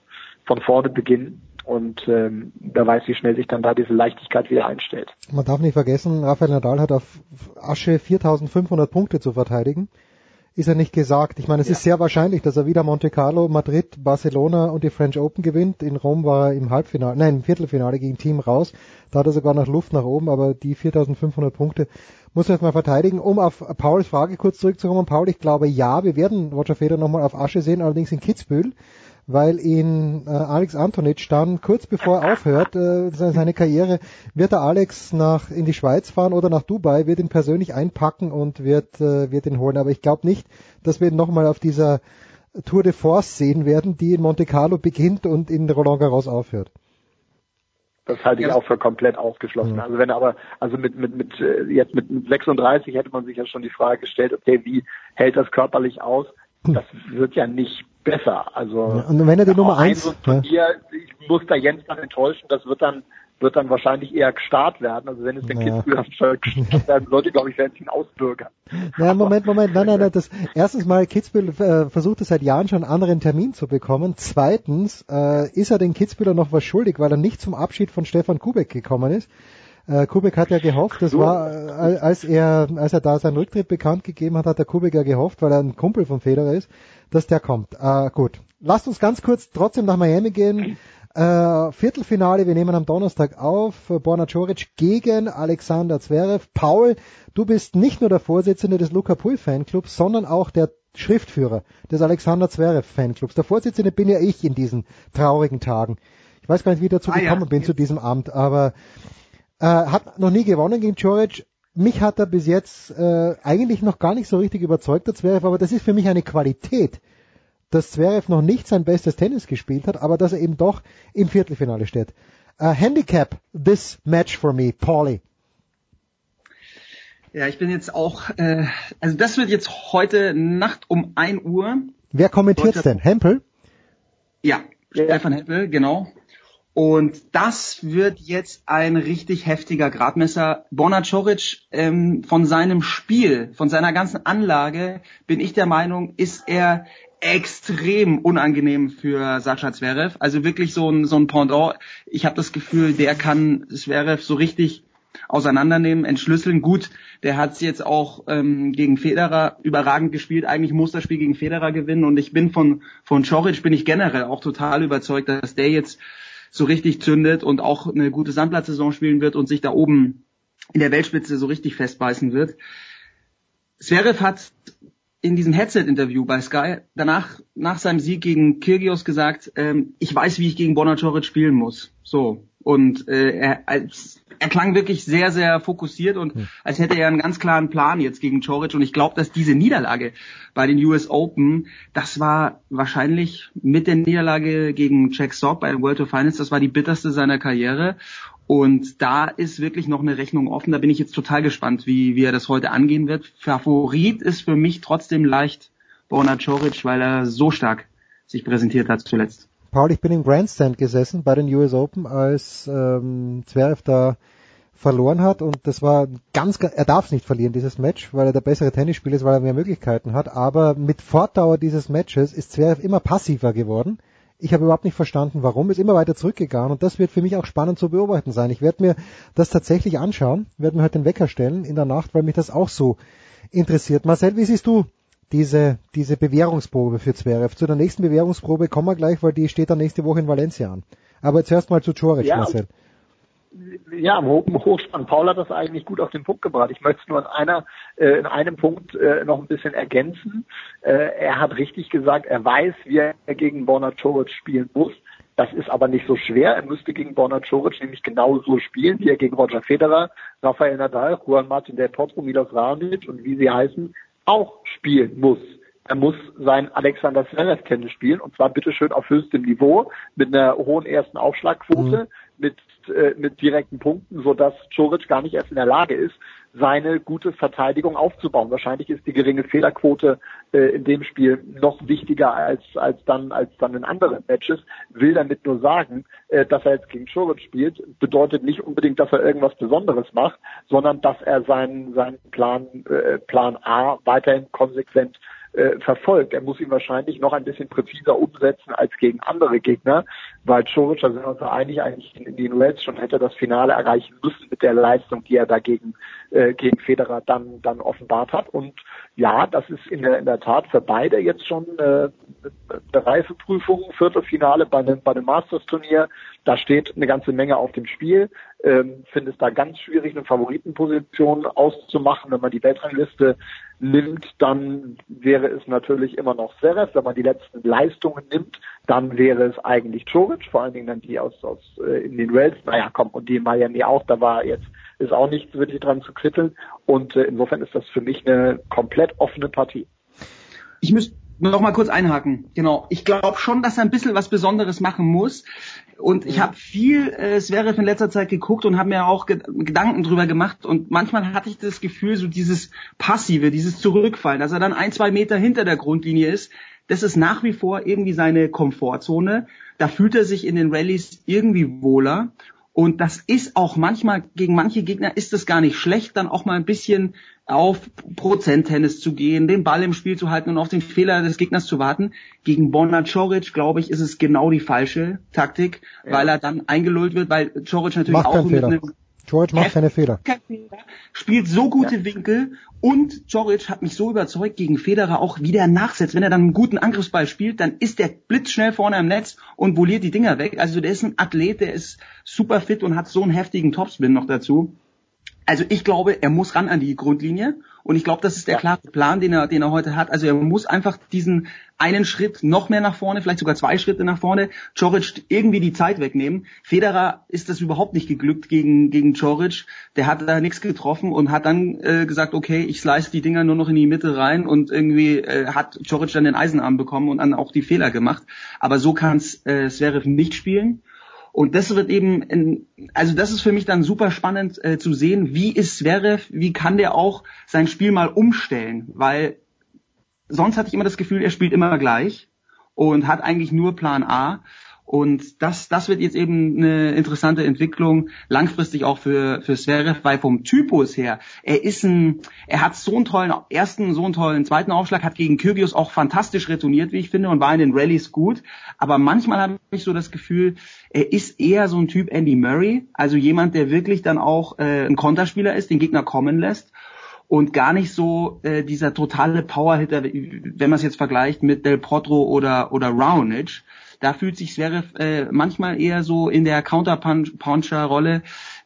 von vorne beginnen. Und ähm, wer weiß, wie schnell sich dann da diese Leichtigkeit wieder einstellt. Man darf nicht vergessen, Rafael Nadal hat auf Asche 4500 Punkte zu verteidigen ist er nicht gesagt. Ich meine, es ja. ist sehr wahrscheinlich, dass er wieder Monte Carlo, Madrid, Barcelona und die French Open gewinnt. In Rom war er im Halbfinale, nein, im Viertelfinale gegen Team raus. Da hat er sogar noch Luft nach oben, aber die 4500 Punkte muss er erstmal verteidigen. Um auf Pauls Frage kurz zurückzukommen, Paul, ich glaube ja, wir werden Roger Federer nochmal auf Asche sehen, allerdings in Kitzbühel weil ihn äh, Alex Antonic dann kurz bevor er aufhört, äh, seine Karriere, wird er Alex nach in die Schweiz fahren oder nach Dubai, wird ihn persönlich einpacken und wird, äh, wird ihn holen. Aber ich glaube nicht, dass wir ihn nochmal auf dieser Tour de Force sehen werden, die in Monte Carlo beginnt und in Roland Garros aufhört. Das halte ich auch für komplett ausgeschlossen. Mhm. Also wenn aber, also mit, mit, mit, äh, jetzt mit 36 hätte man sich ja schon die Frage gestellt, okay, wie hält das körperlich aus? Das wird ja nicht besser. Also ja, und wenn er die Nummer eins, Turnier, ich muss da Jens dann enttäuschen, das wird dann wird dann wahrscheinlich eher gestart werden. Also wenn es den ja. Kitzbühel gestart werden sollte, glaube ich, werden sie ihn ausbürgern. Ja, Moment, Moment, nein, nein, nein, das erstens mal Kitzbühel äh, versucht es seit Jahren schon einen anderen Termin zu bekommen. Zweitens äh, ist er den Kitzbühler noch was schuldig, weil er nicht zum Abschied von Stefan Kubek gekommen ist. Äh, Kubek hat ja gehofft, das war, äh, als er, als er da seinen Rücktritt bekannt gegeben hat, hat der Kubek ja gehofft, weil er ein Kumpel von Federer ist, dass der kommt. Äh, gut. Lasst uns ganz kurz trotzdem nach Miami gehen. Äh, Viertelfinale, wir nehmen am Donnerstag auf. Borna Coric gegen Alexander Zverev. Paul, du bist nicht nur der Vorsitzende des Luca Pui Fanclubs, sondern auch der Schriftführer des Alexander Zverev Fanclubs. Der Vorsitzende bin ja ich in diesen traurigen Tagen. Ich weiß gar nicht, wie ich dazu ah, gekommen ja. bin zu diesem Amt, aber äh, hat noch nie gewonnen gegen Coric mich hat er bis jetzt äh, eigentlich noch gar nicht so richtig überzeugt, der Zverev, aber das ist für mich eine Qualität, dass Zverev noch nicht sein bestes Tennis gespielt hat, aber dass er eben doch im Viertelfinale steht. Uh, handicap this match for me, Paulie. Ja, ich bin jetzt auch, äh, also das wird jetzt heute Nacht um 1 Uhr. Wer kommentiert denn? Hempel? Ja, Stefan Hempel, genau. Und das wird jetzt ein richtig heftiger Gradmesser. Bona Coric, ähm, von seinem Spiel, von seiner ganzen Anlage, bin ich der Meinung, ist er extrem unangenehm für Sascha Zverev. Also wirklich so ein, so ein Pendant. Ich habe das Gefühl, der kann Zverev so richtig auseinandernehmen, entschlüsseln. Gut, der hat jetzt auch ähm, gegen Federer überragend gespielt, eigentlich muss das Spiel gegen Federer gewinnen und ich bin von von Choric bin ich generell auch total überzeugt, dass der jetzt so richtig zündet und auch eine gute Sandplatzsaison spielen wird und sich da oben in der Weltspitze so richtig festbeißen wird. Zverev hat in diesem Headset-Interview bei Sky danach nach seinem Sieg gegen Kyrgios gesagt, ähm, ich weiß, wie ich gegen Bonacoric spielen muss. So und äh, er, als, er klang wirklich sehr, sehr fokussiert und hm. als hätte er einen ganz klaren Plan jetzt gegen Choric. Und ich glaube, dass diese Niederlage bei den US Open, das war wahrscheinlich mit der Niederlage gegen Jack Sock bei World of Finals, das war die bitterste seiner Karriere. Und da ist wirklich noch eine Rechnung offen. Da bin ich jetzt total gespannt, wie, wie er das heute angehen wird. Favorit ist für mich trotzdem leicht Bona Choric, weil er so stark sich präsentiert hat zuletzt. Paul, ich bin im Grandstand gesessen bei den US Open, als ähm, Zverev da verloren hat und das war ganz, er darf es nicht verlieren, dieses Match, weil er der bessere Tennisspieler ist, weil er mehr Möglichkeiten hat, aber mit Fortdauer dieses Matches ist Zverev immer passiver geworden. Ich habe überhaupt nicht verstanden, warum, ist immer weiter zurückgegangen und das wird für mich auch spannend zu beobachten sein. Ich werde mir das tatsächlich anschauen, werde mir heute den Wecker stellen in der Nacht, weil mich das auch so interessiert. Marcel, wie siehst du diese, diese Bewährungsprobe für Zverev? Zu der nächsten Bewährungsprobe kommen wir gleich, weil die steht dann nächste Woche in Valencia an. Aber zuerst mal zu Coric, ja, Marcel ja, im Hochspann. Paul hat das eigentlich gut auf den Punkt gebracht. Ich möchte es nur in einer, äh, in einem Punkt äh, noch ein bisschen ergänzen. Äh, er hat richtig gesagt, er weiß, wie er gegen Borna Coric spielen muss. Das ist aber nicht so schwer. Er müsste gegen Borna Coric nämlich genauso spielen, wie er gegen Roger Federer, Rafael Nadal, Juan Martin del Potro, Milos Raonic und wie sie heißen, auch spielen muss. Er muss sein Alexander Zverev Tennis spielen und zwar bitteschön auf höchstem Niveau mit einer hohen ersten Aufschlagquote, mhm. mit äh, mit direkten Punkten, so dass Coric gar nicht erst in der Lage ist, seine gute Verteidigung aufzubauen. Wahrscheinlich ist die geringe Fehlerquote äh, in dem Spiel noch wichtiger als als dann als dann in anderen Matches. Will damit nur sagen, äh, dass er jetzt gegen Coric spielt, bedeutet nicht unbedingt, dass er irgendwas Besonderes macht, sondern dass er seinen seinen Plan äh, Plan A weiterhin konsequent äh, verfolgt. Er muss ihn wahrscheinlich noch ein bisschen präziser umsetzen als gegen andere Gegner, weil Choric, da sind wir uns einig, eigentlich in, den Reds schon hätte das Finale erreichen müssen mit der Leistung, die er dagegen äh, gegen Federer dann dann offenbart hat. Und ja, das ist in der in der Tat für beide jetzt schon äh, eine Reifeprüfung, Viertelfinale bei einem bei einem Masters Turnier. Da steht eine ganze Menge auf dem Spiel. Ähm, finde es da ganz schwierig, eine Favoritenposition auszumachen. Wenn man die Weltrangliste nimmt, dann wäre es natürlich immer noch Zverev. Wenn man die letzten Leistungen nimmt, dann wäre es eigentlich Coric, vor allen Dingen dann die aus, aus äh, in den Rails. Naja, komm, und die in Miami auch, da war jetzt ist auch nichts wirklich dran zu kritteln. Und äh, insofern ist das für mich eine komplett offene Partie. Ich müsste noch mal kurz einhaken. Genau. Ich glaube schon, dass er ein bisschen was Besonderes machen muss. Und ich habe viel äh, Zverev in letzter Zeit geguckt und habe mir auch ge Gedanken drüber gemacht. Und manchmal hatte ich das Gefühl, so dieses Passive, dieses Zurückfallen, dass er dann ein, zwei Meter hinter der Grundlinie ist. Das ist nach wie vor irgendwie seine Komfortzone. Da fühlt er sich in den Rallyes irgendwie wohler. Und das ist auch manchmal, gegen manche Gegner ist es gar nicht schlecht, dann auch mal ein bisschen auf Prozenttennis zu gehen, den Ball im Spiel zu halten und auf den Fehler des Gegners zu warten. Gegen Bonner Coric, glaube ich, ist es genau die falsche Taktik, ja. weil er dann eingelullt wird, weil Coric natürlich Macht auch mit einem George macht keine Fehler. Spielt so gute ja. Winkel und Joric hat mich so überzeugt gegen Federer auch, wie der nachsetzt. Wenn er dann einen guten Angriffsball spielt, dann ist der blitzschnell vorne im Netz und voliert die Dinger weg. Also der ist ein Athlet, der ist super fit und hat so einen heftigen Topspin noch dazu. Also ich glaube, er muss ran an die Grundlinie und ich glaube, das ist der ja. klare Plan, den er, den er heute hat. Also er muss einfach diesen einen Schritt noch mehr nach vorne, vielleicht sogar zwei Schritte nach vorne, Coric irgendwie die Zeit wegnehmen. Federer ist das überhaupt nicht geglückt gegen, gegen Coric. Der hat da nichts getroffen und hat dann äh, gesagt, okay, ich slice die Dinger nur noch in die Mitte rein und irgendwie äh, hat Coric dann den Eisenarm bekommen und dann auch die Fehler gemacht. Aber so kann es äh, Zverev nicht spielen. Und das wird eben, in, also das ist für mich dann super spannend äh, zu sehen, wie ist Zverev, wie kann der auch sein Spiel mal umstellen, weil sonst hatte ich immer das Gefühl, er spielt immer gleich und hat eigentlich nur Plan A. Und das, das wird jetzt eben eine interessante Entwicklung, langfristig auch für, für Zverev, weil vom Typus her, er ist ein, er hat so einen tollen ersten, so einen tollen zweiten Aufschlag, hat gegen Kyrgios auch fantastisch retourniert, wie ich finde, und war in den Rallyes gut. Aber manchmal habe ich so das Gefühl, er ist eher so ein Typ Andy Murray, also jemand, der wirklich dann auch äh, ein Konterspieler ist, den Gegner kommen lässt und gar nicht so äh, dieser totale Powerhitter, wenn man es jetzt vergleicht mit Del Potro oder oder Raonic. Da fühlt sich Zverev äh, manchmal eher so in der Counterpuncher-Rolle.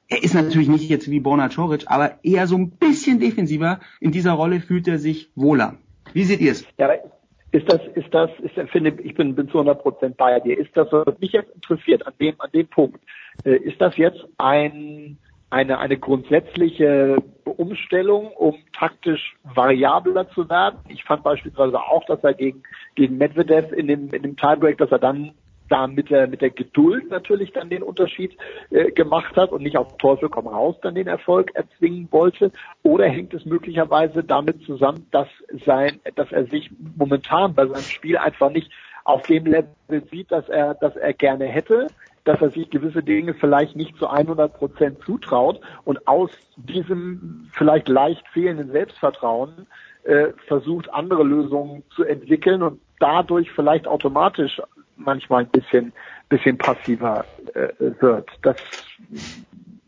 Er ist natürlich nicht jetzt wie Borna Coric, aber eher so ein bisschen defensiver. In dieser Rolle fühlt er sich wohler. Wie seht ihr es? Ja, ist das, ist das, ist, finde, ich bin, bin zu 100 Prozent bei dir. Ist das, was mich jetzt interessiert an dem, an dem Punkt, äh, ist das jetzt ein, eine, eine grundsätzliche Umstellung, um taktisch variabler zu werden. Ich fand beispielsweise auch, dass er gegen, gegen Medvedev in dem, in dem Tiebreak, dass er dann da mit der, mit der Geduld natürlich dann den Unterschied äh, gemacht hat und nicht auf Teufel komm raus dann den Erfolg erzwingen wollte? Oder hängt es möglicherweise damit zusammen, dass sein, dass er sich momentan bei seinem Spiel einfach nicht auf dem Level sieht, dass er, dass er gerne hätte? Dass er sich gewisse Dinge vielleicht nicht zu 100 Prozent zutraut und aus diesem vielleicht leicht fehlenden Selbstvertrauen äh, versucht, andere Lösungen zu entwickeln und dadurch vielleicht automatisch manchmal ein bisschen, bisschen passiver äh, wird. Das,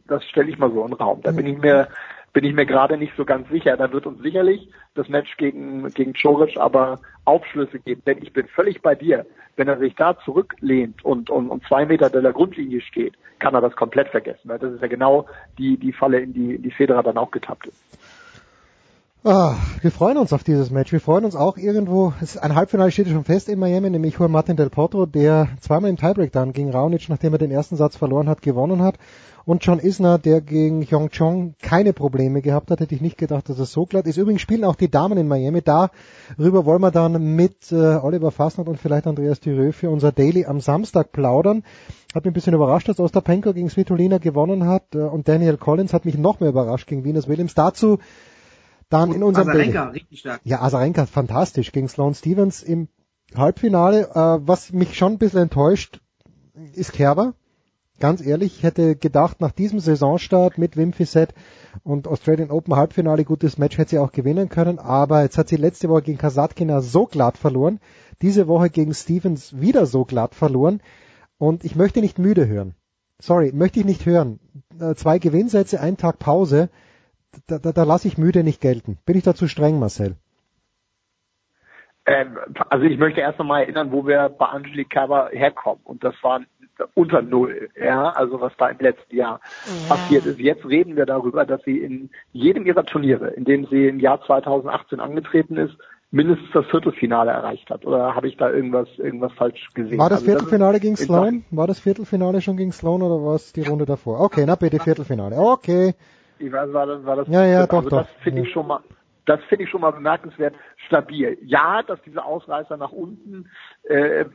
das stelle ich mal so in den Raum. Da bin ich mir bin ich mir gerade nicht so ganz sicher. Da wird uns sicherlich das Match gegen, gegen Choric aber Aufschlüsse geben. Denn ich bin völlig bei dir. Wenn er sich da zurücklehnt und, und, und zwei Meter der Grundlinie steht, kann er das komplett vergessen. Weil das ist ja genau die, die Falle, in die, in die Federer dann auch getappt ist. Ah, wir freuen uns auf dieses Match. Wir freuen uns auch irgendwo. ein Halbfinale steht schon fest in Miami, nämlich Juan Martin del Potro, der zweimal im Tiebreak dann gegen Raonic, nachdem er den ersten Satz verloren hat, gewonnen hat. Und John Isner, der gegen Hyung Chong keine Probleme gehabt hat, hätte ich nicht gedacht, dass es so glatt ist. Übrigens spielen auch die Damen in Miami. Darüber wollen wir dann mit äh, Oliver Fassnert und vielleicht Andreas Thürö für unser Daily am Samstag plaudern. Hat mich ein bisschen überrascht, dass Ostapenko gegen Svitolina gewonnen hat äh, und Daniel Collins hat mich noch mehr überrascht gegen Venus Williams. Dazu dann in unserem Azarenka, richtig stark. Ja, Azarenka, fantastisch gegen Sloane Stevens im Halbfinale. Äh, was mich schon ein bisschen enttäuscht, ist Kerber. Ganz ehrlich, ich hätte gedacht, nach diesem Saisonstart mit Wim Fissett und Australian Open Halbfinale, gutes Match hätte sie auch gewinnen können, aber jetzt hat sie letzte Woche gegen Kasatkina so glatt verloren, diese Woche gegen Stevens wieder so glatt verloren und ich möchte nicht müde hören. Sorry, möchte ich nicht hören. Äh, zwei Gewinnsätze, ein Tag Pause da, da, da lasse ich müde nicht gelten. Bin ich da zu streng, Marcel? Ähm, also ich möchte erst einmal erinnern, wo wir bei Angelique Kerber herkommen. Und das war unter Null, ja, also was da im letzten Jahr ja. passiert ist. Jetzt reden wir darüber, dass sie in jedem ihrer Turniere, in dem sie im Jahr 2018 angetreten ist, mindestens das Viertelfinale erreicht hat. Oder habe ich da irgendwas, irgendwas falsch gesehen? War das also Viertelfinale das gegen Sloan? War das Viertelfinale schon gegen Sloan oder war es die Runde davor? Okay, na bitte Viertelfinale. Okay. Ich weiß, war das, war das ja, ja, doch, also das finde ja. ich schon mal, das finde ich schon mal bemerkenswert stabil. Ja, dass diese Ausreißer nach unten äh,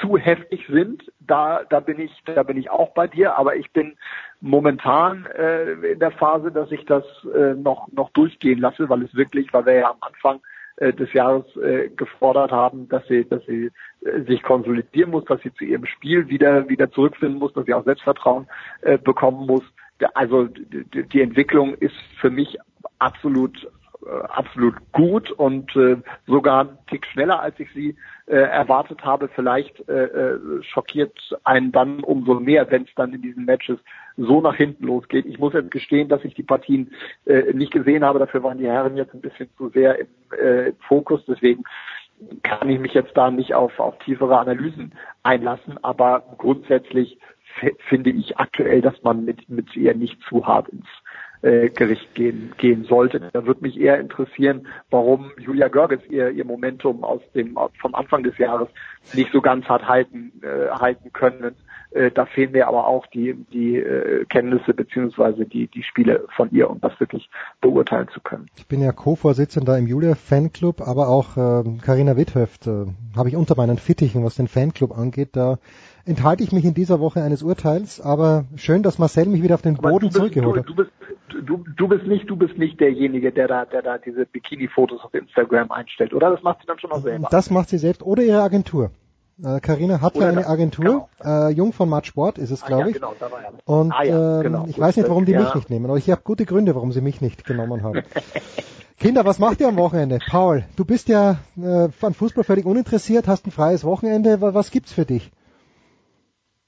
zu heftig sind, da, da bin ich, da bin ich auch bei dir, aber ich bin momentan äh, in der Phase, dass ich das äh, noch, noch durchgehen lasse, weil es wirklich, weil wir ja am Anfang äh, des Jahres äh, gefordert haben, dass sie, dass sie äh, sich konsolidieren muss, dass sie zu ihrem Spiel wieder, wieder zurückfinden muss, dass sie auch Selbstvertrauen äh, bekommen muss also die Entwicklung ist für mich absolut äh, absolut gut und äh, sogar ein Tick schneller, als ich sie äh, erwartet habe. Vielleicht äh, äh, schockiert einen dann umso mehr, wenn es dann in diesen Matches so nach hinten losgeht. Ich muss jetzt gestehen, dass ich die Partien äh, nicht gesehen habe. Dafür waren die Herren jetzt ein bisschen zu sehr im, äh, im Fokus. Deswegen kann ich mich jetzt da nicht auf, auf tiefere Analysen einlassen. Aber grundsätzlich finde ich aktuell, dass man mit, mit ihr nicht zu hart ins äh, Gericht gehen, gehen sollte. Da würde mich eher interessieren, warum Julia Görges ihr, ihr Momentum aus dem, vom Anfang des Jahres nicht so ganz hat halten, äh, halten können. Äh, da fehlen mir aber auch die, die äh, Kenntnisse beziehungsweise die, die Spiele von ihr, um das wirklich beurteilen zu können. Ich bin ja Co-Vorsitzender im Julia Fanclub, aber auch Karina äh, Withöft äh, habe ich unter meinen Fittichen, was den Fanclub angeht. Da enthalte ich mich in dieser Woche eines Urteils, aber schön, dass Marcel mich wieder auf den Boden bist, zurückgeholt hat. Du, bist, du, du bist nicht, du bist nicht derjenige, der da, der da diese Bikini-Fotos auf Instagram einstellt, oder? Das macht sie dann schon auch selber. Das macht sie selbst oder ihre Agentur. Karina äh, hat oder ja eine Agentur, genau. äh, Jung von Matt Sport ist es, glaube ah, ja, ich. Genau, da war ja. Und ah, ja, ähm, genau. ich weiß nicht, warum die mich nicht nehmen, aber ich habe gute Gründe, warum sie mich nicht genommen haben. Kinder, was macht ihr am Wochenende? Paul, du bist ja äh, an Fußball völlig uninteressiert, hast ein freies Wochenende. Was gibt's für dich?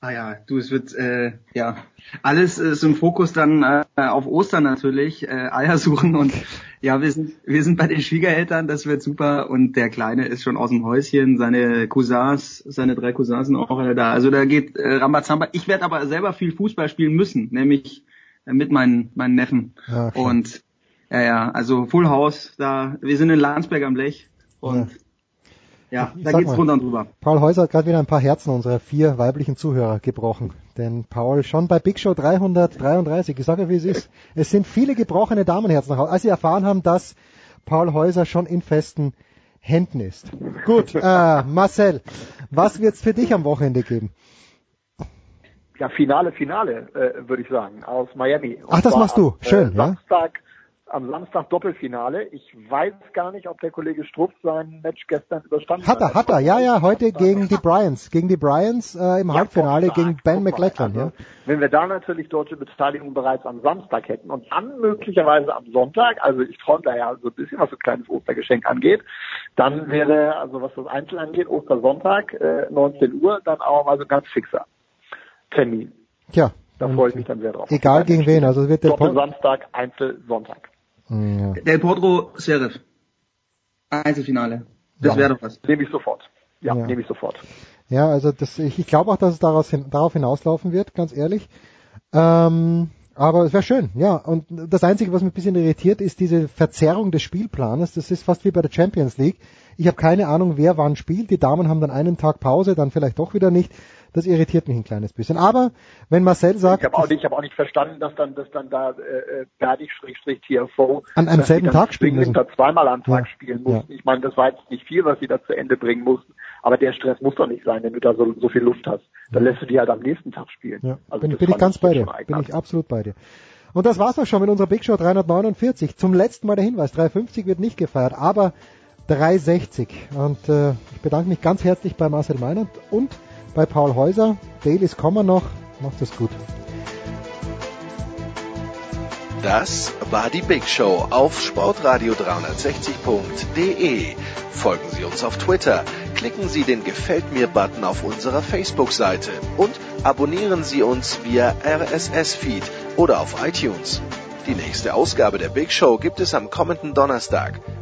Ah ja, du, es wird äh, ja alles ist im Fokus dann äh, auf Ostern natürlich, äh, Eier suchen und ja, wir sind wir sind bei den Schwiegereltern, das wird super und der Kleine ist schon aus dem Häuschen, seine Cousins, seine drei Cousins sind auch alle da. Also da geht äh, Rambazamba. Ich werde aber selber viel Fußball spielen müssen, nämlich äh, mit meinen meinen Neffen ah, okay. und ja ja, also Full House, da wir sind in Landsberg am Blech und ja. Ja, ich da geht's mal, runter und drüber. Paul Häuser hat gerade wieder ein paar Herzen unserer vier weiblichen Zuhörer gebrochen. Denn Paul schon bei Big Show 333, ich sage wie es ist, es sind viele gebrochene Damenherzen nach Hause, als sie erfahren haben, dass Paul Häuser schon in festen Händen ist. Gut, äh, Marcel, was wird's für dich am Wochenende geben? Ja, Finale, Finale, äh, würde ich sagen, aus Miami. Und Ach, das machst du. Schön, äh, Samstag, am Samstag Doppelfinale. Ich weiß gar nicht, ob der Kollege Struff sein Match gestern überstanden hat. Hat er, hat er, ja, ja, heute gegen die Bryans, gegen die Bryans äh, im ja, Halbfinale gegen Ben McLachlan. Also, ja. Wenn wir da natürlich deutsche Beteiligung bereits am Samstag hätten und dann möglicherweise am Sonntag, also ich träume da ja so ein bisschen, was so ein kleines Ostergeschenk angeht, dann wäre, also was das Einzel angeht, Ostersonntag, äh, 19 Uhr, dann auch mal so ein ganz fixer Termin. Tja. Da freue ich mich dann sehr drauf. Egal gegen wen, also wird der Doppel Samstag, Einzel Sonntag. Ja. Del Potro Sheriff. Einzelfinale. Das ja. wäre doch was. Nehme ich sofort. Ja, ja. nehme ich sofort. Ja, also das, ich, ich glaube auch, dass es daraus hin, darauf hinauslaufen wird, ganz ehrlich. Ähm, aber es wäre schön, ja. Und das Einzige, was mich ein bisschen irritiert, ist diese Verzerrung des Spielplanes. Das ist fast wie bei der Champions League. Ich habe keine Ahnung, wer wann spielt. Die Damen haben dann einen Tag Pause, dann vielleicht doch wieder nicht. Das irritiert mich ein kleines bisschen. Aber wenn Marcel sagt, ich habe auch, nicht, ich hab auch nicht verstanden, dass dann, dass dann da äh, Berdig Schrägstrich TFO an einem selben Tag spielen müssen. Da zweimal am Tag ja. spielen mussten. Ja. Ich meine, das war jetzt nicht viel, was sie da zu Ende bringen mussten. Aber der Stress muss doch nicht sein, wenn du da so, so viel Luft hast. Dann lässt du die halt am nächsten Tag spielen. Ja. Also bin, bin ich ganz bei dir. Bin ich absolut bei dir. Und das war's auch schon mit unserer Big Show 349. Zum letzten Mal der Hinweis, 350 wird nicht gefeiert, aber 360. Und äh, ich bedanke mich ganz herzlich bei Marcel Meinert und bei Paul Häuser. Dailies kommen noch. Macht es gut. Das war die Big Show auf sportradio360.de. Folgen Sie uns auf Twitter, klicken Sie den Gefällt mir-Button auf unserer Facebook-Seite und abonnieren Sie uns via RSS-Feed oder auf iTunes. Die nächste Ausgabe der Big Show gibt es am kommenden Donnerstag.